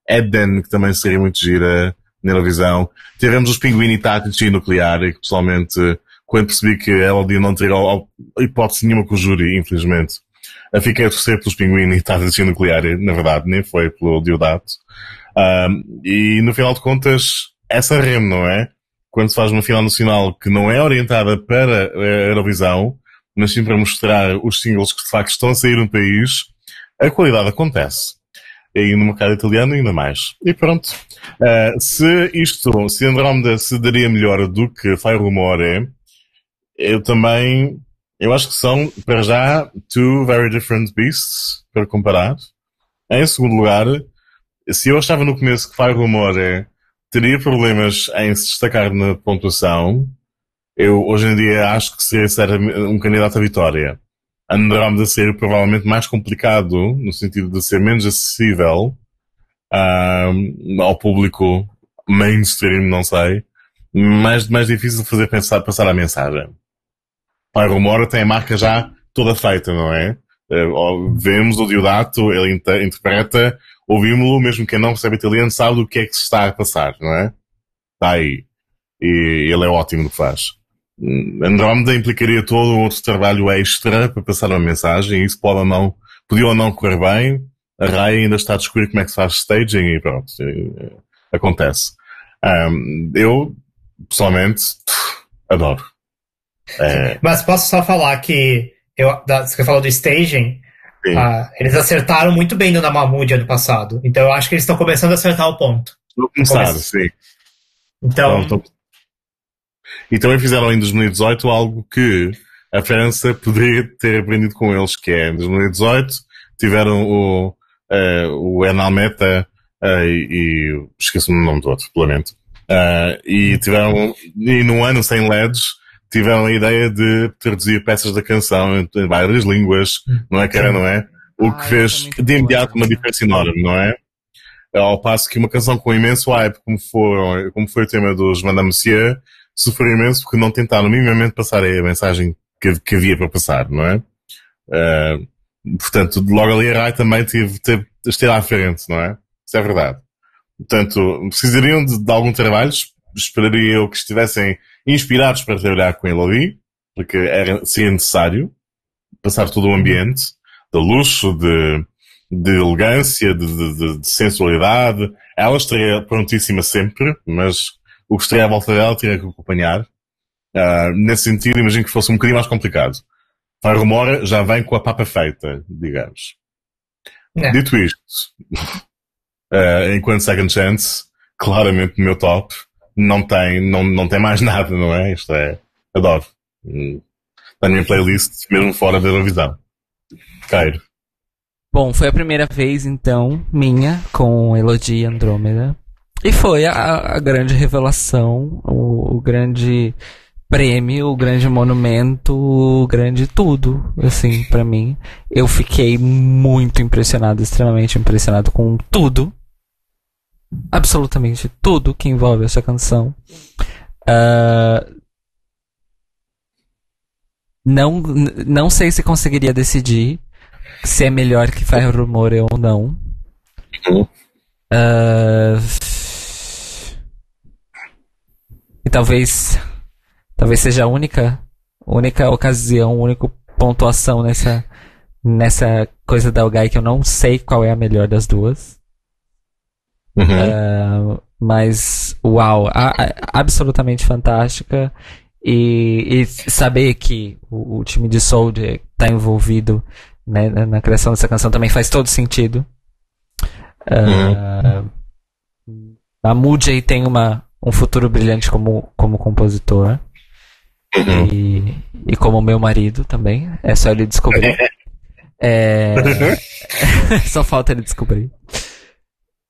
C: Eden, que também seria muito gira na Eurovisão. Tivemos os Pinguini Tátici Nuclear, e que pessoalmente, quando percebi que ela não teria hipótese nenhuma com o júri, infelizmente, fiquei a torcer pelos Pinguini Tátici Nuclear, na verdade, nem foi pelo Diodato. Um, e no final de contas, essa remo, não é? Quando se faz uma final nacional que não é orientada para a Eurovisão, mas sim para mostrar os singles que de facto estão a sair no país, a qualidade acontece. E no mercado italiano ainda mais. E pronto. Uh, se isto, se Andromeda se daria melhor do que Fire Rumore, eu também, eu acho que são, para já, two very different beasts, para comparar. Em segundo lugar, se eu achava no começo que Fire Rumore teria problemas em se destacar na pontuação, eu hoje em dia acho que seria ser um candidato à vitória. Andrómeda ser provavelmente mais complicado, no sentido de ser menos acessível um, ao público mainstream, não sei, mais, mais difícil de fazer pensar, passar a mensagem. A Rumora tem a marca já toda feita, não é? Uh, vemos o Diodato, ele inter interpreta ouvimos-lo, mesmo quem não recebe italiano sabe do que é que se está a passar, não é? Está aí. E ele é ótimo no que faz. Andrómeda implicaria todo um outro trabalho extra para passar uma mensagem, e isso pode ou não, podia ou não correr bem. A Raya ainda está a descobrir como é que se faz staging e pronto, acontece. Um, eu, pessoalmente, adoro.
B: É... Mas posso só falar que eu, você falou do staging, ah, eles acertaram muito bem no Namamundi ano passado. Então eu acho que eles estão começando a acertar o ponto.
C: Começaram, sim.
B: Então. Então,
C: e também fizeram em 2018 algo que a França poderia ter aprendido com eles, que é em 2018 tiveram o, uh, o Enal Meta uh, e, e esqueço-me o nome do outro, lamento. Uh, e tiveram, e num ano sem LEDs, tiveram a ideia de traduzir peças da canção em várias línguas, não é, cara, não é? O ah, que fez de imediato uma diferença enorme, não é? Ao passo que uma canção com imenso hype, como foi, como foi o tema dos Madame Monsieur, sofreu imenso porque não tentaram minimamente passar a mensagem que, que havia para passar, não é? Uh, portanto, logo ali a Rai também teve, teve, esteve à frente, não é? Isso é verdade. Portanto, precisariam de, de algum trabalho, esperaria eu que estivessem inspirados para trabalhar com ele ali, porque era, seria necessário passar todo o ambiente de luxo, de, de elegância, de, de, de, sensualidade. Ela estaria prontíssima sempre, mas o que estaria à volta dela teria que acompanhar. Uh, nesse sentido, imagino que fosse um bocadinho mais complicado. A Rumora já vem com a papa feita, digamos. É. Dito isto, uh, enquanto Second Chance, claramente no meu top, não tem, não, não tem mais nada, não é? Isto é, adoro. Está na minha playlist, mesmo fora da Eurovisão. Cairo.
A: Bom, foi a primeira vez, então, minha, com Elodie Andrômeda. E foi a, a grande revelação, o, o, grande prêmio, o grande monumento, o grande tudo, assim, para mim. Eu fiquei muito impressionado, extremamente impressionado com tudo absolutamente tudo que envolve essa canção. Uh, não, não sei se conseguiria decidir se é melhor que Fire Rumor ou não. Uh, e talvez talvez seja a única única ocasião, única pontuação nessa nessa coisa da Algai que eu não sei qual é a melhor das duas. Uhum. Uh, mas, uau, a, a, absolutamente fantástica. E, e saber que o, o, time de Soldier está envolvido né, na criação dessa canção também faz todo sentido. Uhum. Uh, a Moody tem uma, um futuro brilhante como, como compositor. Uhum. E, e como meu marido também. É só ele descobrir. é... só falta ele descobrir.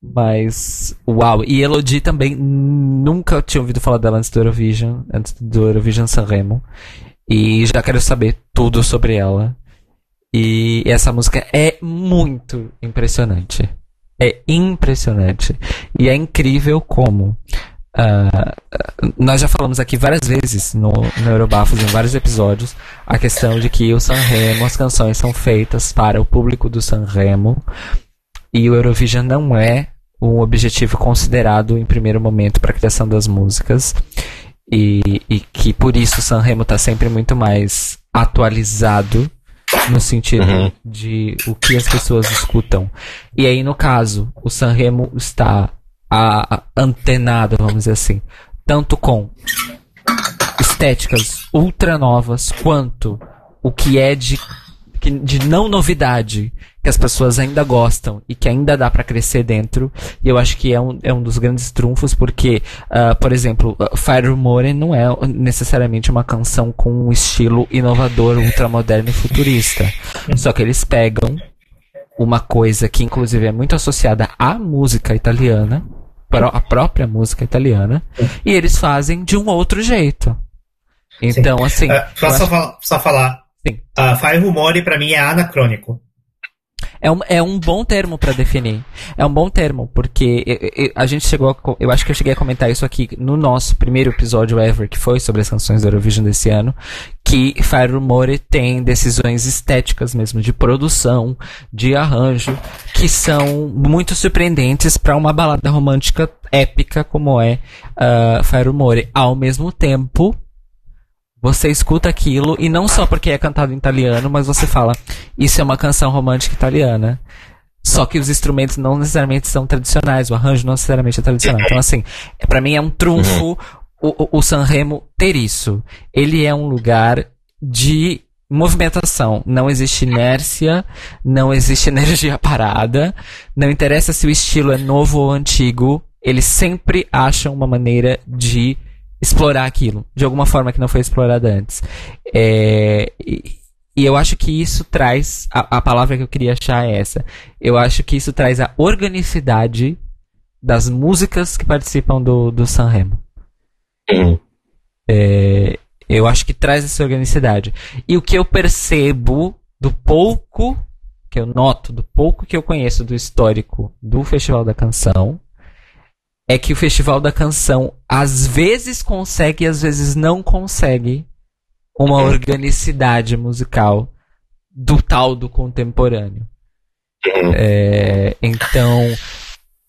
A: Mas, uau. E Elodie também nunca tinha ouvido falar dela antes do Eurovision, antes do Eurovision Sanremo. E já quero saber tudo sobre ela. E essa música é muito impressionante. É impressionante. E é incrível como Uh, nós já falamos aqui várias vezes no, no Eurobafos, em vários episódios, a questão de que o Sanremo, as canções são feitas para o público do Sanremo e o Eurovision não é um objetivo considerado em primeiro momento para a criação das músicas e, e que por isso o Sanremo está sempre muito mais atualizado no sentido uhum. de o que as pessoas escutam. E aí, no caso, o Sanremo está a, a, antenado, vamos dizer assim, tanto com estéticas ultra novas, quanto o que é de, de não novidade, que as pessoas ainda gostam e que ainda dá para crescer dentro. E eu acho que é um, é um dos grandes trunfos, porque, uh, por exemplo, Fire More não é necessariamente uma canção com um estilo inovador, ultramoderno e futurista. Só que eles pegam uma coisa que, inclusive, é muito associada à música italiana, a própria música italiana, e eles fazem de um outro jeito. Então, Sim. assim. Uh,
B: só, acho... só falar. Sim. Uh, Fire Rumore, pra mim, é anacrônico.
A: É um, é um bom termo para definir. É um bom termo, porque a gente chegou a, Eu acho que eu cheguei a comentar isso aqui no nosso primeiro episódio ever, que foi sobre as canções do Eurovision desse ano, que Fire Rumore tem decisões estéticas mesmo, de produção, de arranjo, que são muito surpreendentes para uma balada romântica épica como é uh, Fire Rumore. Ao mesmo tempo, você escuta aquilo e não só porque é cantado em italiano, mas você fala, isso é uma canção romântica italiana. Só que os instrumentos não necessariamente são tradicionais, o arranjo não necessariamente é tradicional. Então, assim, para mim é um trunfo o, o Sanremo ter isso. Ele é um lugar de movimentação. Não existe inércia, não existe energia parada. Não interessa se o estilo é novo ou antigo, eles sempre acham uma maneira de explorar aquilo de alguma forma que não foi explorada antes. É, e, e, eu acho que isso traz. A, a, palavra que eu queria achar é essa. Eu acho que isso traz a organicidade das músicas que participam do, do Sanremo. Uhum. É, eu acho que traz essa organicidade. E o que eu percebo do pouco que eu noto, do pouco que eu conheço do histórico do Festival da Canção, é que o Festival da Canção às vezes consegue e às vezes não consegue uma uhum. organicidade musical do tal do contemporâneo. Uhum. É, então,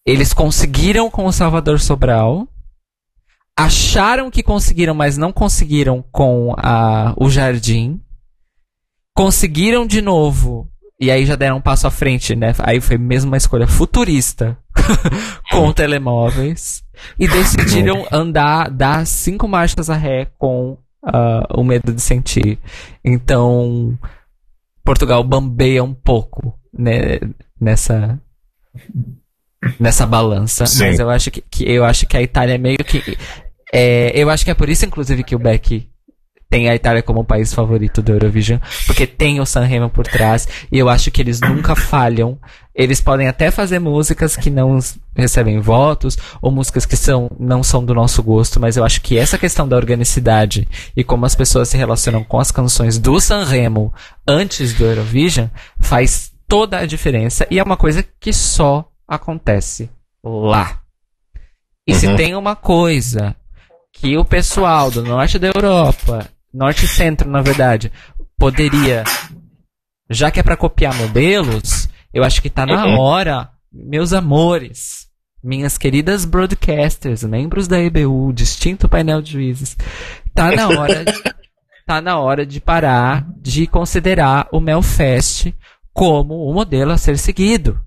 A: eles conseguiram com o Salvador Sobral, acharam que conseguiram, mas não conseguiram com a, o Jardim, conseguiram de novo e aí já deram um passo à frente, né? Aí foi mesmo uma escolha futurista com telemóveis. E decidiram andar, dar cinco marchas a ré com uh, o medo de sentir. Então, Portugal bambeia um pouco né, nessa nessa balança. Sim. Mas eu acho que, que, eu acho que a Itália é meio que. É, eu acho que é por isso, inclusive, que o Beck tem a Itália como o país favorito do Eurovision, porque tem o Sanremo por trás, e eu acho que eles nunca falham. Eles podem até fazer músicas que não recebem votos, ou músicas que são, não são do nosso gosto, mas eu acho que essa questão da organicidade e como as pessoas se relacionam com as canções do Sanremo antes do Eurovision faz toda a diferença, e é uma coisa que só acontece lá. E uhum. se tem uma coisa que o pessoal do norte da Europa norte e centro, na verdade, poderia, já que é para copiar modelos, eu acho que tá na uhum. hora, meus amores, minhas queridas broadcasters, membros da EBU, distinto painel de juízes, tá na hora, tá na hora de parar de considerar o Melfest como o modelo a ser seguido.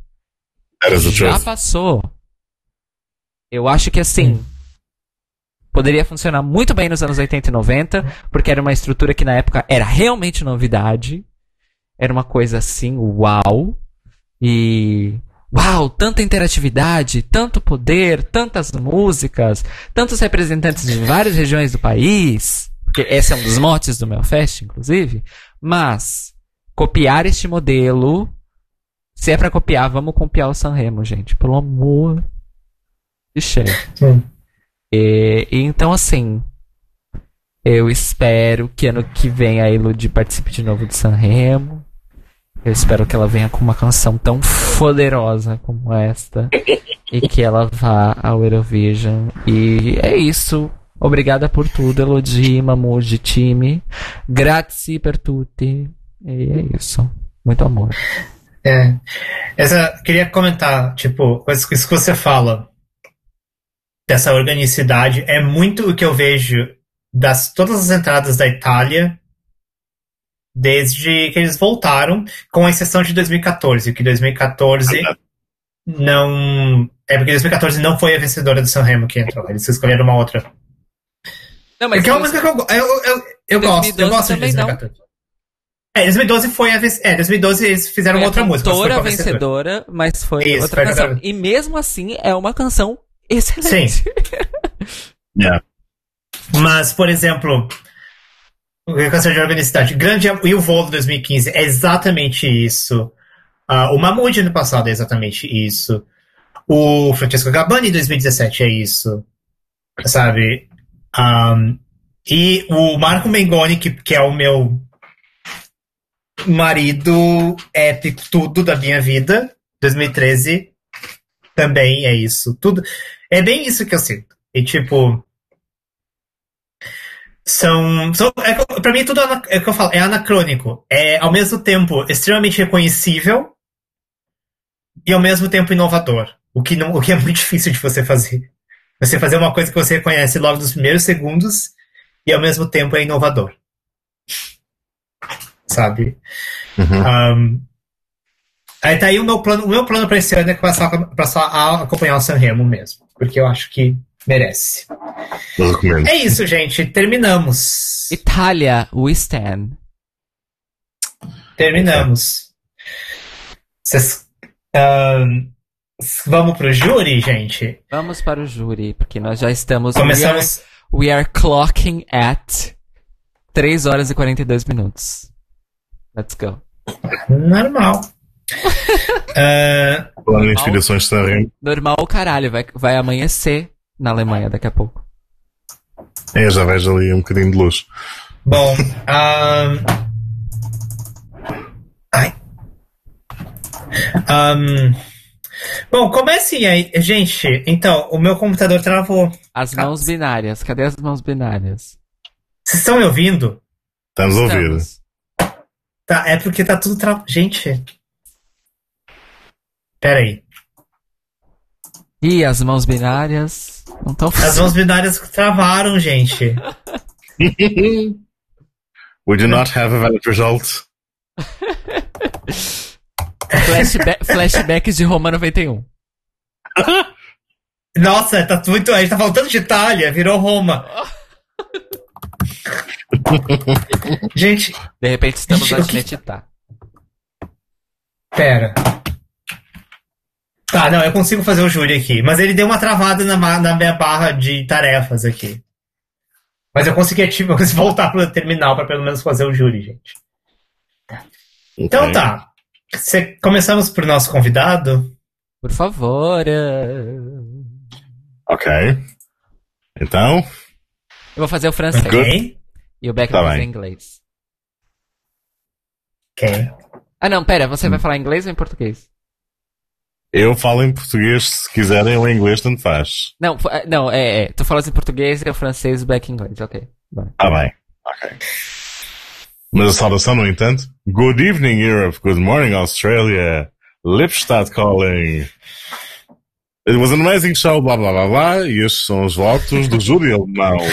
A: Já passou. Eu acho que assim, Poderia funcionar muito bem nos anos 80 e 90, porque era uma estrutura que na época era realmente novidade. Era uma coisa assim, uau. E. Uau, tanta interatividade, tanto poder, tantas músicas, tantos representantes de várias regiões do país. Porque esse é um dos motes do meu fest, inclusive. Mas, copiar este modelo. Se é pra copiar, vamos copiar o Sanremo, gente. Pelo amor de cheio. Então, assim, eu espero que ano que vem a Elodie participe de novo do Sanremo. Eu espero que ela venha com uma canção tão poderosa como esta. e que ela vá ao Eurovision. E é isso. Obrigada por tudo, Elodie, Mamuji, time. Grazie per tutti. E é isso. Muito amor.
B: É. Essa, queria comentar, tipo, isso que você fala dessa organicidade é muito o que eu vejo das todas as entradas da Itália desde que eles voltaram, com exceção de 2014, que 2014 não. É porque 2014 não foi a vencedora do Sanremo que entrou, eles escolheram uma outra.
A: Não,
B: Porque é uma música que eu, eu, eu, eu gosto, eu
A: 2012
B: gosto de
A: também não.
B: 2014. É, 2012 foi a vec- É, 2012 eles fizeram
A: Foi
B: outra música. mas foi
A: cantora
B: a vencedora.
A: vencedora, mas foi
B: Isso,
A: outra
B: foi
A: canção. E mesmo assim, é uma canção excelente.
C: Yeah.
B: Mas, por exemplo, o câncer de organicidade. Grande e o voo de 2015 é exatamente isso. Ah, o Mamute ano passado é exatamente isso. O Francesco Gabani em 2017 é isso. Sabe? Ahm, e o Marco Mengoni, que, que é o meu marido épico, tudo da minha vida, 2013, também é isso. Tudo. É bem isso que eu sinto. E tipo. São. são é, pra mim, tudo ana- é o que eu falo, é anacrônico. É ao mesmo tempo extremamente reconhecível e ao mesmo tempo inovador. O que, não, o que é muito difícil de você fazer. Você fazer uma coisa que você reconhece logo nos primeiros segundos e ao mesmo tempo é inovador. Sabe?
C: Uhum.
B: Um, aí tá aí o meu plano. O meu plano pra esse ano é passar, passar a acompanhar o Sanremo mesmo. Porque eu acho que merece. É isso, gente. Terminamos.
A: Itália, we stand.
B: Terminamos. Vocês, ahn, vamos pro júri, gente?
A: Vamos para o júri, porque nós já estamos.
B: Começamos.
A: We are, we are clocking at 3 horas e 42 minutos. Let's go.
B: Normal.
C: Falando em inspirações.
A: Normal, caralho, vai, vai amanhecer na Alemanha daqui a pouco.
C: É, já vejo ali um bocadinho de luz.
B: bom. ahn, ai. Ahn, bom, comecem aí. Gente, então, o meu computador travou.
A: As mãos binárias, cadê as mãos binárias?
B: Vocês estão me ouvindo?
C: Estamos.
A: Estamos.
B: Tá, é porque tá tudo tra... Gente. Pera aí.
A: Ih, as mãos binárias não estão
B: As mãos binárias travaram, gente.
C: We do not have a valid result.
A: Flashba flashbacks de Roma 91.
B: Nossa, tá muito. A gente tá faltando de Itália, virou Roma. gente,
A: De repente estamos
B: Gente,
A: a
B: que- pera. Tá, não, eu consigo fazer o júri aqui. Mas ele deu uma travada na, na minha barra de tarefas aqui. Mas eu consegui ativar, eu voltar pro terminal pra pelo menos fazer o júri, gente. Então
C: Ok.
B: tá. Cê- começamos pro nosso convidado.
A: Por favor.
C: Ok. Então,
A: Eu vou fazer o francês.
C: Good.
B: Ok?
A: E o Beck
C: Tá
A: vai fazer inglês.
B: Ok.
A: Ah, não, pera,
C: Hum.
A: você vai falar inglês ou em português?
C: Eu falo em português, se quiserem, ou em inglês, tanto faz.
A: Não, eh, não, é, é. Tu falas em português e eu francês, o Beck em inglês, ok.
C: Ah, bem. Ok. Mas a saudação, no entanto, Good evening, Europe. Good morning, Australia. Lipstadt calling. It was an amazing show, blá blá blá blá. E estes são os votos do júri alemão.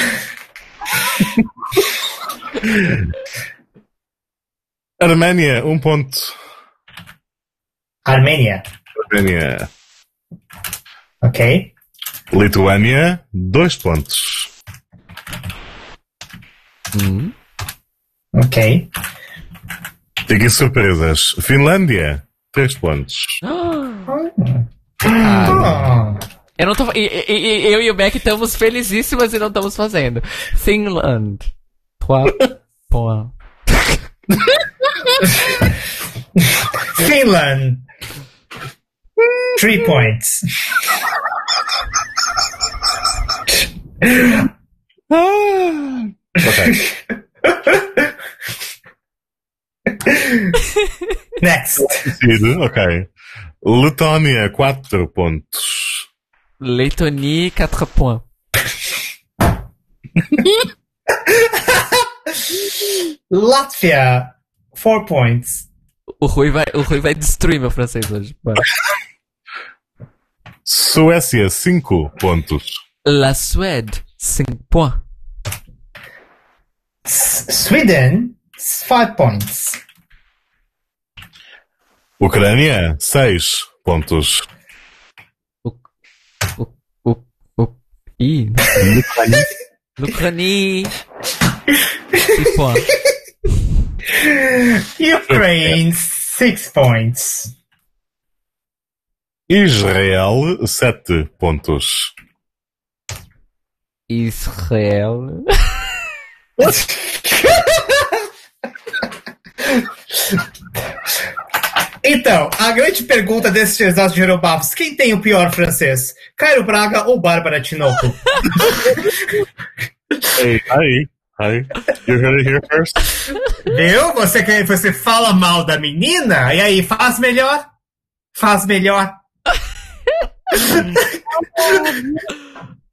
C: Arménia, um ponto.
B: Armênia.
C: Arménia.
B: Ok.
C: Lituânia, dois pontos.
A: Hum.
B: Ok.
C: Tem aqui surpresas. Finlândia, 3 pontos.
A: Ah, eu não tô. e- e- e- Eu e o Beck estamos felicíssimas e não estamos fazendo. Finland. Trois points.
B: Finland. Three points.
C: Ok.
B: Next.
C: Decido, ok. Letónia, 4 pontos.
A: Lettonie, 4 points.
B: Latvia. Four points.
A: O Rui vai, o Rui vai destruir meu francês hoje. Bora.
C: Suécia, 5 pontos.
A: La Suède, 5 points.
B: Sweden. Five points.
C: Ucrânia, 6 pontos.
A: O, o, o, ih, L'Ucranie, 6 points.
B: Ukraine. Six points.
C: Israel, 7 pontos.
A: Israel.
B: Então, a grande pergunta desses exatos Jerobafos, quem tem o pior francês? Cairo Braga ou Bárbara Tinoco?
C: Hey, hi. Hi. You heard it here first?
B: Viu? Você, quer- você fala mal da menina, e aí, faz melhor? Faz melhor.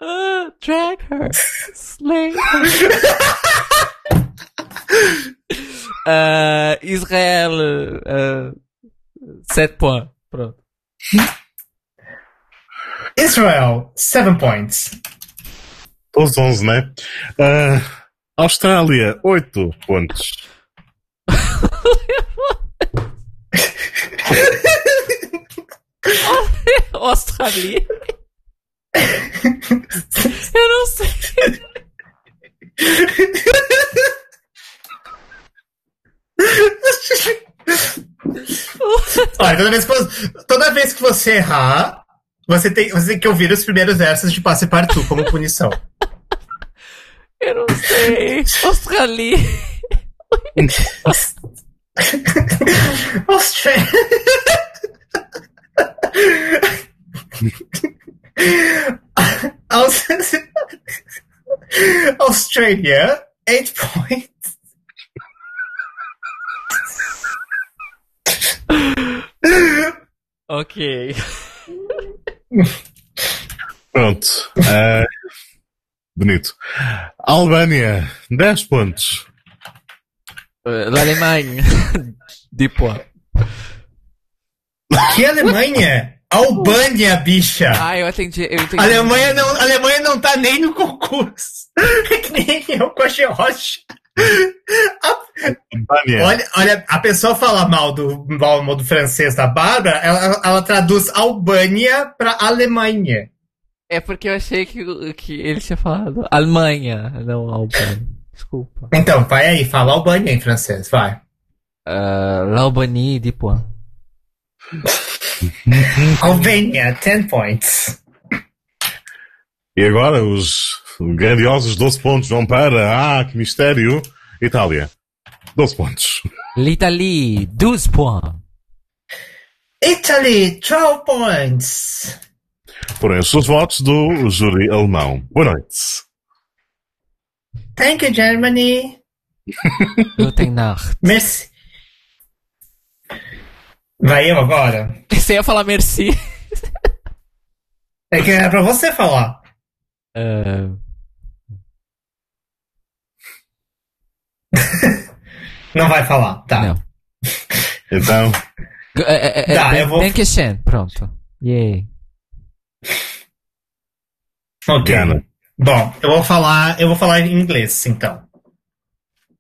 A: Ah, drag her. Slay her. Ah, Israel. ah, 7 points. Pronto.
B: Israel, seven points.
C: Todos 11, né? Ah, Austrália, 8 pontos.
A: Austrália. Eu não sei.
B: Olha, toda vez, que, você- toda vez que você errar, você tem, você tem que ouvir os primeiros versos de Passe Partout como punição.
A: Eu não sei. Austrália.
B: Austrália. Aus- Australia, eight points.
A: Ok.
C: Pronto. Ah, bonito. Albânia, 10 pontos.
A: Uh, L'Allemagne. 10 points.
B: Que Alemanha? Albânia, bicha.
A: Ah, eu entendi. Eu entendi.
B: Alemanha não, Alemanha não tá nem no concurso. É que nem eu com a Geórgia.
C: Albânia.
B: Olha, olha, a pessoa fala mal do, mal, mal do francês da Bárbara, ela, ela traduz Albânia pra Alemanha.
A: É porque eu achei que, que ele tinha falado Alemanha, não Albânia. Desculpa.
B: Então, vai aí, fala Albânia em francês, vai.
A: Uh, L'Albanie, 10 points.
B: Albânia, 10 points.
C: E agora os grandiosos 12 pontos vão para. Ah, que mistério! Itália. 12 pontos.
A: L'Italie, 12 points.
B: Italy, 12 points.
C: Foram os seus votos do júri alemão. Boa noite.
B: Thank you, Germany.
A: Guten Nacht.
B: Merci. Vai eu agora?
A: Você ia falar merci.
B: É que é pra você falar.
A: Uh,
B: Não vai falar, tá.
A: não.
C: Então,
A: é,
B: Tá, eu vou-
A: Dankeschön. Pronto. Yay.
B: Ok.
C: Diana.
B: Bom, eu vou falar, eu vou falar em inglês, então.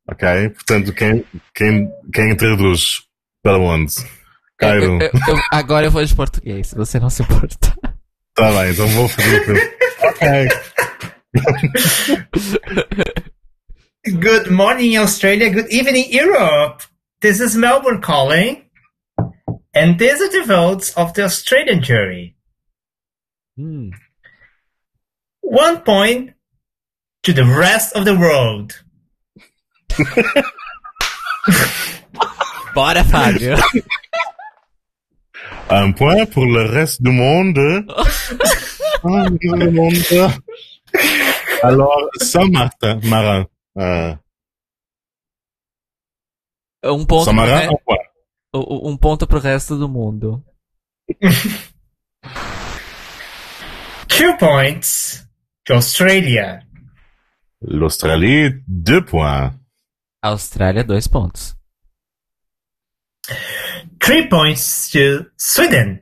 C: ok? Portanto, quem, quem, quem traduz para onde? Cairo.
A: Eu- eu- eu- agora eu vou de português, se você não se importa.
C: Tá bem, então vou fazer. ok.
B: Good morning, Australia. Good evening, Europe. This is Melbourne calling. And these are the votes of the Australian jury.
A: Hum.
B: One point to the rest of the world.
A: Bora, Fábio.
C: Un point pour le reste du monde. Le reste du monde. Alors, Saint-Martin, Marin. Euh,
A: Um ponto,
C: Saint-Marin, point.
A: um ponto pro resto do mundo.
B: Two points to Australia.
C: L'Australie, deux points.
A: Austrália, dois pontos.
B: Three points to Sweden.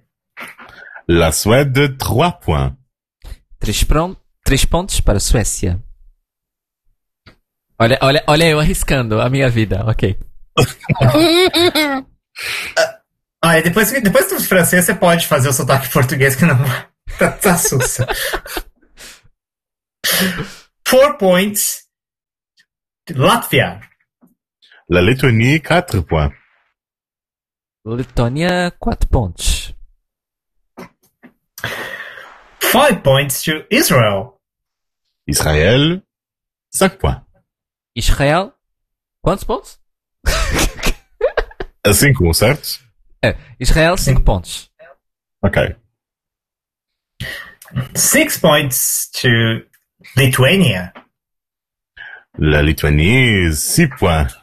C: La Suède, trois points.
A: Três, três pontos para a Suécia. Olha, olha, olha eu arriscando a minha vida, ok.
B: Ah, e depois, depois do francês você pode fazer o sotaque português que não tá, tá sussa. Four points to Latvia.
C: La Lettonie, quatre points.
A: Letônia, quatro pontos.
B: Five points to Israel.
C: Israël, cinq points.
A: Israel, quantos pontos?
C: A cinco, certo?
A: É, Israel, cinco pontos.
C: Ok.
B: Six points to Lithuania.
C: La Lituanie, six points.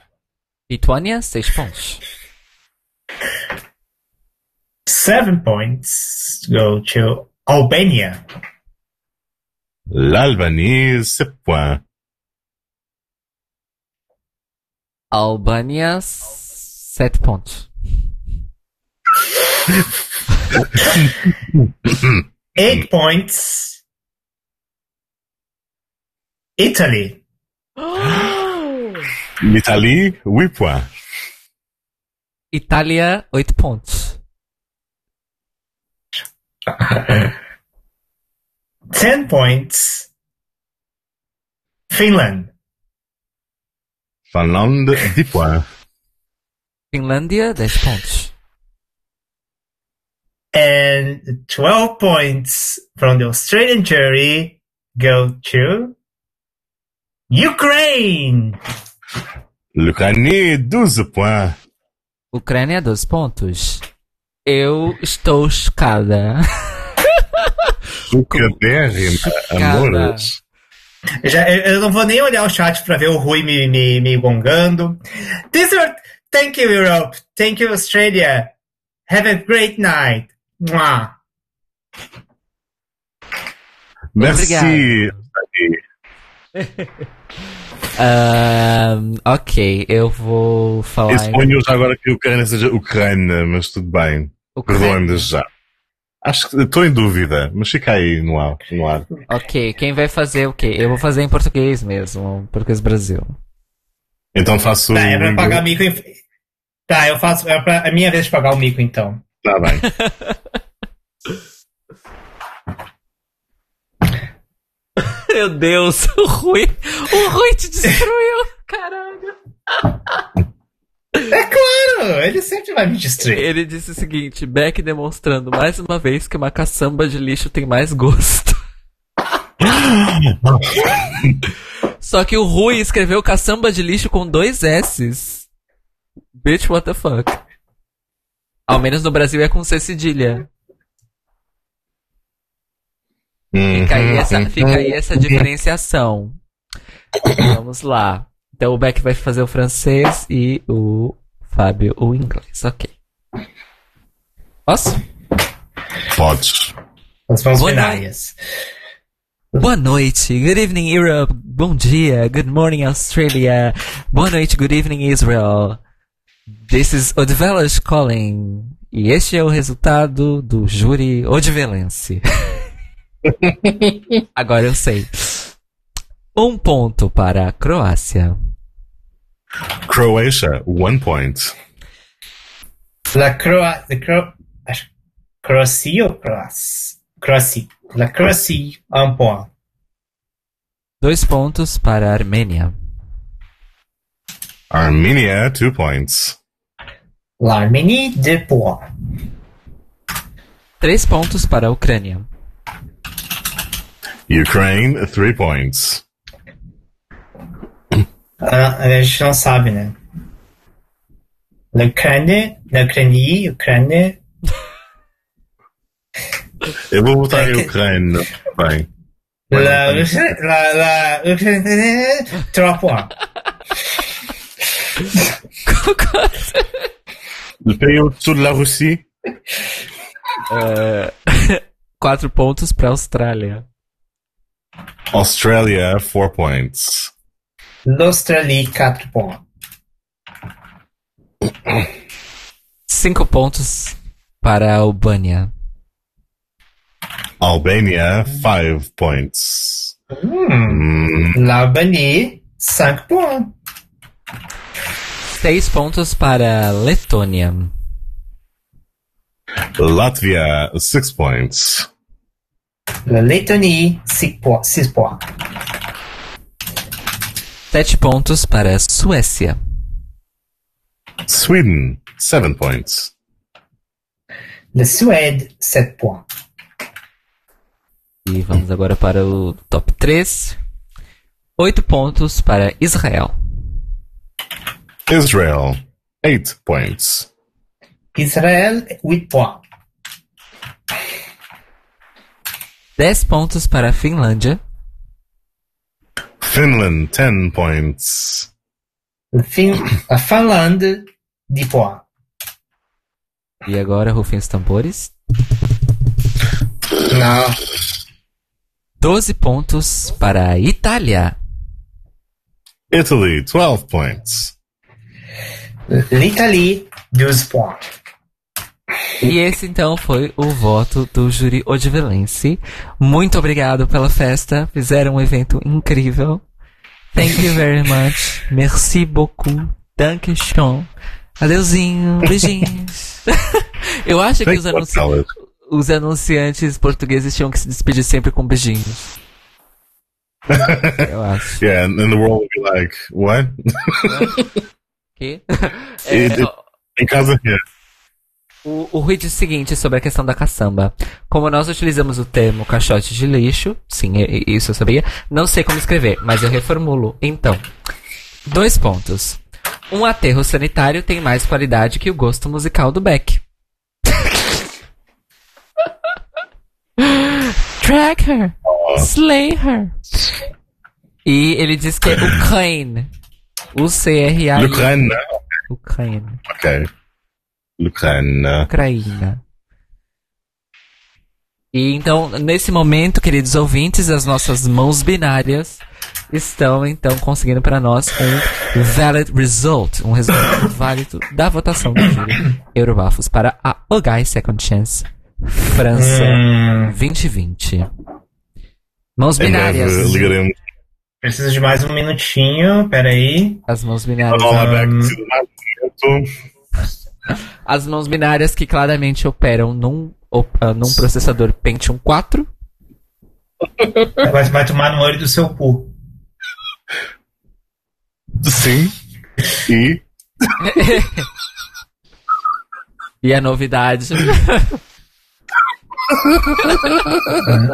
A: Lituânia, seis pontos.
B: Seven points go to Albania.
C: L'Albanie, sept points.
A: Albânia, sete pontos.
B: Eight points. Italy.
C: Italy, huit points.
A: Itália, oito pontos.
B: Ten points. Finland.
C: Finland, dix points.
A: Finlândia, dez pontos.
B: And 12 points from the Australian jury go to Ukraine.
C: L'Ukraine, douze points.
A: Ucrânia, 12 pontos. Eu estou chocada.
C: Chocadérrima,
A: Chocada.
C: amores.
B: Já, eu, eu não vou nem olhar o chat pra ver o Rui me, me, me gongando. This thank you, Europe. Thank you, Australia. Have a great night. Mwah.
C: Merci.
A: Ahn, ok, eu vou falar.
C: Eu suponho já agora que a Ucrânia seja Ucrânia, mas tudo bem.
A: Ucrânia.
C: Já. Acho que estou em dúvida, mas fica aí no ar. No ar.
A: Ok, quem vai fazer o quê? Eu vou fazer em português mesmo, português Brasil.
C: Então faço.
B: Tá, é pra pagar mico. Em... Tá, eu faço. É pra, é minha vez de pagar o mico, então.
C: Tá bem.
A: Meu Deus, o Rui, o Rui te destruiu, caralho.
B: É claro! Ele sempre vai me destruir.
A: Ele disse o seguinte, Beck demonstrando mais uma vez que uma caçamba de lixo tem mais gosto. Só que o Rui escreveu caçamba de lixo com dois S's. Bitch, what the fuck. Ao menos no Brasil é com C cedilha. Fica aí essa, fica aí essa diferenciação. Vamos lá. Então o Beck vai fazer o francês e o Fábio o inglês. Ok. Posso?
C: Podes.
B: As mãos
A: Boa. Boa noite. Good evening, Europe. Bom dia. Good morning, Australia. Boa noite. Good evening, Israel. This is Odivelas calling. E este é o resultado do júri Odivelense. Agora eu sei. Um ponto para a Croácia.
C: Croatia, one point.
B: La Croa... The Cro... Croacia ou Croácia? Croácia. La Croacia, um point.
A: Dois pontos para a Armênia.
C: Armenia, two points.
B: L'Arménie, deux points.
A: Três pontos para a Ucrânia.
C: Ukraine, three points.
B: Ah, a gente não sabe, né? L'Ukraine, Ucrânia.
C: Eu vou votar em
B: É
C: Ukraine. Bem.
B: La, la, la, Ucrânia, points.
C: Le pays au-dessous de la Russie.
A: Quatro pontos para a Austrália.
C: Australia, four points.
B: L'Australie, quatre points.
A: Cinco pontos para a Albânia.
C: Albania, five points.
B: Hmm.
C: Mm,
B: L'Albanie, cinq points.
A: Seis pontos para a Letônia.
C: Latvia, six points.
B: La Lettonie, six points. Six points.
A: Sete pontos para a Suécia.
C: Sweden, seven points.
B: La Suède, sept points.
A: E vamos agora para o top 3. Oito pontos para Israel.
C: Israel, eight points.
B: Israël, huit points.
A: Dez pontos para a Finlândia.
C: Finland, ten points.
B: La, fin la Finlande, dix points.
A: E agora, rufem os tambores.
B: Non.
A: 12 pontos para a Itália.
C: Italy, twelve points.
B: L'Italie, douze points.
A: E esse então foi o voto do júri odivelense. Muito obrigado pela festa. Fizeram um evento incrível. Thank you very much. Merci beaucoup. Dankeschön. Adeusinho. Beijinhos. Eu acho que os, anunci- os anunciantes portugueses tinham que se despedir sempre com beijinhos. Eu acho.
C: Yeah, and, and the world will be like, what?
A: Que? É,
C: em casa, yeah.
A: O, o Rui diz o seguinte sobre a questão da caçamba. Como nós utilizamos o termo caixote de lixo, sim, isso eu sabia, não sei como escrever, mas eu reformulo. Então, dois pontos. Um aterro sanitário tem mais qualidade que o gosto musical do Beck. Track her. Slay her. E ele diz que é Ukraine. U-C-R-A-I.
C: L'Ukraine,
A: Ukraine.
C: ok.
A: Ucraína. E então, nesse momento, queridos ouvintes, as nossas mãos binárias estão então conseguindo para nós um valid result, um resultado válido da votação do júri Eurobafos para a Ogai Second Chance França
B: Hum,
A: 2020. Mãos
C: Em breve
A: binárias.
C: ligaremos
B: preciso de mais um minutinho, peraí.
A: As mãos binárias.
B: um,
A: As mãos binárias que claramente operam num, op- ah, num processador Pentium 4.
B: Vai, vai tomar no olho do seu cu.
C: Sim. E
A: E a novidade.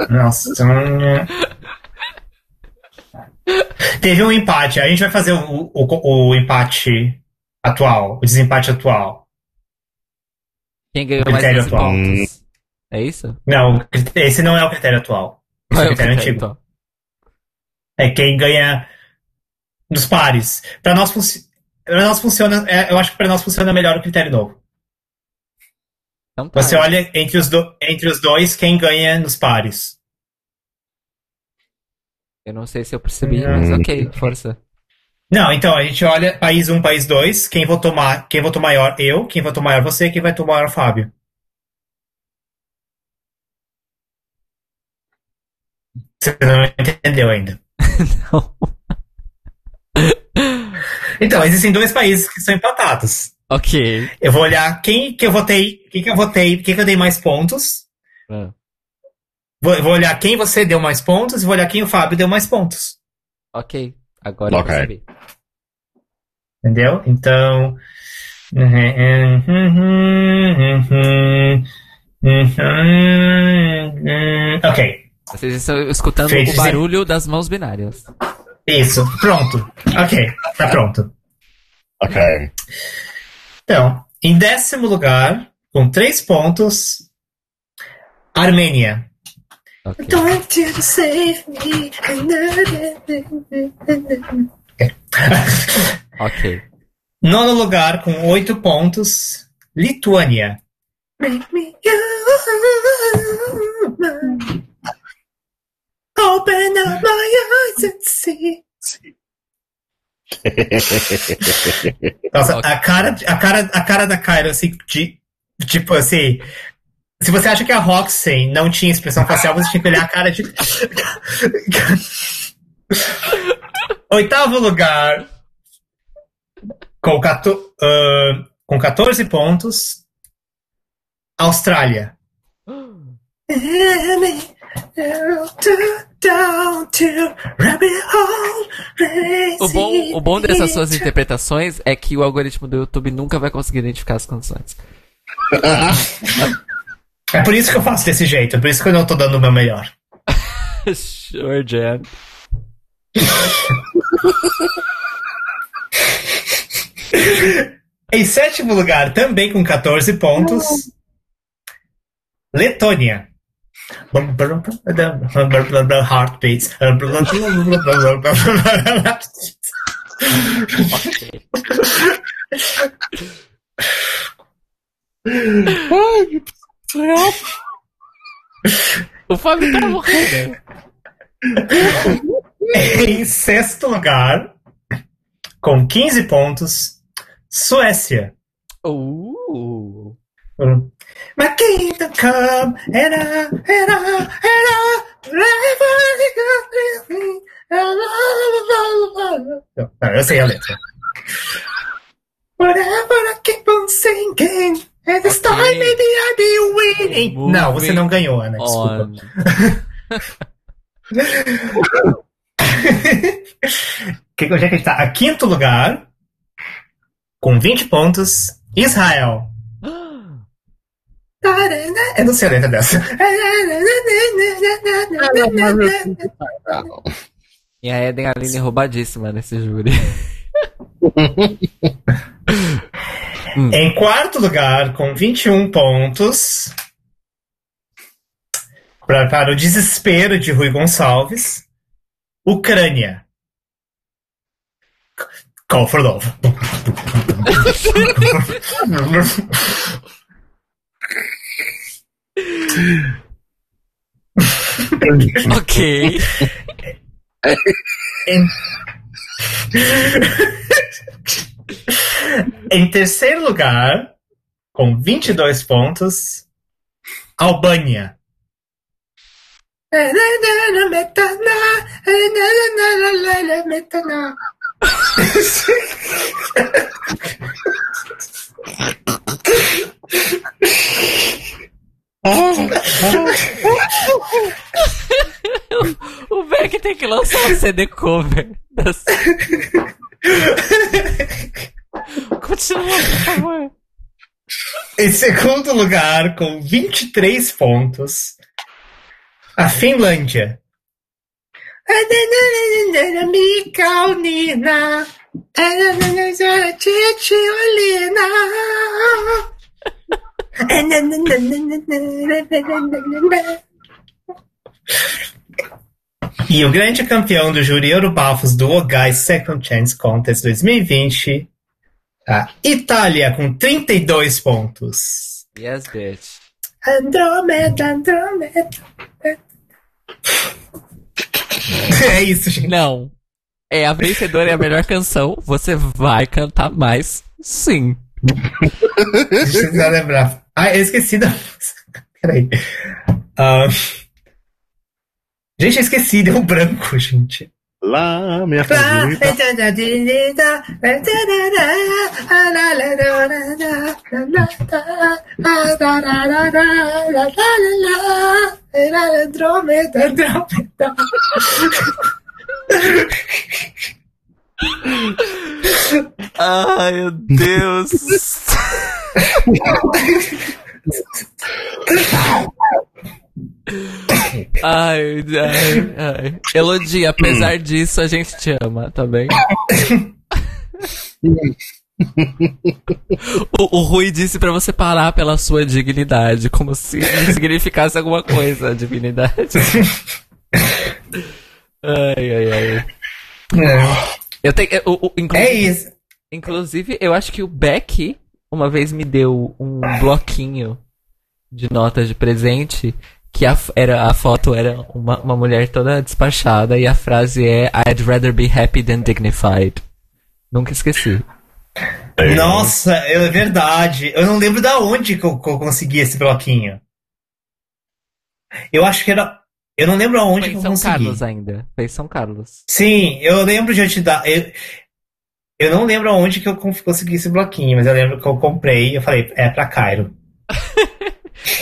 B: Nossa, então... Teve um empate. A gente vai fazer o, o, o empate atual, o desempate atual.
A: Quem ganhou mais
B: Critério
A: 12
B: atual.
A: pontos? É isso?
B: Não, esse não é o critério atual. Esse é o critério antigo.
A: então?
B: É quem ganha nos pares. Para nós, pra nós funciona. é, eu acho que para nós funciona melhor o critério novo.
A: Então tá.
B: Você olha entre os, do- entre os dois quem ganha nos pares.
A: Eu não sei se eu percebi,
B: Hum.
A: mas ok, força.
B: Não, então a gente olha país 1, país 2, quem votou, ma quem votou maior eu, quem votou maior você, quem votou maior Fábio. Você não entendeu ainda.
A: Não.
B: Então, existem dois países que são empatados.
A: Ok.
B: Eu vou olhar quem que eu votei, quem que eu votei, quem que eu dei mais pontos.
A: Ah,
B: Vou, vou olhar quem você deu mais pontos e vou olhar quem o Fábio deu mais pontos.
A: ok. Agora eu
C: Ok.
A: percebi.
B: Entendeu? Então. Ok.
A: Vocês estão escutando
B: Feito
A: o barulho das mãos binárias.
B: Isso, pronto. Ok, tá pronto.
C: Ok.
B: Então, em décimo lugar, com três pontos, Armênia.
A: Ok.
B: Don't you save me.
A: Ok.
B: Nono lugar, com oito pontos, Lituânia. Make me Open up my eyes and see. Nossa, a cara, a cara, a cara da Kyra, assim, de, tipo assim. Se você acha que a Roxy não tinha expressão facial, você tinha que olhar a cara de. Oitavo lugar. Com, 14, ah, com 14 pontos. Austrália.
A: O bom, o bom dessas suas interpretações é que o algoritmo do YouTube nunca vai conseguir identificar as canções.
B: É por isso que eu faço desse jeito, é por isso que eu não tô dando o meu melhor.
A: sure, Jan.
B: Em sétimo lugar, também com 14 pontos, Letônia. Heartbeats.
A: O Fábio tá morrendo.
B: Em sexto lugar, com 15 pontos, Suécia.
A: Uh.
B: My kingdom come, and I, and I, and I, Não, eu sei a letra. Whatever I keep on singing, and this
A: Ok.
B: time maybe I'll be winning. Não, você não ganhou, Ana, desculpa. Que, onde é que ele tá? A quinto lugar, com 20 pontos, Israel. Eu não sei a letra dessa.
A: E a Eden Aline roubadíssima nesse júri.
B: Em quarto lugar, com 21 pontos, pra- para o desespero de Rui Gonçalves, Ucrânia. Call for love.
A: Ok.
B: Em... terceiro lugar, com 22 pontos, Albânia.
A: O Beck tem que lançar um CD cover. Das... Continua, por favor.
B: Em segundo lugar, com 23 pontos, a Finlândia. Kaunina. E o grande campeão do júri Eurobafos do Ogais Second Chance Contest 2020, a Itália, com 32 pontos.
A: Yes, bitch.
B: Andromeda, Andromeda. É isso, gente.
A: Não. É a vencedora e a melhor canção. Você vai cantar mais, sim.
B: Deixa eu lembrar. Ah, eu esqueci da. Peraí. Ah, gente, eu esqueci, deu um branco, gente.
C: Lá, minha favorita.
A: Ai, meu Deus. Ai, ai, ai. Elodie, apesar disso, a gente te ama, tá bem? o, o Rui disse pra você parar pela sua dignidade, como se significasse alguma coisa, a dignidade. ai, ai, ai.
B: É,
A: Eu tenho, eu- o- o-
B: é
A: inclusive,
B: isso.
A: inclusive, eu acho que o Beck uma vez me deu um bloquinho de notas de presente que a, era, a foto era uma, uma mulher toda despachada e a frase é I'd rather be happy than dignified. Nunca esqueci.
C: É,
B: Nossa, é verdade. Eu não lembro da onde que eu, que eu consegui esse bloquinho. Eu acho que era. Eu não lembro aonde
A: Foi
B: que
A: em
B: eu
A: São
B: consegui.
A: Carlos ainda. Foi em São Carlos.
B: Sim, eu lembro de eu te dar. Eu, eu não lembro aonde que eu con- consegui esse bloquinho, mas eu lembro que eu comprei e eu falei, é pra Cairo.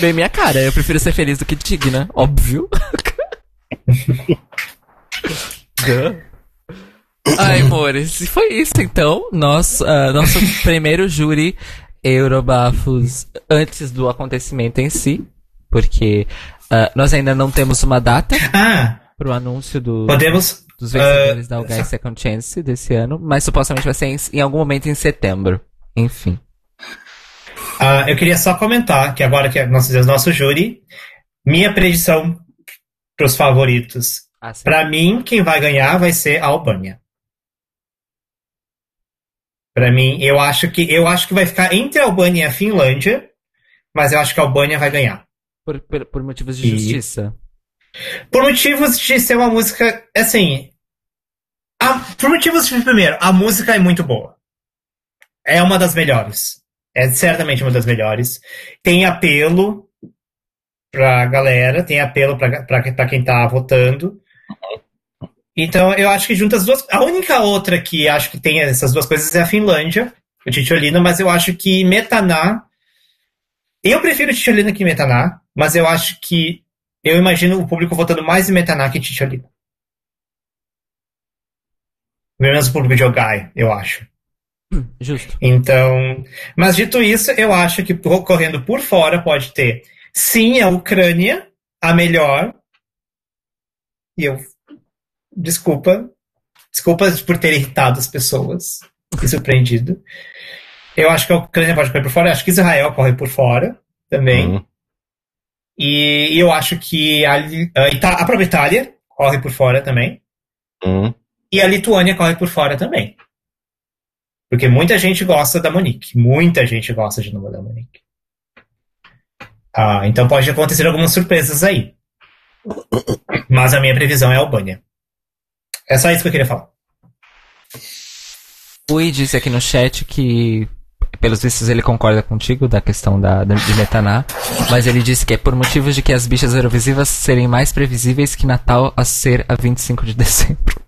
A: Bem minha cara, eu prefiro ser feliz do que digna, óbvio. Ai, amores, e foi isso então. Nosso, ah, nosso primeiro júri Eurobafos antes do acontecimento em si. Porque ah, nós ainda não temos uma data
B: Ah,
A: pro anúncio do,
B: podemos.
A: dos vencedores
B: ah,
A: da UGAI Second Chance desse ano, mas supostamente vai ser em, em algum momento em setembro. Enfim.
B: Ah, eu queria só comentar que agora que nós fizemos nosso júri, minha predição pros favoritos.
A: Assim.
B: Pra mim, quem vai ganhar vai ser a Albânia. Pra mim, eu acho que eu acho que vai ficar entre a Albânia e a Finlândia, mas eu acho que a Albânia vai ganhar.
A: Por, por, por motivos de
B: E-
A: justiça.
B: Por motivos de ser uma música, assim. a- por motivos de, primeiro, a música é muito boa. É uma das melhores. É certamente uma das melhores. Tem apelo pra galera, tem apelo pra, pra, pra quem tá votando. Então, eu acho que junta as duas. A única outra que acho que tem essas duas coisas é a Finlândia, o Titiolina, mas eu acho que Metaná. Eu prefiro Titiolina que Metaná, mas eu acho que eu imagino o público votando mais em Metaná que Titiolina. Menos o público de Ogai, eu acho.
A: Justo.
B: Então, mas dito isso, eu acho que co- correndo por fora pode ter sim a Ucrânia, a melhor. E eu desculpa, desculpa por ter irritado as pessoas e surpreendido. Eu acho que a Ucrânia pode correr por fora, eu acho que Israel corre por fora também.
C: Uhum.
B: E, e eu acho que a, a, Ita- a própria Itália corre por fora também.
C: Uhum.
B: E a Lituânia corre por fora também. Porque muita gente gosta da Monique. Muita gente gosta de novo da Monique. Ah, então pode acontecer algumas surpresas aí. Mas a minha previsão é a Albânia. É só isso que eu queria falar.
A: Rui disse aqui no chat que, pelos vistos, ele concorda contigo da questão da- de Metaná, mas ele disse que é por motivos de que as bichas eurovisivas serem mais previsíveis que Natal a ser a 25 de dezembro.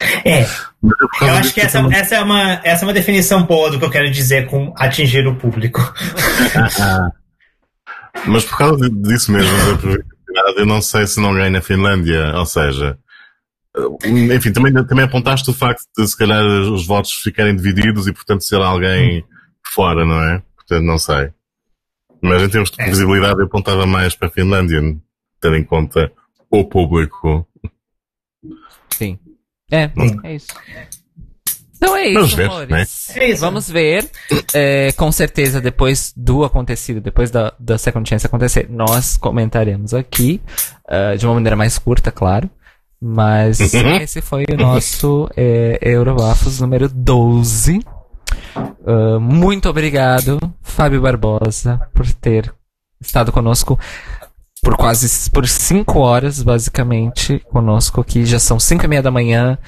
B: É,
C: é
B: eu acho que essa, essa, é uma, essa é uma definição boa do que eu quero dizer com atingir o público.
C: Mas por causa disso mesmo, eu não sei se não ganha na Finlândia. Ou seja, eh, enfim, também, também apontaste o facto de se calhar os votos ficarem divididos e portanto ser alguém fora, não é? Portanto, não sei. Mas em termos de
B: É.
C: previsibilidade, eu apontava mais para a Finlândia, tendo em conta o público.
A: É,
B: Hum.
A: é isso. Então é
C: Vamos
A: isso,
C: ver,
A: amores.
C: né?
B: É isso.
A: Vamos ver. É, com certeza, depois do acontecido, depois da, da Second Chance acontecer, nós comentaremos aqui. ah, de uma maneira mais curta, claro. Mas
C: Uhum.
A: esse foi o nosso é, Eurobafos número 12. Ah, muito obrigado, Fábio Barbosa, por ter estado conosco por quase por cinco horas, basicamente, conosco aqui. Já são cinco e meia da manhã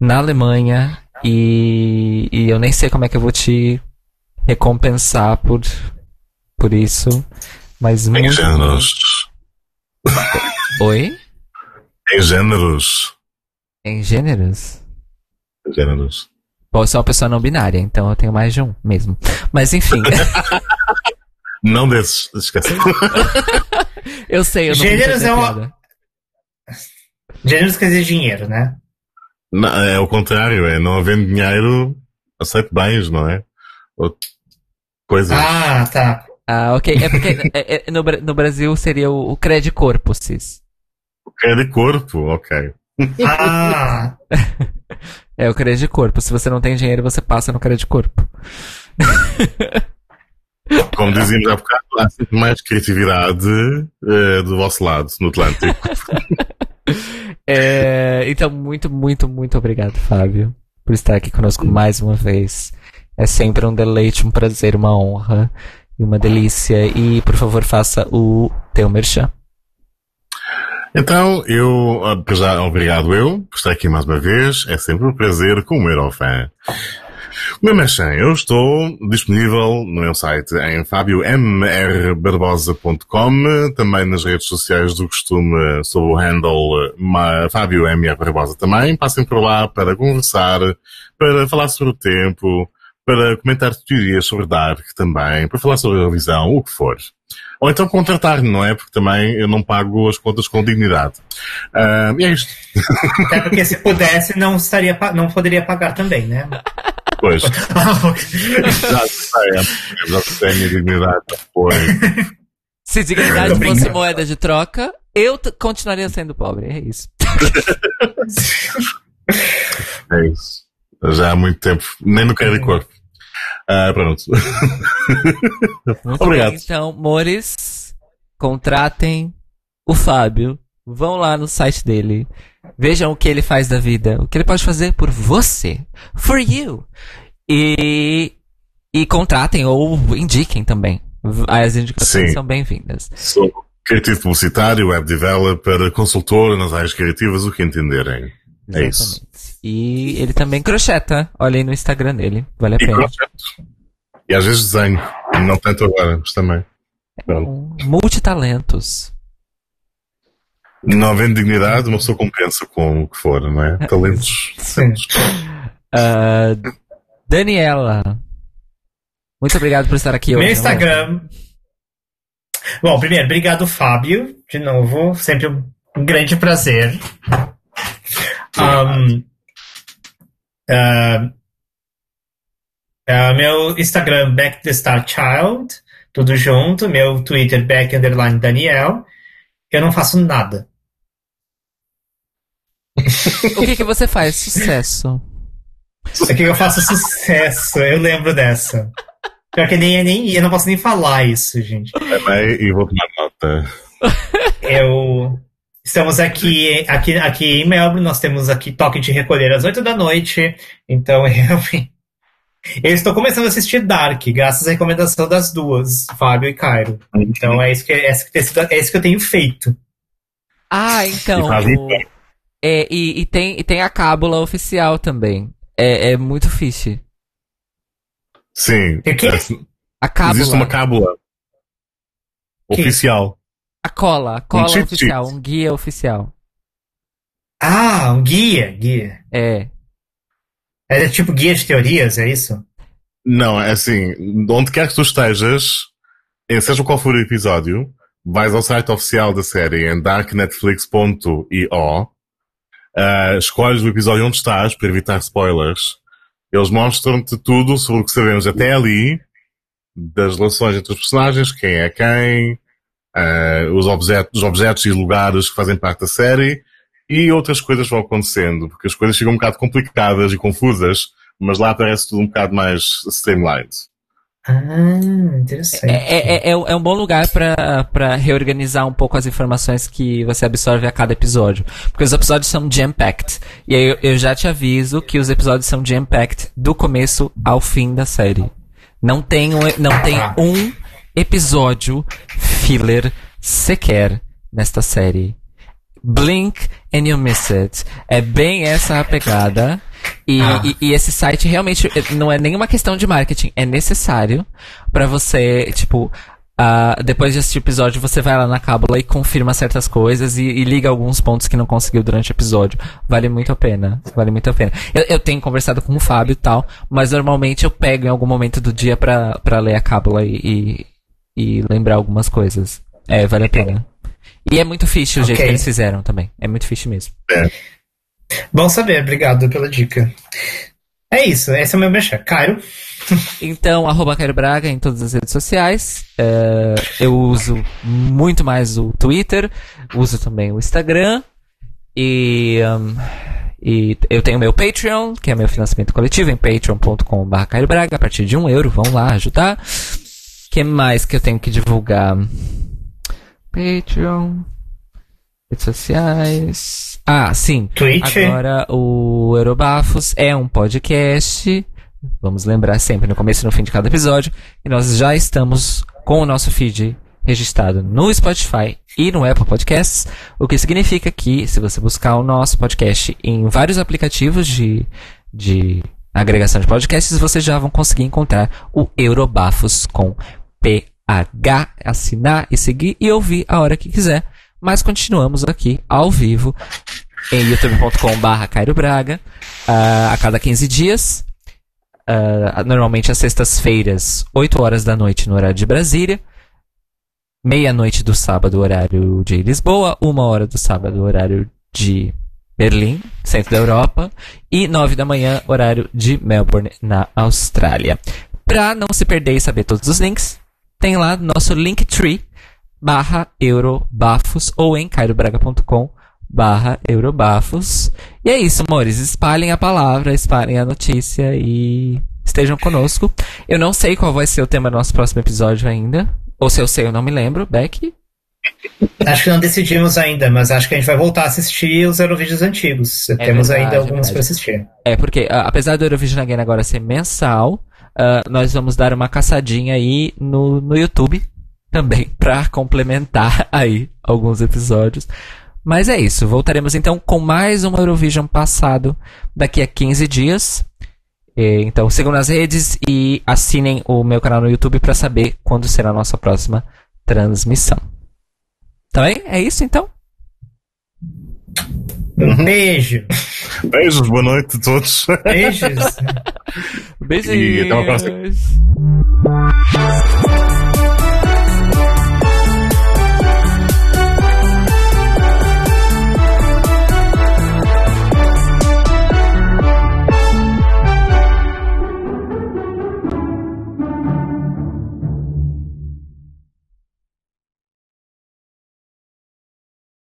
A: na Alemanha e, e eu nem sei como é que eu vou te recompensar por, por isso. Mas
C: Em
A: muito.
C: géneros.
A: Oi?
C: Em géneros.
A: Em gêneros?
C: Em géneros.
A: Bom, eu sou uma pessoa não binária, então eu tenho mais de um mesmo. Mas enfim,
C: Não desses, esquece.
A: eu sei, eu não
B: Gêneros é uma-. Gêneros quer dizer dinheiro, né?
C: Não, é o contrário, é não havendo dinheiro, aceito bens, não é? Ou coisas.
B: Ah, tá.
A: Ah, ok. É porque é, é, no, no Brasil seria o, o Cred Corpo, cis.
C: É de corpo, ok.
B: Ah,
A: É o Cred Corpo. Se você não tem dinheiro, você passa no Cred Corpo.
C: Como dizíamos há bocado, há sempre mais criatividade eh, do vosso lado, no Atlântico.
A: É, então, muito, muito, muito obrigado, Fábio, por estar aqui conosco mais uma vez. É sempre um deleite, um prazer, uma honra e uma delícia. E, por favor, faça o teu merchan.
C: Então, eu, ah, já, obrigado eu, por estar aqui mais uma vez. É sempre um prazer como Eurofan. O meu merchan, eu estou disponível no meu site em fabiomrbarbosa.com, também nas redes sociais do costume, sob o handle ma- Fábio MR Barbosa também. Passem por lá para conversar, para falar sobre o tempo, para comentar teorias sobre Dark também, para falar sobre a revisão, o que for. Ou então contratar-me, não é? Porque também eu não pago as contas com dignidade. Ah, e é isto.
B: até porque se pudesse, não, estaria, não poderia pagar também, né?
C: Pois. Já sei, já sei a minha dignidade. Foi.
A: Se dignidade fosse moeda de troca, eu continuaria sendo pobre. É isso.
C: É isso. Já há muito tempo. Nem no quero de corpo. Ah, pronto.
A: Muito
C: Obrigado.
A: bem, então, Mores, contratem o Fábio. Vão lá no site dele. Vejam o que ele faz da vida. O que ele pode fazer por você. For you. E, e contratem ou indiquem também. As indicações
C: Sim.
A: são bem-vindas.
C: Sou criativo publicitário, web developer, consultor nas áreas criativas, o que entenderem. É isso.
A: Exatamente. E ele também crocheta. Olha aí no Instagram dele. Vale a
C: E
A: pena.
C: projeto. E às vezes desenho. Não tanto agora, mas também. Pronto.
A: Um, multitalentos.
C: Não havendo dignidade, uma pessoa compensa com o que for, não é? Talentos.
B: Sim.
A: Ah, Daniela. Muito obrigado por estar aqui hoje.
B: Meu Instagram. Bom, primeiro, obrigado, Fábio, de novo. Sempre um grande prazer. Um, ah, ah, meu Instagram, Back the Star Child, tudo junto. Meu Twitter, Back Underline Daniel. Eu não faço nada.
A: O que, que você faz? Sucesso.
B: Isso aqui eu faço sucesso, eu lembro dessa. Pior que nem, nem eu não posso nem falar isso, gente.
C: Também, e vou tomar nota.
B: Eu estamos aqui, aqui, aqui em Melbourne, nós temos aqui toque de recolher às 8 da noite. Então eu, eu estou começando a assistir Dark, graças à recomendação das duas, Fábio e Cairo. Então é isso que, é que, é isso que eu tenho feito.
A: Ah, então.
C: E
A: o- é, e, e tem, e tem a cábula oficial também. É, é muito fixe.
C: Sim.
B: O quê?
A: A cábula.
C: Existe uma cábula.
B: Que?
C: Oficial.
A: A cola. A cola
C: cheat
A: oficial.
C: sheet.
A: Um guia oficial.
B: Ah, um guia, guia.
A: É.
B: É tipo guia de teorias, é isso?
C: Não, é assim, onde quer que tu estejas, seja qual for o episódio, vais ao site oficial da série em darknetflix.io, ah, escolhes o episódio onde estás para evitar spoilers. Eles mostram-te tudo sobre o que sabemos até ali, das relações entre os personagens, quem é quem, ah, os, objetos, os objetos e lugares que fazem parte da série, e outras coisas vão acontecendo, porque as coisas ficam um bocado complicadas e confusas, mas lá parece tudo um bocado mais streamlined.
B: Ah, interessante.
A: É, é, é, é um bom lugar pra, pra reorganizar um pouco as informações que você absorve a cada episódio. Porque os episódios são jam-packed. E aí eu, eu já te aviso que os episódios são jam-packed do começo ao fim da série. Não tem um, não tem um episódio filler sequer nesta série. Blink and you miss it. É bem essa a pegada. E,
B: Ah.
A: e, e esse site realmente eh, não é nenhuma questão de marketing, é necessário pra você, tipo, ah, depois de assistir o episódio, você vai lá na cábula e confirma certas coisas e, e liga alguns pontos que não conseguiu durante o episódio. Vale muito a pena. Vale muito a pena. Eu, eu tenho conversado com o Fábio e tal, mas normalmente eu pego em algum momento do dia pra, pra ler a cábula e, e, e lembrar algumas coisas. É, vale a pena. E é muito fixe o jeito
B: Ok.
A: que eles fizeram também. É muito fixe mesmo.
B: Bom saber, obrigado pela dica. É isso, esse é o meu mexer. Cairo?
A: Então, arroba Cairo Braga em todas as redes sociais. É, eu uso muito mais o Twitter, uso também o Instagram. E, um, e eu tenho meu Patreon, que é meu financiamento coletivo, em patreon.com.br Cairo Braga, a partir de um euro. Vão lá ajudar. O que mais que eu tenho que divulgar? Patreon. Redes sociais. Ah, sim.
B: Twitch.
A: Agora o Eurobafos é um podcast. Vamos lembrar sempre no começo e no fim de cada episódio. E nós já estamos com o nosso feed registrado no Spotify e no Apple Podcasts. O que significa que, se você buscar o nosso podcast em vários aplicativos de, de agregação de podcasts, vocês já vão conseguir encontrar o Eurobafos com PH. Assinar e seguir e ouvir a hora que quiser mas continuamos aqui ao vivo em youtube.com.br Cairo Braga uh, a cada 15 dias. Uh, normalmente às sextas-feiras, 8 horas da noite no horário de Brasília, meia-noite do sábado, horário de Lisboa, uma hora do sábado, horário de Berlim, centro da Europa, e 9 da manhã, horário de Melbourne, na Austrália. Para não se perder e saber todos os links, tem lá nosso Linktree, barra eurobafos ou em cairobraga.com barra eurobafos. E é isso, amores. Espalhem a palavra, espalhem a notícia e estejam conosco. Eu não sei qual vai ser o tema do nosso próximo episódio ainda. Ou se eu sei, eu não me lembro. Beck?
B: Acho que não decidimos ainda, mas acho que a gente vai voltar a assistir os Eurovídeos antigos. É Temos verdade, ainda alguns é para assistir.
A: É, porque apesar do Eurovision Again agora ser mensal, uh, nós vamos dar uma caçadinha aí no, no YouTube também para complementar aí alguns episódios. Mas é isso, voltaremos então com mais um Eurovision passado daqui a 15 dias. Então sigam nas redes e assinem o meu canal no YouTube para saber quando será a nossa próxima transmissão. Tá bem? É isso então?
B: Um beijo.
C: Beijos, boa noite a todos.
B: Beijos.
A: Beijos. E até uma próxima.